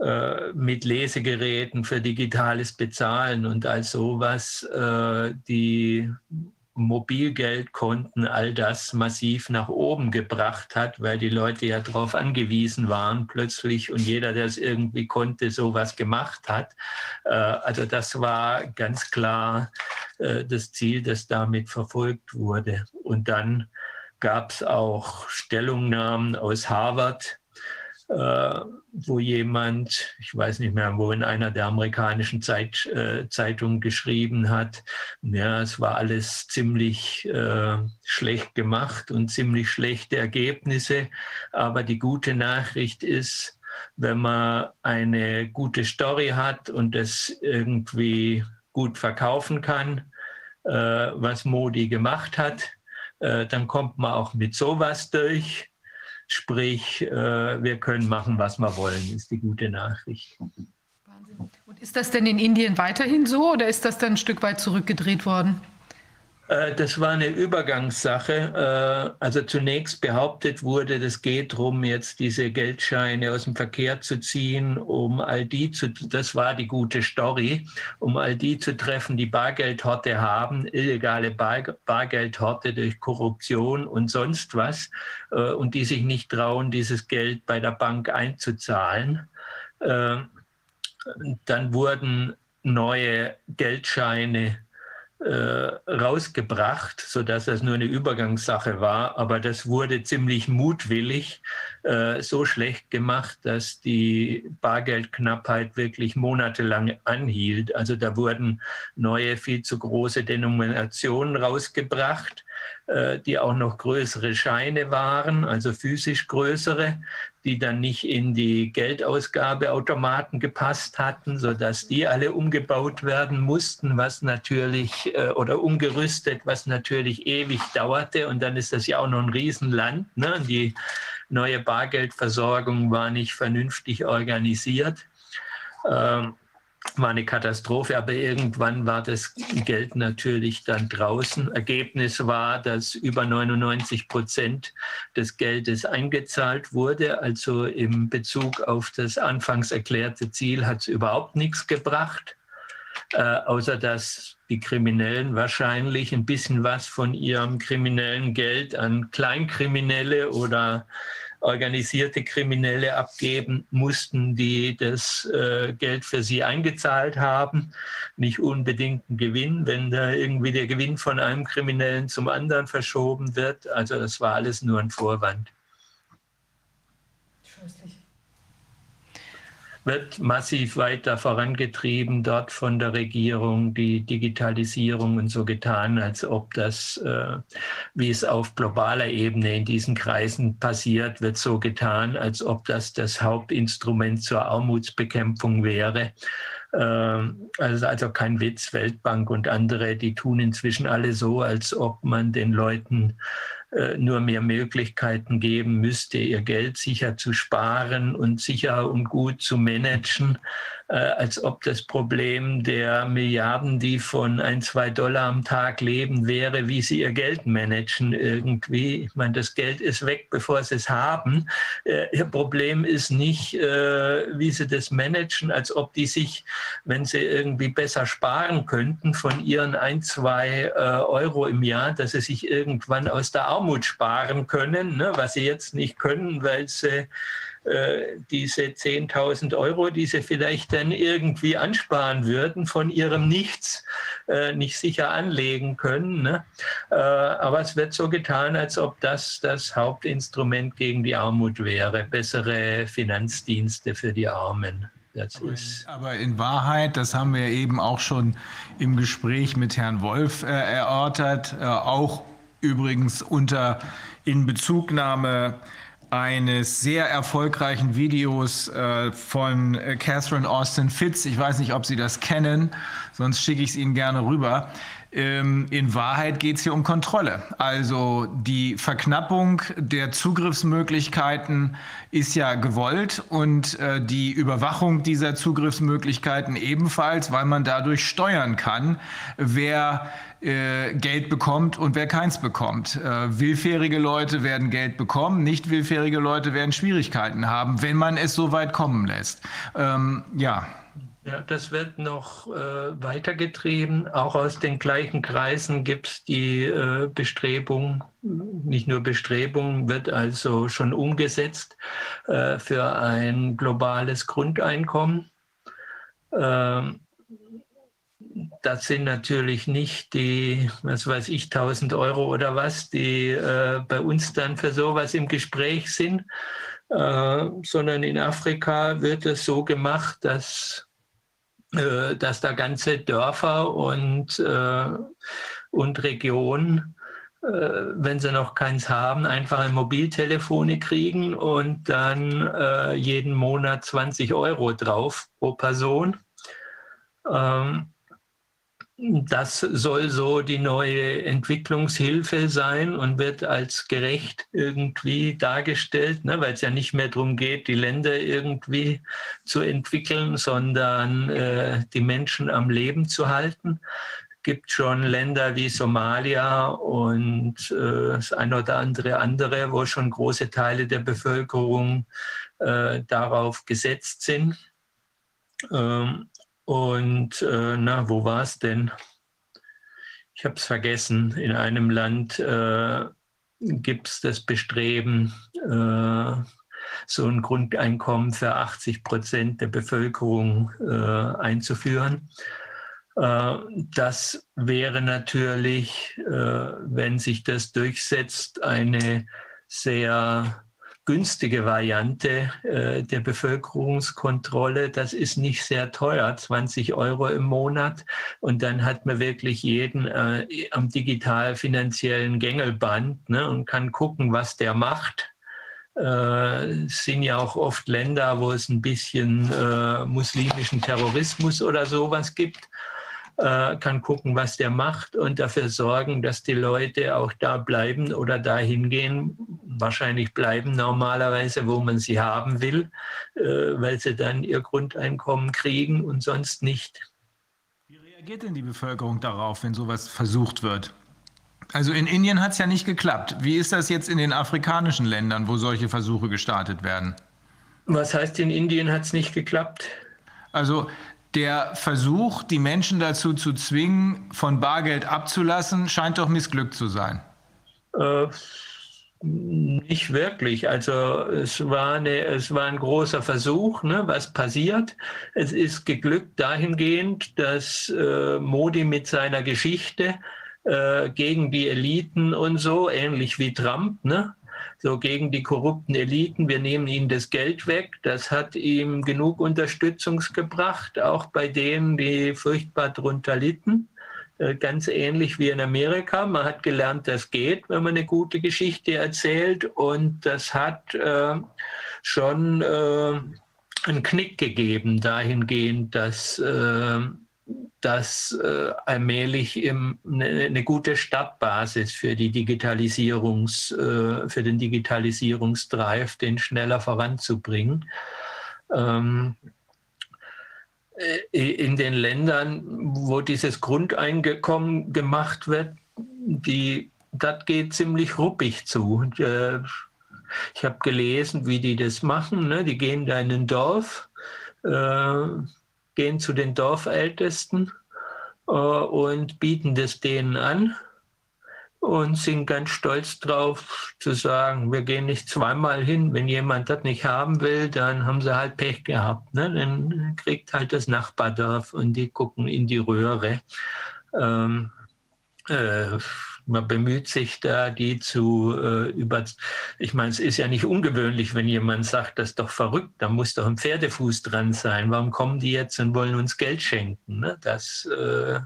äh, mit Lesegeräten für digitales Bezahlen und all sowas, äh, die Mobilgeldkonten, all das massiv nach oben gebracht hat, weil die Leute ja darauf angewiesen waren plötzlich und jeder, der es irgendwie konnte, sowas gemacht hat. Äh, also das war ganz klar äh, das Ziel, das damit verfolgt wurde. Und dann gab es auch Stellungnahmen aus Harvard, wo jemand, ich weiß nicht mehr, wo in einer der amerikanischen Zeit, äh, Zeitungen geschrieben hat, ja, es war alles ziemlich äh, schlecht gemacht und ziemlich schlechte Ergebnisse. Aber die gute Nachricht ist, wenn man eine gute Story hat und es irgendwie gut verkaufen kann, äh, was Modi gemacht hat, äh, dann kommt man auch mit sowas durch. Sprich, äh, wir können machen, was wir wollen, ist die gute Nachricht. Wahnsinn. Und ist das denn in Indien weiterhin so oder ist das dann ein Stück weit zurückgedreht worden? Äh, das war eine Übergangssache. Äh, also zunächst behauptet wurde, das geht darum, jetzt diese Geldscheine aus dem Verkehr zu ziehen, um all die zu, das war die gute Story, um all die zu treffen, die Bargeldhorte haben, illegale Bar, Bargeldhorte durch Korruption und sonst was, äh, und die sich nicht trauen, dieses Geld bei der Bank einzuzahlen. Dann wurden neue Geldscheine äh, rausgebracht, sodass das nur eine Übergangssache war. Aber das wurde ziemlich mutwillig äh, so schlecht gemacht, dass die Bargeldknappheit wirklich monatelang anhielt. Also da wurden neue, viel zu große Denominationen rausgebracht äh, die auch noch größere Scheine waren, also physisch größere, die dann nicht in die Geldausgabeautomaten gepasst hatten, sodass die alle umgebaut werden mussten, was natürlich, äh, oder umgerüstet, was natürlich ewig dauerte. Und dann ist das ja auch noch ein Riesenland. Ne? Die neue Bargeldversorgung war nicht vernünftig organisiert. Ähm, war eine Katastrophe, aber irgendwann war das Geld natürlich dann draußen. Ergebnis war, dass über 99 Prozent des Geldes eingezahlt wurde. Also im Bezug auf das anfangs erklärte Ziel hat es überhaupt nichts gebracht, äh, außer dass die Kriminellen wahrscheinlich ein bisschen was von ihrem kriminellen Geld an Kleinkriminelle oder organisierte Kriminelle abgeben mussten, die das äh, Geld für sie eingezahlt haben. Nicht unbedingt ein Gewinn, wenn da irgendwie der Gewinn von einem Kriminellen zum anderen verschoben wird. Also das war alles nur ein Vorwand. Scheußlich wird massiv weiter vorangetrieben, dort von der Regierung die Digitalisierung und so getan, als ob das, äh, wie es auf globaler Ebene in diesen Kreisen passiert, wird so getan, als ob das das Hauptinstrument zur Armutsbekämpfung wäre. Ähm, also, also kein Witz, Weltbank und andere, die tun inzwischen alle so, als ob man den Leuten äh, nur mehr Möglichkeiten geben müsste, ihr Geld sicher zu sparen und sicher und gut zu managen, äh, als ob das Problem der Milliarden, die von ein, zwei Dollar am Tag leben, wäre, wie sie ihr Geld managen irgendwie. Ich meine, das Geld ist weg, bevor sie es haben. Äh, ihr Problem ist nicht, wie sie das managen, als ob die sich, wenn sie irgendwie besser sparen könnten, von ihren ein, zwei Euro im Jahr, dass sie sich irgendwann aus der Armut sparen können, ne, was sie jetzt nicht können, weil sie äh, diese 10.000 Euro, die sie vielleicht dann irgendwie ansparen würden, von ihrem Nichts äh, nicht sicher anlegen können. Ne? Äh, aber es wird so getan, als ob das das Hauptinstrument gegen die Armut wäre, bessere Finanzdienste für die Armen. Aber in Wahrheit, das haben wir eben auch schon im Gespräch mit Herrn Wolf äh, erörtert, äh, auch übrigens unter Inbezugnahme eines sehr erfolgreichen Videos äh, von äh, Catherine Austin Fitz. Ich weiß nicht, ob Sie das kennen, sonst schicke ich es Ihnen gerne rüber. Ähm, in Wahrheit geht es hier um Kontrolle. Also die Verknappung der Zugriffsmöglichkeiten ist ja gewollt und äh, die Überwachung dieser Zugriffsmöglichkeiten ebenfalls, weil man dadurch steuern kann, wer äh, Geld bekommt und wer keins bekommt. Äh, willfährige Leute werden Geld bekommen, nicht willfährige Leute werden Schwierigkeiten haben, wenn man es so weit kommen lässt. Ähm, ja. Ja, das wird noch äh, weitergetrieben. Auch aus den gleichen Kreisen gibt es die äh, Bestrebung, nicht nur Bestrebung, wird also schon umgesetzt äh, für ein globales Grundeinkommen. Ähm, das sind natürlich nicht die, was weiß ich, 1000 Euro oder was, die äh, bei uns dann für sowas im Gespräch sind, äh, sondern in Afrika wird es so gemacht, dass äh, dass da ganze Dörfer und, äh, und Regionen, äh, wenn sie noch keins haben, einfach ein Mobiltelefone kriegen und dann äh, jeden Monat 20 Euro drauf pro Person. Ähm, das soll so die neue Entwicklungshilfe sein und wird als gerecht irgendwie dargestellt, ne, weil es ja nicht mehr darum geht, die Länder irgendwie zu entwickeln, sondern äh, die Menschen am Leben zu halten. Es gibt schon Länder wie Somalia und äh, das eine oder andere andere, wo schon große Teile der Bevölkerung äh, darauf gesetzt sind. Ähm, und äh, na, wo war es denn? Ich habe es vergessen. In einem Land äh, gibt es das Bestreben, äh, so ein Grundeinkommen für 80 Prozent der Bevölkerung äh, einzuführen. Äh, das wäre natürlich, äh, wenn sich das durchsetzt, eine sehr günstige Variante äh, der Bevölkerungskontrolle. Das ist nicht sehr teuer, 20 Euro im Monat. Und dann hat man wirklich jeden äh, am digital finanziellen Gängelband ne, und kann gucken, was der macht. Äh, es sind ja auch oft Länder, wo es ein bisschen äh, muslimischen Terrorismus oder sowas gibt äh, kann gucken, was der macht und dafür sorgen, dass die Leute auch da bleiben oder dahin gehen, wahrscheinlich bleiben normalerweise, wo man sie haben will, äh, weil sie dann ihr Grundeinkommen kriegen und sonst nicht. Wie reagiert denn die Bevölkerung darauf, wenn sowas versucht wird? Also in Indien hat es ja nicht geklappt. Wie ist das jetzt in den afrikanischen Ländern, wo solche Versuche gestartet werden? Was heißt, in Indien hat es nicht geklappt? Also der Versuch, die Menschen dazu zu zwingen, von Bargeld abzulassen, scheint doch missglückt zu sein. Äh, nicht wirklich. Also es war, eine, es war ein großer Versuch, ne, was passiert. Es ist geglückt dahingehend, dass äh, Modi mit seiner Geschichte äh, gegen die Eliten und so, ähnlich wie Trump, ne, so gegen die korrupten Eliten, wir nehmen ihnen das Geld weg. Das hat ihm genug Unterstützung gebracht, auch bei denen, die furchtbar darunter litten. Äh, ganz ähnlich wie in Amerika. Man hat gelernt, das geht, wenn man eine gute Geschichte erzählt. Und das hat äh, schon äh, einen Knick gegeben dahingehend, dass äh, das äh, allmählich im, eine, eine, gute Startbasis für die Digitalisierungs, äh, für den Digitalisierungsdrive, den schneller voranzubringen. Ähm, äh, in den Ländern, wo dieses Grundeinkommen gemacht wird, die, das geht ziemlich ruppig zu. Äh, ich habe gelesen, wie die das machen. Ne? Die gehen da in ein Dorf, äh, gehen zu den Dorfältesten äh, und bieten das denen an und sind ganz stolz drauf zu sagen, wir gehen nicht zweimal hin. Wenn jemand das nicht haben will, dann haben sie halt Pech gehabt. Ne? Dann kriegt halt das Nachbardorf und die gucken in die Röhre. Ähm, äh, man bemüht sich da, die zu äh, über. Ich meine, es ist ja nicht ungewöhnlich, wenn jemand sagt, das ist doch verrückt, da muss doch ein Pferdefuß dran sein. Warum kommen die jetzt und wollen uns Geld schenken? Ne? Das äh,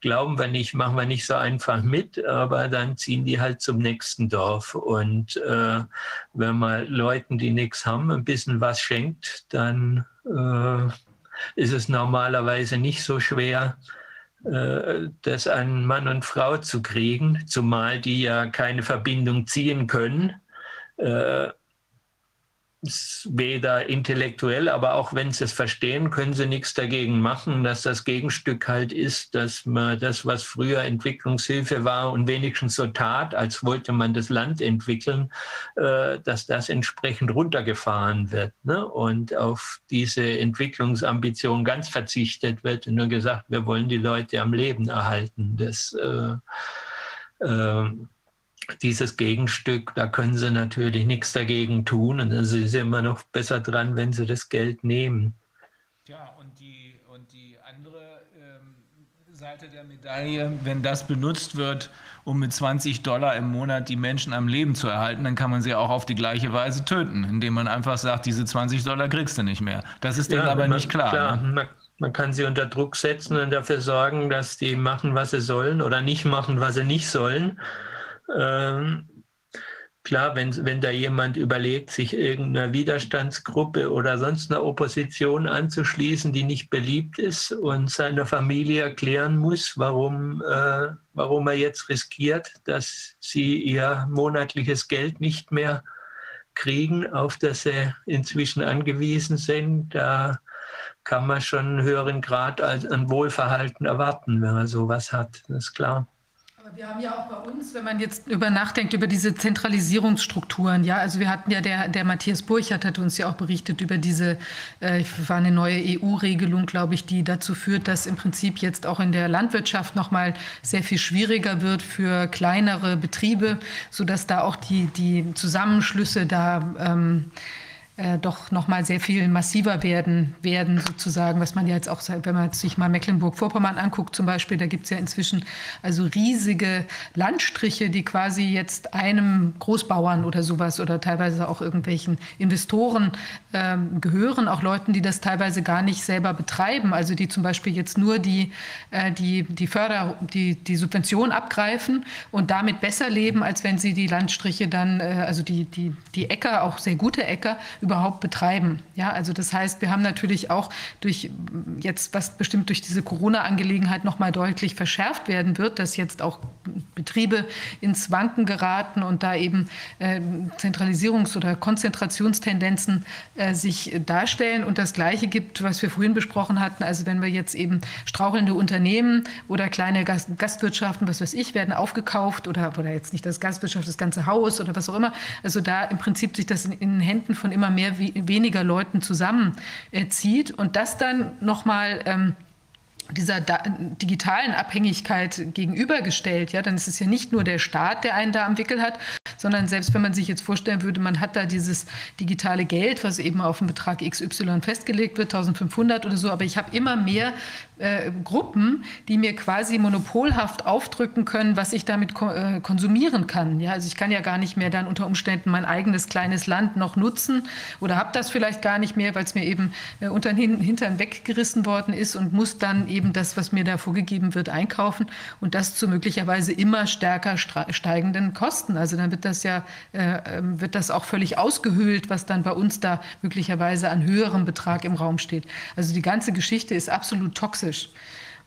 glauben wir nicht, machen wir nicht so einfach mit, aber dann ziehen die halt zum nächsten Dorf. Und äh, wenn man Leuten, die nichts haben, ein bisschen was schenkt, dann äh, ist es normalerweise nicht so schwer, das an Mann und Frau zu kriegen, zumal die ja keine Verbindung ziehen können. Weder intellektuell, aber auch wenn sie es verstehen, können sie nichts dagegen machen, dass das Gegenstück halt ist, dass man das, was früher Entwicklungshilfe war und wenigstens so tat, als wollte man das Land entwickeln, äh, dass das entsprechend runtergefahren wird ne? und auf diese Entwicklungsambition ganz verzichtet wird und nur gesagt, wir wollen die Leute am Leben erhalten. Das äh, äh, dieses Gegenstück, da können sie natürlich nichts dagegen tun und sind sie immer noch besser dran, wenn sie das Geld nehmen. Ja, und die, und die andere ähm, Seite der Medaille, wenn das benutzt wird, um mit 20 Dollar im Monat die Menschen am Leben zu erhalten, dann kann man sie auch auf die gleiche Weise töten, indem man einfach sagt, diese 20 Dollar kriegst du nicht mehr. Das ist denen ja, aber man, nicht klar. klar ne? man, man kann sie unter Druck setzen und dafür sorgen, dass die machen, was sie sollen oder nicht machen, was sie nicht sollen. Ähm, klar, wenn, wenn da jemand überlegt, sich irgendeiner Widerstandsgruppe oder sonst einer Opposition anzuschließen, die nicht beliebt ist und seiner Familie erklären muss, warum, äh, warum er jetzt riskiert, dass sie ihr monatliches Geld nicht mehr kriegen, auf das sie inzwischen angewiesen sind, da kann man schon einen höheren Grad an Wohlverhalten erwarten, wenn man sowas hat. Das ist klar. Wir haben ja auch bei uns, wenn man jetzt über nachdenkt, über diese Zentralisierungsstrukturen, ja, also wir hatten ja, der, der Matthias Burchardt hat uns ja auch berichtet über diese, äh, war eine neue EU-Regelung, glaube ich, die dazu führt, dass im Prinzip jetzt auch in der Landwirtschaft nochmal sehr viel schwieriger wird für kleinere Betriebe, sodass da auch die, die Zusammenschlüsse da ähm, äh, doch noch mal sehr viel massiver werden, werden sozusagen, was man ja jetzt auch, wenn man sich mal Mecklenburg-Vorpommern anguckt zum Beispiel, da gibt es ja inzwischen also riesige Landstriche, die quasi jetzt einem Großbauern oder sowas oder teilweise auch irgendwelchen Investoren ähm, gehören, auch Leuten, die das teilweise gar nicht selber betreiben, also die zum Beispiel jetzt nur die, äh, die, die Förder, die, die Subvention abgreifen und damit besser leben, als wenn sie die Landstriche dann, äh, also die, die, die Äcker, auch sehr gute Äcker, überhaupt betreiben. Ja, also das heißt, wir haben natürlich auch durch jetzt, was bestimmt durch diese Corona-Angelegenheit noch mal deutlich verschärft werden wird, dass jetzt auch Betriebe ins Wanken geraten und da eben äh, Zentralisierungs- oder Konzentrationstendenzen äh, sich darstellen. Und das Gleiche gibt, was wir vorhin besprochen hatten. Also wenn wir jetzt eben strauchelnde Unternehmen oder kleine Gast Gastwirtschaften, was weiß ich, werden aufgekauft oder, oder jetzt nicht das Gastwirtschaft, das ganze Haus oder was auch immer. Also da im Prinzip sich das in, den Händen von immer mehr weniger Leuten zusammenzieht und das dann nochmal ähm, dieser digitalen Abhängigkeit gegenübergestellt, ja, dann ist es ja nicht nur der Staat, der einen da am Wickel hat, sondern selbst wenn man sich jetzt vorstellen würde, man hat da dieses digitale Geld, was eben auf einen Betrag XY festgelegt wird, 1500 oder so, aber ich habe immer mehr äh, Gruppen, die mir quasi monopolhaft aufdrücken können, was ich damit ko äh, konsumieren kann. Ja, also ich kann ja gar nicht mehr dann unter Umständen mein eigenes kleines Land noch nutzen oder habe das vielleicht gar nicht mehr, weil es mir eben äh, unter den Hintern weggerissen worden ist und muss dann eben das, was mir da vorgegeben wird, einkaufen und das zu möglicherweise immer stärker steigenden Kosten. Also dann wird das ja äh, ähm, wird das auch völlig ausgehöhlt, was dann bei uns da möglicherweise an höherem Betrag im Raum steht. Also die ganze Geschichte ist absolut toxisch toxisch.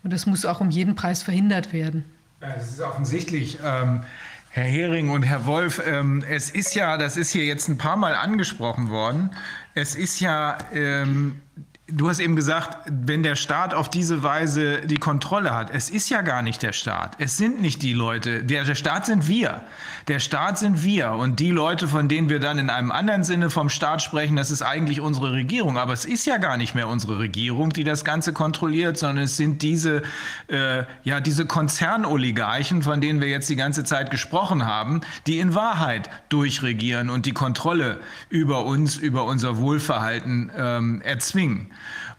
Und das muss auch um jeden Preis verhindert werden. Das ist offensichtlich. Ähm, Herr Hering und Herr Wolf, ähm, es ist ja, das ist hier jetzt ein paar Mal angesprochen worden, es ist ja ähm, Du hast eben gesagt, wenn der Staat auf diese Weise die Kontrolle hat. Es ist ja gar nicht der Staat. Es sind nicht die Leute. Der, der, Staat sind wir. Der Staat sind wir. Und die Leute, von denen wir dann in einem anderen Sinne vom Staat sprechen, das ist eigentlich unsere Regierung. Aber es ist ja gar nicht mehr unsere Regierung, die das Ganze kontrolliert, sondern es sind diese, äh, ja, diese Konzernoligarchen, von denen wir jetzt die ganze Zeit gesprochen haben, die in Wahrheit durchregieren und die Kontrolle über uns, über unser Wohlverhalten ähm, erzwingen.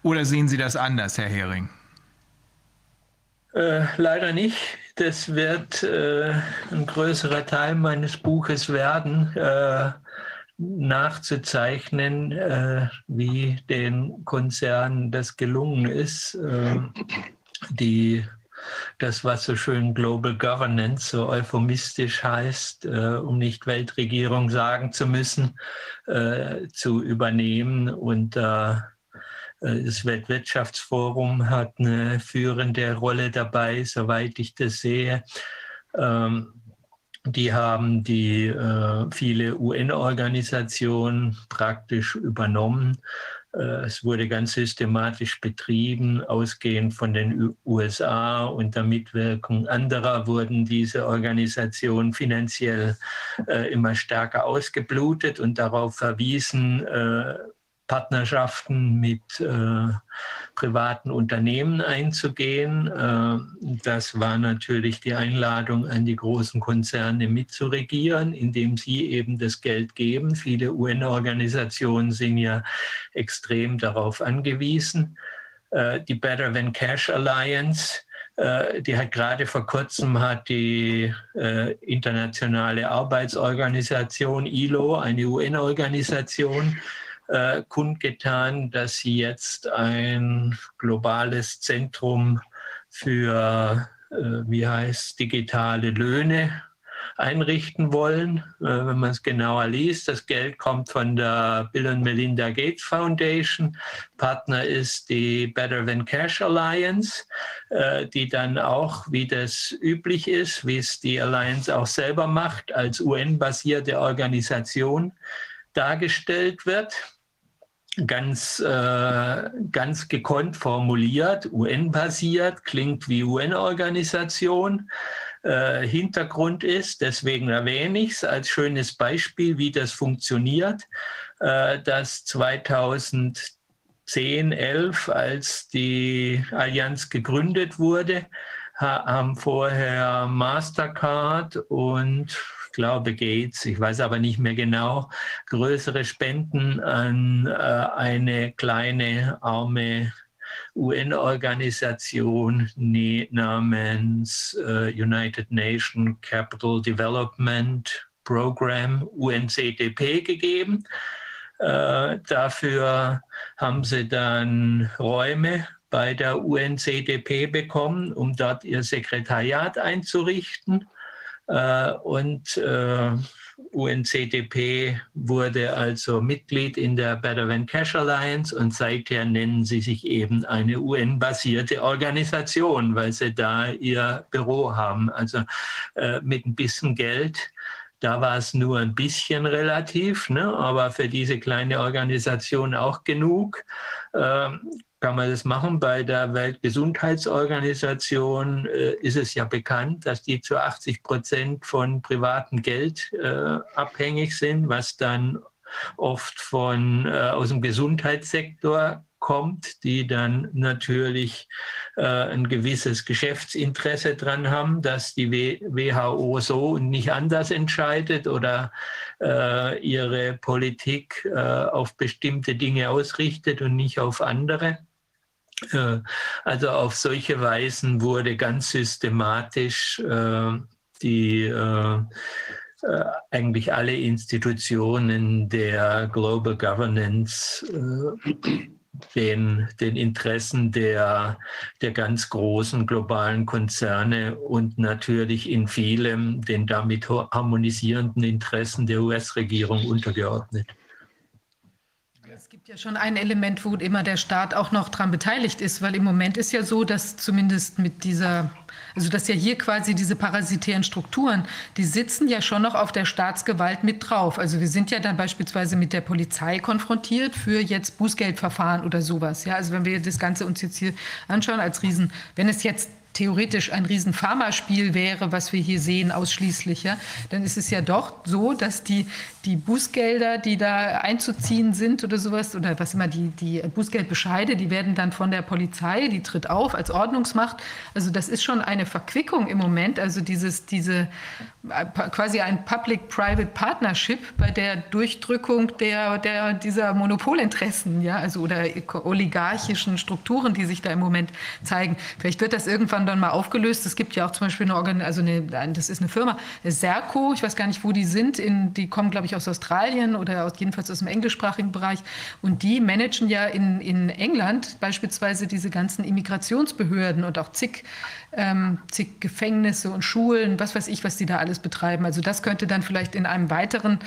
Oder sehen Sie das anders, Herr Hering? Äh, leider nicht. Das wird äh, ein größerer Teil meines Buches werden, äh, nachzuzeichnen, äh, wie den Konzernen das gelungen ist, äh, die das, was so schön Global Governance, so euphemistisch heißt, äh, um nicht Weltregierung sagen zu müssen, zu übernehmen und Äh, das Weltwirtschaftsforum hat eine führende Rolle dabei, soweit ich das sehe. Ähm, die haben die äh, viele UN-Organisationen praktisch übernommen äh, es wurde ganz systematisch betrieben, ausgehend von den USA. Unter Mitwirkung anderer wurden diese Organisationen finanziell äh, immer stärker ausgeblutet und darauf verwiesen, äh, Partnerschaften mit äh, privaten Unternehmen einzugehen. Äh, das war natürlich die Einladung an die großen Konzerne mitzuregieren, indem sie eben das Geld geben. Viele UN-Organisationen sind ja extrem darauf angewiesen. Äh, die Better Than Cash Alliance äh, die hat gerade vor kurzem hat die äh, internationale Arbeitsorganisation ILO, eine UN-Organisation, äh, kundgetan, dass sie jetzt ein globales Zentrum für, äh, wie heißt, digitale Löhne einrichten wollen. Äh, wenn man es genauer liest, das Geld kommt von der Bill und Melinda Gates Foundation. Partner ist die Better Than Cash Alliance, äh, die dann auch, wie das üblich ist, wie es die Alliance auch selber macht, als UN-basierte Organisation dargestellt wird ganz, äh, ganz gekonnt formuliert, UN-basiert, klingt wie UN-Organisation. Äh, Hintergrund ist, deswegen erwähne ich es als schönes Beispiel, wie das funktioniert, äh, dass 2010, 11, als die Allianz gegründet wurde, haben vorher Mastercard und glaube Gates, ich weiß aber nicht mehr genau, größere Spenden an äh, eine kleine arme UN-Organisation namens äh, United Nations Capital Development Program, UNCDP, gegeben. Äh, dafür haben sie dann Räume bei der UNCDP bekommen, um dort ihr Sekretariat einzurichten. Äh, und äh, UNCDP wurde also Mitglied in der Better Than Cash Alliance und seither nennen sie sich eben eine UN-basierte Organisation, weil sie da ihr Büro haben. Also äh, mit ein bisschen Geld da war es nur ein bisschen relativ, ne? aber für diese kleine Organisation auch genug. Ähm, kann man das machen. Bei der Weltgesundheitsorganisation äh, ist es ja bekannt, dass die zu 80 Prozent von privatem Geld äh, abhängig sind, was dann oft von, äh, aus dem Gesundheitssektor kommt, die dann natürlich äh, ein gewisses Geschäftsinteresse dran haben, dass die WHO so und nicht anders entscheidet oder äh, ihre Politik äh, auf bestimmte Dinge ausrichtet und nicht auf andere. Äh, also auf solche Weisen wurde ganz systematisch äh, die äh, eigentlich alle Institutionen der Global Governance den, den Interessen der, der ganz großen globalen Konzerne und natürlich in vielem den damit harmonisierenden Interessen der US-Regierung untergeordnet. Es gibt ja schon ein Element, wo immer der Staat auch noch daran beteiligt ist, weil im Moment ist ja so, dass zumindest mit dieser, also dass ja hier quasi diese parasitären Strukturen, die sitzen ja schon noch auf der Staatsgewalt mit drauf. Also wir sind ja dann beispielsweise mit der Polizei konfrontiert für jetzt Bußgeldverfahren oder sowas. Ja, also wenn wir das Ganze uns jetzt hier anschauen als Riesen, wenn es jetzt theoretisch ein riesen Pharmaspiel wäre, was wir hier sehen, ausschließlich, ja, dann ist es ja doch so, dass die, die Bußgelder, die da einzuziehen sind oder sowas, oder was immer die, die Bußgeldbescheide, die werden dann von der Polizei, die tritt auf als Ordnungsmacht. Also das ist schon eine Verquickung im Moment, also dieses, diese quasi ein Public-Private Partnership bei der Durchdrückung der, der, dieser Monopolinteressen, ja, also oder oligarchischen Strukturen, die sich da im Moment zeigen. Vielleicht wird das irgendwann dann mal aufgelöst. Es gibt ja auch zum Beispiel eine Organisation, also eine, das ist eine Firma, Serco, ich weiß gar nicht, wo die sind, in, die kommen, glaube ich, aus Australien oder jedenfalls aus dem englischsprachigen Bereich. Und die managen ja in, in England beispielsweise diese ganzen Immigrationsbehörden und auch zig ähm, zig Gefängnisse und Schulen, was weiß ich, was die da alles betreiben. Also das könnte dann vielleicht in einem weiteren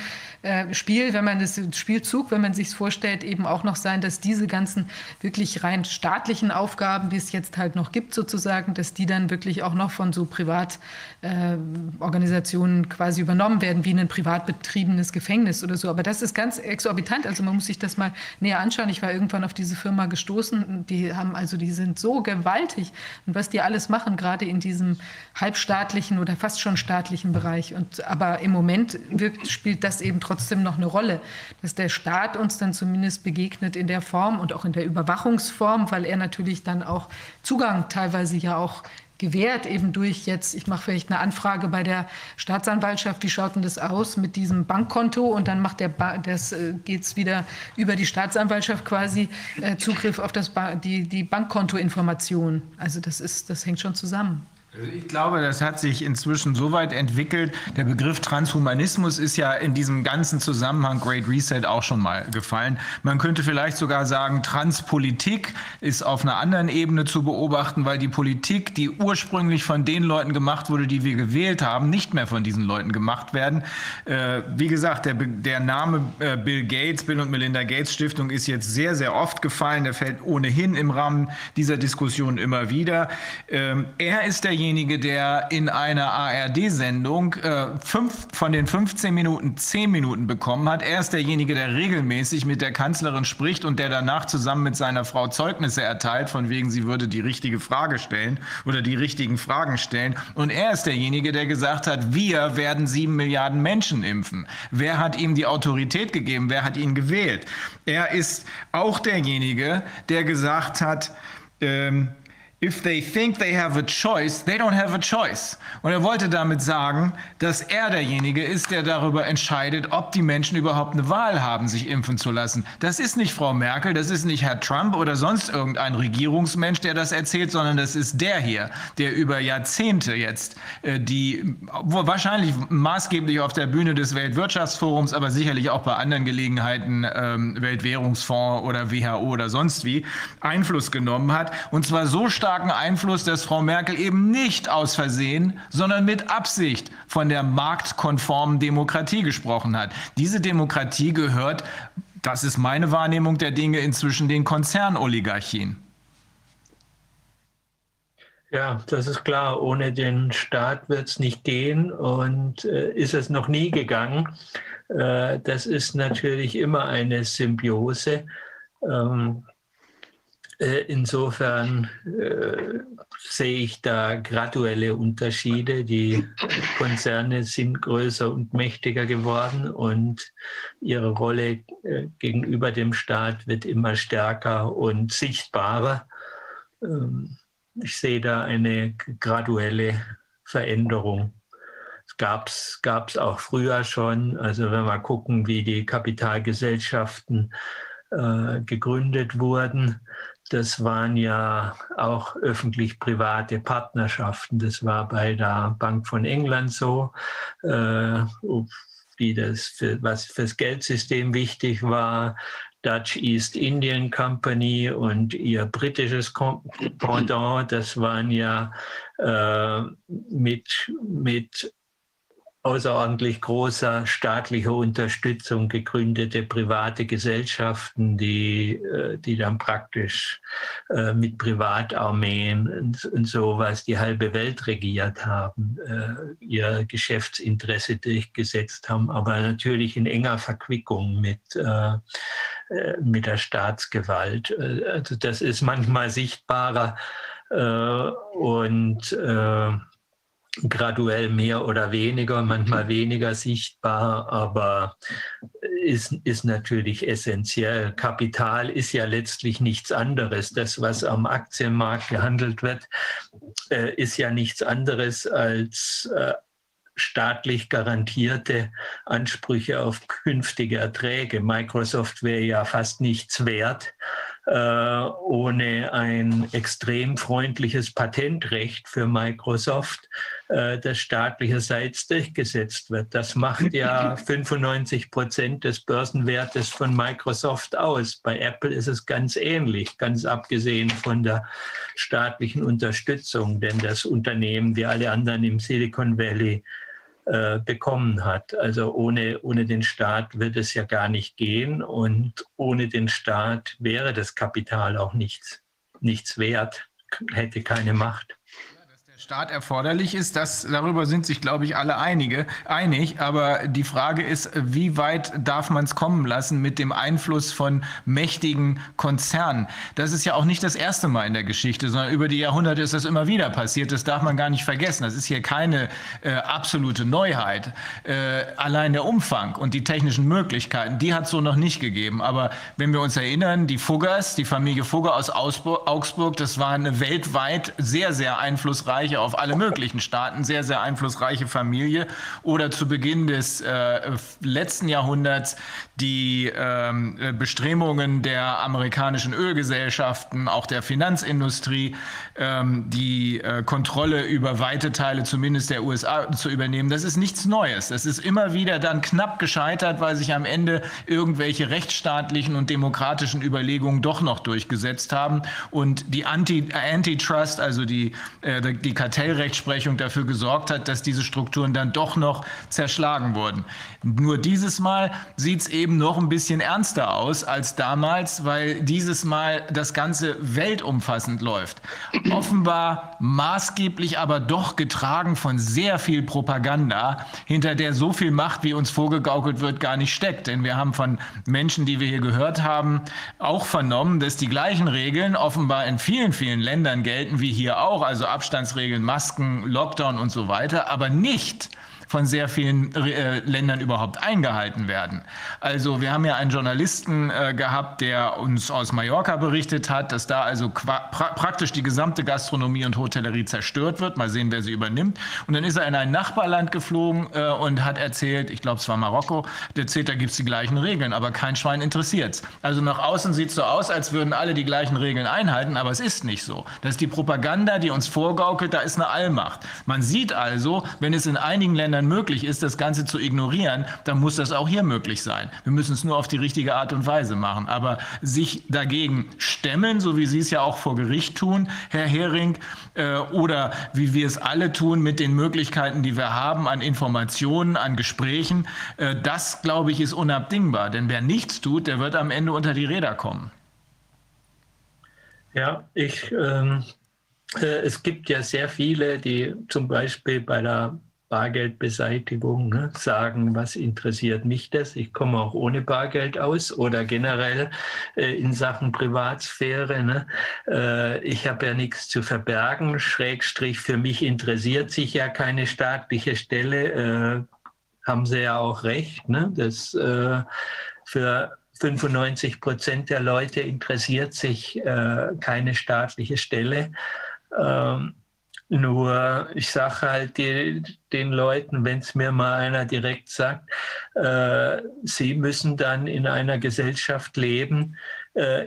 äh, Spiel, wenn man das Spielzug, wenn man sich vorstellt, eben auch noch sein, dass diese ganzen wirklich rein staatlichen Aufgaben, die es jetzt halt noch gibt sozusagen, dass die dann wirklich auch noch von so Privatorganisationen äh, quasi übernommen werden, wie ein privat betriebenes Gefängnis oder so. Aber das ist ganz exorbitant. Also man muss sich das mal näher anschauen. Ich war irgendwann auf diese Firma gestoßen. Die haben also, die sind so gewaltig und was die alles machen, gerade in diesem halbstaatlichen oder fast schon staatlichen Bereich. Und, aber im Moment wirkt, spielt das eben trotzdem noch eine Rolle, dass der Staat uns dann zumindest begegnet in der Form und auch in der Überwachungsform, weil er natürlich dann auch Zugang teilweise ja auch gewährt, eben durch jetzt, ich mache vielleicht eine Anfrage bei der Staatsanwaltschaft, wie schaut denn das aus mit diesem Bankkonto und dann macht der ba das äh, geht's wieder über die Staatsanwaltschaft quasi äh, Zugriff auf das ba die, die Bankkontoinformation. Also das ist, das hängt schon zusammen. Also ich glaube, das hat sich inzwischen so weit entwickelt. Der Begriff Transhumanismus ist ja in diesem ganzen Zusammenhang Great Reset auch schon mal gefallen. Man könnte vielleicht sogar sagen, Transpolitik ist auf einer anderen Ebene zu beobachten, weil die Politik, die ursprünglich von den Leuten gemacht wurde, die wir gewählt haben, nicht mehr von diesen Leuten gemacht werden. Äh, wie gesagt, der, der Name äh, Bill Gates, Bill und Melinda Gates Stiftung ist jetzt sehr, sehr oft gefallen. Der fällt ohnehin im Rahmen dieser Diskussion immer wieder. Ähm, er ist derjenige, derjenige, der in einer ARD-Sendung äh, fünf von den 15 Minuten 10 Minuten bekommen hat. Er ist derjenige, der regelmäßig mit der Kanzlerin spricht und der danach zusammen mit seiner Frau Zeugnisse erteilt, von wegen sie würde die richtige Frage stellen oder die richtigen Fragen stellen. Und er ist derjenige, der gesagt hat, wir werden sieben Milliarden Menschen impfen. Wer hat ihm die Autorität gegeben? Wer hat ihn gewählt? Er ist auch derjenige, der gesagt hat, ähm, If they think they have a choice, they don't have a choice. Und er wollte damit sagen, dass er derjenige ist, der darüber entscheidet, ob die Menschen überhaupt eine Wahl haben, sich impfen zu lassen. Das ist nicht Frau Merkel, das ist nicht Herr Trump oder sonst irgendein Regierungsmensch, der das erzählt, sondern das ist der hier, der über Jahrzehnte jetzt äh, die, wahrscheinlich maßgeblich auf der Bühne des Weltwirtschaftsforums, aber sicherlich auch bei anderen Gelegenheiten, ähm, Weltwährungsfonds oder WHO oder sonst wie, Einfluss genommen hat. Und zwar so stark, starken Einfluss, dass Frau Merkel eben nicht aus Versehen, sondern mit Absicht von der marktkonformen Demokratie gesprochen hat. Diese Demokratie gehört, das ist meine Wahrnehmung der Dinge, inzwischen den Konzernoligarchien. Ja, das ist klar. Ohne den Staat wird es nicht gehen und äh, ist es noch nie gegangen. Äh, das ist natürlich immer eine Symbiose. Ähm, äh, insofern äh, sehe ich da graduelle Unterschiede. Die Konzerne sind größer und mächtiger geworden und ihre Rolle äh, gegenüber dem Staat wird immer stärker und sichtbarer. Ähm, ich sehe da eine graduelle Veränderung. Gab es auch früher schon. Also wenn wir gucken, wie die Kapitalgesellschaften äh, gegründet wurden, das waren ja auch öffentlich-private Partnerschaften. Das war bei der Bank von England so, äh, die das für, was fürs Geldsystem wichtig war. Dutch East Indian Company und ihr britisches Pendant, das waren ja äh, mit, mit außerordentlich großer staatlicher Unterstützung gegründete private Gesellschaften, die, äh, die dann praktisch äh, mit Privatarmeen und, und sowas die halbe Welt regiert haben, äh, ihr Geschäftsinteresse durchgesetzt haben, aber natürlich in enger Verquickung mit, mit der Staatsgewalt. Also das ist manchmal sichtbarer und graduell mehr oder weniger, manchmal weniger sichtbar, aber ist, ist natürlich essentiell. Kapital ist ja letztlich nichts anderes. Das, was am Aktienmarkt gehandelt wird, äh, ist ja nichts anderes als äh, staatlich garantierte Ansprüche auf künftige Erträge. Microsoft wäre ja fast nichts wert, ohne ein extrem freundliches Patentrecht für Microsoft, äh, das staatlicherseits durchgesetzt wird. Das macht ja 95 Prozent des Börsenwertes von Microsoft aus. Bei Apple ist es ganz ähnlich, ganz abgesehen von der staatlichen Unterstützung, denn das Unternehmen wie alle anderen im Silicon Valley äh, bekommen hat. Also ohne, ohne den Staat wird es ja gar nicht gehen und ohne den Staat wäre das Kapital auch nichts, nichts wert, hätte keine Macht. Staat erforderlich ist, das, darüber sind sich, glaube ich, alle einige, einig. Aber die Frage ist, wie weit darf man es kommen lassen mit dem Einfluss von mächtigen Konzernen? Das ist ja auch nicht das erste Mal in der Geschichte, sondern über die Jahrhunderte ist das immer wieder passiert. Das darf man gar nicht vergessen. Das ist hier keine äh, absolute Neuheit. Äh, allein der Umfang und die technischen Möglichkeiten, die hat es so noch nicht gegeben. Aber wenn wir uns erinnern, die Fuggers, die Familie Fugger aus Augsburg, das war eine weltweit sehr, sehr einflussreiche einflussreiche auf alle möglichen Staaten, sehr, sehr einflussreiche Familie. Oder zu Beginn des äh, letzten Jahrhunderts die ähm, Bestrebungen der amerikanischen Ölgesellschaften, auch der Finanzindustrie, ähm, die äh, Kontrolle über weite Teile zumindest der USA zu übernehmen. Das ist nichts Neues. Das ist immer wieder dann knapp gescheitert, weil sich am Ende irgendwelche rechtsstaatlichen und demokratischen Überlegungen doch noch durchgesetzt haben und die Anti Antitrust, also die, äh, die Kartellrechtsprechung dafür gesorgt hat, dass diese Strukturen dann doch noch zerschlagen wurden. Nur dieses Mal sieht es eben noch ein bisschen ernster aus als damals, weil dieses Mal das Ganze weltumfassend läuft. Offenbar maßgeblich, aber doch getragen von sehr viel Propaganda, hinter der so viel Macht, wie uns vorgegaukelt wird, gar nicht steckt. Denn wir haben von Menschen, die wir hier gehört haben, auch vernommen, dass die gleichen Regeln offenbar in vielen, vielen Ländern gelten, wie hier auch, also Abstandsregeln, Masken, Lockdown und so weiter, aber nicht von sehr vielen äh, Ländern überhaupt eingehalten werden. Also wir haben ja einen Journalisten äh, gehabt, der uns aus Mallorca berichtet hat, dass da also pra praktisch die gesamte Gastronomie und Hotellerie zerstört wird. Mal sehen, wer sie übernimmt. Und dann ist er in ein Nachbarland geflogen äh, und hat erzählt, ich glaube es war Marokko, der erzählt, da gibt es die gleichen Regeln, aber kein Schwein interessiert's. Also nach außen sieht es so aus, als würden alle die gleichen Regeln einhalten, aber es ist nicht so. Das ist die Propaganda, die uns vorgaukelt, da ist eine Allmacht. Man sieht also, wenn es in einigen Ländern Ländern möglich ist, das Ganze zu ignorieren, dann muss das auch hier möglich sein. Wir müssen es nur auf die richtige Art und Weise machen. Aber sich dagegen stemmen, so wie Sie es ja auch vor Gericht tun, Herr Hering, äh, oder wie wir es alle tun mit den Möglichkeiten, die wir haben an Informationen, an Gesprächen, äh, das, glaube ich, ist unabdingbar. Denn wer nichts tut, der wird am Ende unter die Räder kommen. Ja, ich ähm, äh, es gibt ja sehr viele, die zum Beispiel bei der Bargeldbeseitigung ne? sagen, was interessiert mich das? Ich komme auch ohne Bargeld aus oder generell äh, in Sachen Privatsphäre. Ne? Äh, ich habe ja nichts zu verbergen. Schrägstrich, für mich interessiert sich ja keine staatliche Stelle. Äh, haben Sie ja auch recht. Ne? Das äh, für 95 Prozent der Leute interessiert sich äh, keine staatliche Stelle. Ähm, nur ich sage halt die, den Leuten, wenn es mir mal einer direkt sagt, äh, sie müssen dann in einer Gesellschaft leben,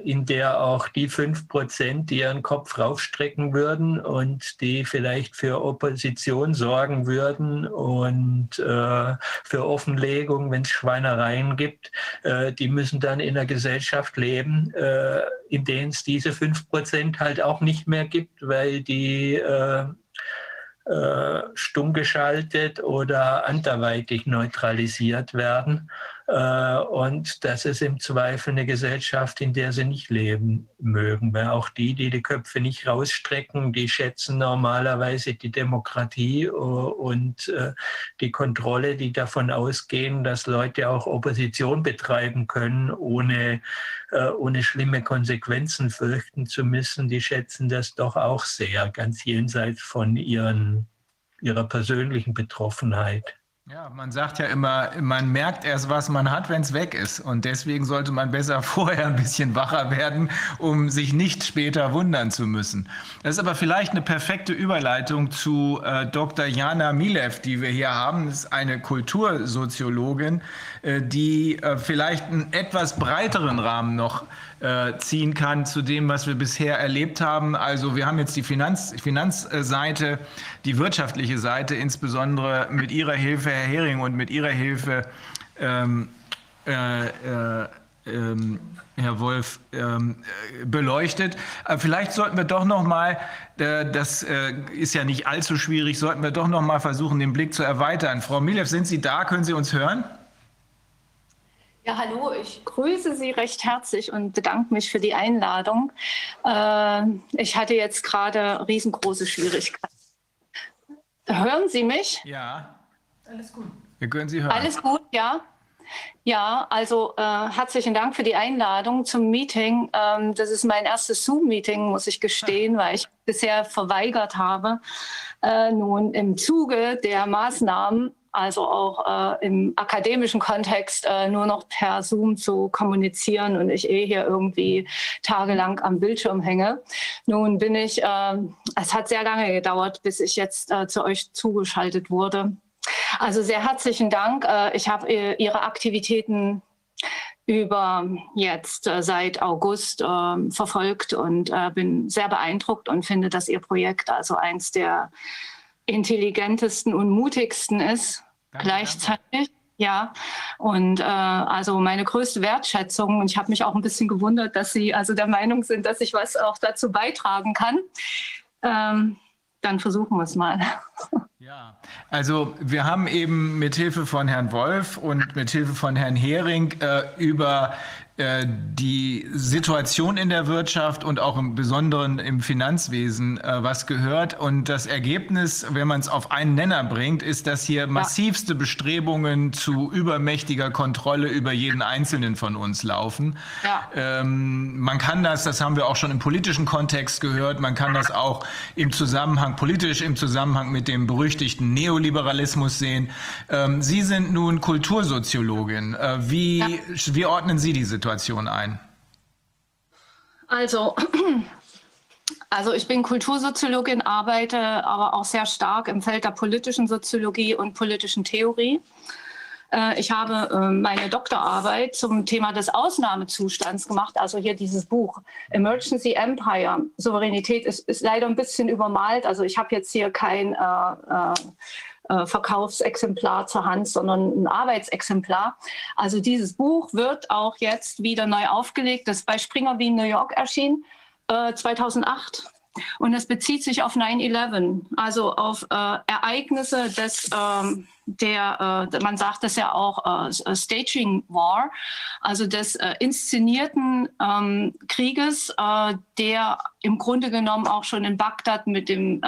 in der auch die fünf Prozent, die ihren Kopf raufstrecken würden und die vielleicht für Opposition sorgen würden und äh, für Offenlegung, wenn es Schweinereien gibt, äh, die müssen dann in einer Gesellschaft leben, äh, in denen es diese fünf Prozent halt auch nicht mehr gibt, weil die äh, äh, stumm geschaltet oder anderweitig neutralisiert werden. Äh, und das ist im Zweifel eine Gesellschaft, in der sie nicht leben mögen. Weil auch die, die die Köpfe nicht rausstrecken, die schätzen normalerweise die Demokratie äh, und die Kontrolle, die davon ausgehen, dass Leute auch Opposition betreiben können, ohne, ohne schlimme Konsequenzen fürchten zu müssen. Die schätzen das doch auch sehr, ganz jenseits von ihren, ihrer persönlichen Betroffenheit. Ja, man sagt ja immer, man merkt erst, was man hat, wenn es weg ist. Und deswegen sollte man besser vorher ein bisschen wacher werden, um sich nicht später wundern zu müssen. Das ist aber vielleicht eine perfekte Überleitung zu äh, Dr. Jana Milev, die wir hier haben. Das ist eine Kultursoziologin, äh, die äh, vielleicht einen etwas breiteren Rahmen noch äh, ziehen kann zu dem, was wir bisher erlebt haben. Also wir haben jetzt die Finanz, Finanzseite, die wirtschaftliche Seite, insbesondere mit Ihrer Hilfe, Herr Hering, und mit Ihrer Hilfe, ähm, äh, äh, ähm, Herr Wolf, ähm, beleuchtet. Aber vielleicht sollten wir doch noch mal, äh, das äh, ist ja nicht allzu schwierig, sollten wir doch noch mal versuchen, den Blick zu erweitern. Frau Milev, sind Sie da? Können Sie uns hören? Ja, hallo, ich grüße Sie recht herzlich und bedanke mich für die Einladung. Äh, ich hatte jetzt gerade riesengroße Schwierigkeiten. Hören Sie mich? Ja. Alles gut. Wir können Sie hören. Alles gut, ja. Ja, also äh, herzlichen Dank für die Einladung zum Meeting. Ähm, das ist mein erstes Zoom-Meeting, muss ich gestehen, weil ich bisher verweigert habe. Äh, nun im Zuge der Maßnahmen also auch äh, im akademischen Kontext äh, nur noch per Zoom zu kommunizieren und ich eh hier irgendwie tagelang am Bildschirm hänge. Nun bin ich, äh, es hat sehr lange gedauert, bis ich jetzt äh, zu euch zugeschaltet wurde. Also sehr herzlichen Dank. Äh, ich habe äh, Ihre Aktivitäten über jetzt seit August verfolgt und bin sehr beeindruckt und finde, dass Ihr Projekt also eins der intelligentesten und mutigsten ist danke, gleichzeitig. Danke. Ja, und äh, also meine größte Wertschätzung, und ich habe mich auch ein bisschen gewundert, dass Sie also der Meinung sind, dass ich was auch dazu beitragen kann. Ähm, dann versuchen wir es mal. Ja, also wir haben eben mit Hilfe von Herrn Wolf und mit Hilfe von Herrn Hering äh, über die Situation in der Wirtschaft und auch im Besonderen im Finanzwesen äh, was gehört. Und das Ergebnis, wenn man es auf einen Nenner bringt, ist, dass hier massivste Bestrebungen zu übermächtiger Kontrolle über jeden Einzelnen von uns laufen. Ja. Ähm, man kann das, das haben wir auch schon im politischen Kontext gehört, man kann das auch im Zusammenhang, politisch im Zusammenhang mit dem berüchtigten Neoliberalismus sehen. Ähm, Sie sind nun Kultursoziologin. Äh, wie, ja. wie ordnen Sie die Situation? Situation ein? Also, also ich bin Kultursoziologin, arbeite aber auch sehr stark im Feld der politischen Soziologie und politischen Theorie. Äh, ich habe äh, meine Doktorarbeit zum Thema des Ausnahmezustands gemacht, also hier dieses Buch Emergency Empire. Souveränität ist, ist leider ein bisschen übermalt. Also ich habe jetzt hier kein äh, äh, Verkaufsexemplar zur Hand, sondern ein Arbeitsexemplar. Also dieses Buch wird auch jetzt wieder neu aufgelegt. Das ist bei Springer wie in New York erschienen, äh, 2008. Und es bezieht sich auf 9-11, also auf äh, Ereignisse des, ähm, der, äh, man sagt das ja auch, äh, Staging War, also des äh, inszenierten ähm, Krieges, äh, der im Grunde genommen auch schon in Bagdad mit dem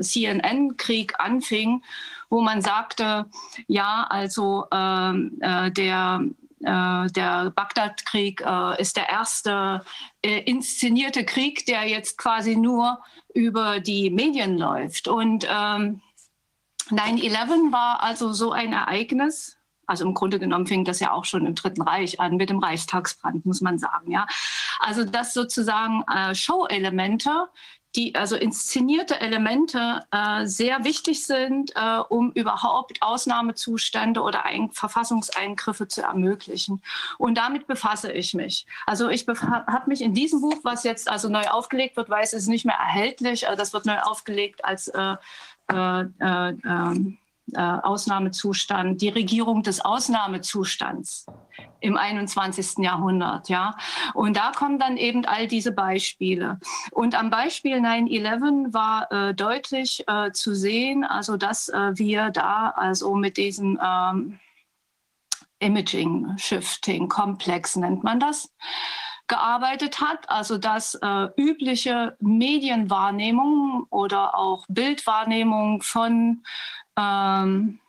CNN-Krieg anfing wo man sagte, ja, also ähm, äh, der äh, der Bagdad-Krieg äh, ist der erste äh, inszenierte Krieg, der jetzt quasi nur über die Medien läuft. Und ähm, 9-11 war also so ein Ereignis. Also im Grunde genommen fing das ja auch schon im Dritten Reich an mit dem Reichstagsbrand, muss man sagen. Ja, also dass sozusagen äh, Show-Elemente die also inszenierte Elemente äh, sehr wichtig sind, äh, um überhaupt Ausnahmezustände oder Ein Verfassungseingriffe zu ermöglichen. Und damit befasse ich mich. Also ich habe mich in diesem Buch, was jetzt also neu aufgelegt wird, weil es ist nicht mehr erhältlich, also das wird neu aufgelegt als äh, äh, äh ähm, äh, Ausnahmezustand, die Regierung des Ausnahmezustands im 21. Jahrhundert, ja. Und da kommen dann eben all diese Beispiele. Und am Beispiel 9-11 war äh, deutlich äh, zu sehen, also dass äh, wir da also mit diesem ähm, Imaging Shifting Komplex nennt man das gearbeitet hat, also dass äh, übliche Medienwahrnehmung oder auch Bildwahrnehmung von ähm,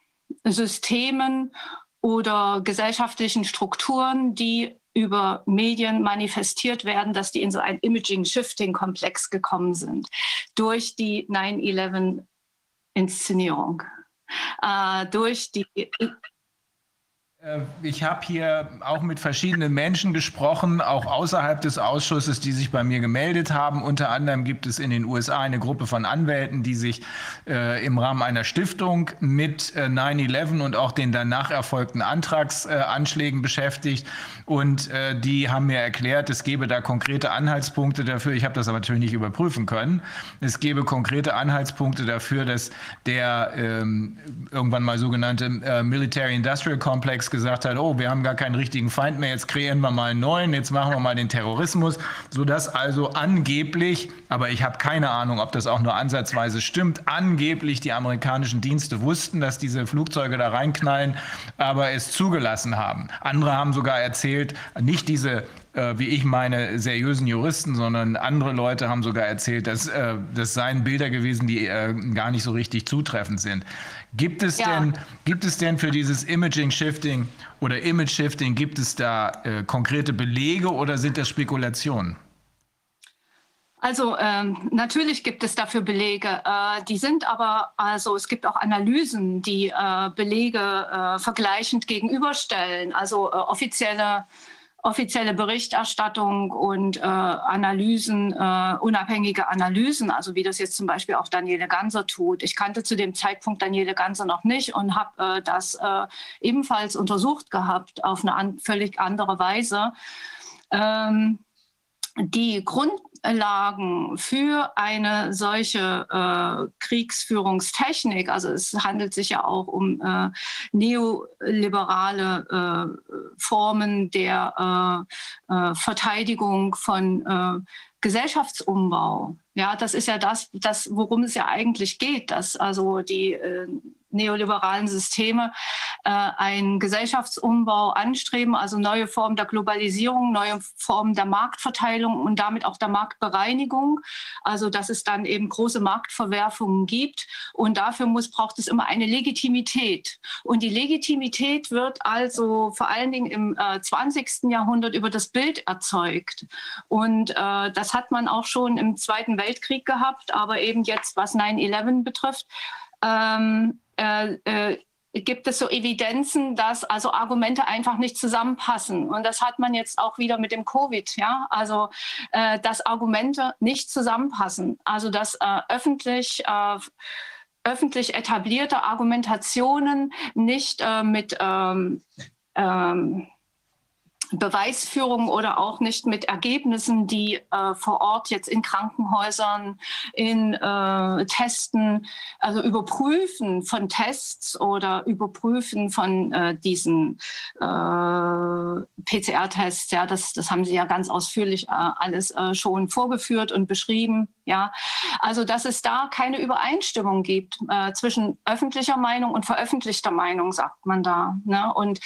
Systemen oder gesellschaftlichen Strukturen, die über Medien manifestiert werden, dass die in so ein Imaging-Shifting-Komplex gekommen sind durch die 9-11-Inszenierung. äh, durch die ich habe hier auch mit verschiedenen Menschen gesprochen, auch außerhalb des Ausschusses, die sich bei mir gemeldet haben. Unter anderem gibt es in den USA eine Gruppe von Anwälten, die sich äh, im Rahmen einer Stiftung mit äh, 9-11 und auch den danach erfolgten Antragsanschlägen beschäftigt. Und äh, die haben mir erklärt, es gebe da konkrete Anhaltspunkte dafür. Ich habe das aber natürlich nicht überprüfen können. Es gebe konkrete Anhaltspunkte dafür, dass der ähm, irgendwann mal sogenannte äh, Military Industrial Complex gesagt hat, oh, wir haben gar keinen richtigen Feind mehr, jetzt kreieren wir mal einen neuen, jetzt machen wir mal den Terrorismus, sodass also angeblich, aber ich habe keine Ahnung, ob das auch nur ansatzweise stimmt, angeblich die amerikanischen Dienste wussten, dass diese Flugzeuge da reinknallen, aber es zugelassen haben. Andere haben sogar erzählt, nicht diese äh, wie ich meine, seriösen Juristen, sondern andere Leute haben sogar erzählt, dass äh, das seien Bilder gewesen, die äh, gar nicht so richtig zutreffend sind. Gibt es, ja. denn, gibt es denn für dieses Imaging Shifting oder Image Shifting, gibt es da äh, konkrete Belege oder sind das Spekulationen? Also ähm, natürlich gibt es dafür Belege. Äh, die sind aber, also es gibt auch Analysen, die äh, Belege äh, vergleichend gegenüberstellen. Also äh, offizielle Berichterstattung und äh, Analysen, äh, unabhängige Analysen, also wie das jetzt zum Beispiel auch Daniele Ganser tut. Ich kannte zu dem Zeitpunkt Daniele Ganser noch nicht und habe äh, das äh, ebenfalls untersucht gehabt auf eine an, völlig andere Weise. Ähm, die Grundlagen für eine solche äh, Kriegsführungstechnik, also es handelt sich ja auch um äh, neoliberale äh, Formen der äh, äh, Verteidigung von äh, Gesellschaftsumbau. Ja, das ist ja das, das, worum es ja eigentlich geht, dass also die neoliberalen Systeme äh, einen Gesellschaftsumbau anstreben, also neue Formen der Globalisierung, neue Formen der Marktverteilung und damit auch der Marktbereinigung. Also dass es dann eben große Marktverwerfungen gibt. Und dafür muss, braucht es immer eine Legitimität. Und die Legitimität wird also vor allen Dingen im äh, 20. Jahrhundert über das Bild erzeugt. Und äh, das hat man auch schon im Zweiten Weltkrieg gehabt, aber eben jetzt, was 9-11 betrifft, ähm, äh, äh, gibt es so Evidenzen, dass also Argumente einfach nicht zusammenpassen. Und das hat man jetzt auch wieder mit dem Covid, ja. Also äh, dass Argumente nicht zusammenpassen. Also dass äh, öffentlich äh, öffentlich etablierte Argumentationen nicht äh, mit ähm, ähm, Beweisführung oder auch nicht mit Ergebnissen, die äh, vor Ort jetzt in Krankenhäusern, in äh, Testen, also Überprüfen von Tests oder Überprüfen von äh, diesen äh, PCR-Tests. Ja, das, das haben Sie ja ganz ausführlich äh, alles äh, schon vorgeführt und beschrieben. Ja, also dass es da keine Übereinstimmung gibt zwischen öffentlicher Meinung und veröffentlichter Meinung, sagt man da. Ne? Und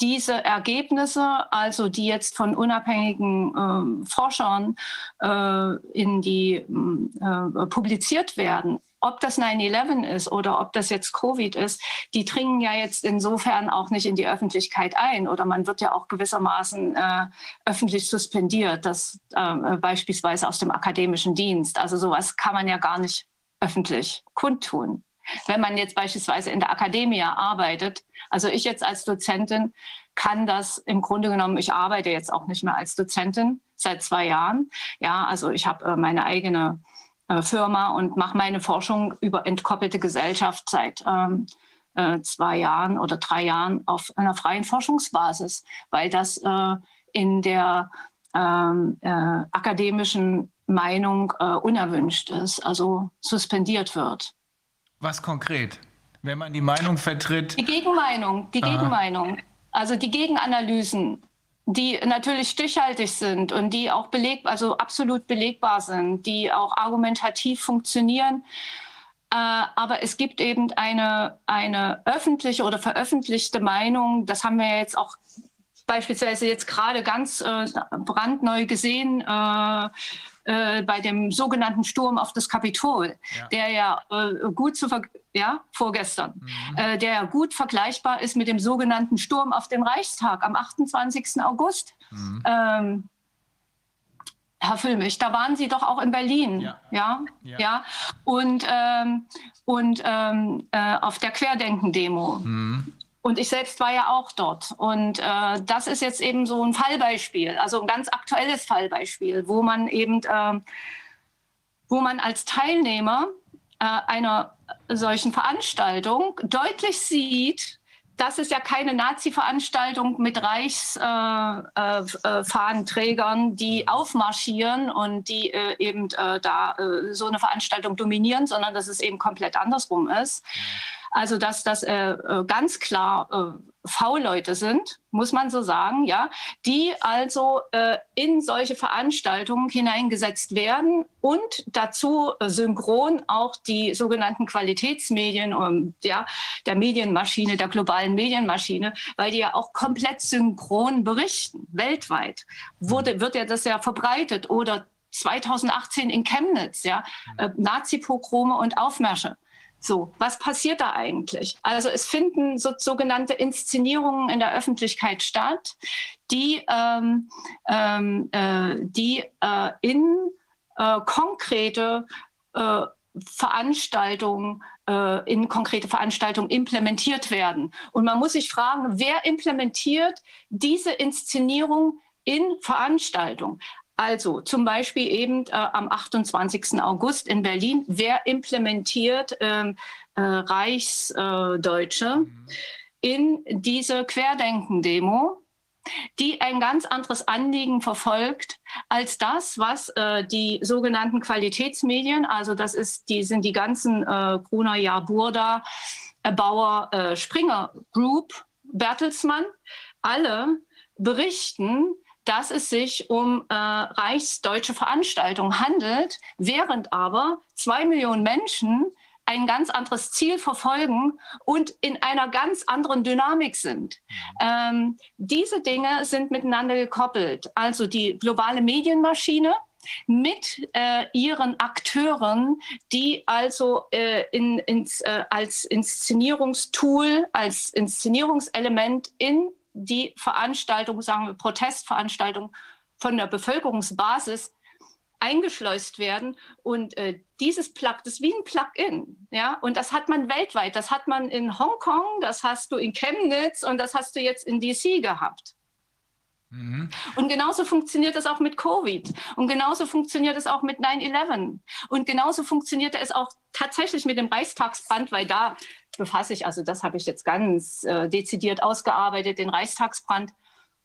diese Ergebnisse, also die jetzt von unabhängigen äh, Forschern äh, in die äh, publiziert werden, ob das 9-11 ist oder ob das jetzt Covid ist, die dringen ja jetzt insofern auch nicht in die Öffentlichkeit ein oder man wird ja auch gewissermaßen äh, öffentlich suspendiert, das äh, beispielsweise aus dem akademischen Dienst. Also sowas kann man ja gar nicht öffentlich kundtun. Wenn man jetzt beispielsweise in der Akademie arbeitet, also ich jetzt als Dozentin kann das im Grunde genommen, ich arbeite jetzt auch nicht mehr als Dozentin seit zwei Jahren. Ja, also ich habe äh, meine eigene äh, Firma und mache meine Forschung über entkoppelte Gesellschaft seit ähm, äh, zwei Jahren oder drei Jahren auf einer freien Forschungsbasis, weil das in der ähm, äh, akademischen Meinung unerwünscht ist, also suspendiert wird. Was konkret? Wenn man die Meinung vertritt. Die Gegenmeinung, die Aha. Gegenmeinung. Also die Gegenanalysen, die natürlich stichhaltig sind und die auch beleg, also absolut belegbar sind, die auch argumentativ funktionieren. Äh, aber es gibt eben eine, eine öffentliche oder veröffentlichte Meinung, das haben wir jetzt auch beispielsweise jetzt gerade ganz äh, brandneu gesehen, äh, bei dem sogenannten Sturm auf das Kapitol, ja. der ja gut zu ja vorgestern, mhm. äh, der gut vergleichbar ist mit dem sogenannten Sturm auf den Reichstag am 28. August. Mhm. Ähm, Herr Füllmich, da waren Sie doch auch in Berlin, ja, ja, ja. ja. und ähm, und ähm, äh, auf der Querdenken-Demo. Mhm. Und ich selbst war ja auch dort. Und äh, das ist jetzt eben so ein Fallbeispiel, also ein ganz aktuelles Fallbeispiel, wo man eben, äh, wo man als Teilnehmer äh, einer solchen Veranstaltung deutlich sieht, das ist ja keine Nazi-Veranstaltung mit Reichsfahnenträgern, äh, äh, die aufmarschieren und die äh, eben äh, da äh, so eine Veranstaltung dominieren, sondern dass es eben komplett andersrum ist. Also dass das äh, äh, ganz klar äh, V-Leute sind, muss man so sagen, ja, die also äh, in solche Veranstaltungen hineingesetzt werden und dazu äh, synchron auch die sogenannten Qualitätsmedien um, ja, der Medienmaschine, der globalen Medienmaschine, weil die ja auch komplett synchron berichten, weltweit. Wurde, wird ja das ja verbreitet oder 2018 in Chemnitz, ja, äh, Nazi-Pogrome und Aufmärsche. So, was passiert da eigentlich? Also es finden so, sogenannte Inszenierungen in der Öffentlichkeit statt, die, ähm, ähm, äh, die äh, in äh, konkrete äh, Veranstaltungen äh, in konkrete Veranstaltungen implementiert werden. Und man muss sich fragen, wer implementiert diese Inszenierung in Veranstaltungen? Also zum Beispiel eben äh, am 28. August in Berlin, wer implementiert ähm, äh, Reichsdeutsche mhm. in diese Querdenken-Demo, die ein ganz anderes Anliegen verfolgt als das, was äh, die sogenannten Qualitätsmedien, also das ist, die sind die ganzen äh, Gruner, Jahr, Burda, äh, Bauer, äh, Springer Group, Bertelsmann, alle berichten, dass es sich um äh, reichsdeutsche Veranstaltungen handelt, während aber zwei Millionen Menschen ein ganz anderes Ziel verfolgen und in einer ganz anderen Dynamik sind. Ähm, diese Dinge sind miteinander gekoppelt. Also die globale Medienmaschine mit äh, ihren Akteuren, die also äh, in, ins, äh, als Inszenierungstool, als Inszenierungselement in die Veranstaltung, sagen wir Protestveranstaltung von der Bevölkerungsbasis eingeschleust werden. Und äh, dieses Plug, das ist wie ein Plug-in. Ja? Und das hat man weltweit. Das hat man in Hongkong, das hast du in Chemnitz und das hast du jetzt in DC gehabt. Mhm. Und genauso funktioniert es auch mit Covid. Und genauso funktioniert es auch mit 9-11. Und genauso funktioniert es auch tatsächlich mit dem Reichstagsbrand, weil da befasse ich, also das habe ich jetzt ganz äh, dezidiert ausgearbeitet, den Reichstagsbrand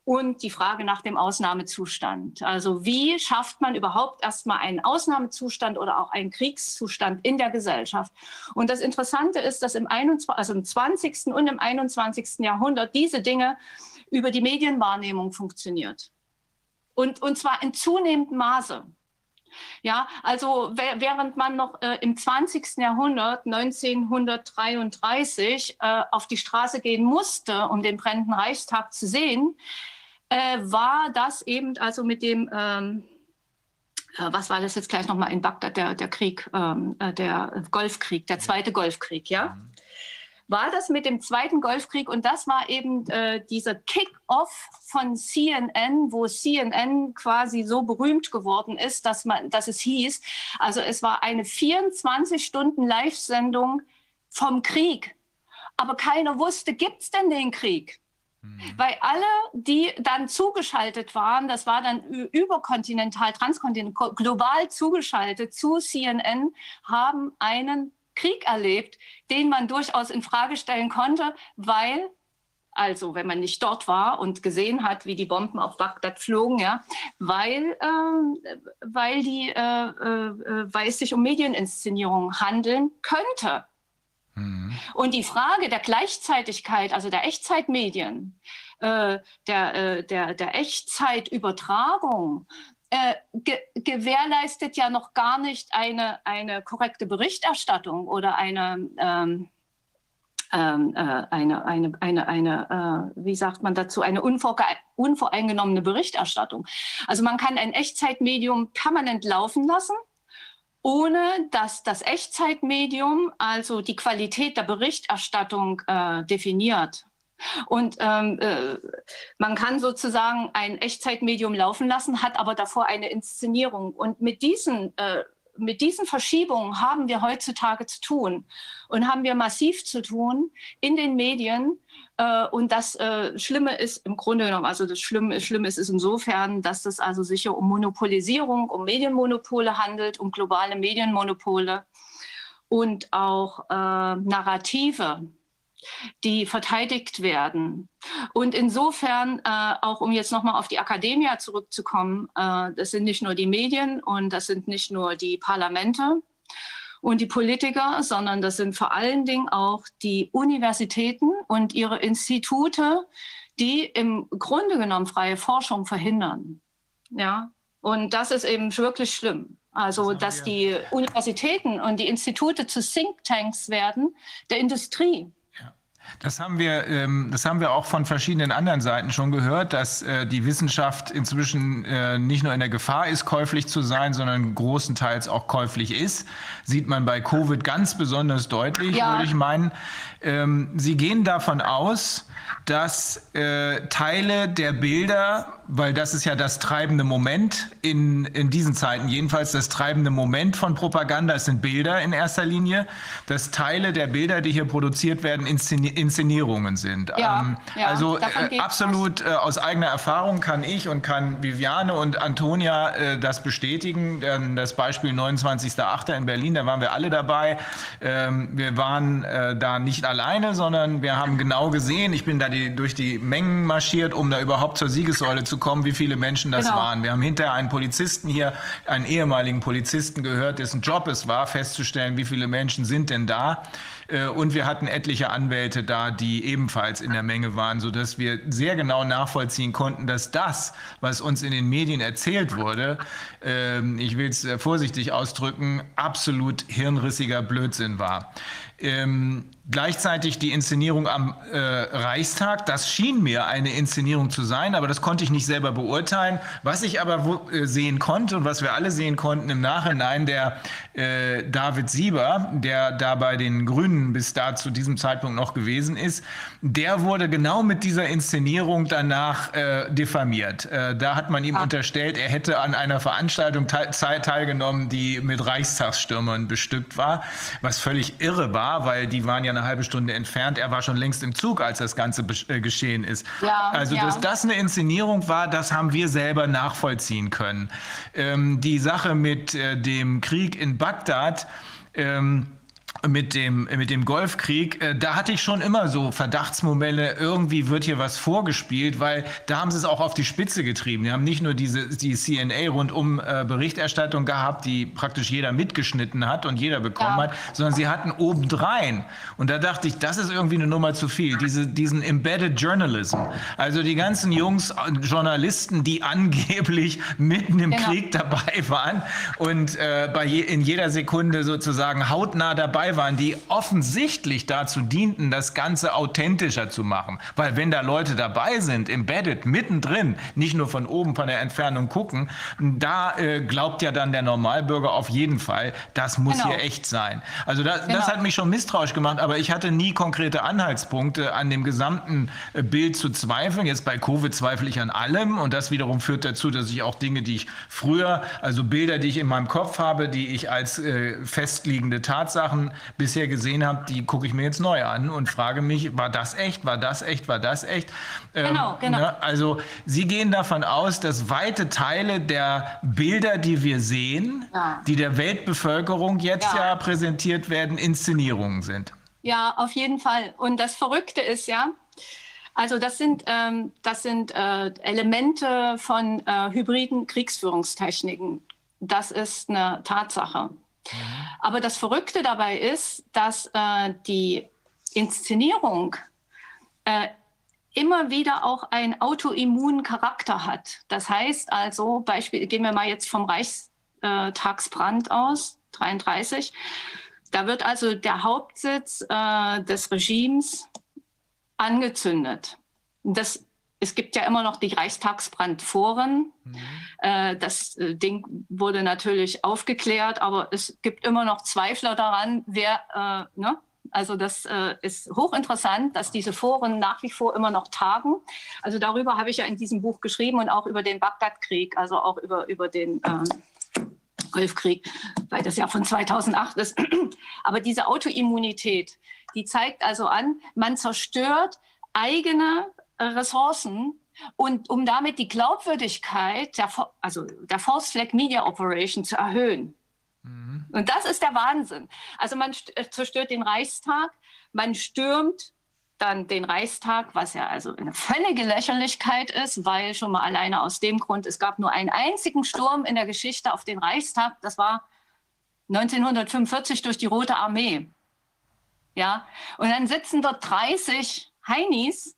und die Frage nach dem Ausnahmezustand. Also wie schafft man überhaupt erstmal einen Ausnahmezustand oder auch einen Kriegszustand in der Gesellschaft? Und das Interessante ist, dass im, 21, also im 20. und im 21. Jahrhundert diese Dinge über die Medienwahrnehmung funktioniert. Und, und zwar in zunehmendem Maße. Ja, also während man noch äh, im 20. Jahrhundert 1933 äh, auf die Straße gehen musste, um den brennenden Reichstag zu sehen, äh, war das eben also mit dem ähm, äh, was war das jetzt gleich nochmal in Bagdad, der, der Krieg, ähm, äh, der Golfkrieg, der zweite Golfkrieg, ja? Mhm war das mit dem Zweiten Golfkrieg und das war eben äh, dieser Kick-off von CNN, wo CNN quasi so berühmt geworden ist, dass, man, dass es hieß, also es war eine 24 Stunden Live-Sendung vom Krieg. Aber keiner wusste, gibt es denn den Krieg? Mhm. Weil alle, die dann zugeschaltet waren, das war dann überkontinental, transkontinental, global zugeschaltet zu CNN, haben einen Krieg erlebt, den man durchaus in Frage stellen konnte, weil also wenn man nicht dort war und gesehen hat, wie die Bomben auf Bagdad flogen, ja, weil, äh, weil, die, äh, äh, weil es sich um Medieninszenierung handeln könnte. Mhm. Und die Frage der Gleichzeitigkeit, also der Echtzeitmedien, äh, der, äh, der, der Echtzeitübertragung, äh, ge gewährleistet ja noch gar nicht eine, eine korrekte Berichterstattung oder eine, ähm, ähm, äh, eine, eine, eine, eine äh, wie sagt man dazu, eine unvoreingenommene Berichterstattung. Also man kann ein Echtzeitmedium permanent laufen lassen ohne dass das Echtzeitmedium also die Qualität der Berichterstattung äh, definiert. Und ähm, äh, man kann sozusagen ein Echtzeitmedium laufen lassen, hat aber davor eine Inszenierung. Und mit diesen, äh, mit diesen Verschiebungen haben wir heutzutage zu tun und haben wir massiv zu tun in den Medien. Äh, und das äh, Schlimme ist im Grunde genommen, also das Schlimme, Schlimme ist, ist insofern, dass es also sicher um Monopolisierung, um Medienmonopole handelt, um globale Medienmonopole und auch äh, Narrative die verteidigt werden. Und insofern, äh, auch um jetzt nochmal auf die Akademie zurückzukommen, äh, das sind nicht nur die Medien und das sind nicht nur die Parlamente und die Politiker, sondern das sind vor allen Dingen auch die Universitäten und ihre Institute, die im Grunde genommen freie Forschung verhindern. Ja, und das ist eben wirklich schlimm. Also, das dass die Universitäten und die Institute zu Thinktanks werden der Industrie. Das haben wir, ähm, das haben wir auch von verschiedenen anderen Seiten schon gehört, dass äh, die Wissenschaft inzwischen äh, nicht nur in der Gefahr ist, käuflich zu sein, sondern großenteils auch käuflich ist. Sieht man bei Covid ganz besonders deutlich, ja. würde ich meinen. Ähm, Sie gehen davon aus, dass äh, Teile der Bilder, weil das ist ja das treibende Moment in, in diesen Zeiten, jedenfalls das treibende Moment von Propaganda, es sind Bilder in erster Linie, dass Teile der Bilder, die hier produziert werden, Inszen Inszenierungen sind. Ja, ähm, ja, also äh, absolut äh, aus eigener Erfahrung kann ich und kann Viviane und Antonia äh, das bestätigen. Denn das Beispiel 29.08. in Berlin, da waren wir alle dabei. Ähm, wir waren äh, da nicht alleine, sondern wir haben genau gesehen, ich bin da die, durch die Mengen marschiert, um da überhaupt zur Siegessäule zu kommen, wie viele Menschen das genau. waren. Wir haben hinterher einen Polizisten hier, einen ehemaligen Polizisten gehört, dessen Job es war, festzustellen, wie viele Menschen sind denn da. Äh, und wir hatten etliche Anwälte da, die ebenfalls in der Menge waren, sodass wir sehr genau nachvollziehen konnten, dass das, was uns in den Medien erzählt wurde, ähm, ich will es äh, vorsichtig ausdrücken, absolut hirnrissiger Blödsinn war. Gleichzeitig die Inszenierung am äh, Reichstag, das schien mir eine Inszenierung zu sein, aber das konnte ich nicht selber beurteilen. Was ich aber äh, sehen konnte und was wir alle sehen konnten im Nachhinein, der äh, David Sieber, der da bei den Grünen bis da zu diesem Zeitpunkt noch gewesen ist, der wurde genau mit dieser Inszenierung danach äh, diffamiert. Äh, da hat man ihm ah. unterstellt, er hätte an einer Veranstaltung te teilgenommen, die mit Reichstagsstürmern bestückt war, was völlig irre war, weil die waren ja eine halbe Stunde entfernt. Er war schon längst im Zug, als das Ganze äh, geschehen ist. Ja, also, ja. dass das eine Inszenierung war, das haben wir selber nachvollziehen können. Ähm, die Sache mit äh, dem Krieg in Bagdad, ähm, mit dem, mit dem Golfkrieg, äh, da hatte ich schon immer so Verdachtsmomente, irgendwie wird hier was vorgespielt, weil da haben sie es auch auf die Spitze getrieben. Die haben nicht nur diese, die CNA rundum äh, Berichterstattung gehabt, die praktisch jeder mitgeschnitten hat und jeder bekommen ja. hat, sondern sie hatten obendrein. Und da dachte ich, das ist irgendwie eine Nummer zu viel. Diese, diesen Embedded Journalism. Also die ganzen Jungs, äh, Journalisten, die angeblich mitten im genau. Krieg dabei waren und äh, bei je, in jeder Sekunde sozusagen hautnah dabei waren, die offensichtlich dazu dienten, das Ganze authentischer zu machen. Weil wenn da Leute dabei sind, embedded, mittendrin, nicht nur von oben, von der Entfernung gucken, da äh, glaubt ja dann der Normalbürger auf jeden Fall, das muss genau. hier echt sein. Also das, genau. das hat mich schon misstrauisch gemacht, aber ich hatte nie konkrete Anhaltspunkte an dem gesamten äh, Bild zu zweifeln. Jetzt bei Covid zweifle ich an allem und das wiederum führt dazu, dass ich auch Dinge, die ich früher, also Bilder, die ich in meinem Kopf habe, die ich als äh, festliegende Tatsachen bisher gesehen habe, die gucke ich mir jetzt neu an und frage mich, war das echt, war das echt, war das echt? Ähm, genau, genau. Ne? Also Sie gehen davon aus, dass weite Teile der Bilder, die wir sehen, ja. die der Weltbevölkerung jetzt ja. ja präsentiert werden, Inszenierungen sind. Ja, auf jeden Fall. Und das Verrückte ist ja, also das sind, ähm, das sind äh, Elemente von äh, hybriden Kriegsführungstechniken. Das ist eine Tatsache. Mhm. Aber das Verrückte dabei ist, dass äh, die Inszenierung äh, immer wieder auch einen autoimmunen Charakter hat. Das heißt also, Beispiel, gehen wir mal jetzt vom Reichstagsbrand aus, 33. Da wird also der Hauptsitz äh, des Regimes angezündet. Das es gibt ja immer noch die Reichstagsbrandforen. Mhm. Äh, das äh, Ding wurde natürlich aufgeklärt, aber es gibt immer noch Zweifler daran, wer, äh, ne? Also das äh, ist hochinteressant, dass diese Foren nach wie vor immer noch tagen. Also darüber habe ich ja in diesem Buch geschrieben und auch über den Bagdad-Krieg, also auch über, über den äh, Golfkrieg, weil das ja von 2008 ist. Aber diese Autoimmunität, die zeigt also an, man zerstört eigene Ressourcen und um damit die Glaubwürdigkeit der, also der False Flag Media Operation zu erhöhen. Mhm. Und das ist der Wahnsinn. Also man äh, zerstört den Reichstag, man stürmt dann den Reichstag, was ja also eine völlige Lächerlichkeit ist, weil schon mal alleine aus dem Grund, es gab nur einen einzigen Sturm in der Geschichte auf den Reichstag, das war 1945 durch die Rote Armee. Ja, und dann sitzen dort 30 Heinis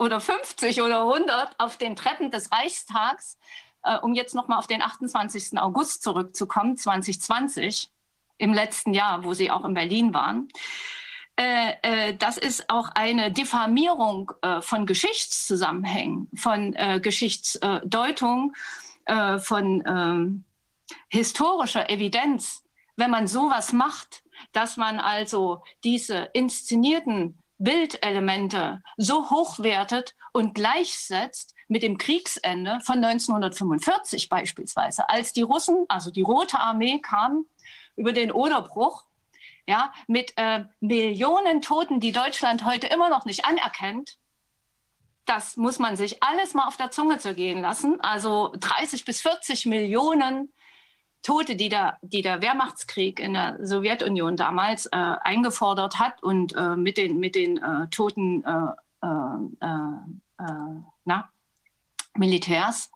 oder 50 oder 100 auf den Treppen des Reichstags, äh, um jetzt nochmal auf den 28. August zurückzukommen, 2020, im letzten Jahr, wo Sie auch in Berlin waren. Äh, äh, das ist auch eine Diffamierung äh, von Geschichtszusammenhängen, von Geschichtsdeutung, von ähm, historischer Evidenz. Wenn man sowas macht, dass man also diese inszenierten Bildelemente so hochwertet und gleichsetzt mit dem Kriegsende von 1945 beispielsweise, als die Russen, also die Rote Armee kam über den Oderbruch, ja, mit äh, Millionen Toten, die Deutschland heute immer noch nicht anerkennt. Das muss man sich alles mal auf der Zunge zergehen lassen. Also 30 bis 40 Millionen Tote, die der, die der Wehrmachtskrieg in der Sowjetunion damals äh, eingefordert hat und äh, mit den, mit den äh, toten äh, äh, äh, na, Militärs,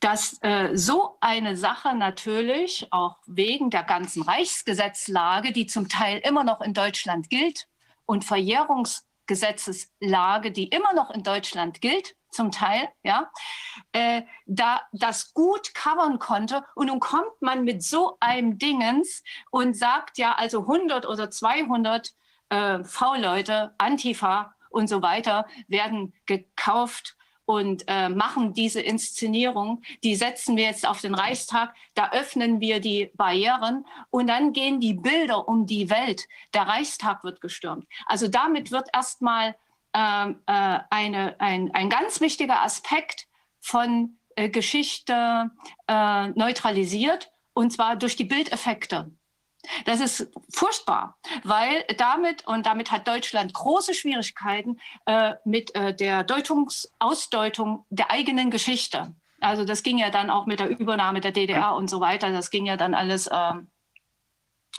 dass so eine Sache natürlich auch wegen der ganzen Reichsgesetzlage, die zum Teil immer noch in Deutschland gilt und Verjährungsgesetzeslage, die immer noch in Deutschland gilt, zum Teil, ja, äh, da das gut covern konnte. Und nun kommt man mit so einem Dingens und sagt ja, also 100 oder 200 äh, V-Leute, Antifa und so weiter werden gekauft und äh, machen diese Inszenierung. Die setzen wir jetzt auf den Reichstag, da öffnen wir die Barrieren und dann gehen die Bilder um die Welt. Der Reichstag wird gestürmt. Also damit wird erstmal ähm, äh, eine, ein, ein ganz wichtiger Aspekt von äh, Geschichte äh, neutralisiert, und zwar durch die Bildeffekte. Das ist furchtbar, weil damit, und damit hat Deutschland große Schwierigkeiten äh, mit äh, der Deutungs Ausdeutung der eigenen Geschichte. Also das ging ja dann auch mit der Übernahme der DDR und so weiter. Das ging ja dann alles äh,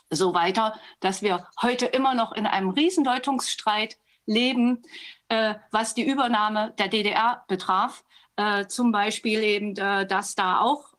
so weiter, dass wir heute immer noch in einem Riesendeutungsstreit leben, äh, was die Übernahme der DDR betraf. Äh, zum Beispiel eben, äh, dass da auch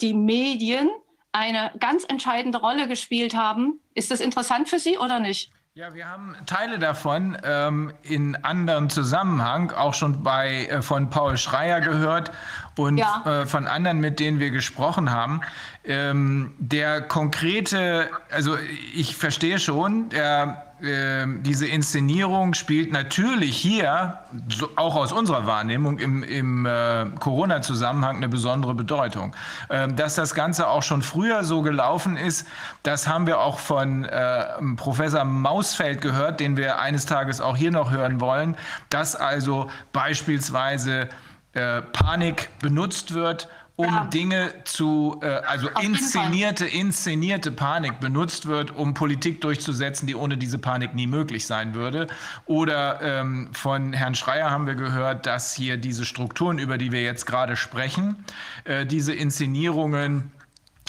die Medien eine ganz entscheidende Rolle gespielt haben. Ist das interessant für Sie oder nicht? Ja, wir haben Teile davon ähm, in anderen Zusammenhang auch schon bei äh, von Paul Schreier gehört und ja. äh, von anderen, mit denen wir gesprochen haben. Ähm, der konkrete, also ich verstehe schon, der ähm, diese Inszenierung spielt natürlich hier, so, auch aus unserer Wahrnehmung, im, im äh, Corona-Zusammenhang eine besondere Bedeutung. Ähm, dass das Ganze auch schon früher so gelaufen ist, das haben wir auch von äh, Professor Mausfeld gehört, den wir eines Tages auch hier noch hören wollen, dass also beispielsweise äh, Panik benutzt wird, um. Dinge zu, äh, also inszenierte, inszenierte Panik benutzt wird, um Politik durchzusetzen, die ohne diese Panik nie möglich sein würde. Oder ähm, von Herrn Schreier haben wir gehört, dass hier diese Strukturen, über die wir jetzt gerade sprechen, äh, diese Inszenierungen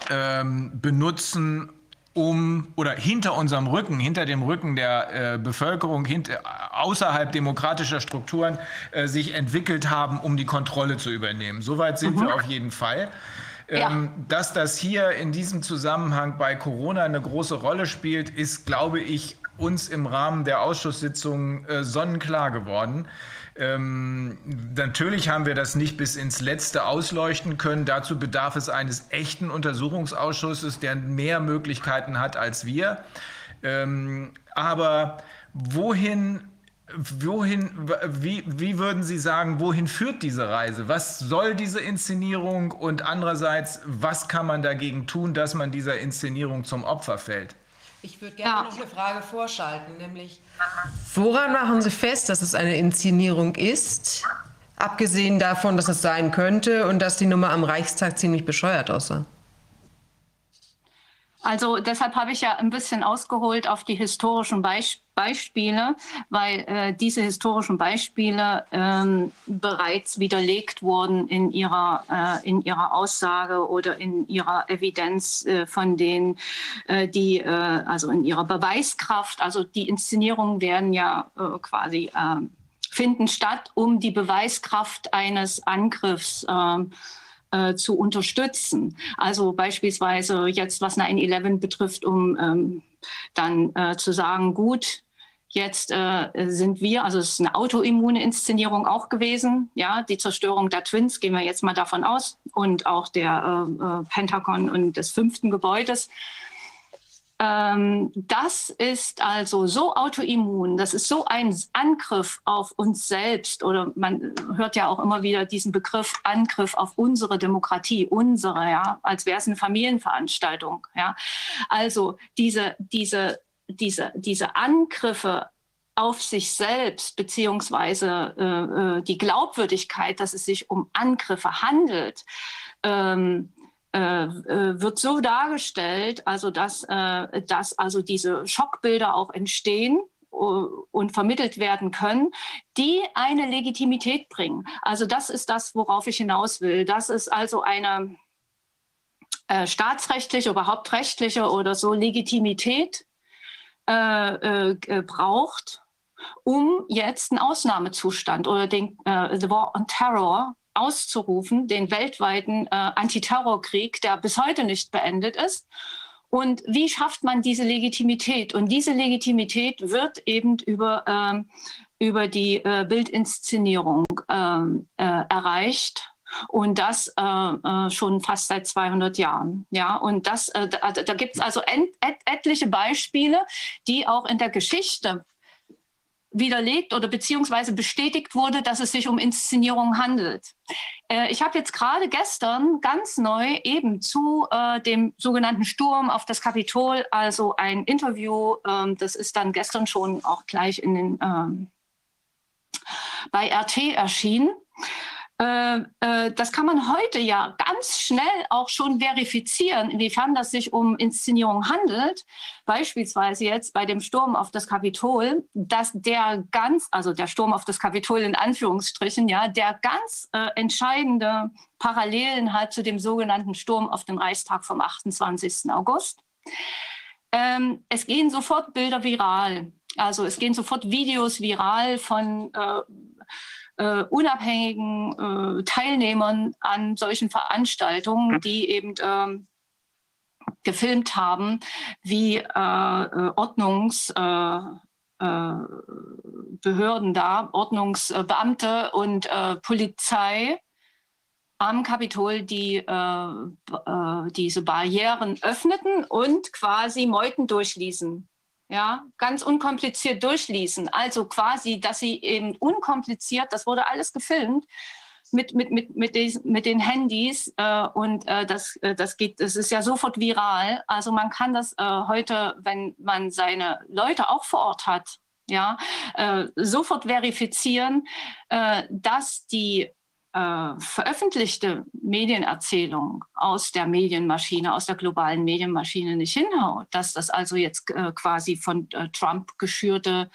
ähm, benutzen, um oder hinter unserem Rücken, hinter dem Rücken der äh, Bevölkerung, hinter, außerhalb demokratischer Strukturen äh, sich entwickelt haben, um die Kontrolle zu übernehmen. Soweit sind mhm. wir auf jeden Fall. Ja. Ähm, dass das hier in diesem Zusammenhang bei Corona eine große Rolle spielt, ist, glaube ich, uns im Rahmen der Ausschusssitzung äh, sonnenklar geworden. Ähm, natürlich haben wir das nicht bis ins Letzte ausleuchten können. Dazu bedarf es eines echten Untersuchungsausschusses, der mehr Möglichkeiten hat als wir. Ähm, aber wohin wohin, wie, wie würden Sie sagen, wohin führt diese Reise? Was soll diese Inszenierung und andererseits, was kann man dagegen tun, dass man dieser Inszenierung zum Opfer fällt? Ich würde gerne ja. noch eine Frage vorschalten, nämlich woran machen Sie fest, dass es eine Inszenierung ist? Abgesehen davon, dass es sein könnte und dass die Nummer am Reichstag ziemlich bescheuert aussah. Also deshalb habe ich ja ein bisschen ausgeholt auf die historischen Beisp Beispiele, weil äh, diese historischen Beispiele ähm, bereits widerlegt wurden in ihrer, äh, in ihrer Aussage oder in ihrer Evidenz äh, von denen, äh, die, äh, also in ihrer Beweiskraft. Also die Inszenierungen werden ja äh, quasi ähm, finden statt, um die Beweiskraft eines Angriffs ähm, äh, zu unterstützen. Also beispielsweise jetzt, was 9-11 betrifft, um ähm, dann äh, zu sagen, gut, Jetzt äh, sind wir, also es ist eine autoimmune Inszenierung auch gewesen, ja, die Zerstörung der Twins, gehen wir jetzt mal davon aus, und auch der äh, äh Pentagon und des fünften Gebäudes. Ähm, das ist also so autoimmun, das ist so ein Angriff auf uns selbst oder man hört ja auch immer wieder diesen Begriff Angriff auf unsere Demokratie, unsere, ja, als wäre es eine Familienveranstaltung, ja. Also diese, diese, diese, diese Angriffe auf sich selbst beziehungsweise äh, äh, die Glaubwürdigkeit, dass es sich um Angriffe handelt, ähm, äh, äh, wird so dargestellt, also dass, äh, dass also diese Schockbilder auch entstehen und vermittelt werden können, die eine Legitimität bringen. Also das ist das, worauf ich hinaus will. Das ist also eine äh, staatsrechtliche, überhaupt rechtliche oder so Legitimität äh, äh, braucht, um jetzt einen Ausnahmezustand oder den The War on Terror auszurufen, den weltweiten äh, Antiterrorkrieg, der bis heute nicht beendet ist. Und wie schafft man diese Legitimität? Und diese Legitimität wird eben über, ähm, über die äh, Bildinszenierung ähm, äh, erreicht. Und das äh, äh schon fast seit 200 Jahren. Ja, und das, äh, da, da gibt es also et etliche Beispiele, die auch in der Geschichte widerlegt oder beziehungsweise bestätigt wurde, dass es sich um Inszenierung handelt. Äh, ich habe jetzt gerade gestern ganz neu eben zu äh, dem sogenannten Sturm auf das Kapitol, also ein Interview, ähm, das ist dann gestern schon auch gleich in den, ähm, bei RT erschienen. Äh, äh, das kann man heute ja ganz schnell auch schon verifizieren, inwiefern das sich um Inszenierung handelt. Beispielsweise jetzt bei dem Sturm auf das Kapitol, dass der ganz, also der Sturm auf das Kapitol in Anführungsstrichen, ja, der ganz äh, entscheidende Parallelen hat zu dem sogenannten Sturm auf den Reichstag vom 28. August. Ähm, es gehen sofort Bilder viral. Also es gehen sofort Videos viral von äh, äh, unabhängigen äh, Teilnehmern an solchen Veranstaltungen, mhm. die eben ähm, gefilmt haben, wie äh, äh Ordnungsbehörden äh, da, Ordnungsbeamte und Polizei am Kapitol die diese Barrieren öffneten und quasi Meuten durchließen ja, ganz unkompliziert durchließen. Also quasi, dass sie eben unkompliziert, das wurde alles gefilmt mit, mit, mit, mit, des, mit den Handys äh, und äh, das, äh, das geht, das ist ja sofort viral. Also man kann das äh, heute, wenn man seine Leute auch vor Ort hat, ja, äh, sofort verifizieren, äh, dass die äh, veröffentlichte Medienerzählung aus der Medienmaschine, aus der globalen Medienmaschine nicht hinhaut, dass das also jetzt äh, quasi von äh, Trump geschürte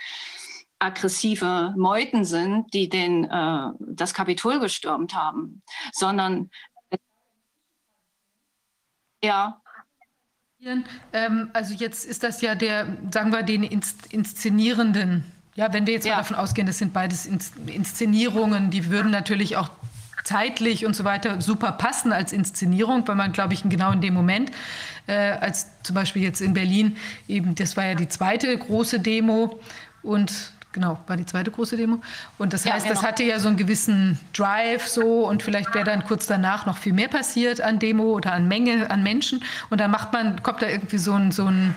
aggressive Meuten sind, die den, äh, das Kapitol gestürmt haben, sondern ja. Ähm, also jetzt ist das ja der, sagen wir, den Inszenierenden ja, wenn wir jetzt ja. mal davon ausgehen, das sind beides Inszenierungen, die würden natürlich auch zeitlich und so weiter super passen als Inszenierung, weil man, glaube ich, genau in dem Moment, äh, als zum Beispiel jetzt in Berlin, eben, das war ja die zweite große Demo und genau, war die zweite große Demo. Und das heißt, ja, genau. das hatte ja so einen gewissen Drive so und vielleicht wäre dann kurz danach noch viel mehr passiert an Demo oder an Menge an Menschen. Und dann macht man, kommt da irgendwie so ein, so ein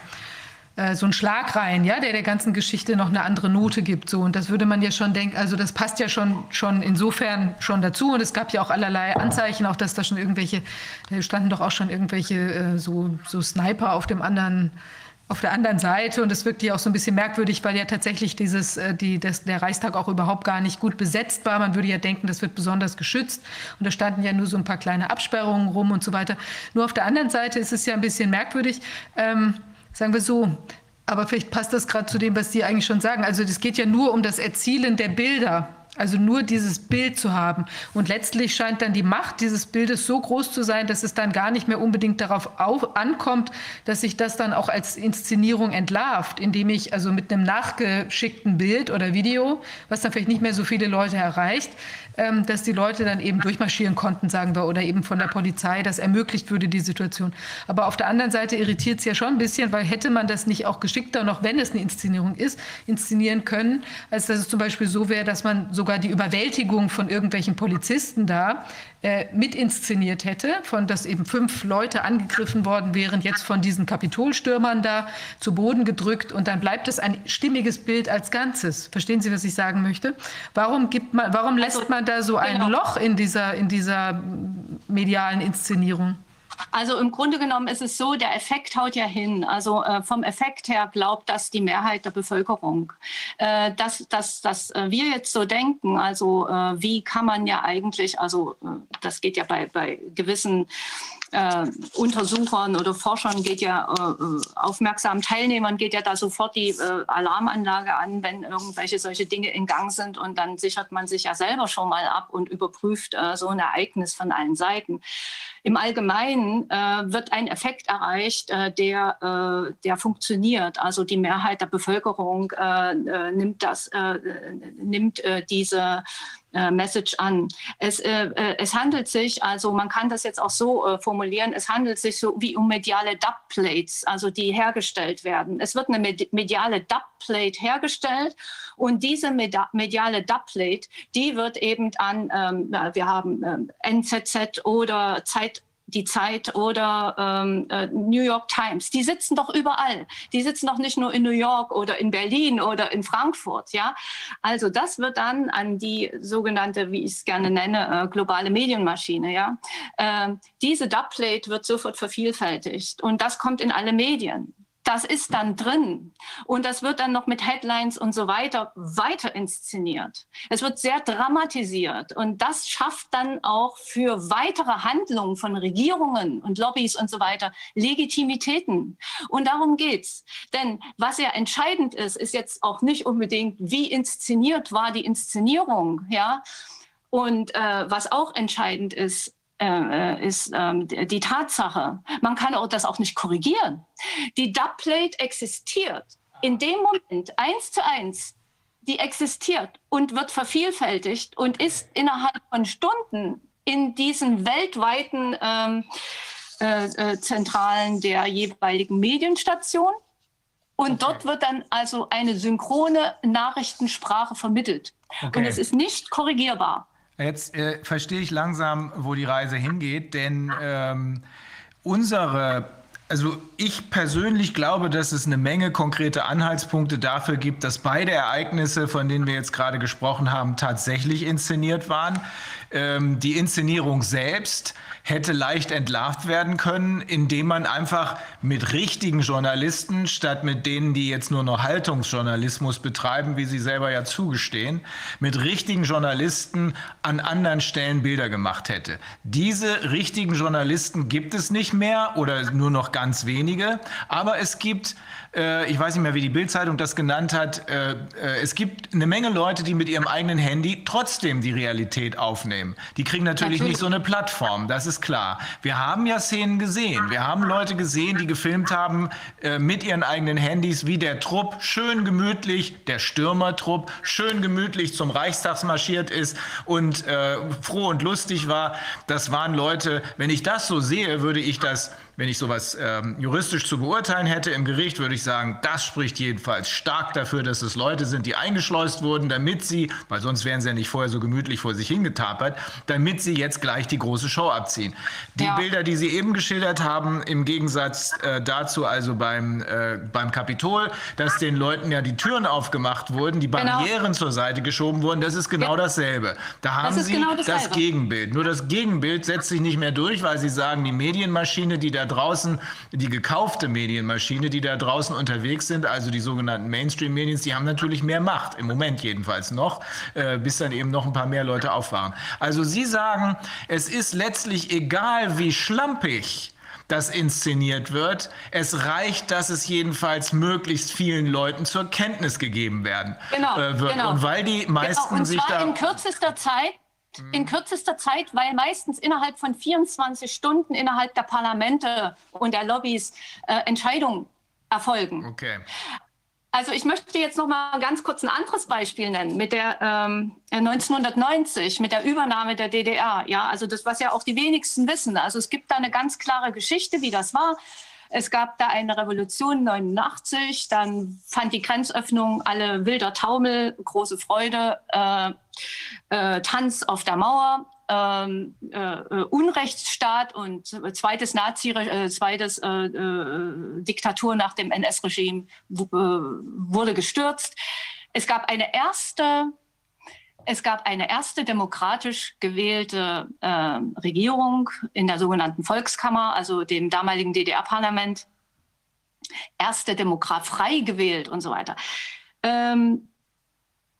äh, so ein Schlag rein, ja, der der ganzen Geschichte noch eine andere Note gibt. So. Und das würde man ja schon denken, also das passt ja schon, schon insofern schon dazu. Und es gab ja auch allerlei Anzeichen, auch dass da schon irgendwelche, da standen doch auch schon irgendwelche äh, so, so Sniper auf dem anderen auf der anderen Seite, und es wirkt ja auch so ein bisschen merkwürdig, weil ja tatsächlich dieses, äh, die, das, der Reichstag auch überhaupt gar nicht gut besetzt war. Man würde ja denken, das wird besonders geschützt. Und da standen ja nur so ein paar kleine Absperrungen rum und so weiter. Nur auf der anderen Seite ist es ja ein bisschen merkwürdig. Ähm, sagen wir so, aber vielleicht passt das gerade zu dem, was Sie eigentlich schon sagen. Also es geht ja nur um das Erzielen der Bilder. Also nur dieses Bild zu haben. Und letztlich scheint dann die Macht dieses Bildes so groß zu sein, dass es dann gar nicht mehr unbedingt darauf auf, ankommt, dass sich das dann auch als Inszenierung entlarvt, indem ich also mit einem nachgeschickten Bild oder Video, was dann vielleicht nicht mehr so viele Leute erreicht, ähm, dass die Leute dann eben durchmarschieren konnten, sagen wir, oder eben von der Polizei, das ermöglicht würde die Situation. Aber auf der anderen Seite irritiert es ja schon ein bisschen, weil hätte man das nicht auch geschickter, noch wenn es eine Inszenierung ist, inszenieren können, als dass es zum Beispiel so wäre, dass man sogar die Überwältigung von irgendwelchen Polizisten da äh, mit inszeniert hätte, von dass eben fünf Leute angegriffen worden wären, jetzt von diesen Kapitolstürmern da zu Boden gedrückt und dann bleibt es ein stimmiges Bild als Ganzes. Verstehen Sie, was ich sagen möchte? Warum gibt man, warum lässt also, man da so ein genau. Loch in dieser, in dieser medialen Inszenierung? Also im Grunde genommen ist es so, der Effekt haut ja hin. Also äh, vom Effekt her glaubt das die Mehrheit der Bevölkerung. Äh, dass, dass, dass äh, wir jetzt so denken, also äh, wie kann man ja eigentlich, also äh, das geht ja bei, bei gewissen äh, Untersuchern oder Forschern geht ja, aufmerksamen Teilnehmern geht ja da sofort die Alarmanlage an, wenn irgendwelche solche Dinge in Gang sind. Und dann sichert man sich ja selber schon mal ab und überprüft so ein Ereignis von allen Seiten. Im Allgemeinen äh, wird ein Effekt erreicht, äh, der, äh, der funktioniert. Also die Mehrheit der Bevölkerung äh, äh, nimmt, das, äh, nimmt diese Message an. Es, es handelt sich, also man kann das jetzt auch so formulieren, es handelt sich so wie um mediale Dubplates, also die hergestellt werden. Es wird eine mediale Dubplate hergestellt und diese mediale Dubplate, die wird eben an, ähm, wir haben ähm, NZZ oder Zeit die Zeit oder ähm, äh, New York Times, die sitzen doch überall. Die sitzen doch nicht nur in New York oder in Berlin oder in Frankfurt. Ja, also das wird dann an die sogenannte, wie ich es gerne nenne, äh, globale Medienmaschine. Ja, äh, diese Dubplate wird sofort vervielfältigt und das kommt in alle Medien das ist dann drin. Und das wird dann noch mit Headlines und so weiter weiter inszeniert. Es wird sehr dramatisiert. Und das schafft dann auch für weitere Handlungen von Regierungen und Lobbys und so weiter Legitimitäten. Und darum geht's. Denn was ja entscheidend ist, ist jetzt auch nicht unbedingt, wie inszeniert war die Inszenierung, ja. Und äh, was auch entscheidend ist, äh, ist ähm, die Tatsache, man kann auch das auch nicht korrigieren. Die Dubplate existiert in dem Moment eins zu eins, die existiert und wird vervielfältigt und ist innerhalb von Stunden in diesen weltweiten ähm, äh, äh, Zentralen der jeweiligen Medienstation. Und okay. dort wird dann also eine synchrone Nachrichtensprache vermittelt. Okay. Und es ist nicht korrigierbar. Jetzt äh, verstehe ich langsam, wo die Reise hingeht, denn ähm, unsere also ich persönlich glaube, dass es eine Menge konkrete Anhaltspunkte dafür gibt, dass beide Ereignisse, von denen wir jetzt gerade gesprochen haben, tatsächlich inszeniert waren. Ähm, die Inszenierung selbst hätte leicht entlarvt werden können, indem man einfach mit richtigen Journalisten statt mit denen, die jetzt nur noch Haltungsjournalismus betreiben, wie sie selber ja zugestehen, mit richtigen Journalisten an anderen Stellen Bilder gemacht hätte. Diese richtigen Journalisten gibt es nicht mehr oder nur noch ganz wenige, aber es gibt ich weiß nicht mehr, wie die Bildzeitung das genannt hat, äh, äh, es gibt eine Menge Leute, die mit ihrem eigenen Handy trotzdem die Realität aufnehmen. Die kriegen natürlich, natürlich. nicht so eine Plattform, das ist klar. Wir haben ja Szenen gesehen. Wir haben Leute gesehen, die gefilmt haben mit ihren eigenen Handys, wie der Trupp schön gemütlich, der Stürmertrupp, schön gemütlich zum Reichstag marschiert ist und äh, froh und lustig war. Das waren Leute, wenn ich das so sehe, würde ich das wenn ich sowas ähm, juristisch zu beurteilen hätte im Gericht, würde ich sagen, das spricht jedenfalls stark dafür, dass es Leute sind, die eingeschleust wurden, damit sie, weil sonst wären sie ja nicht vorher so gemütlich vor sich hingetapert, damit sie jetzt gleich die große Show abziehen. Die ja. Bilder, die Sie eben geschildert haben, im Gegensatz äh, dazu also beim, äh, beim Kapitol, dass den Leuten ja die Türen aufgemacht wurden, die genau. Barrieren genau. zur Seite geschoben wurden, das ist genau ja. dasselbe. Da haben Sie genau das Gegenbild. Nur das Gegenbild setzt sich nicht mehr durch, weil Sie sagen, die Medienmaschine, die da draußen, die gekaufte Medienmaschine, die da draußen unterwegs sind, also die sogenannten Mainstream-Medien, die haben natürlich mehr Macht, im Moment jedenfalls noch, äh, bis dann eben noch ein paar mehr Leute aufwachen. Also Sie sagen, es ist letztlich egal, wie schlampig das inszeniert wird. Es reicht, dass es jedenfalls möglichst vielen Leuten zur Kenntnis gegeben werden genau, äh, wird. Genau. Und weil die genau, meisten genau, und sich da in kürzester Zeit in kürzester Zeit, weil meistens innerhalb von 24 Stunden innerhalb der Parlamente und der Lobbys äh, Entscheidungen erfolgen. Okay. Also ich möchte jetzt noch mal ganz kurz ein anderes Beispiel nennen mit der ähm, 1990 mit der Übernahme der DDR. Ja, also das was ja auch die wenigsten wissen. Also es gibt da eine ganz klare Geschichte, wie das war. Es gab da eine Revolution 89, dann fand die Grenzöffnung alle wilder Taumel, große Freude, äh, äh, Tanz auf der Mauer ähm, äh, äh, Unrechtsstaat und zweites Nazi, äh, zweites äh, äh Diktatur nach dem NS-Regime wurde gestürzt. Es gab eine erste es gab eine erste demokratisch gewählte äh, Regierung in der sogenannten Volkskammer, also dem damaligen DDR-Parlament. Erste Demokrat frei gewählt und so weiter. Ähm,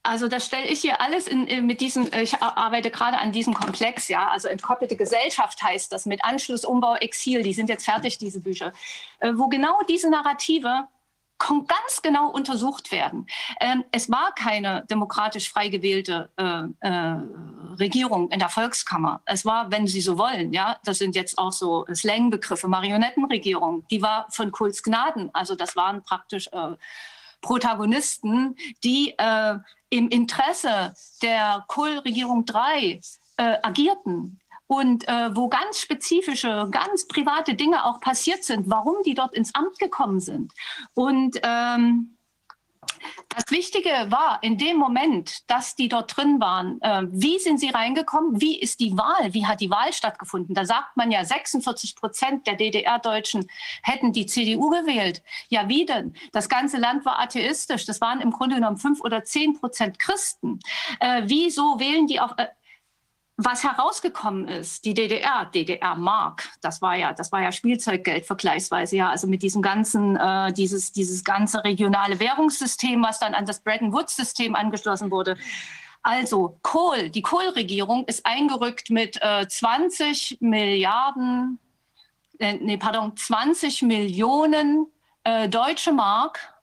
also das stelle ich hier alles in, in, mit diesem, ich arbeite gerade an diesem Komplex, ja, also entkoppelte Gesellschaft heißt das mit Anschluss, Umbau, Exil, die sind jetzt fertig, diese Bücher, äh, wo genau diese Narrative ganz genau untersucht werden. Ähm, es war keine demokratisch frei gewählte äh, äh, Regierung in der Volkskammer. Es war, wenn Sie so wollen, ja, das sind jetzt auch so Slangbegriffe, Marionettenregierung. Die war von Kults Gnaden. Also das waren praktisch äh, Protagonisten, die äh, im Interesse der Kohl-Regierung 3 äh, agierten und äh, wo ganz spezifische, ganz private Dinge auch passiert sind, warum die dort ins Amt gekommen sind. Und ähm, das Wichtige war in dem Moment, dass die dort drin waren, äh, wie sind sie reingekommen, wie ist die Wahl, wie hat die Wahl stattgefunden. Da sagt man ja, 46 Prozent der DDR-Deutschen hätten die CDU gewählt. Ja, wie denn? Das ganze Land war atheistisch. Das waren im Grunde genommen fünf oder zehn Prozent Christen. Äh, wieso wählen die auch... Äh, was herausgekommen ist, die DDR, DDR-Mark, das war ja, das war ja Spielzeuggeld vergleichsweise, ja, also mit diesem ganzen, äh, dieses, dieses ganze regionale Währungssystem, was dann an das Bretton Woods-System angeschlossen wurde. Also Kohl, die Kohl-Regierung ist eingerückt mit äh, 20 Milliarden, äh, nee, pardon, 20 Millionen äh, deutsche Mark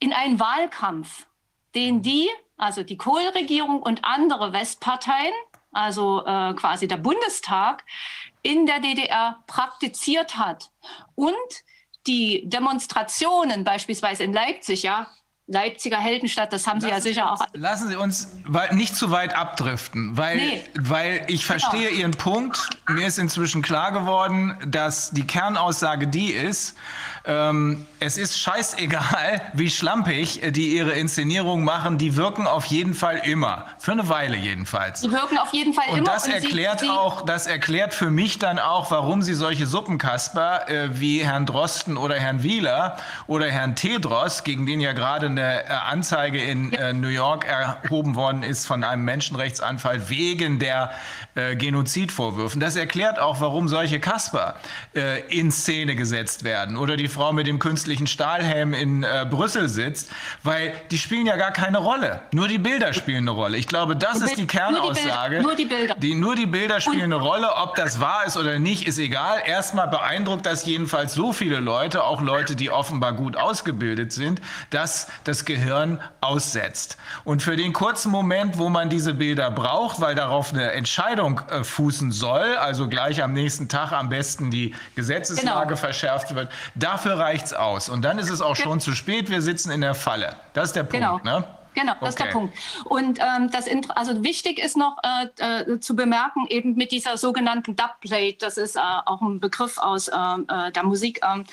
in einen Wahlkampf, den die, also die Kohl-Regierung und andere Westparteien, also äh, quasi der Bundestag, in der DDR praktiziert hat. Und die Demonstrationen beispielsweise in Leipzig, ja, Leipziger Heldenstadt, das haben lassen Sie ja sicher uns, auch. Lassen Sie uns nicht zu weit abdriften, weil, nee. weil ich genau. verstehe genau. Ihren Punkt. Mir ist inzwischen klar geworden, dass die Kernaussage die ist, ähm, es ist scheißegal, wie schlampig äh, die ihre Inszenierung machen, die wirken auf jeden Fall immer. Für eine Weile jedenfalls. Die wirken auf jeden Fall und immer. Das und erklärt sie, auch, das erklärt für mich dann auch, warum sie solche Suppenkasper äh, wie Herrn Drosten oder Herrn Wieler oder Herrn Tedros, gegen den ja gerade eine äh, Anzeige in äh, New York erhoben worden ist von einem Menschenrechtsanfall wegen der äh, Genozidvorwürfen. Das erklärt auch, warum solche Kasper äh, in Szene gesetzt werden oder die Frau mit dem künstlichen Stahlhelm in äh, Brüssel sitzt, weil die spielen ja gar keine Rolle. Nur die Bilder spielen eine Rolle. Ich glaube, das ist die Kernaussage. Nur die Bilder. Die, nur die Bilder spielen eine Rolle. Ob das wahr ist oder nicht, ist egal. Erstmal beeindruckt das jedenfalls so viele Leute, auch Leute, die offenbar gut ausgebildet sind, dass das Gehirn aussetzt. Und für den kurzen Moment, wo man diese Bilder braucht, weil darauf eine Entscheidung äh, fußen soll, also gleich am nächsten Tag am besten die Gesetzeslage genau. verschärft wird, dafür reicht es aus. Und dann ist es auch schon zu spät. Wir sitzen in der Falle. Das ist der Punkt. Genau. Ne? Genau, das okay. ist der Punkt. Und ähm, das also wichtig ist noch äh, äh, zu bemerken, eben mit dieser sogenannten Dubplate, das ist äh, auch ein Begriff aus ähm, äh, der Musik. Ähm,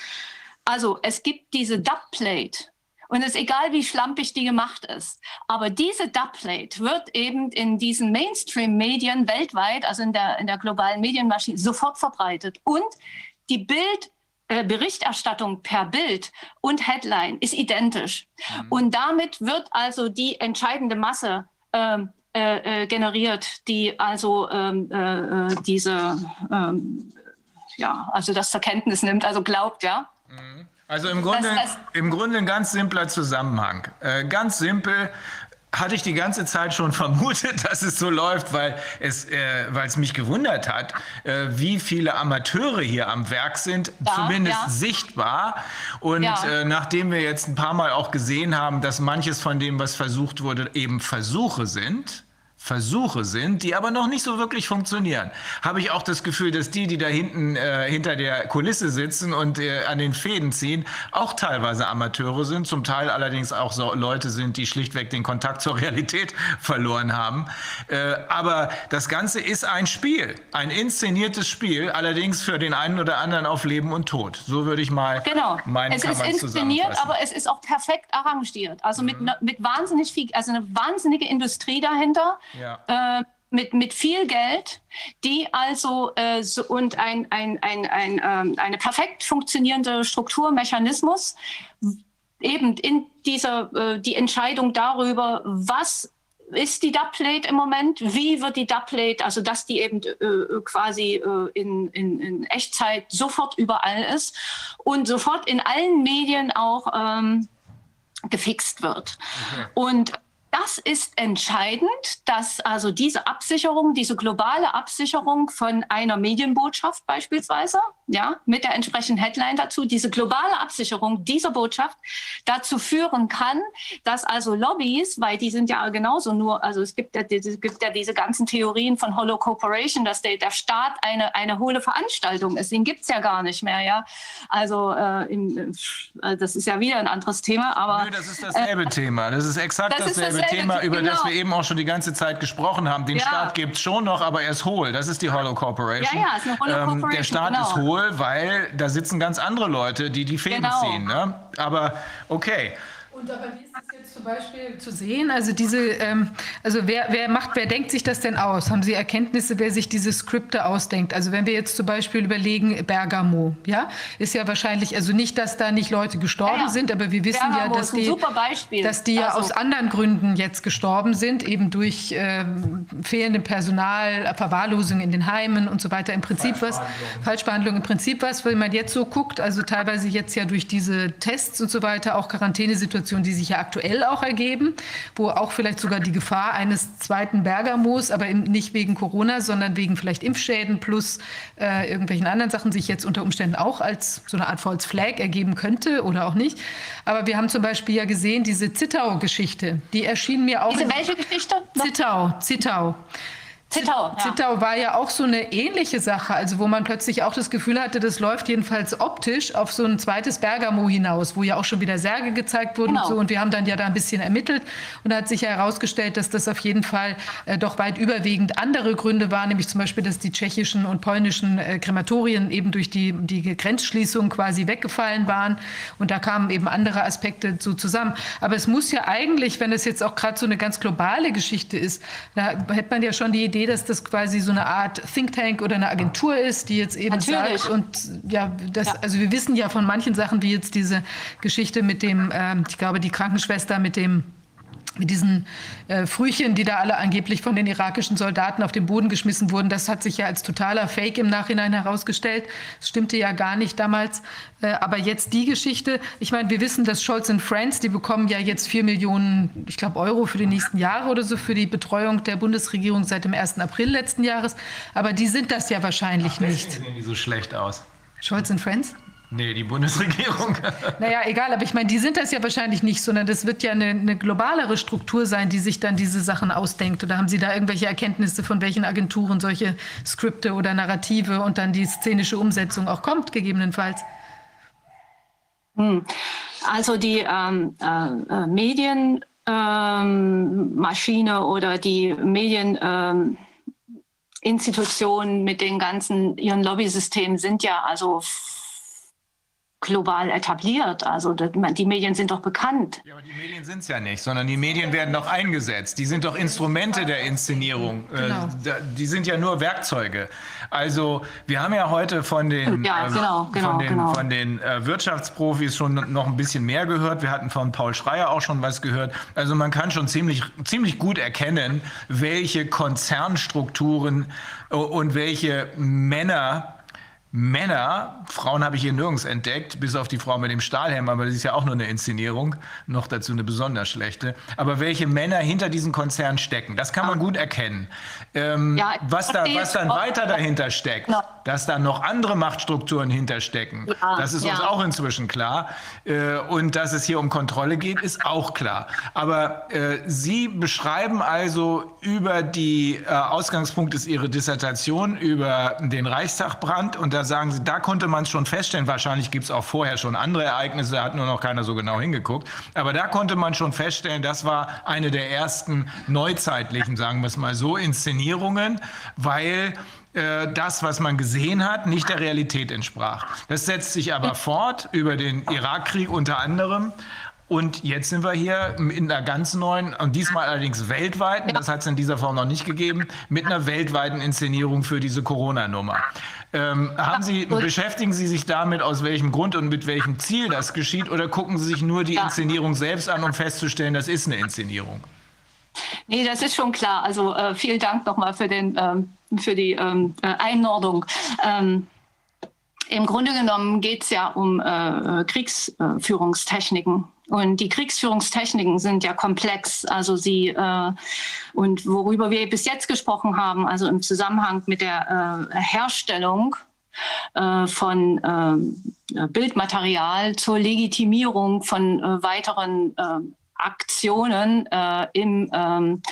also es gibt diese Dubplate Und es ist egal, wie schlampig die gemacht ist. Aber diese Dubplate wird eben in diesen Mainstream-Medien weltweit, also in der, in der globalen Medienmaschine, sofort verbreitet. Und die Bild- äh, Berichterstattung per Bild und Headline ist identisch. Mhm. Und damit wird also die entscheidende Masse ähm, äh, äh, generiert, die also ähm, äh, äh diese, ähm, ja, also das zur Kenntnis nimmt, also glaubt, ja. Mhm. Also im Grunde, das, das, im Grunde ein ganz simpler Zusammenhang. Äh, ganz simpel hatte ich die ganze Zeit schon vermutet, dass es so läuft, weil es, äh, weil es mich gewundert hat, äh, wie viele Amateure hier am Werk sind, ja, zumindest ja. sichtbar. Und ja. äh, nachdem wir jetzt ein paar Mal auch gesehen haben, dass manches von dem, was versucht wurde, eben Versuche sind, Versuche sind, die aber noch nicht so wirklich funktionieren. Habe ich auch das Gefühl, dass die, die da hinten äh, hinter der Kulisse sitzen und äh, an den Fäden ziehen, auch teilweise Amateure sind, zum Teil allerdings auch so Leute sind, die schlichtweg den Kontakt zur Realität verloren haben. Äh, aber das Ganze ist ein Spiel, ein inszeniertes Spiel, allerdings für den einen oder anderen auf Leben und Tod. So würde ich mal genau. meinen Es ist inszeniert, aber es ist auch perfekt arrangiert. Also mhm. mit, mit wahnsinnig viel, also eine wahnsinnige Industrie dahinter ja. äh, mit, mit viel Geld, die also äh, so, und ein, ein, ein, ein, ähm, eine perfekt funktionierende Strukturmechanismus eben in dieser äh, die Entscheidung darüber, was ist die Dubplate im Moment? Wie wird die Dubplate, also dass die eben äh, quasi äh, in, in, in, Echtzeit sofort überall ist und sofort in allen Medien auch ähm, gefixt wird. Okay. Und das ist entscheidend, dass also diese Absicherung, diese globale Absicherung von einer Medienbotschaft beispielsweise, ja, mit der entsprechenden Headline dazu, diese globale Absicherung dieser Botschaft dazu führen kann, dass also Lobbys, weil die sind ja genauso nur, also es gibt ja, es gibt ja diese ganzen Theorien von Hollow Corporation, dass der, der Staat eine, eine hohle Veranstaltung ist. Den gibt's ja gar nicht mehr, ja. Also äh, im, äh, das ist ja wieder ein anderes Thema, aber. Nö, das ist dasselbe äh, Thema. Das ist exakt das dasselbe, dasselbe Thema, über genau. das wir eben auch schon die ganze Zeit gesprochen haben. Den ja. Staat gibt's schon noch, aber er ist hohl. Das ist die Hollow Corporation. Ja, ja, ist eine Hollow Corporation. Ähm, der Staat genau. ist hohl weil da sitzen ganz andere Leute, die die Fäden genau. ziehen. Ne? Aber okay. Und aber wie ist das jetzt zum Beispiel zu sehen? Also diese, ähm, also wer, wer macht, wer denkt sich das denn aus? Haben Sie Erkenntnisse, wer sich diese Skripte ausdenkt? Also wenn wir jetzt zum Beispiel überlegen, Bergamo, ja, ist ja wahrscheinlich, also nicht, dass da nicht Leute gestorben ja, ja. sind, aber wir wissen Bergamo ja, dass die, dass die ja also. aus anderen Gründen jetzt gestorben sind, eben durch ähm, fehlendem Personal, Verwahrlosung in den Heimen und so weiter. Im Prinzip was, Falschbehandlung, im Prinzip was, wenn man jetzt so guckt, also teilweise jetzt ja durch diese Tests und so weiter, auch Quarantänesituationen Situationen, die sich ja aktuell auch ergeben, wo auch vielleicht sogar die Gefahr eines zweiten Bergamos, aber nicht wegen Corona, sondern wegen vielleicht Impfschäden plus äh, irgendwelchen anderen Sachen sich jetzt unter Umständen auch als so eine Art False Flag ergeben könnte oder auch nicht. Aber wir haben zum Beispiel ja gesehen, diese Zittau-Geschichte, die erschien mir auch. Diese welche Geschichte? Zittau, Zittau. Zittau, ja. Zittau war ja auch so eine ähnliche Sache, also wo man plötzlich auch das Gefühl hatte, das läuft jedenfalls optisch auf so ein zweites Bergamo hinaus, wo ja auch schon wieder Särge gezeigt wurden genau. und so. Und wir haben dann ja da ein bisschen ermittelt und da hat sich ja herausgestellt, dass das auf jeden Fall äh, doch weit überwiegend andere Gründe waren, nämlich zum Beispiel, dass die tschechischen und polnischen äh, Krematorien eben durch die, die Grenzschließung quasi weggefallen waren. Und da kamen eben andere Aspekte so zusammen. Aber es muss ja eigentlich, wenn es jetzt auch gerade so eine ganz globale Geschichte ist, da hätte man ja schon die Idee, Idee, dass das quasi so eine Art Think Tank oder eine Agentur ist, die jetzt eben Natürlich. sagt und ja, das, ja. also wir wissen ja von manchen Sachen, wie jetzt diese Geschichte mit dem, ähm, ich glaube, die Krankenschwester mit dem mit diesen äh, Frühchen, die da alle angeblich von den irakischen Soldaten auf den Boden geschmissen wurden, das hat sich ja als totaler Fake im Nachhinein herausgestellt. Das stimmte ja gar nicht damals. Äh, aber jetzt die Geschichte, ich meine, wir wissen, dass Scholz und Friends, die bekommen ja jetzt vier Millionen, ich glaube, Euro für die nächsten Jahre oder so für die Betreuung der Bundesregierung seit dem 1. April letzten Jahres. Aber die sind das ja wahrscheinlich Ach, nicht. sehen die so schlecht aus. Scholz und Friends? Nee, die Bundesregierung. naja, egal, aber ich meine, die sind das ja wahrscheinlich nicht, sondern das wird ja eine, eine, globalere Struktur sein, die sich dann diese Sachen ausdenkt. Oder haben Sie da irgendwelche Erkenntnisse, von welchen Agenturen solche Skripte oder Narrative und dann die szenische Umsetzung auch kommt, gegebenenfalls? Hm. Also die ähm, äh, Medienmaschine ähm, oder die Medieninstitutionen ähm, mit den ganzen ihren Lobbysystemen sind ja also global etabliert. Also die Medien sind doch bekannt. Ja, aber die Medien sind es ja nicht, sondern die Medien werden doch eingesetzt. Die sind doch Instrumente der Inszenierung. Äh, genau. Die sind ja nur Werkzeuge. Also wir haben ja heute von den, ja, ähm, genau, genau, von den, genau. von den äh, Wirtschaftsprofis schon noch ein bisschen mehr gehört. Wir hatten von Paul Schreier auch schon was gehört. Also man kann schon ziemlich, ziemlich gut erkennen, welche Konzernstrukturen äh, und welche Männer Männer, Frauen habe ich hier nirgends entdeckt, bis auf die Frau mit dem Stahlhelm, aber das ist ja auch nur eine Inszenierung, noch dazu eine besonders schlechte. Aber welche Männer hinter diesen Konzernen stecken, das kann man gut erkennen. Ähm, ja, was, da, was dann weiter dahinter steckt, ja. dass da noch andere Machtstrukturen hinterstecken, ja, das ist uns auch inzwischen klar. Äh, und dass es hier um Kontrolle geht, ist auch klar. Aber äh, Sie beschreiben also über die äh, Ausgangspunkt ist Ihre Dissertation über den Reichstagbrand und das sagen Sie, da konnte man es schon feststellen. Wahrscheinlich gibt es auch vorher schon andere Ereignisse, da hat nur noch keiner so genau hingeguckt. Aber da konnte man schon feststellen, das war eine der ersten neuzeitlichen, sagen wir es mal so, Inszenierungen, weil äh, das, was man gesehen hat, nicht der Realität entsprach. Das setzt sich aber fort über den Irakkrieg unter anderem. Und jetzt sind wir hier in einer ganz neuen, und diesmal allerdings weltweiten, das hat es in dieser Form noch nicht gegeben, mit einer weltweiten Inszenierung für diese Corona-Nummer. Ähm, haben Sie, beschäftigen Sie sich damit, aus welchem Grund und mit welchem Ziel das geschieht, oder gucken Sie sich nur die Inszenierung selbst an, um festzustellen, das ist eine Inszenierung? Nee, das ist schon klar. Also äh, vielen Dank nochmal für, ähm, für die ähm, äh, Einordnung. Ähm, Im Grunde genommen geht es ja um äh, Kriegsführungstechniken. Und die Kriegsführungstechniken sind ja komplex. Also sie äh, und worüber wir bis jetzt gesprochen haben, also im Zusammenhang mit der äh, Herstellung äh, von äh, Bildmaterial zur Legitimierung von äh, weiteren äh, Aktionen im ähm,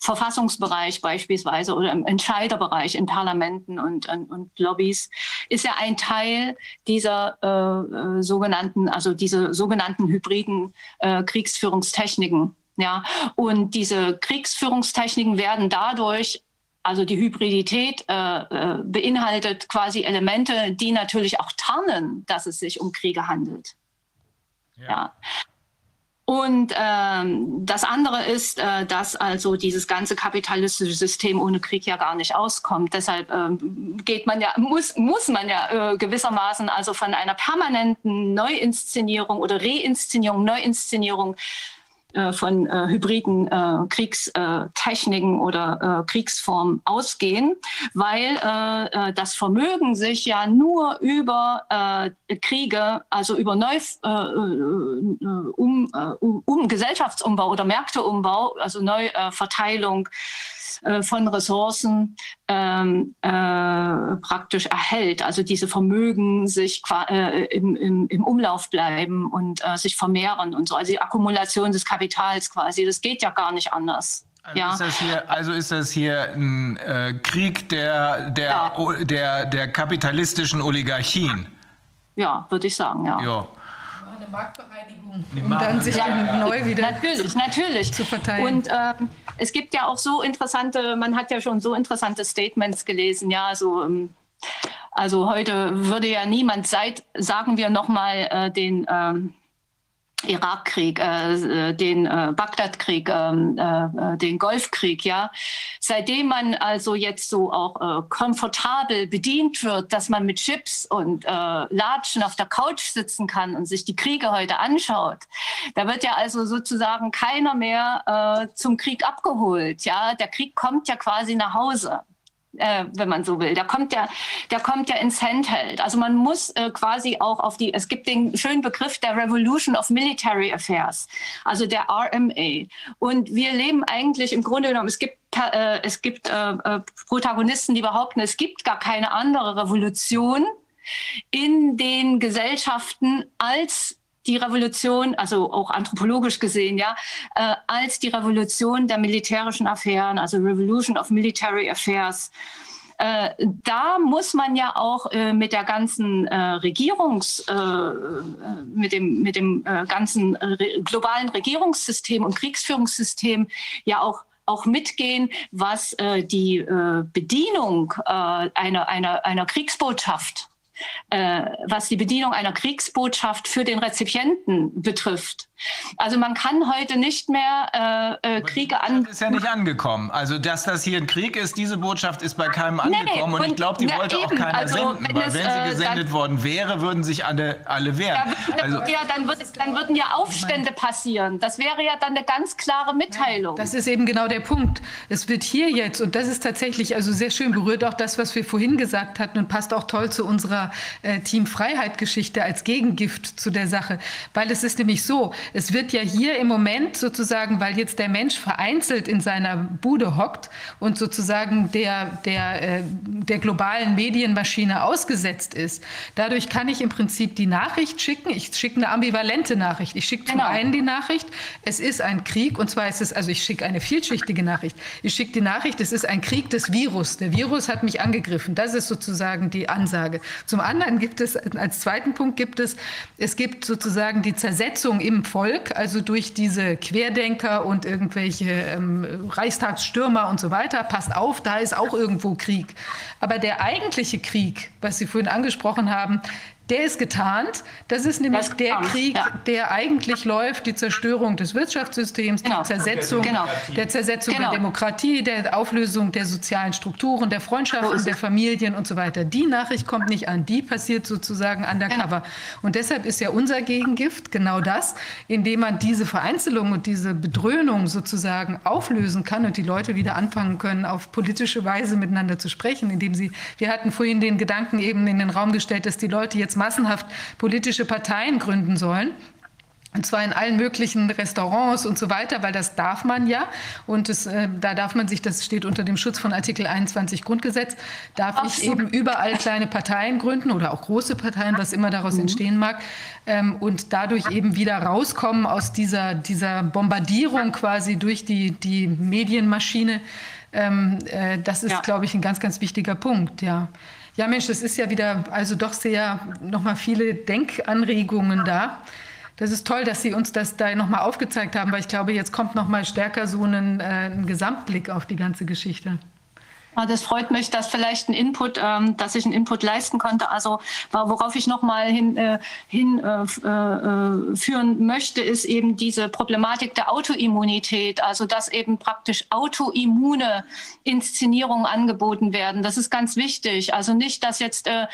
Verfassungsbereich beispielsweise oder im Entscheiderbereich in Parlamenten und, und, und Lobbys, ist ja ein Teil dieser äh, äh, sogenannten, also diese sogenannten hybriden äh, Kriegsführungstechniken. Ja, und diese Kriegsführungstechniken werden dadurch also die Hybridität äh, äh beinhaltet quasi Elemente, die natürlich auch tarnen, dass es sich um Kriege handelt. Ja. ja. Und ähm, das andere ist, äh, dass also dieses ganze kapitalistische System ohne Krieg ja gar nicht auskommt. Deshalb ähm, geht man ja, muss, muss man ja äh, gewissermaßen also von einer permanenten Neuinszenierung oder Reinszenierung, Neuinszenierung von äh, hybriden äh, Kriegstechniken oder äh, Kriegsformen ausgehen, weil äh, äh, das Vermögen sich ja nur über äh, Kriege, also über Neu, äh, äh, um, äh, um, um Gesellschaftsumbau oder Märkteumbau, also Neuverteilung, äh, von Ressourcen ähm, äh, praktisch erhält. Also diese Vermögen sich äh, im, im, im, Umlauf bleiben und äh, sich vermehren und so. Also die Akkumulation des Kapitals quasi. Das geht ja gar nicht anders. Also, ja. ist das hier, also ist das hier ein äh, Krieg der, der, ja. der, der kapitalistischen Oligarchien? Ja, würde ich sagen, ja. ja. Marktbereinigung, um dann sich ja, neu wieder natürlich, natürlich. zu verteilen. Und ähm, es gibt ja auch so interessante, man hat ja schon so interessante Statements gelesen, ja, so. Ähm, also heute würde ja niemand seit, sagen wir nochmal, äh, den ähm, Irakkrieg, äh, den äh, Bagdadkrieg, ähm, äh, den Golfkrieg, ja. Seitdem man also jetzt so auch äh, komfortabel bedient wird, dass man mit Chips und äh, Latschen auf der Couch sitzen kann und sich die Kriege heute anschaut, da wird ja also sozusagen keiner mehr äh, zum Krieg abgeholt, ja. Der Krieg kommt ja quasi nach Hause äh, wenn man so will. Der kommt ja, der kommt ja ins Handheld. Also man muss äh, quasi auch auf die, es gibt den schönen Begriff der Revolution of Military Affairs, also der RMA. Und wir leben eigentlich im Grunde genommen, es gibt äh, es gibt äh, äh, Protagonisten, die behaupten, es gibt gar keine andere Revolution in den Gesellschaften als die Revolution, also auch anthropologisch gesehen, ja, äh, als die Revolution der militärischen Affären, also Revolution of Military Affairs. Äh, da muss man ja auch äh, mit der ganzen äh, Regierungs, mit dem, mit dem ganzen globalen Regierungssystem und Kriegsführungssystem ja auch auch mitgehen, was die Bedienung einer, einer, einer Kriegsbotschaft äh, was die Bedienung einer Kriegsbotschaft für den Rezipienten betrifft. Also man kann heute nicht mehr äh, äh, Kriege an. Das ist ja nicht angekommen. Also dass das hier ein Krieg ist, diese Botschaft ist bei keinem angekommen nee, und, ich glaube, die wollte eben, auch keiner also, senden, wenn weil es, wenn sie äh, gesendet dann, worden wäre, würden sich alle, alle wehren. Ja, also, ja dann, wird, dann würden ja Aufstände passieren. Das wäre ja dann eine ganz klare Mitteilung. Das ist eben genau der Punkt. Es wird hier jetzt, und das ist tatsächlich also sehr schön, berührt auch das, was wir vorhin gesagt hatten und passt auch toll zu unserer äh, Team Freiheit-Geschichte als Gegengift zu der Sache. Weil es ist nämlich so, es wird ja hier im Moment sozusagen, weil jetzt der Mensch vereinzelt in seiner Bude hockt und sozusagen der, der, äh, der globalen Medienmaschine ausgesetzt ist, dadurch kann ich im Prinzip die Nachricht schicken. Ich schicke eine ambivalente Nachricht. Ich schicke zum genau. einen die Nachricht, es ist ein Krieg und zwar ist es, also ich schicke eine vielschichtige Nachricht. Ich schicke die Nachricht, es ist ein Krieg des Virus. Der Virus hat mich angegriffen. Das ist sozusagen die Ansage. Zum anderen gibt es, als zweiten Punkt gibt es, es gibt sozusagen die Zersetzung im Volk, also durch diese Querdenker und irgendwelche ähm, Reichstagsstürmer und so weiter. Passt auf, da ist auch irgendwo Krieg. Aber der eigentliche Krieg, was Sie vorhin angesprochen haben, der ist getarnt. Das ist nämlich das der Krieg, ja. der eigentlich läuft, die Zerstörung des Wirtschaftssystems, genau. die Zersetzung, genau. der Zersetzung genau. der Demokratie, der Auflösung der sozialen Strukturen, der Freundschaften, so der Familien und so weiter. Die Nachricht kommt nicht an, die passiert sozusagen undercover. Genau. Und deshalb ist ja unser Gegengift genau das, indem man diese Vereinzelung und diese Bedröhnung sozusagen auflösen kann und die Leute wieder anfangen können, auf politische Weise miteinander zu sprechen, indem sie, wir hatten vorhin den Gedanken eben in den Raum gestellt, dass die Leute jetzt massenhaft politische Parteien gründen sollen. Und zwar in allen möglichen Restaurants und so weiter, weil das darf man ja. Und das, äh, da darf man sich, das steht unter dem Schutz von Artikel 21 Grundgesetz, darf Ach, ich eben überall kleine Parteien gründen oder auch große Parteien, was immer daraus mhm. entstehen mag. Ähm, und dadurch eben wieder rauskommen aus dieser, dieser Bombardierung quasi durch die, die Medienmaschine. Ähm, äh, das ist, ja. glaube ich, ein ganz, ganz wichtiger Punkt, ja. Ja, Mensch, das ist ja wieder, also doch sehr, nochmal viele Denkanregungen da. Das ist toll, dass Sie uns das da nochmal aufgezeigt haben, weil ich glaube, jetzt kommt nochmal stärker so ein, äh, ein Gesamtblick auf die ganze Geschichte. Ah, das freut mich, dass vielleicht ein Input, ähm, dass ich einen Input leisten konnte. Also worauf ich noch mal hin, äh, hinführen äh, äh, möchte, ist eben diese Problematik der Autoimmunität. Also dass eben praktisch autoimmune Inszenierungen angeboten werden. Das ist ganz wichtig. Also nicht, dass jetzt äh,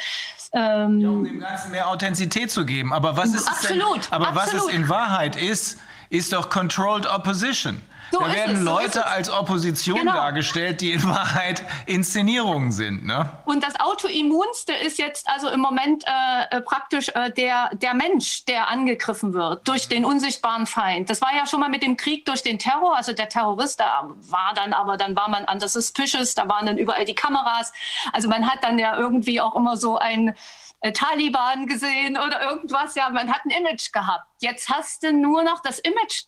ähm, ja, um dem Ganzen mehr Authentizität zu geben. Aber was es, absolut, denn, aber absolut. was es in Wahrheit ist, ist doch Controlled Opposition. So da werden es, Leute so als Opposition genau. dargestellt, die in Wahrheit Inszenierungen sind. Ne? Und das Autoimmunste ist jetzt also im Moment äh, äh, praktisch äh, der, der Mensch, der angegriffen wird durch den unsichtbaren Feind. Das war ja schon mal mit dem Krieg durch den Terror. Also der Terrorist, da war dann aber, dann war man under suspicious, da waren dann überall die Kameras. Also man hat dann ja irgendwie auch immer so ein äh, Taliban gesehen oder irgendwas. Ja, man hat ein Image gehabt. Jetzt hast du nur noch das Image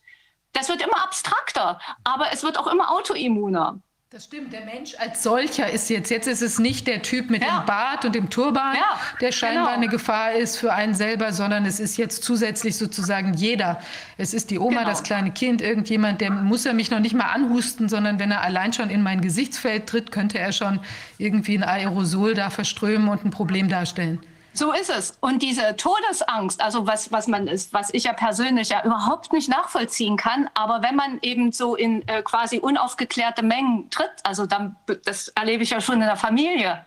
das wird immer abstrakter, aber es wird auch immer autoimmuner. Das stimmt, der Mensch als solcher ist jetzt, jetzt ist es nicht der Typ mit ja. dem Bart und dem Turban, ja, der scheinbar genau. eine Gefahr ist für einen selber, sondern es ist jetzt zusätzlich sozusagen jeder. Es ist die Oma, genau. das kleine Kind, irgendjemand, der muss ja mich noch nicht mal anhusten, sondern wenn er allein schon in mein Gesichtsfeld tritt, könnte er schon irgendwie ein Aerosol da verströmen und ein Problem darstellen. So ist es. Und diese Todesangst, also was, was man ist, was ich ja persönlich ja überhaupt nicht nachvollziehen kann, aber wenn man eben so in äh, quasi unaufgeklärte Mengen tritt, also dann, das erlebe ich ja schon in der Familie,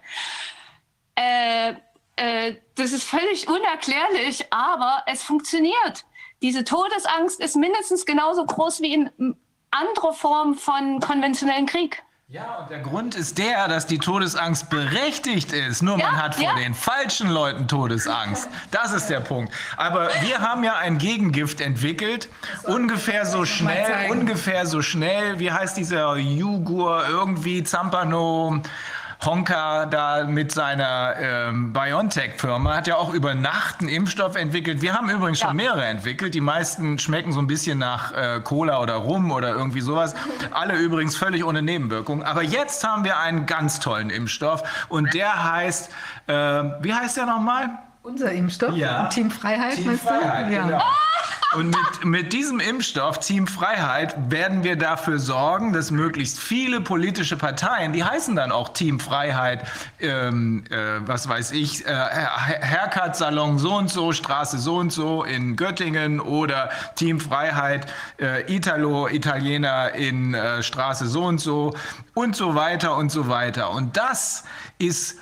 äh, äh, das ist völlig unerklärlich, aber es funktioniert. Diese Todesangst ist mindestens genauso groß wie in andere Formen von konventionellen Krieg. Ja, und der Grund ist der, dass die Todesangst berechtigt ist. Nur ja, man hat vor ja. den falschen Leuten Todesangst. Das ist der Punkt. Aber wir haben ja ein Gegengift entwickelt, ungefähr so schnell, ungefähr so schnell. Wie heißt dieser Jugur irgendwie Zampano? Honka da mit seiner ähm, BioNTech-Firma hat ja auch über Nacht einen Impfstoff entwickelt. Wir haben übrigens ja. schon mehrere entwickelt. Die meisten schmecken so ein bisschen nach äh, Cola oder Rum oder irgendwie sowas. Alle übrigens völlig ohne Nebenwirkungen. Aber jetzt haben wir einen ganz tollen Impfstoff und der heißt, äh, wie heißt der nochmal? Unser Impfstoff? Ja. Team Freiheit, Team Freiheit, ja. genau. Und mit, mit diesem Impfstoff, Team Freiheit, werden wir dafür sorgen, dass möglichst viele politische Parteien, die heißen dann auch Team Freiheit, ähm, äh, was weiß ich, äh, Haircut-Salon so und so, Straße so und so in Göttingen oder Team Freiheit, äh, Italo, Italiener in äh, Straße so und so und so weiter und so weiter. Und das ist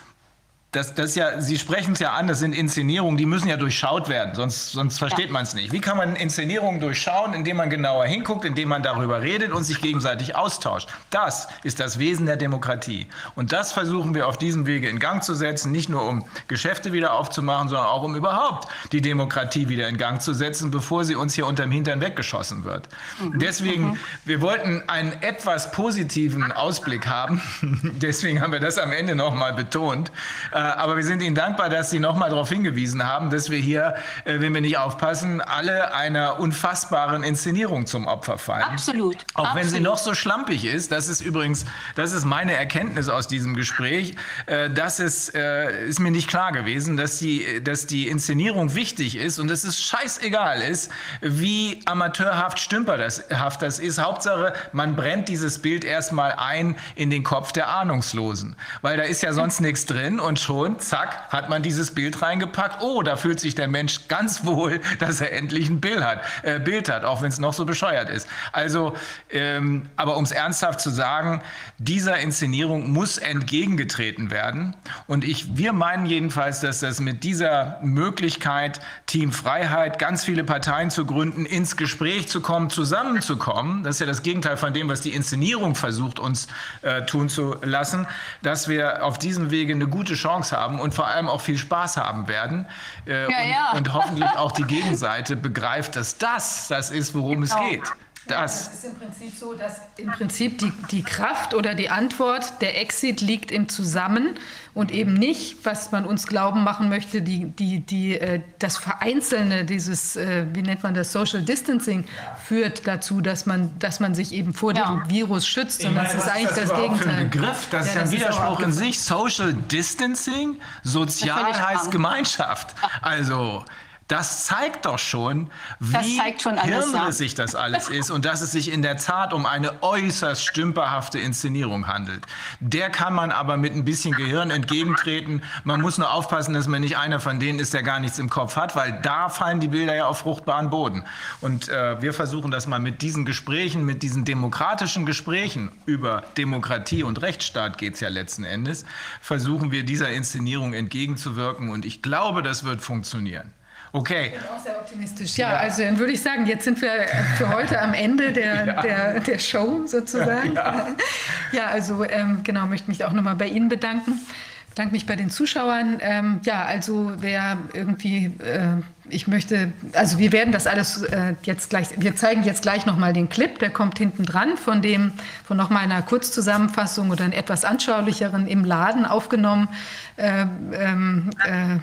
das, das ja, Sie sprechen es ja an, das sind Inszenierungen, die müssen ja durchschaut werden, sonst, sonst versteht ja. man es nicht. Wie kann man Inszenierungen durchschauen, indem man genauer hinguckt, indem man darüber redet und sich gegenseitig austauscht? Das ist das Wesen der Demokratie. Und das versuchen wir auf diesem Wege in Gang zu setzen, nicht nur um Geschäfte wieder aufzumachen, sondern auch um überhaupt die Demokratie wieder in Gang zu setzen, bevor sie uns hier unterm Hintern weggeschossen wird. Mhm. Deswegen, mhm. wir wollten einen etwas positiven Ausblick haben. Deswegen haben wir das am Ende nochmal betont. Äh, aber wir sind Ihnen dankbar, dass Sie nochmal darauf hingewiesen haben, dass wir hier, äh, wenn wir nicht aufpassen, alle einer unfassbaren Inszenierung zum Opfer fallen. Absolut. Auch Absolut. wenn sie noch so schlampig ist, das ist übrigens, das ist meine Erkenntnis aus diesem Gespräch, äh, das ist, ist mir nicht klar gewesen, dass die, dass die Inszenierung wichtig ist und dass es scheißegal ist, wie amateurhaft stümperhaft das ist. Hauptsache, man brennt dieses Bild erstmal ein in den Kopf der Ahnungslosen, weil da ist ja sonst nichts drin und schon, zack, hat man dieses Bild reingepackt. Oh, da fühlt sich der Mensch ganz wohl, dass er endlich ein Bild hat, äh, Bild hat auch wenn es noch so bescheuert ist. Also, ähm, aber um es ernsthaft zu sagen, dieser Inszenierung muss entgegengetreten werden. Und ich, wir meinen jedenfalls, dass das mit dieser Möglichkeit, Team Freiheit, ganz viele Parteien zu gründen, ins Gespräch zu kommen, zusammenzukommen, das ist ja das Gegenteil von dem, was die Inszenierung versucht, uns äh, tun zu lassen, dass wir auf diesem Wege eine gute Chance haben und vor allem auch viel Spaß haben werden. Äh, ja, und, ja. und, hoffentlich auch die Gegenseite begreift, dass das das ist, worum genau. es geht. Das. Ja, ist im Prinzip so, dass im Prinzip die, die Kraft oder die Antwort, der Exit liegt im Zusammen und eben nicht, was man uns glauben machen möchte, die, die, die, äh, das Vereinzelne, dieses, äh, wie nennt man das, Social Distancing, führt dazu, dass man, dass man sich eben vor ja. dem Virus schützt. Und das ist eigentlich das, das Gegenteil. Für ein Begriff, das ja, ist ein Widerspruch in sich. Social Distancing, sozial heißt Gemeinschaft. Also das zeigt doch schon, wie schon hirnrissig das alles ist und dass es sich in der Tat um eine äußerst stümperhafte Inszenierung handelt. Der kann man aber mit ein bisschen Gehirn entgegentreten. Man muss nur aufpassen, dass man nicht einer von denen ist, der gar nichts im Kopf hat, weil da fallen die Bilder ja auf fruchtbaren Boden. Und äh, wir versuchen das mal mit diesen Gesprächen, mit diesen demokratischen Gesprächen über Demokratie und Rechtsstaat geht es ja letzten Endes, versuchen wir dieser Inszenierung entgegenzuwirken. Und ich glaube, das wird funktionieren. Okay. Ich bin auch sehr optimistisch. Ja, ja, also dann würde ich sagen, jetzt sind wir für heute am Ende der, ja. der, der Show sozusagen. Ja, ja also ähm, genau, möchte mich auch nochmal bei Ihnen bedanken. Bedanke mich bei den Zuschauern. Ähm, ja, also wer irgendwie äh, ich möchte, also wir werden das alles äh, jetzt gleich, wir zeigen jetzt gleich nochmal den Clip, der kommt hinten dran, von dem, von nochmal einer Kurzzusammenfassung oder einer etwas anschaulicheren im Laden aufgenommen, äh, ähm, äh,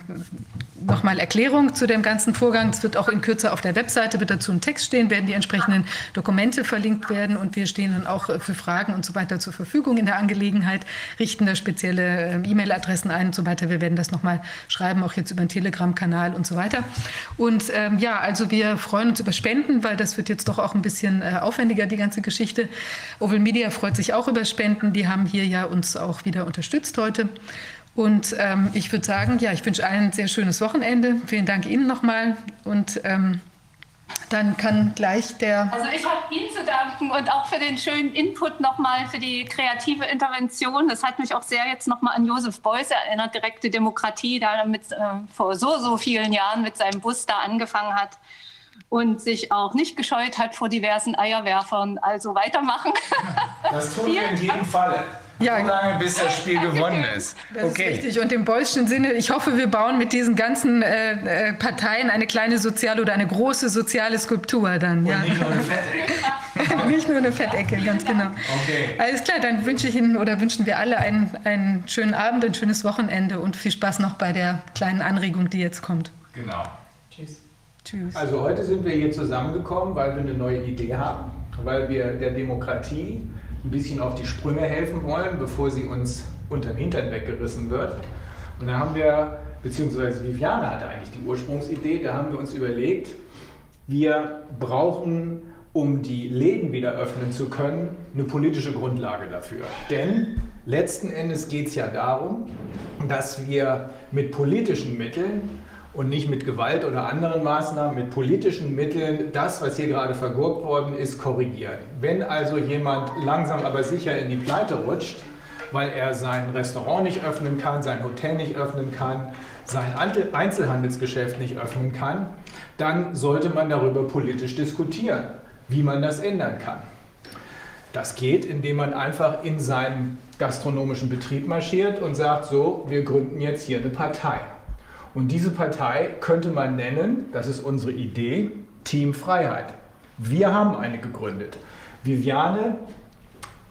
nochmal Erklärung zu dem ganzen Vorgang. Es wird auch in Kürze auf der Webseite, wird dazu ein Text stehen, werden die entsprechenden Dokumente verlinkt werden und wir stehen dann auch für Fragen und so weiter zur Verfügung in der Angelegenheit, richten da spezielle äh, E-Mail-Adressen ein und so weiter. Wir werden das nochmal schreiben, auch jetzt über den Telegram-Kanal und so weiter. Und ähm, ja, also wir freuen uns über Spenden, weil das wird jetzt doch auch ein bisschen äh, aufwendiger, die ganze Geschichte. Oval Media freut sich auch über Spenden. Die haben hier ja uns auch wieder unterstützt heute. Und ähm, ich würde sagen, ja, ich wünsche allen ein sehr schönes Wochenende. Vielen Dank Ihnen nochmal und ähm, dann kann gleich der. Also ich habe Ihnen zu danken und auch für den schönen Input nochmal für die kreative Intervention. Das hat mich auch sehr jetzt nochmal an Josef Beuys erinnert, direkte Demokratie, da mit, äh, vor so, so vielen Jahren mit seinem Bus da angefangen hat und sich auch nicht gescheut hat vor diversen Eierwerfern. Also weitermachen. Das tun wir in jedem Fall. Ja, so lange, bis das Spiel gewonnen ist. Das okay. ist richtig. Und im Bolschen Sinne, ich hoffe, wir bauen mit diesen ganzen äh, äh, Parteien eine kleine soziale oder eine große soziale Skulptur dann. Ja. nicht nur eine Fettecke. nicht nur eine Fettecke, ganz genau. Okay. Alles klar, dann wünsche ich Ihnen oder wünschen wir alle einen, einen schönen Abend, ein schönes Wochenende und viel Spaß noch bei der kleinen Anregung, die jetzt kommt. Genau. Tschüss. Tschüss. Also heute sind wir hier zusammengekommen, weil wir eine neue Idee haben, weil wir der Demokratie ein bisschen auf die Sprünge helfen wollen, bevor sie uns unter den Hintern weggerissen wird. Und da haben wir, beziehungsweise Viviane hatte eigentlich die Ursprungsidee, da haben wir uns überlegt, wir brauchen, um die Läden wieder öffnen zu können, eine politische Grundlage dafür. Denn letzten Endes geht es ja darum, dass wir mit politischen Mitteln und nicht mit Gewalt oder anderen Maßnahmen, mit politischen Mitteln das, was hier gerade vergurkt worden ist, korrigieren. Wenn also jemand langsam aber sicher in die Pleite rutscht, weil er sein Restaurant nicht öffnen kann, sein Hotel nicht öffnen kann, sein Einzelhandelsgeschäft nicht öffnen kann, dann sollte man darüber politisch diskutieren, wie man das ändern kann. Das geht, indem man einfach in seinen gastronomischen Betrieb marschiert und sagt, so, wir gründen jetzt hier eine Partei. Und diese Partei könnte man nennen, das ist unsere Idee, Team Freiheit. Wir haben eine gegründet. Viviane,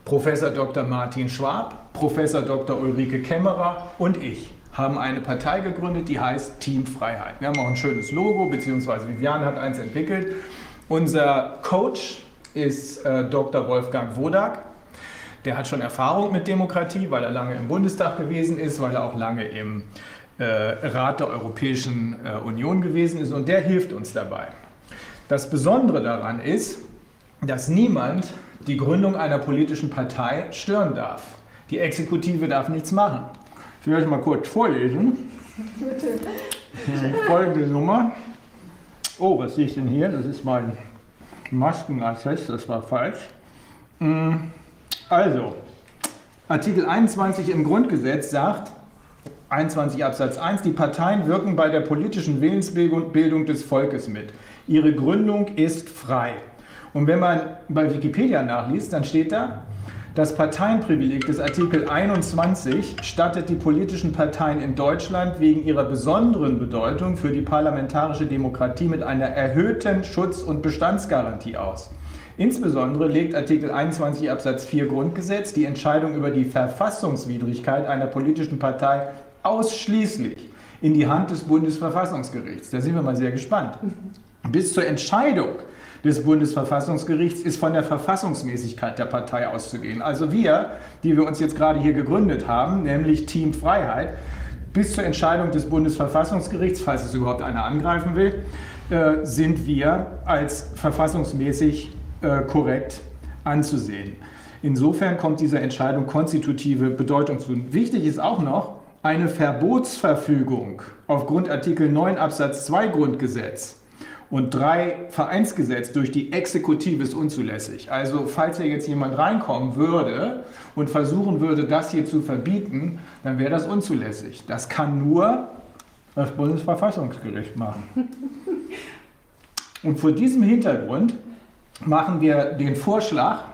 Professor Dr. Martin Schwab, Professor Dr. Ulrike Kämmerer und ich haben eine Partei gegründet, die heißt Team Freiheit. Wir haben auch ein schönes Logo, beziehungsweise Viviane hat eins entwickelt. Unser Coach ist äh, Dr. Wolfgang Wodak. Der hat schon Erfahrung mit Demokratie, weil er lange im Bundestag gewesen ist, weil er auch lange im Rat der Europäischen äh, Union gewesen ist und der hilft uns dabei. Das Besondere daran ist, dass niemand die Gründung einer politischen Partei stören darf. Die Exekutive darf nichts machen. Ich will euch mal kurz vorlesen. Folgende Nummer. Oh, was sehe ich denn hier? Das ist mein Maskenaccess, das war falsch. Mm, also, Artikel 21 im Grundgesetz sagt, 21 Absatz 1, die Parteien wirken bei der politischen Willensbildung des Volkes mit. Ihre Gründung ist frei. Und wenn man bei Wikipedia nachliest, dann steht da, das Parteienprivileg des Artikel 21 stattet die politischen Parteien in Deutschland wegen ihrer besonderen Bedeutung für die parlamentarische Demokratie mit einer erhöhten Schutz- und Bestandsgarantie aus. Insbesondere legt Artikel 21 Absatz 4 Grundgesetz die Entscheidung über die Verfassungswidrigkeit einer politischen Partei ausschließlich in die Hand des Bundesverfassungsgerichts. Da sind wir mal sehr gespannt. Bis zur Entscheidung des Bundesverfassungsgerichts ist von der Verfassungsmäßigkeit der Partei auszugehen. Also wir, die wir uns jetzt gerade hier gegründet haben, nämlich Team Freiheit, bis zur Entscheidung des Bundesverfassungsgerichts, falls es überhaupt einer angreifen will, äh, sind wir als verfassungsmäßig äh, korrekt anzusehen. Insofern kommt dieser Entscheidung konstitutive Bedeutung zu. Wichtig ist auch noch, eine Verbotsverfügung aufgrund Artikel 9 Absatz 2 Grundgesetz und 3 Vereinsgesetz durch die Exekutive ist unzulässig. Also falls hier jetzt jemand reinkommen würde und versuchen würde, das hier zu verbieten, dann wäre das unzulässig. Das kann nur das Bundesverfassungsgericht machen. Und vor diesem Hintergrund machen wir den Vorschlag,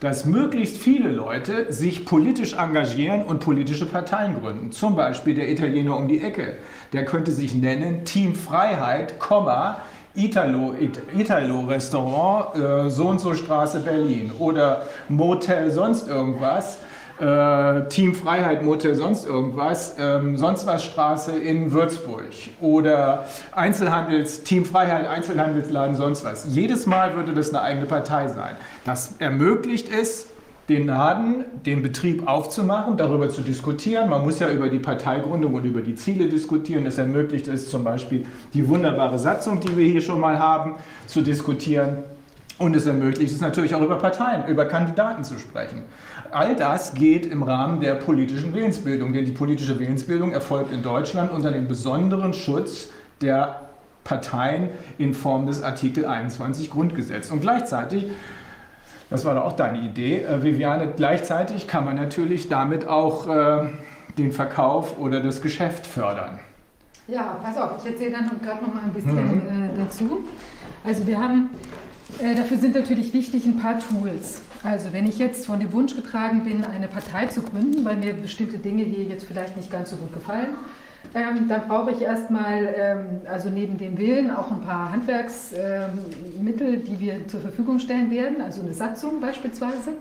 dass möglichst viele Leute sich politisch engagieren und politische Parteien gründen. Zum Beispiel der Italiener um die Ecke. Der könnte sich nennen Team Freiheit, Italo, Italo äh, so und so Straße Berlin oder Motel sonst irgendwas äh, Team Freiheit Motel sonst irgendwas, ähm, sonst was Straße in Würzburg oder Einzelhandels, Team Freiheit Einzelhandelsladen sonst was. Jedes Mal würde das eine eigene Partei sein. Das ermöglicht es, den Laden, den Betrieb aufzumachen, darüber zu diskutieren. Man muss ja über die Parteigründung und über die Ziele diskutieren. Es ermöglicht es zum Beispiel, die wunderbare Satzung, die wir hier schon mal haben, zu diskutieren. Und es ermöglicht es natürlich auch über Parteien, über Kandidaten zu sprechen. All das geht im Rahmen der politischen Willensbildung, denn die politische Willensbildung erfolgt in Deutschland unter dem besonderen Schutz der Parteien in Form des Artikel 21 Grundgesetz. Und gleichzeitig, das war doch auch deine Idee, äh, Viviane, gleichzeitig kann man natürlich damit auch äh, den Verkauf oder das Geschäft fördern. Ja, pass auf, ich erzähle dann gerade noch mal ein bisschen mhm. äh, dazu. Also wir haben, äh, dafür sind natürlich wichtig ein paar Tools. Also wenn ich jetzt von dem Wunsch getragen bin, eine Partei zu gründen, weil mir bestimmte Dinge hier jetzt vielleicht nicht ganz so gut gefallen, ähm, dann brauche ich erstmal, ähm, also neben dem Willen, auch ein paar Handwerksmittel, ähm, die wir zur Verfügung stellen werden, also eine Satzung beispielsweise.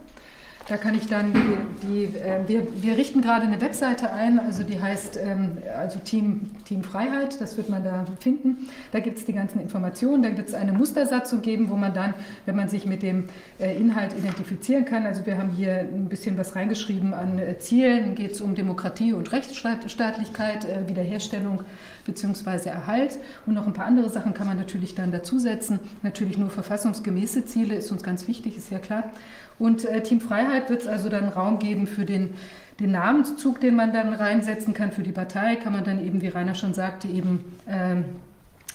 Da kann ich dann die, die äh, wir, wir richten gerade eine Webseite ein, also die heißt ähm, also Team, Team Freiheit, das wird man da finden. Da gibt es die ganzen Informationen, da wird es eine Mustersatzung geben, wo man dann, wenn man sich mit dem äh, Inhalt identifizieren kann, also wir haben hier ein bisschen was reingeschrieben an äh, Zielen, geht es um Demokratie und Rechtsstaatlichkeit, äh, Wiederherstellung bzw. Erhalt und noch ein paar andere Sachen kann man natürlich dann dazusetzen. Natürlich nur verfassungsgemäße Ziele ist uns ganz wichtig, ist ja klar. Und äh, Team Freiheit wird es also dann Raum geben für den, den Namenszug, den man dann reinsetzen kann für die Partei, kann man dann eben, wie Rainer schon sagte, eben, ähm,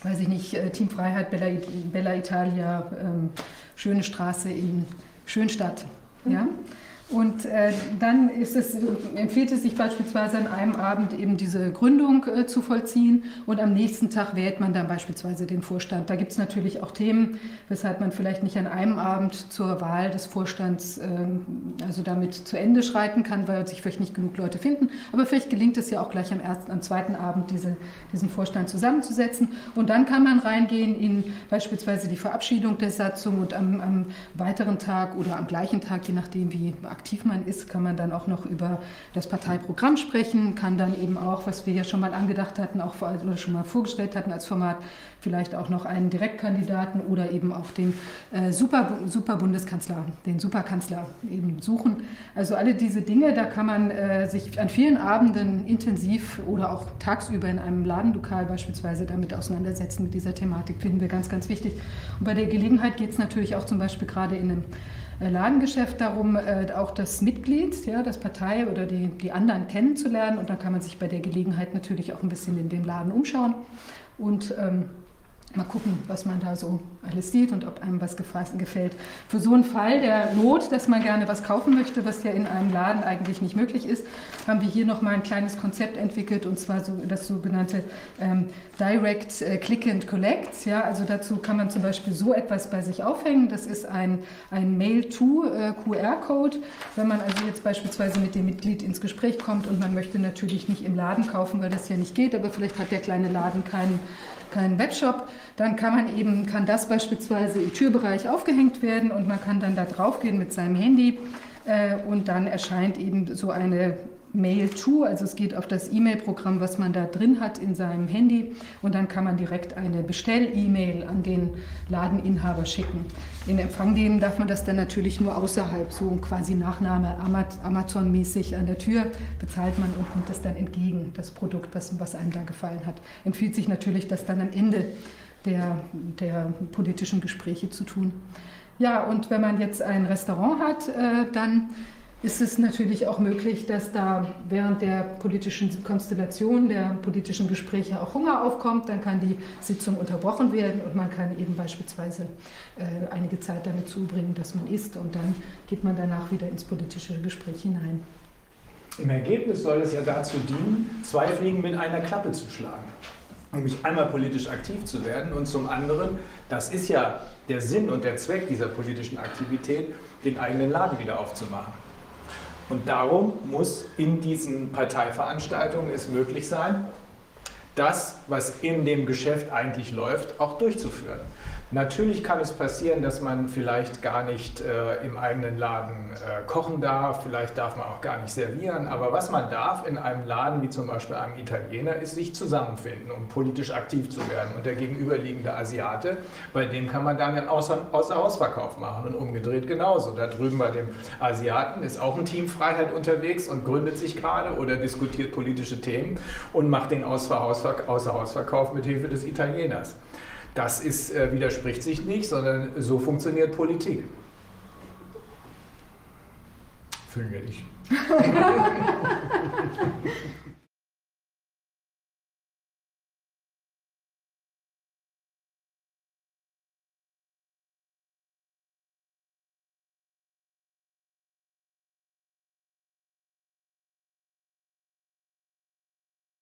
weiß ich nicht, äh, Team Freiheit, Bella, Bella Italia, ähm, Schöne Straße in Schönstadt. Ja? Und äh, dann es, empfiehlt es sich beispielsweise an einem Abend eben diese Gründung äh, zu vollziehen und am nächsten Tag wählt man dann beispielsweise den Vorstand. Da gibt es natürlich auch Themen, weshalb man vielleicht nicht an einem Abend zur Wahl des Vorstands äh, also damit zu Ende schreiten kann, weil sich vielleicht nicht genug Leute finden. Aber vielleicht gelingt es ja auch gleich am, ersten, am zweiten Abend, diese, diesen Vorstand zusammenzusetzen. Und dann kann man reingehen in beispielsweise die Verabschiedung der Satzung und am, am weiteren Tag oder am gleichen Tag, je nachdem wie aktiv aktiv man ist, kann man dann auch noch über das Parteiprogramm sprechen, kann dann eben auch, was wir ja schon mal angedacht hatten, auch oder schon mal vorgestellt hatten als Format, vielleicht auch noch einen Direktkandidaten oder eben auch den äh, Super, Super Bundeskanzler, den Superkanzler eben suchen. Also alle diese Dinge, da kann man äh, sich an vielen Abenden intensiv oder auch tagsüber in einem Ladenlokal beispielsweise damit auseinandersetzen mit dieser Thematik, finden wir ganz, ganz wichtig. Und bei der Gelegenheit geht es natürlich auch zum Beispiel gerade in einem Ladengeschäft darum, äh, auch das Mitglied, ja, das Partei oder die, die anderen kennenzulernen. Und dann kann man sich bei der Gelegenheit natürlich auch ein bisschen in dem Laden umschauen. Und ähm, mal gucken, was man da so alles sieht und ob einem was gefällt. Für so einen Fall der Not, dass man gerne was kaufen möchte, was ja in einem Laden eigentlich nicht möglich ist, haben wir hier nochmal ein kleines Konzept entwickelt und zwar so das sogenannte ähm, Direct äh, Click and Collect. Ja, also dazu kann man zum Beispiel so etwas bei sich aufhängen. Das ist ein, ein Mail-to-QR-Code. Äh, Wenn man also jetzt beispielsweise mit dem Mitglied ins Gespräch kommt und man möchte natürlich nicht im Laden kaufen, weil das ja nicht geht, aber vielleicht hat der kleine Laden keinen keinen Webshop, dann kann man eben, kann das beispielsweise im Türbereich aufgehängt werden und man kann dann da drauf gehen mit seinem Handy äh, und dann erscheint eben so eine Mail to, also es geht auf das E-Mail-Programm, was man da drin hat in seinem Handy und dann kann man direkt eine Bestell-E-Mail an den Ladeninhaber schicken. In Empfang nehmen darf man das dann natürlich nur außerhalb, so quasi Nachname Amazon-mäßig an der Tür bezahlt man und nimmt das dann entgegen, das Produkt, was, was einem da gefallen hat. Empfiehlt sich natürlich, das dann am Ende der, der politischen Gespräche zu tun. Ja, und wenn man jetzt ein Restaurant hat, äh, dann ist es natürlich auch möglich, dass da während der politischen Konstellation, der politischen Gespräche auch Hunger aufkommt. Dann kann die Sitzung unterbrochen werden und man kann eben beispielsweise äh, einige Zeit damit zubringen, dass man isst und dann geht man danach wieder ins politische Gespräch hinein. Im Ergebnis soll es ja dazu dienen, zwei Fliegen mit einer Klappe zu schlagen. Nämlich einmal politisch aktiv zu werden und zum anderen, das ist ja der Sinn und der Zweck dieser politischen Aktivität, den eigenen Laden wieder aufzumachen. Und darum muss in diesen Parteiveranstaltungen es möglich sein, das, was in dem Geschäft eigentlich läuft, auch durchzuführen. Natürlich kann es passieren, dass man vielleicht gar nicht äh, im eigenen Laden äh, kochen darf, vielleicht darf man auch gar nicht servieren, aber was man darf in einem Laden wie zum Beispiel einem Italiener, ist sich zusammenfinden, um politisch aktiv zu werden. Und der gegenüberliegende Asiate, bei dem kann man dann einen Außer Außerhausverkauf machen und umgedreht genauso. Da drüben bei dem Asiaten ist auch ein Team Freiheit unterwegs und gründet sich gerade oder diskutiert politische Themen und macht den Außerhausverkauf mit Hilfe des Italieners. Das ist, äh, widerspricht sich nicht, sondern so funktioniert Politik. Fühlen wir nicht.